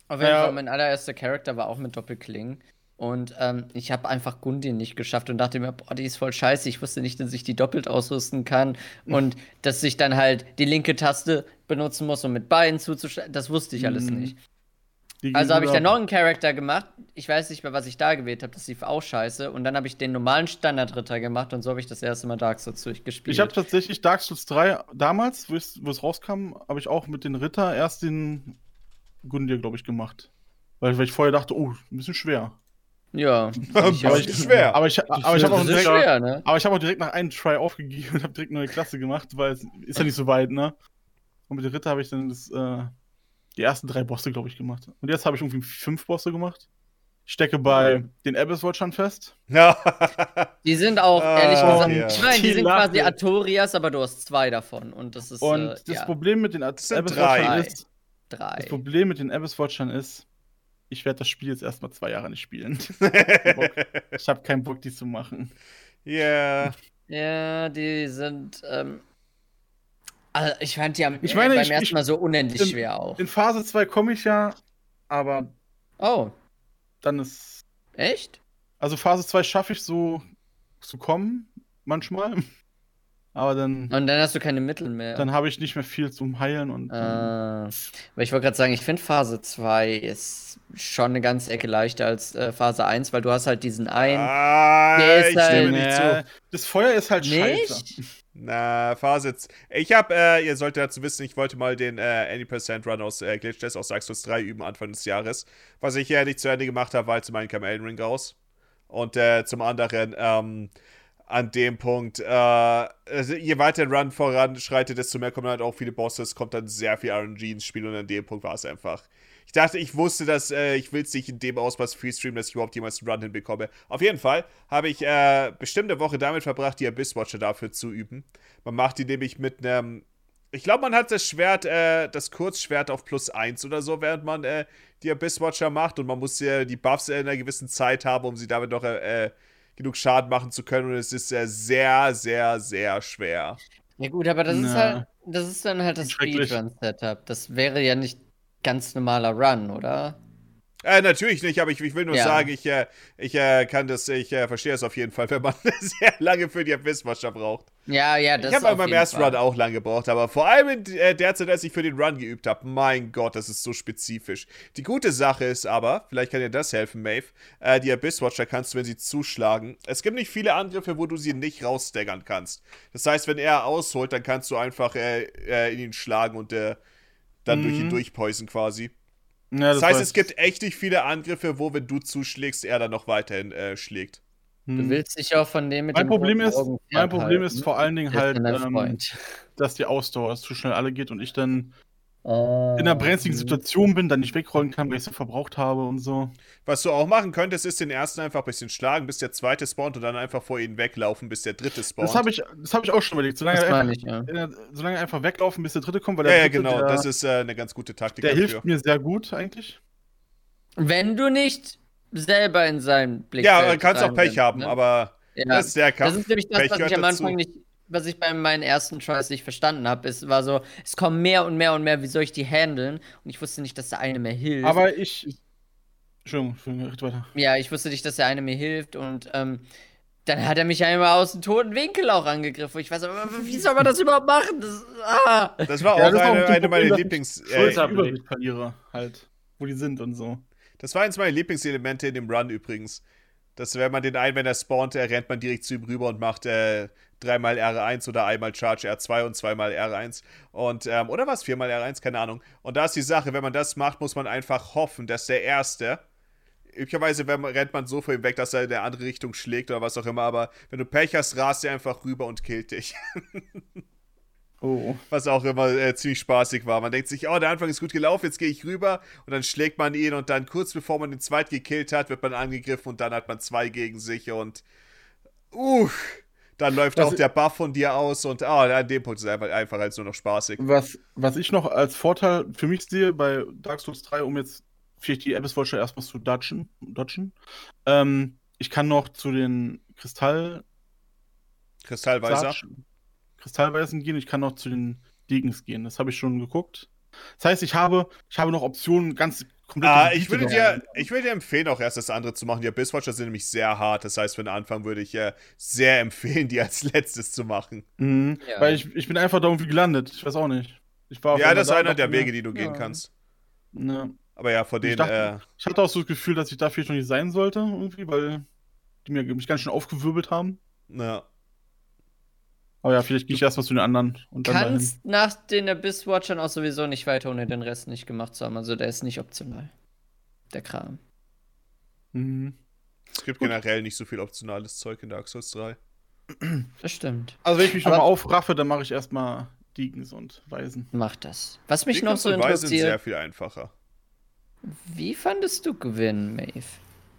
Auf jeden Ja. Fall, mein allererster Charakter war auch mit Doppelklingen. Und ähm, ich habe einfach Gundin nicht geschafft und dachte mir, boah, die ist voll scheiße. Ich wusste nicht, dass ich die doppelt ausrüsten kann und dass ich dann halt die linke Taste benutzen muss, um mit beiden zuzuschlagen. Das wusste ich alles Mhm. nicht. Also habe ich dann noch einen Charakter gemacht. Ich weiß nicht mehr, was ich da gewählt habe. Das lief auch scheiße. Und dann habe ich den normalen Standardritter gemacht und so habe ich das erste Mal Dark Souls durchgespielt. Ich habe tatsächlich Dark Souls 3 damals, wo es wo es rauskam, habe ich auch mit den Ritter erst den Gundir, glaube ich, gemacht. Weil, weil ich vorher dachte, oh, ein bisschen schwer. Ja. Aber Ich Aber auch. ich- schwer. Aber ich, aber ich habe auch, das ist direkt- schwer, ne? aber ich hab auch direkt nach einem Try aufgegeben und habe direkt eine neue Klasse gemacht, weil es ist ja nicht so weit, ne? Und mit den Ritter habe ich dann das, äh, die ersten drei Bosse, glaube ich, gemacht. Und jetzt habe ich irgendwie fünf Bosse gemacht. Ich stecke bei den Abyss Watchern fest. Ja. Die sind auch, Ah, ehrlich gesagt, ja. ich meine, die Die sind quasi. Artorias, aber du hast zwei davon. Und das ist Und äh, das ja, Problem mit den Ad- sind Abyss drei. Watchern ist, drei. das Problem mit den Abyss Watchern ist, ich werde das Spiel jetzt erstmal zwei Jahre nicht spielen. ich habe keinen Bock, die zu machen. Ja. Ja, die sind. Ähm, also ich fand die am, Ich meine, beim ich- ersten Mal so unendlich in- schwer auch. In Phase 2 komme ich ja, aber Oh, dann ist. echt? Also Phase 2 schaffe ich so zu kommen, manchmal. Aber dann, Und dann hast du keine Mittel mehr. dann habe ich nicht mehr viel zum Heilen und. äh, aber ich wollte gerade sagen, ich finde Phase 2 ist schon eine ganze Ecke leichter als äh, Phase 1, weil du hast halt diesen einen. Ah, Der ist ich stimme halt- nicht zu. das Feuer ist halt scheiße. Nicht? Na, Phase. Ich habe, äh, ihr solltet dazu wissen, ich wollte mal den äh, Any% Run aus äh, Glitch Test aus Dark Souls 3 üben Anfang des Jahres. Was ich ja nicht zu Ende gemacht habe, weil zum einen kam Elden Ring raus. Und äh, zum anderen, ähm, an dem Punkt, äh, also je weiter der Run voranschreitet, desto mehr kommen halt auch viele Bosses, kommt dann sehr viel RNG ins Spiel und an dem Punkt war es einfach. Ich dachte, ich wusste, dass äh, ich will es nicht in dem Ausmaß freestreamen, dass ich überhaupt jemals einen Run hinbekomme. Auf jeden Fall habe ich äh, bestimmt eine Woche damit verbracht, die Abyss-Watcher dafür zu üben. Man macht die nämlich mit einem. Ich glaube, man hat das Schwert, äh, das Kurzschwert auf plus 1 oder so, während man äh, die Abyss-Watcher macht. Und man muss äh, die Buffs in einer gewissen Zeit haben, um sie damit noch äh, genug Schaden machen zu können. Und es ist äh, sehr, sehr, sehr schwer. Ja gut, aber das ist Na. halt, das ist dann halt das. Speedrun-Setup. Das wäre ja nicht ganz normaler Run, oder? Äh, natürlich nicht, aber ich, ich will nur Ja. sagen, ich, äh, ich äh, kann das, ich äh, verstehe es auf jeden Fall, wenn man sehr lange für die Abyss-Watcher braucht. Ja, ja, das ich habe auf bei meinem jeden ersten Fall. Run auch lange gebraucht, aber vor allem in äh, der Zeit, als ich für den Run geübt habe, mein Gott, das ist so spezifisch. Die gute Sache ist aber, vielleicht kann dir das helfen, Maeve, äh, die Abyss-Watcher kannst du, wenn sie zuschlagen, es gibt nicht viele Angriffe, wo du sie nicht rausstaggern kannst. Das heißt, wenn er ausholt, dann kannst du einfach in ihn schlagen und dann durch ihn Mhm. durchpoisen quasi. Ja, Das, heißt, weiß es gibt echt nicht viele Angriffe, wo, wenn du zuschlägst, er dann noch weiterhin äh, schlägt. Du Hm. willst dich auch von dem mit Mein dem Problem ist, mein Problem fernhalten. ist vor allen Dingen halt, ähm, dass die Ausdauer zu schnell alle geht und ich dann Oh. in einer brenzligen Situation bin, dann nicht wegrollen kann, weil ich so verbraucht habe und so. Was du auch machen könntest, ist den ersten einfach ein bisschen schlagen, bis der zweite spawnt und dann einfach vor ihnen weglaufen, bis der dritte spawnt. Das habe ich, das hab ich auch schon überlegt. Solange, Das einfach, ich, ja. äh, solange einfach weglaufen, bis der dritte kommt, weil ja, der ja, dritte, genau. der, das ist äh, eine ganz gute Taktik der dafür. hilft mir sehr gut eigentlich. Wenn du nicht selber in seinen Blick Ja, kannst auch Pech haben, ne? aber ja. das ist der Kampf. Das ist nämlich das, Pech was ich am dazu. Anfang nicht, was ich bei meinen ersten Tries nicht verstanden habe. Es war so, es kommen mehr und mehr und mehr, wie soll ich die handeln? Und ich wusste nicht, dass der eine mir hilft. Aber ich. Entschuldigung, Entschuldigung, red weiter. ja, ich wusste nicht, dass der eine mir hilft und ähm, dann hat er mich einmal aus dem toten Winkel auch angegriffen. Ich weiß aber, wie soll man das überhaupt machen? Das, ah. Das war Ja, auch das ist auch eine, eine meiner Lieblings... ich Äh, halt. Wo die sind und so. das war eins meiner Lieblingselemente in dem Run übrigens. Dass wenn man den einen, wenn er spawnt, äh, rennt man direkt zu ihm rüber und macht äh, dreimal R1 oder einmal Charge R2 und zweimal R1. Und, ähm, oder was? Viermal R1? Keine Ahnung. Und da ist die Sache, wenn man das macht, muss man einfach hoffen, dass der Erste. Üblicherweise wenn man, rennt man so vor ihm weg, dass er in eine andere Richtung schlägt oder was auch immer, aber wenn du Pech hast, rast er einfach rüber und killt dich. Oh. Was auch immer äh, ziemlich spaßig war. Man denkt sich, oh, der Anfang ist gut gelaufen, jetzt gehe ich rüber und dann schlägt man ihn und dann kurz bevor man den zweiten gekillt hat, wird man angegriffen und dann hat man zwei gegen sich und uh, dann läuft Was auch der Buff von dir aus und ah, an dem Punkt ist es einfach, einfach als nur noch spaßig. Was, was ich noch als Vorteil für mich sehe bei Dark Souls 3, um jetzt vielleicht die Abyss Watcher erstmal zu dodgen, dodgen ähm, ich kann noch zu den Kristall Kristallweiser. Satschen- Kristallweisen gehen, ich kann noch zu den Degens gehen. Das habe ich schon geguckt. Das heißt, ich habe, ich habe noch Optionen, ganz komplett. Ah, ich würde dir, ich würde dir empfehlen, auch erst das andere zu machen. Die Abysswatcher sind nämlich sehr hart. Das heißt, für den Anfang würde ich äh, sehr empfehlen, die als letztes zu machen. Mhm, Ja. Weil ich, ich bin einfach da irgendwie gelandet. Ich weiß auch nicht. Ich war Ja, das ist einer der Wege, die du gehen ja, kannst. Ne. Aber ja, vor Ich denen, dachte- äh, Ich hatte auch so das Gefühl, dass ich da vielleicht noch nicht sein sollte, irgendwie, weil die mir mich ganz schön aufgewirbelt haben. na, Aber ja, vielleicht gehe ich erstmal zu den anderen und dann dahin. Kannst nach den Abyss-Watchern auch sowieso nicht weiter, ohne den Rest nicht gemacht zu haben. Also der ist nicht optional. Der Kram. Mhm. es gibt generell nicht so viel optionales Zeug in Dark Souls 3. Das stimmt. Also wenn ich mich Aber- nochmal aufraffe, dann mache ich erstmal Degens und Weisen. Mach das. Was mich Die noch so Weise sind sehr interessiert, viel einfacher. wie fandest du gewinnen, Maeve?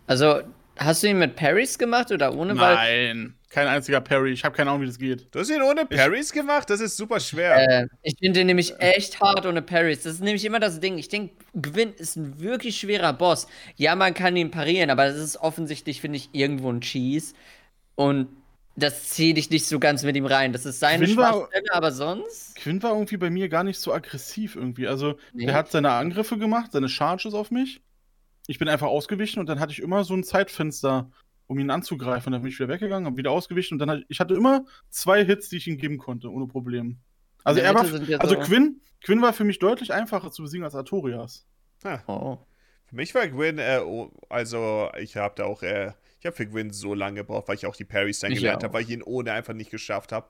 Also, hast du ihn mit Parries gemacht oder ohne? Weil, Nein, kein einziger Parry. Ich habe keine Ahnung, wie das geht. Du hast ihn ohne Parries gemacht? Das ist super schwer. äh, ich finde den nämlich echt hart ohne Parries. Das ist nämlich immer das Ding. Ich denke, Gwyn ist ein wirklich schwerer Boss. Ja, man kann ihn parieren, aber das ist offensichtlich, finde ich, irgendwo ein Cheese. Und das zähle ich nicht so ganz mit ihm rein. Das ist seine Gwyn war- Schwachstelle, aber sonst. Quinn war irgendwie bei mir gar nicht so aggressiv irgendwie. Also, Nee. der hat seine Angriffe gemacht, seine Charges auf mich. Ich bin einfach ausgewichen und dann hatte ich immer so ein Zeitfenster, um ihn anzugreifen. Dann bin ich wieder weggegangen, habe wieder ausgewichen und dann hatte ich hatte immer zwei Hits, die ich ihm geben konnte, ohne Problem. Also, er war, also so- Quinn, Quinn war für mich deutlich einfacher zu besiegen als Artorias. Oh. Für mich war Gwyn, äh, oh, also ich habe da auch, äh, ich habe für Gwyn so lange gebraucht, weil ich auch die Parries dann gelernt habe, weil ich ihn ohne einfach nicht geschafft habe.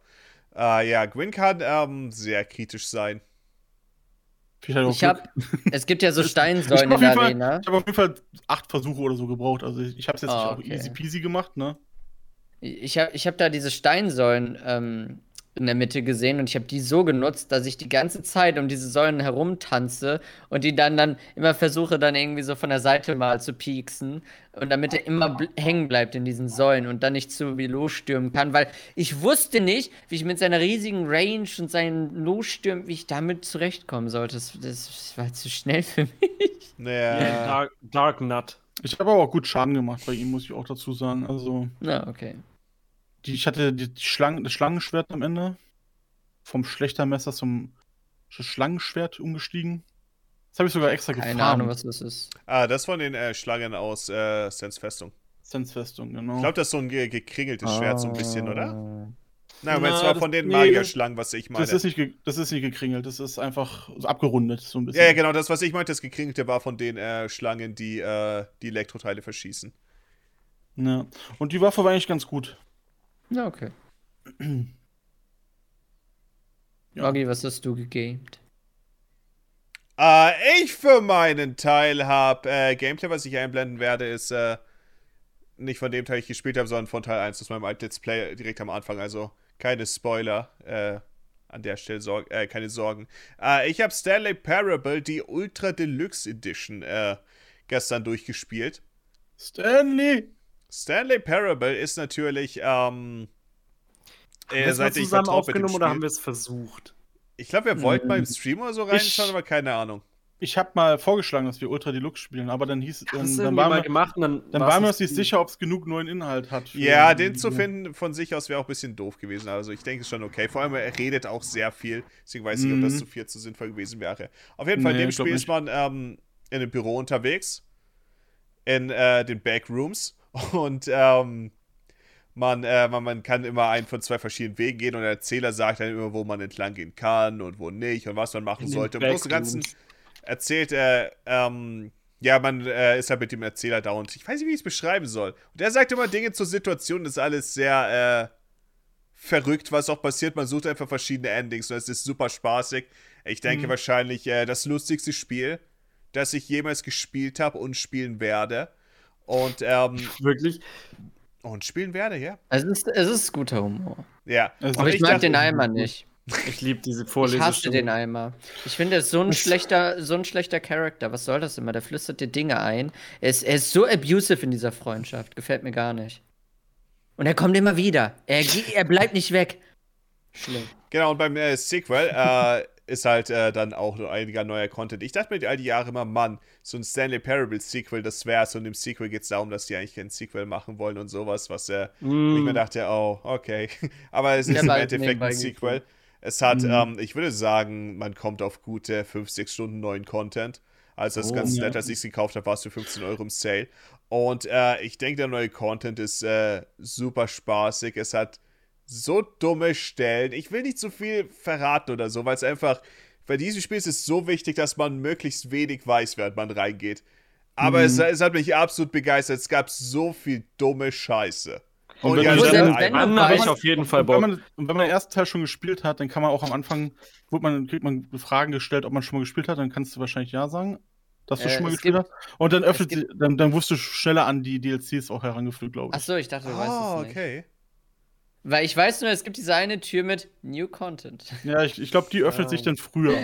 Äh, ja, Gwyn kann ähm, sehr kritisch sein. Vielleicht hat er auch Ich hab, es gibt ja so Steinsäulen in der Fall- Arena. Ich habe auf jeden Fall acht Versuche oder so gebraucht. Also ich, ich habe es jetzt Ah, nicht auch okay. easy peasy gemacht, ne? Ich habe ich hab da diese Steinsäulen ähm, in der Mitte gesehen und ich habe die so genutzt, dass ich die ganze Zeit um diese Säulen herumtanze und die dann dann immer versuche, dann irgendwie so von der Seite mal zu pieksen und damit er immer bl- hängen bleibt in diesen Säulen und dann nicht zu wie losstürmen kann, weil ich wusste nicht, wie ich mit seiner riesigen Range und seinen Losstürmen, wie ich damit zurechtkommen sollte. Das, das war zu schnell für mich. Naja, Dark, Dark Nut. Ich habe aber auch gut Schaden gemacht bei ihm, muss ich auch dazu sagen. Also, Na, okay. Die, ich hatte die, Schlangen, das Schlangenschwert am Ende. Vom Schlächtermesser zum Sch- Schlangenschwert umgestiegen. Das habe ich sogar extra Keine gefahren. Ahnung, was das ist. ah, das von den äh, Schlangen aus äh, Sens Festung. Sensfestung, genau. Ich glaube, das ist so ein ge gekringeltes Schwert, so ein bisschen, oder? Ah. Nein, aber Na, es war das- von den nee, Magierschlangen, was ich meine. das, ist nicht das ist nicht gekringelt, das ist einfach so abgerundet, so ein bisschen. ja, ja, genau, das, was ich meinte, das gekringelte war von den äh, Schlangen, die äh, die Elektroteile verschießen. Ja. Und die Waffe war eigentlich ganz gut. Ja, okay. Ja. Oggi, was hast du gegamed? Äh, ich für meinen Teil habe äh, Gameplay, was ich einblenden werde, ist äh, nicht von dem Teil, ich gespielt habe, sondern von Teil 1 aus meinem alten Let's Play direkt am Anfang. Also keine Spoiler äh, an der Stelle, Sorg äh, keine Sorgen. Äh, ich habe Stanley Parable, die Ultra Deluxe Edition, äh, gestern durchgespielt. Stanley! Stanley Parable ist natürlich, ähm, Haben wir äh, seit ich zusammen dem aufgenommen oder haben wir es versucht? Ich glaube, wir wollten Mhm. mal im Stream oder so reinschauen, aber keine Ahnung. Ich habe mal vorgeschlagen, dass wir Ultra Deluxe spielen, aber dann hieß dann, dann irgendwie waren mal wir, gemacht und dann, dann waren wir uns nicht sicher, ob es genug neuen Inhalt hat. für- Ja, den zu finden von sich aus wäre auch ein bisschen doof gewesen. Also ich denke es ist schon okay. Vor allem, er redet auch sehr viel. Deswegen weiß ich nicht, ob das Mhm. zu viel zu sinnvoll gewesen wäre. Auf jeden Fall, in Nee, dem ich glaub Spiel ist man ähm, in einem Büro unterwegs. In äh, den Backrooms. Und ähm, man, äh, man, man kann immer einen von zwei verschiedenen Wegen gehen und der Erzähler sagt dann immer, wo man entlang gehen kann und wo nicht und was man machen sollte. Im Großen und Ganzen erzählt er, ähm, ja, man äh, ist halt mit dem Erzähler da und ich weiß nicht, wie ich es beschreiben soll. Und er sagt immer Dinge zur Situation, das ist alles sehr äh, verrückt, was auch passiert. Man sucht einfach verschiedene Endings und es ist super spaßig. Ich denke Mhm. wahrscheinlich äh, das lustigste Spiel, das ich jemals gespielt habe und spielen werde. Und, ähm, Wirklich? und spielen werde, ja. Es ist, es ist guter Humor. Ja. Also Aber Und ich, mag den Eimer nicht. Ich liebe diese Ich Vorlesung. hasse den Eimer. Ich finde, er ist so ein schlechter, so ein schlechter Charakter. Was soll das immer? Der flüstert dir Dinge ein. Er ist, er ist so abusive in dieser Freundschaft. Gefällt mir gar nicht. Und er kommt immer wieder. Er, er bleibt nicht weg. Schlimm. Genau, und beim äh, Sequel äh, ist halt äh, dann auch einiger neuer Content. Ich dachte mir all die Jahre immer, Mann, so ein Stanley Parable Sequel, das wär's. Und im Sequel geht es darum, dass die eigentlich kein Sequel machen wollen und sowas, was äh, Mm. ich mir dachte, oh, okay. Aber es Ja, ist im Endeffekt ein. Sequel. Es hat, Mhm. ähm, ich würde sagen, man kommt auf gute 5, 6 Stunden neuen Content. Also das ist Oh, ganz ja. nett, als ich es gekauft habe, war es für 15 Euro im Sale. Und äh, ich denke, der neue Content ist äh, super spaßig. Es hat so dumme Stellen. Ich will nicht zu viel verraten oder so, weil es einfach, bei diesem Spiel ist es so wichtig, dass man möglichst wenig weiß, während man reingeht. Aber Mhm. es, es hat mich absolut begeistert. Es gab so viel dumme Scheiße. Und Und wenn ja, dann wenn Dann habe ich weißt- auf jeden Fall Und wenn, Bock. man, und wenn man den ersten Teil schon gespielt hat, dann kann man auch am Anfang, wird man, kriegt man Fragen gestellt, ob man schon mal gespielt hat, dann kannst du wahrscheinlich ja sagen, dass du Äh, schon mal es gespielt gibt- hast. Und dann öffnet sie, dann, dann wirst du schneller an die DLCs auch herangeführt, glaube ich. Achso, ich dachte, du weißt Oh, es nicht. okay. Weil ich weiß nur, es gibt diese eine Tür mit New Content. Ja, ich, ich glaube, die öffnet Ah. sich dann früher.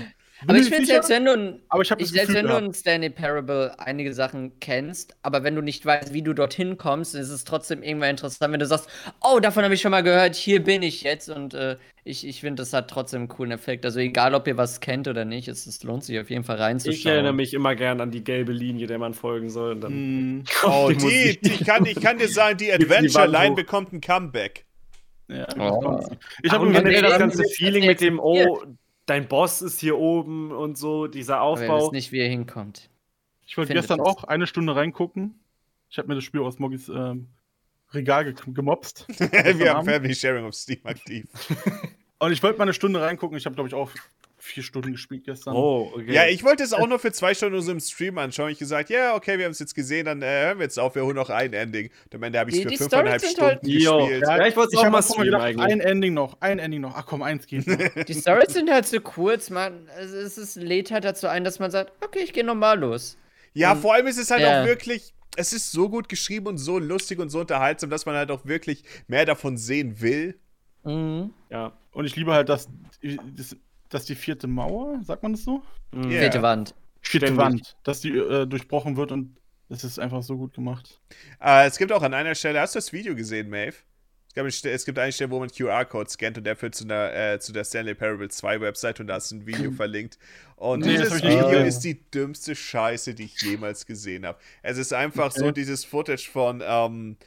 Aber Bin ich mir finde, selbst wenn du, ein- aber ich ich, selbst Gefühl wenn du gehabt. in Stanley Parable einige Sachen kennst, aber wenn du nicht weißt, wie du dorthin kommst, ist es trotzdem irgendwann interessant, wenn du sagst, oh, davon habe ich schon mal gehört, hier bin ich jetzt und äh, ich, ich finde, das hat trotzdem einen coolen Effekt. Also egal, ob ihr was kennt oder nicht, es, es lohnt sich auf jeden Fall reinzuschauen. Ich erinnere mich immer gern an die gelbe Linie, der man folgen soll. Und dann Hm, Oh, die die, ich, kann, ich kann dir sagen, die Gibt's die Adventure Wand Line hoch. bekommt ein Comeback. Ja, Oh. Ich habe generell das ganze Feeling mit dem, oh, dein Boss ist hier oben und so, dieser Aufbau. wisst nicht, wie er hinkommt. Ich wollte gestern das. auch eine Stunde reingucken. Ich habe mir das Spiel aus Moggis ähm, Regal ge gemobst. Wir haben. Family Sharing auf Steam aktiv. Und ich wollte mal eine Stunde reingucken. Ich habe, glaube ich, auch vier Stunden gespielt gestern. Oh, okay. Ja, ich wollte es auch nur für zwei Stunden nur so im Stream anschauen. Ich gesagt, ja, okay, wir haben es jetzt gesehen, dann äh, hören wir jetzt auf, wir holen noch ein Ending. Und am Ende habe ich es für fünfeinhalb Storys halt- Stunden Jo. gespielt. Ja, ich wollte es Ich auch mal streamen gedacht, eigentlich. ein Ending noch, ein Ending noch. Ach komm, eins geht noch. Die Stories sind halt so kurz, man. Es, es, es lädt halt dazu ein, dass man sagt, okay, ich gehe normal los. Ja, Und- vor allem ist es halt Ja. auch wirklich, es ist so gut geschrieben und so lustig und so unterhaltsam, dass man halt auch wirklich mehr davon sehen will. Mhm. Ja. Und ich liebe halt, dass, dass, dass die vierte Mauer, sagt man das so? Mhm. Ja. Vierte Wand. Vierte Ständig. Wand, dass die äh, durchbrochen wird und das ist einfach so gut gemacht. Äh, es gibt auch an einer Stelle, hast du das Video gesehen, Maeve? Es, gab es gibt eine Stelle, wo man QR-Code scannt und der führt zu, einer, äh, zu der Stanley Parable 2 Website und da ist ein Video verlinkt. Und Nee, das dieses Video gesehen. ist die dümmste Scheiße, die ich jemals gesehen habe. Es ist einfach so dieses Footage von, ähm,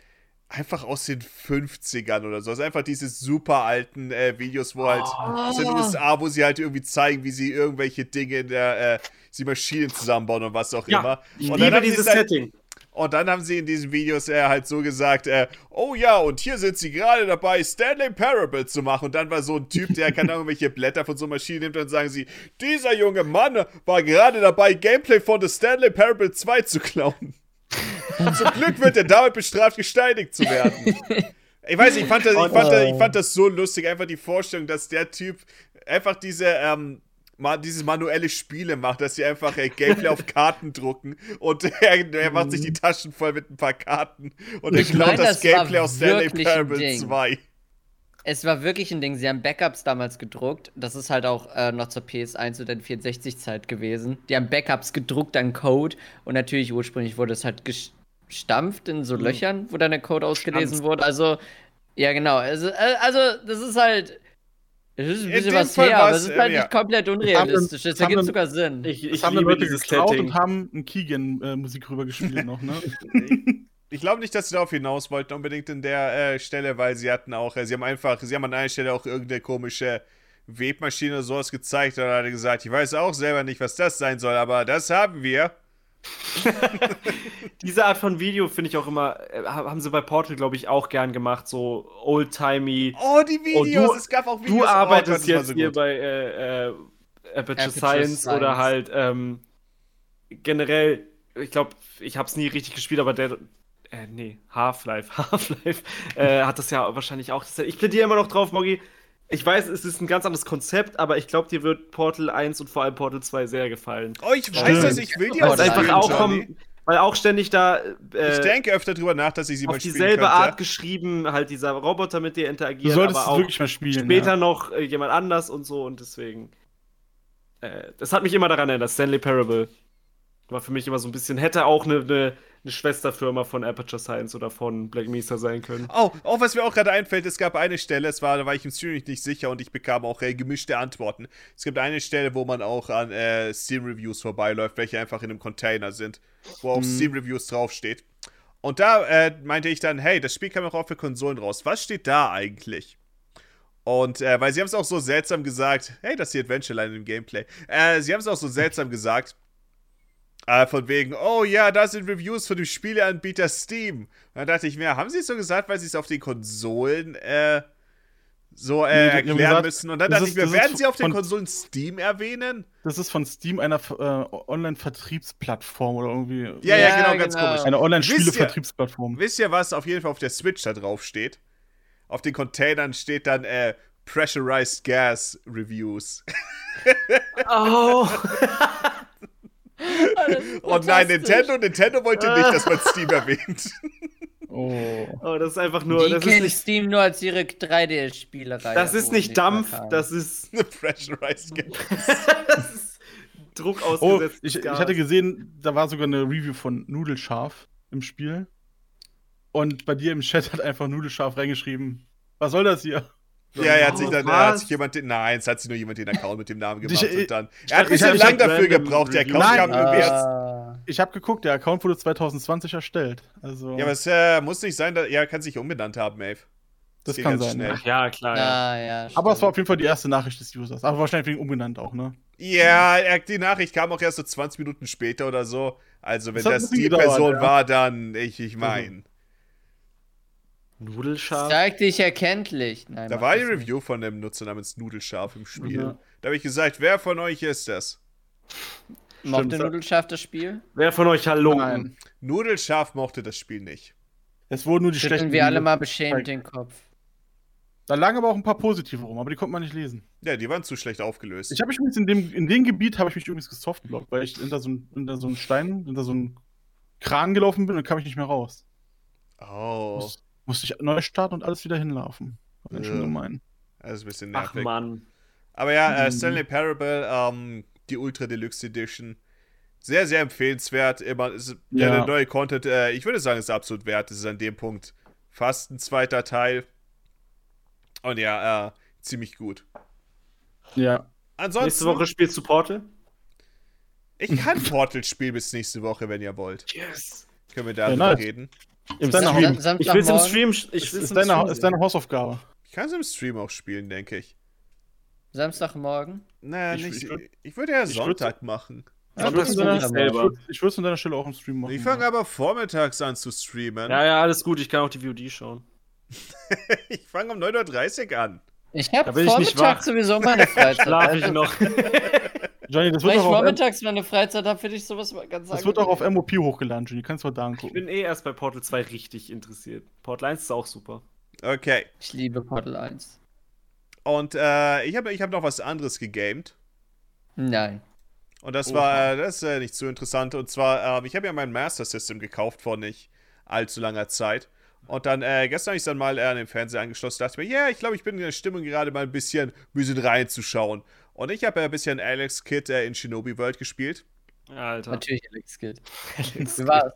einfach aus den 50ern oder so. Es ist einfach diese super alten äh, Videos, wo halt aus den USA, wo sie halt irgendwie zeigen, wie sie irgendwelche Dinge in der, äh, sie Maschinen zusammenbauen und was auch Ja, immer. ich und dann liebe haben sie dieses es halt, Setting. und dann haben sie in diesen Videos äh, halt so gesagt, äh, oh ja, und hier sind sie gerade dabei, Stanley Parable zu machen. Und dann war so ein Typ, der keine Ahnung, welche Blätter von so einer Maschine nimmt und dann sagen sie, dieser junge Mann war gerade dabei, Gameplay von The Stanley Parable 2 zu klauen. Zum Glück wird er damit bestraft, gesteinigt zu werden. Ich weiß, ich fand, das, ich, fand das, ich fand das so lustig, einfach die Vorstellung, dass der Typ einfach diese, ähm, ma dieses manuelle Spiele macht, dass sie einfach äh, Gameplay auf Karten drucken und er, er macht sich die Taschen voll mit ein paar Karten und er Ich klaut mein, das das Gameplay aus Stanley Parable Ding. 2. Es war wirklich ein Ding. Sie haben Backups damals gedruckt. Das ist halt auch äh, noch zur PS1 oder 460-Zeit gewesen. Die haben Backups gedruckt an Code und natürlich ursprünglich wurde es halt gestampft in so Löchern, wo dann der Code ausgelesen Gestanzt. wurde. Also, ja, genau. Also, äh, also das ist halt. Es ist ein In bisschen was Fall her, aber es ist halt ähm, ja. nicht komplett unrealistisch. Das ergibt dann- sogar Sinn. Ich, ich haben dann liebe Leute dieses geklaut Setting. und haben ein Keegan-Musik rübergespielt noch, ne? Ich glaube nicht, dass sie darauf hinaus wollten, unbedingt in der äh, Stelle, weil sie hatten auch, äh, sie haben einfach, sie haben an einer Stelle auch irgendeine komische Webmaschine oder sowas gezeigt und hat gesagt, ich weiß auch selber nicht, was das sein soll, aber das haben wir. Diese Art von Video finde ich auch immer, äh, haben sie bei Portal, glaube ich, auch gern gemacht, so old-timey. Oh, die Videos, du- es gab auch Videos. Du oh arbeitest war jetzt so hier gut. bei äh, äh, Aperture, Aperture Science, Science. oder halt ähm, generell, ich glaube, ich habe es nie richtig gespielt, aber der, äh, nee, Half-Life, Half-Life äh, hat das ja wahrscheinlich auch. Ich plädiere immer noch drauf, Moggi. Ich weiß, es ist ein ganz anderes Konzept, aber ich glaube, dir wird Portal 1 und vor allem Portal 2 sehr gefallen. Oh, ich weiß das, ich will die Weil auch einfach spielen, auch vom, weil auch ständig da Ich äh, denke öfter drüber nach, dass ich sie mal auf spielen dieselbe könnte. Art geschrieben, halt dieser Roboter mit dir Du interagiert, solltest aber es auch wirklich mal spielen. später ja. noch äh, jemand anders und so und deswegen. Äh, das hat mich immer daran erinnert, Stanley Parable. war für mich immer so ein bisschen, hätte auch eine, eine, eine Schwesterfirma von Aperture Science oder von Black Mesa sein können. Oh, oh, was mir auch gerade einfällt, es gab eine Stelle, es war, da war ich im Stream nicht sicher und ich bekam auch äh, gemischte Antworten. Es gibt eine Stelle, wo man auch an äh, Steam-Reviews vorbeiläuft, welche einfach in einem Container sind, wo auch Mhm. Steam-Reviews draufsteht. Und da äh, meinte ich dann, hey, das Spiel kam auch für Konsolen raus. Was steht da eigentlich? Und äh, weil sie haben es auch so seltsam gesagt, hey, das ist die Adventure Line im Gameplay. Äh, sie haben es auch so seltsam gesagt. Äh, von wegen, oh ja, da sind Reviews von dem Spieleanbieter Steam. Und dann dachte ich mir, haben sie es so gesagt, weil sie es auf den Konsolen äh, so äh, erklären gesagt, müssen? Und dann dachte ist- ich mir, werden sie auf den von- Konsolen Steam erwähnen? Das ist von Steam, einer äh, Online-Vertriebsplattform oder irgendwie. Ja, ja, Ja, genau, ganz genau. komisch. Eine Wisst Online-Spiele-Vertriebsplattform. Wisst ihr, was auf jeden Fall auf der Switch da drauf steht? Auf den Containern steht dann äh, Pressurized Gas Reviews. Oh! Und nein, Nintendo, Nintendo wollte nicht, dass man Steam erwähnt. Oh. oh, das ist einfach nur. Die Das ist, nicht, Steam nur als ihre 3D-Spielerei. das ist nicht Dampf, das ist, Pressurized Gas. das ist Druck Oh, ausgesetzt. ich, ich hatte gesehen, da war sogar eine Review von Nudelscharf im Spiel. Und bei dir im Chat hat einfach Nudelscharf reingeschrieben. Was soll das hier? Ja, er hat sich dann, er hat sich jemand, den, nein, es hat sich nur jemand den Account mit dem Namen gemacht Ich- und dann. Er hat ein bisschen lang dafür gebraucht, der. Account kam Nein, irgendwie erst. Ich habe geguckt, der Account wurde 2020 erstellt. Also, Ja, aber es äh, muss nicht sein, dass, ja, er kann sich umbenannt haben, Maeve. das kann ganz sein. schnell. Ja. Ach ja, klar. Ja. Ah, ja. Aber es war auf jeden Fall die erste Nachricht des Users. Aber wahrscheinlich wegen umbenannt auch, ne? Ja, die Nachricht kam auch erst so 20 Minuten später oder so. Also, wenn Das das die gedauert, Person ja. war, dann, ich, ich mein. Nudelscharf. Zeig dich erkenntlich. Nein, Da war die das nicht. Review von dem Nutzer namens Nudelscharf im Spiel. Mhm. Da habe ich gesagt, wer von euch ist das? Mochte Stimmt. Nudelschaft das Spiel? Wer von euch Halunken? Nein. Nudelscharf mochte das Spiel nicht. Es wurden nur die Schütteln schlechten. wir alle mal beschämt den Kopf. Da lagen aber auch ein paar positive rum, aber die konnte man nicht lesen. Ja, die waren zu schlecht aufgelöst. Ich habe mich übrigens in dem, in dem Gebiet habe ich mich übrigens gesoftblockt, weil ich hinter so, ein- hinter so einen Stein, hinter so einen Kran gelaufen bin und kam ich nicht mehr raus. oh, Muss, musste ich neu starten und alles wieder hinlaufen. War Ja. gemein. das ist ein bisschen Ach nervig. Mann. Aber ja, äh, Mhm. Stanley Parable, ähm, die Ultra Deluxe Edition. Sehr, sehr empfehlenswert. Immer, ist, ja. Ja. Der neue Content, äh, ich würde sagen, ist absolut wert. Es ist an dem Punkt fast ein zweiter Teil. Und ja, äh, ziemlich gut. Ja. Ansonsten, Nächste Woche spielst du Portal? ich kann Portal spielen bis nächste Woche, wenn ihr wollt. Yes. Können wir Ja, darüber nice. reden. Im Stream. Ich will's im Stream. Ich Ist, will's ist, im deine, Stream ist deine Hausaufgabe. Ich kann es im Stream auch spielen, denke ich. Samstagmorgen? Naja, Ich- nicht, ich ich, würd- würde ja ich würd- Sonntag machen. Ja, ich würde es an deiner Stelle auch im Stream machen. Ich fange aber vormittags an zu streamen. Ja, ja, alles gut. Ich kann auch die VOD schauen. Ich fange um 9.30 Uhr an. Ich habe Vormittag sowieso meine Freizeit. Schlaf ich Also, noch. Johnny, das Weil wird, ich vormittags meine Freizeit habe, finde ich sowas mal ganz das wird auch auf. MOP hochgeladen, Johnny. Kannst du mal da Ich angucken. bin eh erst bei Portal 2 richtig interessiert. Portal 1 ist auch super. Okay. Ich liebe Portal 1. Und äh, ich habe ich hab noch was anderes gegamed. Nein. Und das Oha. war, äh, das ist äh, nicht so interessant. Und zwar, ähm, ich habe ja mein Master System gekauft vor nicht allzu langer Zeit. Und dann, äh, gestern habe ich dann mal äh, an den Fernseher angeschlossen, dachte mir, ja, ich glaube, ich bin in der Stimmung gerade mal ein bisschen, bisschen reinzuschauen. Und ich habe ja ein bisschen Alex Kidd äh, in Shinobi World gespielt. Alter. Natürlich Alex Kidd. Alex Wie war's?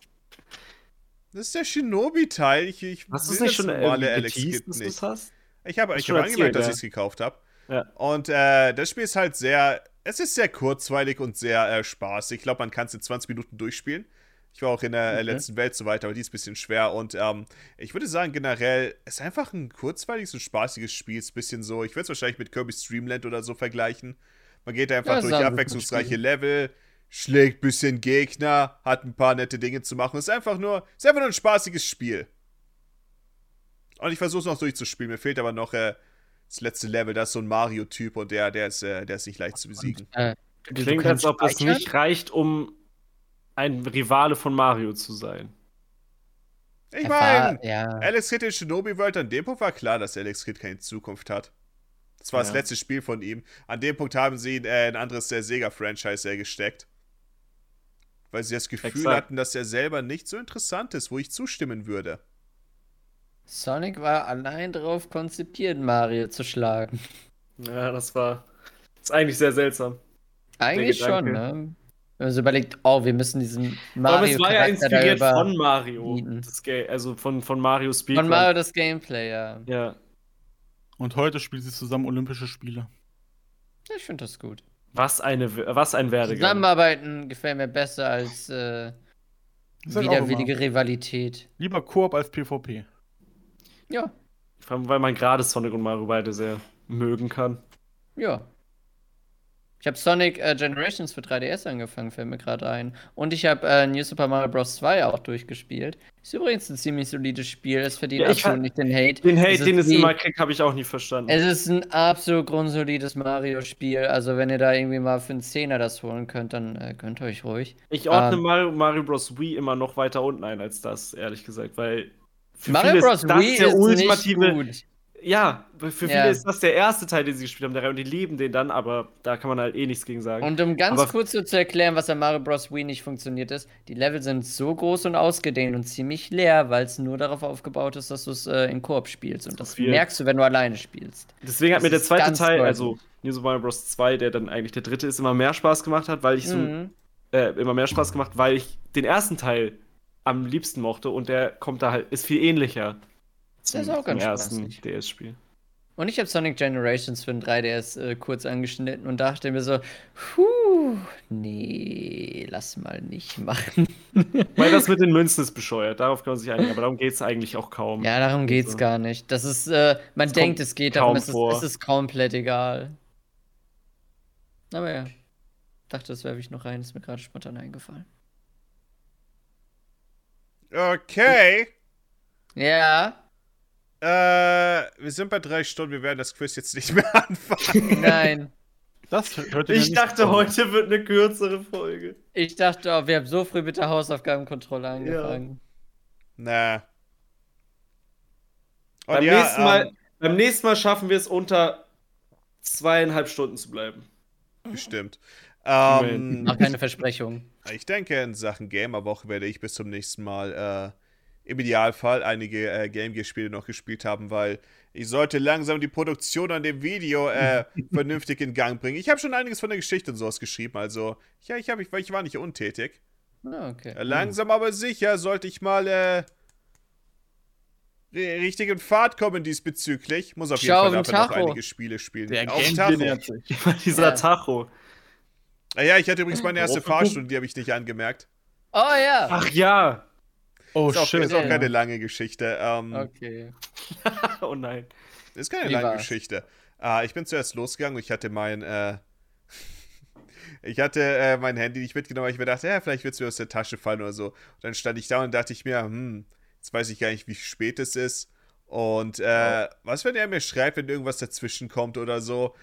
Das ist der Shinobi-Teil. Ich, ich Hast du es will nicht schon das irgendwie normale Alex Kidd nicht. hast? Ich habe schon hab angemerkt, dass ja. ich es gekauft habe. Ja. Und äh, das Spiel ist halt sehr, es ist sehr kurzweilig und sehr äh, spaßig. Ich glaube, man kann es in 20 Minuten durchspielen. Ich war auch in der äh, Okay. letzten Welt so weiter, aber die ist ein bisschen schwer. Und ähm, ich würde sagen, generell, es ist einfach ein kurzweiliges und spaßiges Spiel. Ist ein bisschen so, ich würde es wahrscheinlich mit Kirby's Dreamland oder so vergleichen. Man geht einfach Ja, durch abwechslungsreiche. Level, schlägt ein bisschen Gegner, hat ein paar nette Dinge zu machen. Es ist einfach nur, es ist einfach nur ein spaßiges Spiel. Und ich versuche es noch durchzuspielen. Mir fehlt aber noch äh, das letzte Level. Da ist so ein Mario-Typ und der, der, ist, äh, der ist nicht leicht zu besiegen. Äh, du Klingt, als ob es nicht reicht, um ein Rivale von Mario zu sein. Ich war- meine, ja. Alex Kidd in Shinobi World, an dem Punkt war klar, dass Alex Kidd keine Zukunft hat. Das war das Ja. letzte Spiel von ihm. An dem Punkt haben sie ihn äh, in ein anderes äh, Sega-Franchise äh, gesteckt. Weil sie das Gefühl Exakt. hatten, dass er selber nicht so interessant ist, wo ich zustimmen würde. Sonic war allein darauf konzipiert, Mario zu schlagen. Ja, das war. ist eigentlich sehr seltsam. Eigentlich schon, ne? Wenn man so überlegt, oh, wir müssen diesen Aber Mario es war ja inspiriert von Mario. also von, von Mario Speedrun. von Mario das Gameplay, ja. Ja. Und heute spielen sie zusammen Olympische Spiele. Ich finde das gut. Was, eine, was ein Werdegang. Zusammenarbeiten gefällt mir besser als äh, auch widerwillige Rivalität. Lieber Koop als PvP. Ja, Vor allem, weil man gerade Sonic und Mario beide sehr mögen kann. ja. Ich habe Sonic äh, Generations für 3DS angefangen, fällt mir gerade ein. Und ich habe äh, New Super Mario Bros. 2 auch durchgespielt. Ist übrigens ein ziemlich solides Spiel. Es verdient Ja, absolut nicht den Hate. Den Hate, Es den es immer kriegt, habe ich auch nie verstanden. Es ist ein absolut grundsolides Mario-Spiel. Also, wenn ihr da irgendwie mal für einen Zehner das holen könnt, dann äh, gönnt euch ruhig. Ich ordne Ähm. Mario, Mario Bros. Wii immer noch weiter unten ein als das, ehrlich gesagt, weil für Mario Bros. ist Wii der ist ultimative. nicht gut. Ja, für viele Ja. ist das der erste Teil, den sie gespielt haben, der Reihe, und die lieben den dann, aber da kann man halt eh nichts gegen sagen. Und um ganz Aber- kurz so zu erklären, was an Mario Bros. Wii nicht funktioniert ist, die Level sind so groß und ausgedehnt und ziemlich leer, weil es nur darauf aufgebaut ist, dass du es äh, in Koop spielst. Und das viel. merkst du, wenn du alleine spielst. Deswegen hat das mir der zweite Teil, deutlich. also New Super Mario Bros. 2, der dann eigentlich der dritte ist, immer mehr Spaß gemacht hat, weil ich so Mhm. äh, immer mehr Spaß gemacht, weil ich den ersten Teil am liebsten mochte und der kommt da halt, ist viel ähnlicher zum, ist auch ganz ersten. DS-Spiel. Und ich habe Sonic Generations für den 3DS äh, kurz angeschnitten und dachte mir so, puh, nee, lass mal nicht machen. Weil das mit den Münzen ist bescheuert, darauf kann man sich einigen, aber darum geht es eigentlich auch kaum. Ja, darum geht's Also, gar nicht. Das ist, äh, man Es denkt, es geht, darum es ist, es ist komplett egal. Aber ja, dachte, das werfe ich noch rein, ist mir gerade spontan eingefallen. Okay. Ja, Äh, wir sind bei drei Stunden, wir werden das Quiz jetzt nicht mehr anfangen. nein. Das hört Ich dachte, kommen. heute wird eine kürzere Folge. Ich dachte, oh, wir haben so früh mit der Hausaufgabenkontrolle angefangen. Na. Und Beim, ja, nächsten Mal, ähm, beim nächsten Mal schaffen wir es unter zweieinhalb Stunden zu bleiben. bestimmt. Ähm, Mach keine Versprechungen. ich denke, in Sachen Gamerwoche werde ich bis zum nächsten Mal äh, im Idealfall einige äh, Game Gear-Spiele noch gespielt haben, weil ich sollte langsam die Produktion an dem Video äh, vernünftig in Gang bringen. Ich habe schon einiges von der Geschichte und sowas geschrieben, also ja, ich, hab, ich, ich war nicht untätig. Ah, okay. Äh, Langsam aber sicher sollte ich mal äh, ri- richtig in Fahrt kommen diesbezüglich. Muss auf jeden Schau Fall auf den dafür noch einige Spiele spielen. Der auf Game Tacho. dieser Ja. Tacho. Ah, ja, ich hatte übrigens meine erste Fahrstunde, die habe ich nicht angemerkt. Oh ja. Ach ja. Oh Ist auch, shit. ist auch Ja. keine lange Geschichte. Ähm, Okay. oh nein. Ist keine Wie lange war's? Geschichte. Ah, ich bin zuerst losgegangen und ich hatte mein, äh, ich hatte äh, mein Handy nicht mitgenommen, weil ich mir dachte, ja, vielleicht wird es mir aus der Tasche fallen oder so. Und dann stand ich da und dachte ich mir, hm, jetzt weiß ich gar nicht, wie spät es ist. Und äh, was, wenn er mir schreibt, wenn irgendwas dazwischen kommt oder so?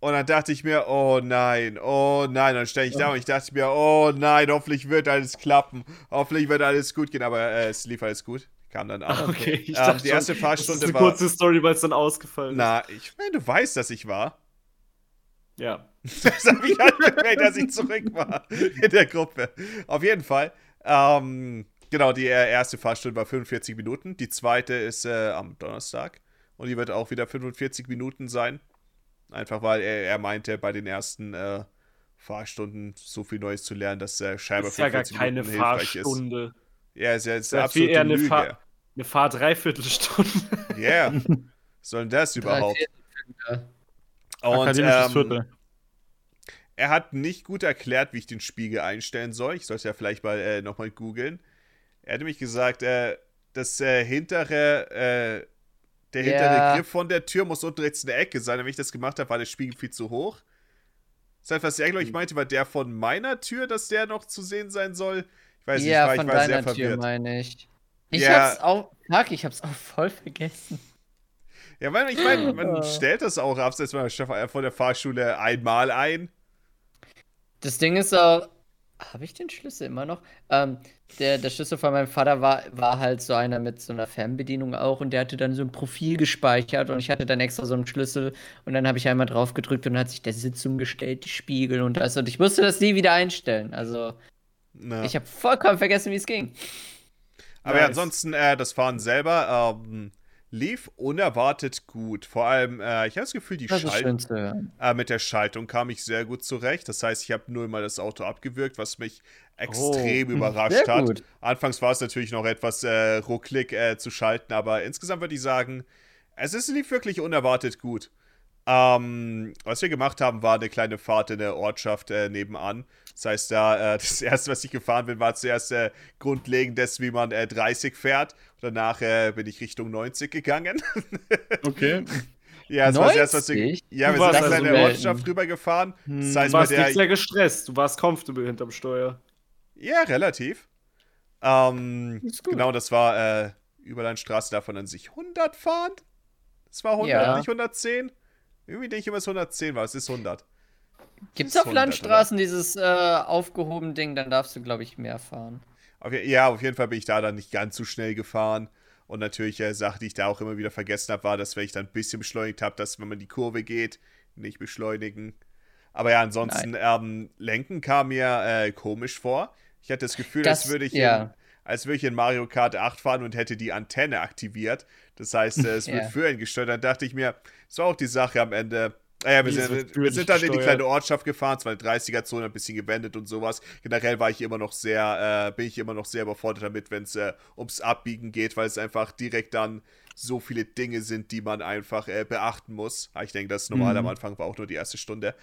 Und dann dachte ich mir, oh nein, oh nein. Und dann stand ich da und ich dachte mir, oh nein, hoffentlich wird alles klappen. Hoffentlich wird alles gut gehen. Aber äh, es lief alles gut. Kam dann an. Okay, ich Ähm, dachte die erste schon, Fahrstunde das ist eine war- kurze Story, weil es dann ausgefallen ist. Na, ich meine, du weißt, dass ich war. Ja. Das habe ich angemerkt, dass ich zurück war in der Gruppe. Auf jeden Fall. Ähm, genau, die äh, erste Fahrstunde war 45 Minuten. Die zweite ist äh, am Donnerstag. Und die wird auch wieder 45 Minuten sein. Einfach weil er, er meinte, bei den ersten äh, Fahrstunden so viel Neues zu lernen, dass äh, scheinbar ist ja gar 45 keine Minuten hilfreich ist. Fahrstunde. Ja, ist ja ist Das ist ja absolut eher eine, Lüge. Fahr eine Fahr Dreiviertelstunde. Ja. Yeah. Was soll denn das überhaupt? Und ähm, Viertel. Er hat nicht gut erklärt, wie ich den Spiegel einstellen soll. Ich sollte ja vielleicht mal äh, nochmal googeln. Er hat nämlich gesagt, äh, das äh, hintere, äh, der Ja. hintere Griff von der Tür muss unten rechts in der Ecke sein. Wenn ich das gemacht habe, war der Spiegel viel zu hoch. Das heißt, was er, glaube ich, meinte, war der von meiner Tür, dass der noch zu sehen sein soll. Ich weiß nicht, ja, ich war, von ich war sehr deiner Tür verwirrt. meine ich. Ich Ja. hab's auch. Fuck, ich hab's auch voll vergessen. Ja, weil ich meine, Ah. man stellt das auch abseits von der Fahrschule einmal ein. Das Ding ist auch. Habe ich den Schlüssel immer noch? Ähm, der, der Schlüssel von meinem Vater war, war halt so einer mit so einer Fernbedienung auch und der hatte dann so ein Profil gespeichert und ich hatte dann extra so einen Schlüssel und dann habe ich einmal drauf gedrückt und dann hat sich der Sitz umgestellt, die Spiegel und das und ich musste das nie wieder einstellen. Also Na. ich habe vollkommen vergessen, wie es ging. Aber ja, Nice. ansonsten, äh, das Fahren selber, ähm, lief unerwartet gut. Vor allem, äh, ich habe das Gefühl, die Das Schaltung äh, mit der Schaltung kam ich sehr gut zurecht. Das heißt, ich habe nur mal das Auto abgewürgt, was mich extrem Oh. überrascht hat. gut. Anfangs war es natürlich noch etwas äh, rucklig äh, zu schalten, aber insgesamt würde ich sagen, es ist lief wirklich unerwartet gut. Ähm, was wir gemacht haben, war eine kleine Fahrt in der Ortschaft äh, nebenan. Das heißt, da äh, das erste, was ich gefahren bin, war zuerst äh, grundlegend das, wie man äh, 30 fährt. Danach äh, bin ich Richtung 90 gegangen. Okay. ja, das war das erste, was wir, 90? ja, Du wir sind warst in also eine selten. Ortschaft rübergefahren. Das Hm, heißt, Du warst der nicht sehr gestresst, du warst comfortable hinterm Steuer. Ja, relativ. Ähm, Ist gut. genau, das war äh, Überlandstraße davon an sich 100 fahren. Das war 100, Ja. nicht 110. Irgendwie denke ich immer, es 110 war. Es ist 100. Gibt's ist auf 100, Landstraßen dieses äh, aufgehoben Ding, dann darfst du, glaube ich, mehr fahren. Auf, je- ja, auf jeden Fall bin ich da dann nicht ganz so schnell gefahren. Und natürlich, äh, Sache, die ich da auch immer wieder vergessen habe, war, dass wenn ich dann ein bisschen beschleunigt habe, dass wenn man die Kurve geht, nicht beschleunigen. Aber ja, ansonsten, ähm, Lenken kam mir äh, komisch vor. Ich hatte das Gefühl, Das- als würde ich ja. in, als würde ich in Mario Kart 8 fahren und hätte die Antenne aktiviert. Das heißt, äh, es wird Ja. für ihn gesteuert. Dann dachte ich mir, war auch die Sache am Ende. Naja, wir Wie, es sind, wir sind dann in die kleine Ortschaft gefahren, es war eine 30er-Zone, ein bisschen gewendet und sowas. Generell war ich immer noch sehr, äh, bin ich immer noch sehr überfordert damit, wenn es äh, ums Abbiegen geht, weil es einfach direkt dann so viele Dinge sind, die man einfach äh, beachten muss. Aber ich denke, das normal Mhm. am Anfang war auch nur die erste Stunde.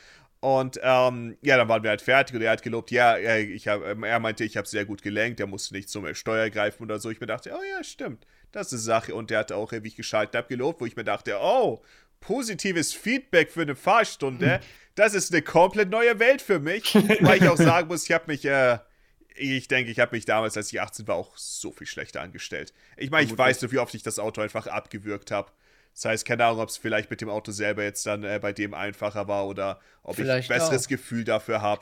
Und ähm, ja, dann waren wir halt fertig und er hat gelobt, ja, er, ich hab, ähm, er meinte, ich habe sehr gut gelenkt, er musste nicht zum äh, Steuer greifen oder so. Ich mir dachte, oh ja, stimmt, das ist Sache. Und der hat auch, äh, wie ich geschaltet habe, gelobt, wo ich mir dachte, oh, positives Feedback für eine Fahrstunde. Das ist eine komplett neue Welt für mich. Weil ich auch sagen muss, ich habe mich, äh, ich denke, ich habe mich damals, als ich 18 war, auch so viel schlechter angestellt. Ich meine, ich weiß nur, wie oft ich das Auto einfach abgewürgt habe. Das heißt, keine Ahnung, ob es vielleicht mit dem Auto selber jetzt dann äh, bei dem einfacher war oder ob Vielleicht ich besseres auch. Gefühl dafür habe.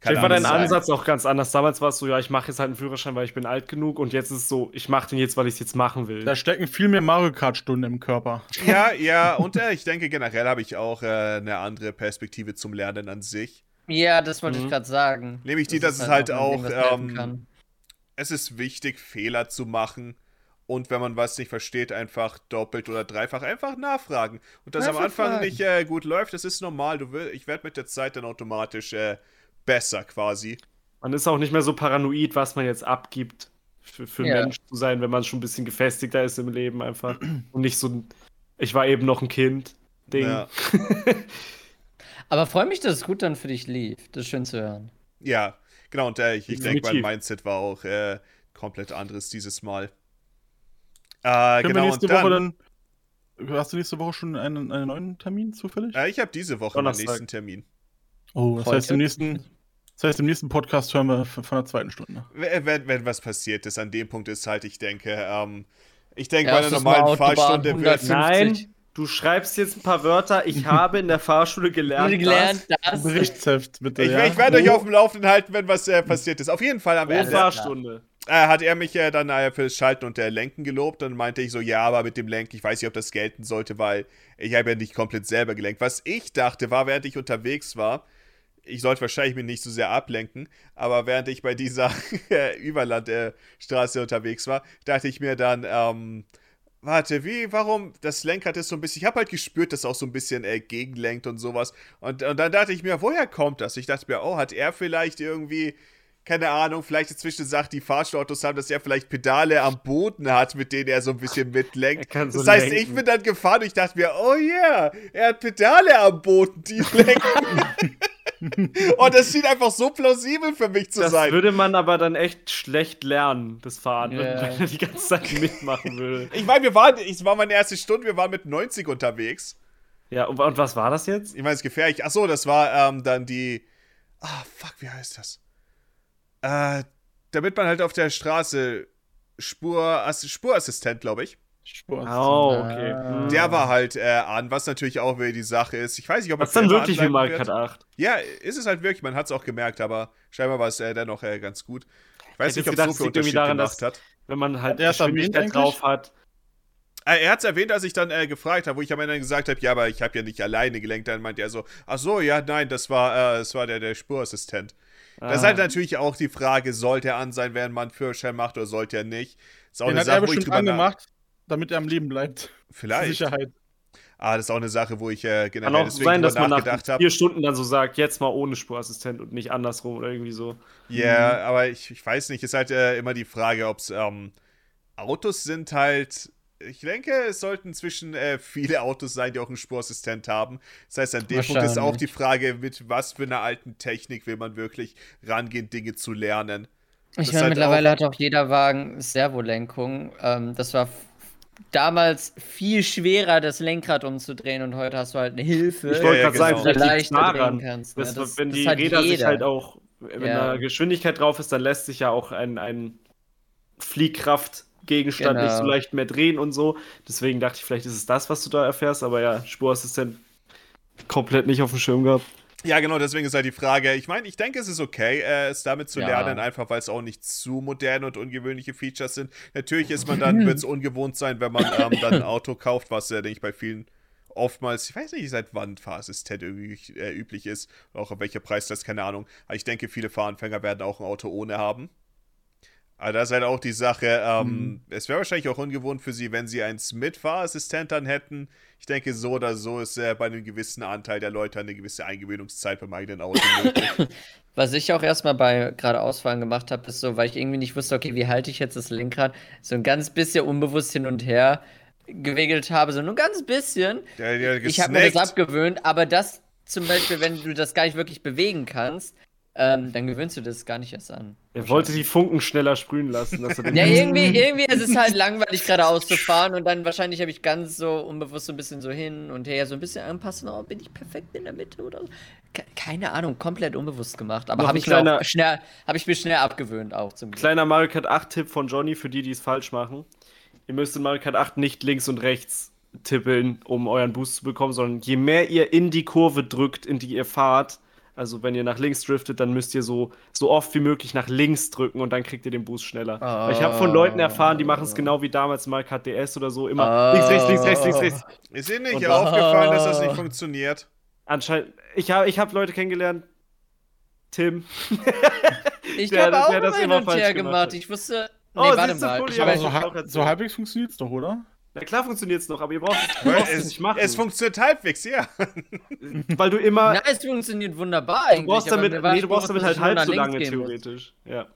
Vielleicht war dein sein. Ansatz auch ganz anders. Damals war es so, ja, ich mache jetzt halt einen Führerschein, weil ich bin alt genug und jetzt ist es so, ich mache den jetzt, weil ich es jetzt machen will. Da stecken viel mehr Mario Kart-Stunden im Körper. Ja, ja, und äh, ich denke, generell habe ich auch äh, eine andere Perspektive zum Lernen an sich. Ja, das wollte Mhm. ich gerade sagen. Nämlich die, Das dass ist es halt ein Ding, auch, helfen ähm, kann. Es ist wichtig, Fehler zu machen. Und wenn man was nicht versteht, einfach doppelt oder dreifach einfach nachfragen. Und das am Anfang fragen. nicht äh, gut läuft, das ist normal. Du will, ich werde mit der Zeit dann automatisch äh, besser quasi. Man ist auch nicht mehr so paranoid, was man jetzt abgibt, für, für einen Ja. Mensch zu sein, wenn man schon ein bisschen gefestigter ist im Leben einfach. Und nicht so ein, ich war eben noch ein Kind. Ding. Ja. Aber freue mich, dass es gut dann für dich lief. Das ist schön zu hören. Ja, genau. Und äh, ich, ich denke, mein. Mindset war auch äh, komplett anderes dieses Mal. Äh, Können wir genau, nächste und dann, Woche dann. Hast du nächste Woche schon einen, einen neuen Termin zufällig? äh, ich habe diese Woche meinen Donnerstag. nächsten Termin. Oh, das heißt, im nächsten, das heißt, im nächsten Podcast hören wir von der zweiten Stunde. Wenn, wenn, wenn was passiert ist, an dem Punkt ist halt, ich denke, ähm, ich denke, bei einer normalen Autobahn, Fahrstunde wird 150. Nein, du schreibst jetzt ein paar Wörter. Ich habe in der Fahrschule gelernt. Gelernt, das. Berichtsheft, bitte. Ich, ja? ich werde euch auf dem Laufenden halten, wenn was äh, passiert ist. Auf jeden Fall am Pro Ende Fahrstunde. Äh, hat er mich äh, dann äh, fürs Schalten und äh, Lenken gelobt. Dann meinte ich so, ja, aber mit dem Lenken, ich weiß nicht, ob das gelten sollte, weil ich habe ja nicht komplett selber gelenkt. Was ich dachte, war, während ich unterwegs war, ich sollte wahrscheinlich mich nicht so sehr ablenken, aber während ich bei dieser Überlandstraße unterwegs war, dachte ich mir dann, ähm, warte, wie, warum, das Lenkrad ist so ein bisschen, ich habe halt gespürt, dass auch so ein bisschen äh, gegenlenkt und sowas. Und, und dann dachte ich mir, woher kommt das? Ich dachte mir, oh, hat er vielleicht irgendwie, keine Ahnung, vielleicht inzwischen sagt, die Fahrstuhlautos haben, dass er vielleicht Pedale am Boden hat, mit denen er so ein bisschen mitlenkt. Er kann so das heißt, lenken. ich bin dann gefahren und ich dachte mir, oh yeah, er hat Pedale am Boden, die lenken. und das schien einfach so plausibel für mich zu Das sein. würde man aber dann echt schlecht lernen, das Fahren, wenn- Ja. wenn er die ganze Zeit mitmachen würde. Ich meine, wir waren, es war meine erste Stunde, wir waren mit 90 unterwegs. Ja, und, und was war das jetzt? Ich meine, es ist gefährlich. Achso, das war ähm, dann die. Ah, fuck, wie heißt das? Äh, damit man halt auf der Straße Spur, Ass- Spurassistent, glaube ich. Sport. Oh, okay. Ah. Hm. Der war halt äh, an, was natürlich auch wieder die Sache ist. Ich weiß nicht, ob Was es dann wirklich wie Mario. Kart 8? Ja, ist es halt wirklich. Man hat es auch gemerkt, aber scheinbar war es äh, dennoch äh, ganz gut. Ich weiß hätte nicht, ob jetzt es so gedacht, viel Unterschied daran, gemacht dass- hat. Wenn man halt erwähnt Geschwindigkeit drauf hat. Äh, Er hat es erwähnt, als ich dann äh, gefragt habe, wo ich am Ende gesagt habe, ja, aber ich habe ja nicht alleine gelenkt. Dann meinte er so, ach so, ja, nein, das war, äh, das war der, der Spurassistent. Das ist Ah. halt natürlich auch die Frage, sollte er an sein, während man einen Führerschein macht oder sollte er nicht? Ist auch Den eine hat Sache, er bestimmt angemacht. damit er am Leben bleibt. Zur Vielleicht. Sicherheit. Ah, das ist auch eine Sache, wo ich äh, Kann generell auch deswegen sein, dass man nach nachgedacht habe. vier Stunden dann so sagt, jetzt mal ohne Spurassistent und nicht andersrum oder irgendwie so. Ja, aber ich, ich weiß nicht, ist halt äh, immer die Frage, ob es ähm, Autos sind halt. Ich denke, es sollten inzwischen äh, viele Autos sein, die auch einen Spurassistent haben. Das heißt, an dem Punkt ist auch die Frage, mit was für einer alten Technik will man wirklich rangehen, Dinge zu lernen. Ich meine, halt mittlerweile auch- hat auch jeder Wagen Servolenkung. Ähm, das war damals viel schwerer, das Lenkrad umzudrehen und heute hast du halt eine Hilfe. Ich wollte ja, gerade sagen, genau. vielleicht daran, drehen kannst. dass, ne? Das- wenn das die hat Räder sich jeder. halt auch, wenn Ja. da Geschwindigkeit drauf ist, dann lässt sich ja auch ein, ein Fliehkraftgegenstand nicht so Genau. leicht mehr drehen und so. Deswegen dachte ich, vielleicht ist es das, was du da erfährst, aber ja, Spurassistent komplett nicht auf dem Schirm gehabt. Ja, genau, deswegen ist halt die Frage. Ich meine, ich denke, es ist okay, äh, es damit zu Ja. lernen, einfach weil es auch nicht zu moderne und ungewöhnliche Features sind. Natürlich ist man dann, wird es ungewohnt sein, wenn man ähm, dann ein Auto kauft, was ja, denke ich, bei vielen oftmals, ich weiß nicht, seit wann Fahrassistent irgendwie äh, üblich ist, auch auf welcher Preis das, keine Ahnung. Aber ich denke, viele Fahranfänger werden auch ein Auto ohne haben. Aber das ist halt auch die Sache, ähm, es wäre wahrscheinlich auch ungewohnt für sie, wenn sie einen Smith-Fahrassistent dann hätten. Ich denke, so oder so ist äh, bei einem gewissen Anteil der Leute eine gewisse Eingewöhnungszeit beim eigenen Auto möglich. Was ich auch erstmal bei gerade Ausfahren gemacht habe, ist so, weil ich irgendwie nicht wusste, okay, wie halte ich jetzt das Lenkrad, so ein ganz bisschen unbewusst hin und her gewickelt habe, so nur ganz bisschen. Der, der Ich habe mir das abgewöhnt, aber das zum Beispiel, wenn du das gar nicht wirklich bewegen kannst, ähm, dann gewöhnst du das gar nicht erst an. Er wollte die Funken schneller sprühen lassen. Ja, irgendwie, irgendwie ist es halt langweilig, geradeaus zu fahren und dann wahrscheinlich habe ich ganz so unbewusst so ein bisschen so hin und her, so ein bisschen anpassen, oh, bin ich perfekt in der Mitte oder so. Keine Ahnung, komplett unbewusst gemacht, aber habe ich, kleiner- schnell, habe ich mir schnell abgewöhnt auch zum Glück. Kleiner Mario Kart 8-Tipp von Johnny für die, die es falsch machen. Ihr müsst in Mario Kart 8 nicht links und rechts tippeln, um euren Boost zu bekommen, sondern je mehr ihr in die Kurve drückt, in die ihr fahrt, also wenn ihr nach links driftet, dann müsst ihr so, so oft wie möglich nach links drücken und dann kriegt ihr den Boost schneller. Weil ich habe von Leuten erfahren, die machen es genau wie damals Kart DS oder so, immer Oh. links, rechts, links, rechts, links, rechts. Ist Ihnen nicht Und- aufgefallen, dass das nicht funktioniert? Anscheinend, ich habe ich hab Leute kennengelernt, Tim. Ich Der- habe der auch das immer hin und falsch her gemacht gemacht. hat. Ich wusste. Nee, Oh, warte du, mal. Pulli, Ich so, ich halb, erzählt. so halbwegs funktioniert es doch, oder? Na klar funktioniert es noch, aber ihr braucht, es es, nicht machen. es funktioniert halbwegs, ja. weil du immer. Na, es funktioniert wunderbar Du eigentlich. brauchst aber damit, nee, du brauchst damit halt halb so lange, theoretisch. Ja.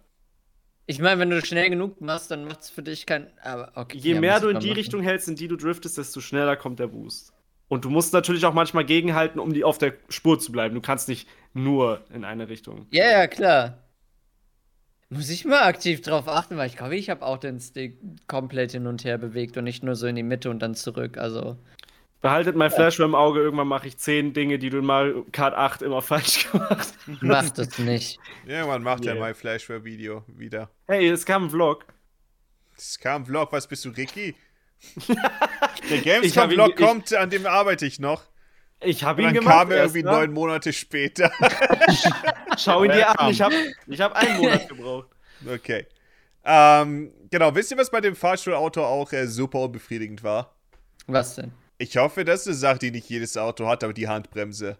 Ich meine, wenn du schnell genug machst, dann macht es für dich kein. Aber okay. Je ja, mehr du in die machen. Richtung hältst, in die du driftest, desto schneller kommt der Boost. Und du musst natürlich auch manchmal gegenhalten, um die auf der Spur zu bleiben. Du kannst nicht nur in eine Richtung. Ja, ja, klar. Muss ich mal aktiv drauf achten, weil ich glaube, ich habe auch den Stick komplett hin und her bewegt und nicht nur so in die Mitte und dann zurück. Also. Behaltet mein Flashware im Auge, irgendwann mache ich zehn Dinge, die du in Mario Kart 8 immer falsch gemacht hast. Mach das nicht. Irgendwann macht er Yeah. mein Flashware-Video wieder. Hey, es kam ein Vlog. Es kam ein Vlog, was bist du, Ricky? Der Gamescom-Vlog kommt, an dem arbeite ich noch. Ich habe ihn dann gemacht. kam er erst, irgendwie ne? neun Monate später. Schau ihn dir an. Ich habe ich hab einen Monat gebraucht. Okay. Ähm, genau, wisst ihr, was bei dem Fahrstuhlauto auch äh, super unbefriedigend war? Was denn? Ich hoffe, das ist eine Sache, die nicht jedes Auto hat, aber die Handbremse.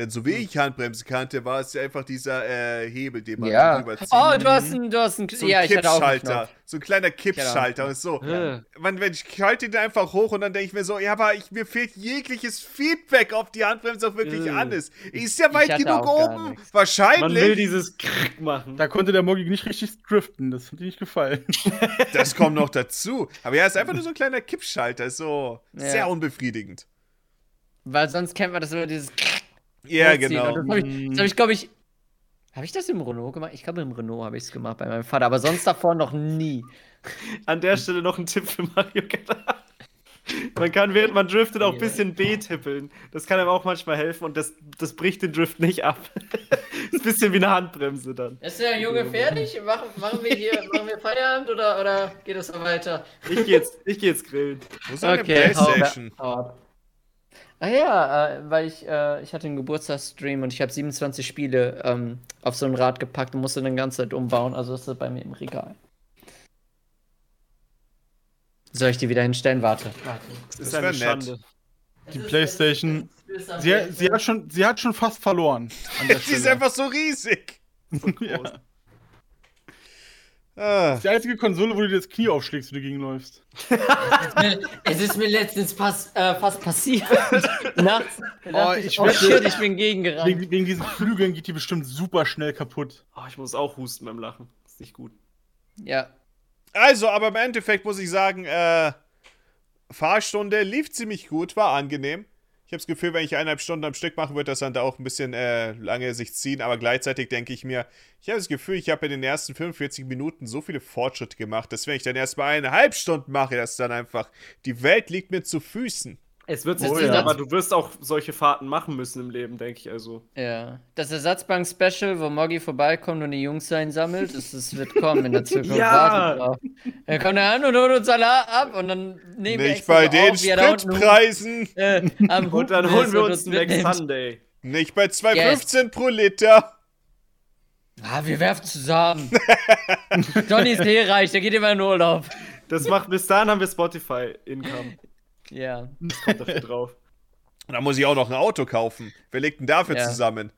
Denn so wie ich Handbremse kannte, war es ja einfach dieser äh, Hebel, den man Ja. rüberzieht. Oh, du hast einen, du hast einen, so ja, einen Kippschalter. So ein kleiner Kippschalter. Und so. Ja. Man, wenn ich schalte den einfach hoch und dann denke ich mir so, ja, aber ich, mir fehlt jegliches Feedback, ob die Handbremse auch wirklich Äh. an ist. Ist ja weit genug oben. nichts. Man will Wahrscheinlich. dieses Krieg machen. Da konnte der Mogi nicht richtig driften. Das hat dir nicht gefallen. Das kommt noch dazu. Aber ja, ist einfach nur so ein kleiner Kippschalter. Ist so Ja. sehr unbefriedigend. Weil sonst kennt man das immer dieses. Ja, genau. Das habe ich, das hab ich glaube ich. Habe ich das im Renault gemacht? Ich glaube, im Renault habe ich es gemacht bei meinem Vater, aber sonst davor noch nie. An der Stelle noch ein Tipp für Mario Kart 8. Man kann, während man driftet, auch ein bisschen B tippeln. Das kann einem auch manchmal helfen und das, das bricht den Drift nicht ab. ist ein bisschen wie eine Handbremse dann. Ist der Junge fertig? Machen, machen wir hier machen wir Feierabend oder, oder geht es noch weiter? Ich geh jetzt, ich geh jetzt grillen. Wo ist Okay, hau- Playstation? hau ab. Ah ja, äh, weil ich, äh, ich hatte einen Geburtstagsstream und ich habe 27 Spiele ähm, auf so ein Rad gepackt und musste dann die ganze Zeit umbauen. Also ist das bei mir im Regal. Soll ich die wieder hinstellen? Warte. Warte. Das ist Das eine wär nett. Schande. Die Playstation. Sie, sie, hat schon, sie hat schon fast verloren. An der Sie ist einfach so riesig. ja. Ah, Das ist die einzige Konsole, wo du dir das Knie aufschlägst, wenn du gegenläufst. Es ist mir letztens pass, äh, fast passiert. Nachts. Dachte ich ich, oh shit, ich bin gegengerannt. Wegen, wegen diesen Flügeln geht die bestimmt super schnell kaputt. Oh, ich muss auch husten beim Lachen. Ist nicht gut. Ja. Also, aber im Endeffekt muss ich sagen, äh, Fahrstunde lief ziemlich gut, war angenehm. Ich habe das Gefühl, wenn ich eineinhalb Stunden am Stück mache, wird das dann da auch ein bisschen äh, lange sich ziehen. Aber gleichzeitig denke ich mir, ich habe das Gefühl, ich habe in den ersten 45 Minuten so viele Fortschritte gemacht, dass wenn ich dann erstmal eineinhalb Stunden mache, dass dann einfach die Welt liegt mir zu Füßen. Es wird sich Oh, ziehen, ja. aber du wirst auch solche Fahrten machen müssen im Leben, denke ich. Also. Ja. Das Ersatzbank-Special, wo Moggi vorbeikommt und die Jungs einsammelt, das, das wird kommen in der Zukunft. Ja! Drauf. Er kommt da an und holt uns alle ab und dann nehmen wir Nicht extra bei den auf, er da unten Spritpreisen. äh, am Und dann holen ist wir uns Next mitnimmt. Sunday. Nicht bei 2,15 pro Liter. Ah, wir werfen zusammen. Johnny ist eh reich, der geht immer in Urlaub. Das macht bis dahin haben wir Spotify Income. Ja. Kommt dafür drauf. Und dann muss ich auch noch ein Auto kaufen. Wer legt denn dafür Ja. zusammen?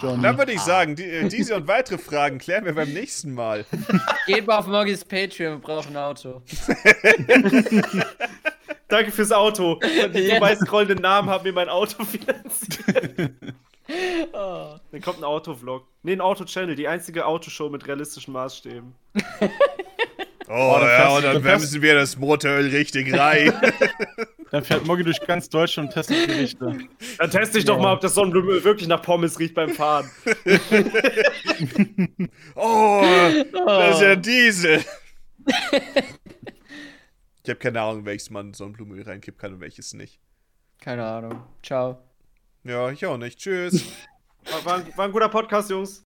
Schon. Dann würde ich sagen, die, äh, diese und weitere Fragen klären wir beim nächsten Mal. Geht mal auf Moggis Patreon, wir brauchen ein Auto. Danke fürs Auto. Und die vorbei scrollenden Namen haben mir mein Auto finanziert. Oh. Dann kommt ein Autovlog. Nee, ein Auto-Channel, die einzige Autoshow mit realistischen Maßstäben. Oh, dann ja, und dann bremsen wir das Motoröl richtig rein. Dann fährt Moggi durch ganz Deutschland und testet Gerichte. Dann teste ich doch mal, ob das Sonnenblumenöl wirklich nach Pommes riecht beim Fahren. Oh, das ist ja Diesel. Ich habe keine Ahnung, welches man Sonnenblumenöl reinkippen kann und welches nicht. Keine Ahnung. Ciao. Ja, ich auch nicht. Tschüss. War, war, ein, war ein guter Podcast, Jungs.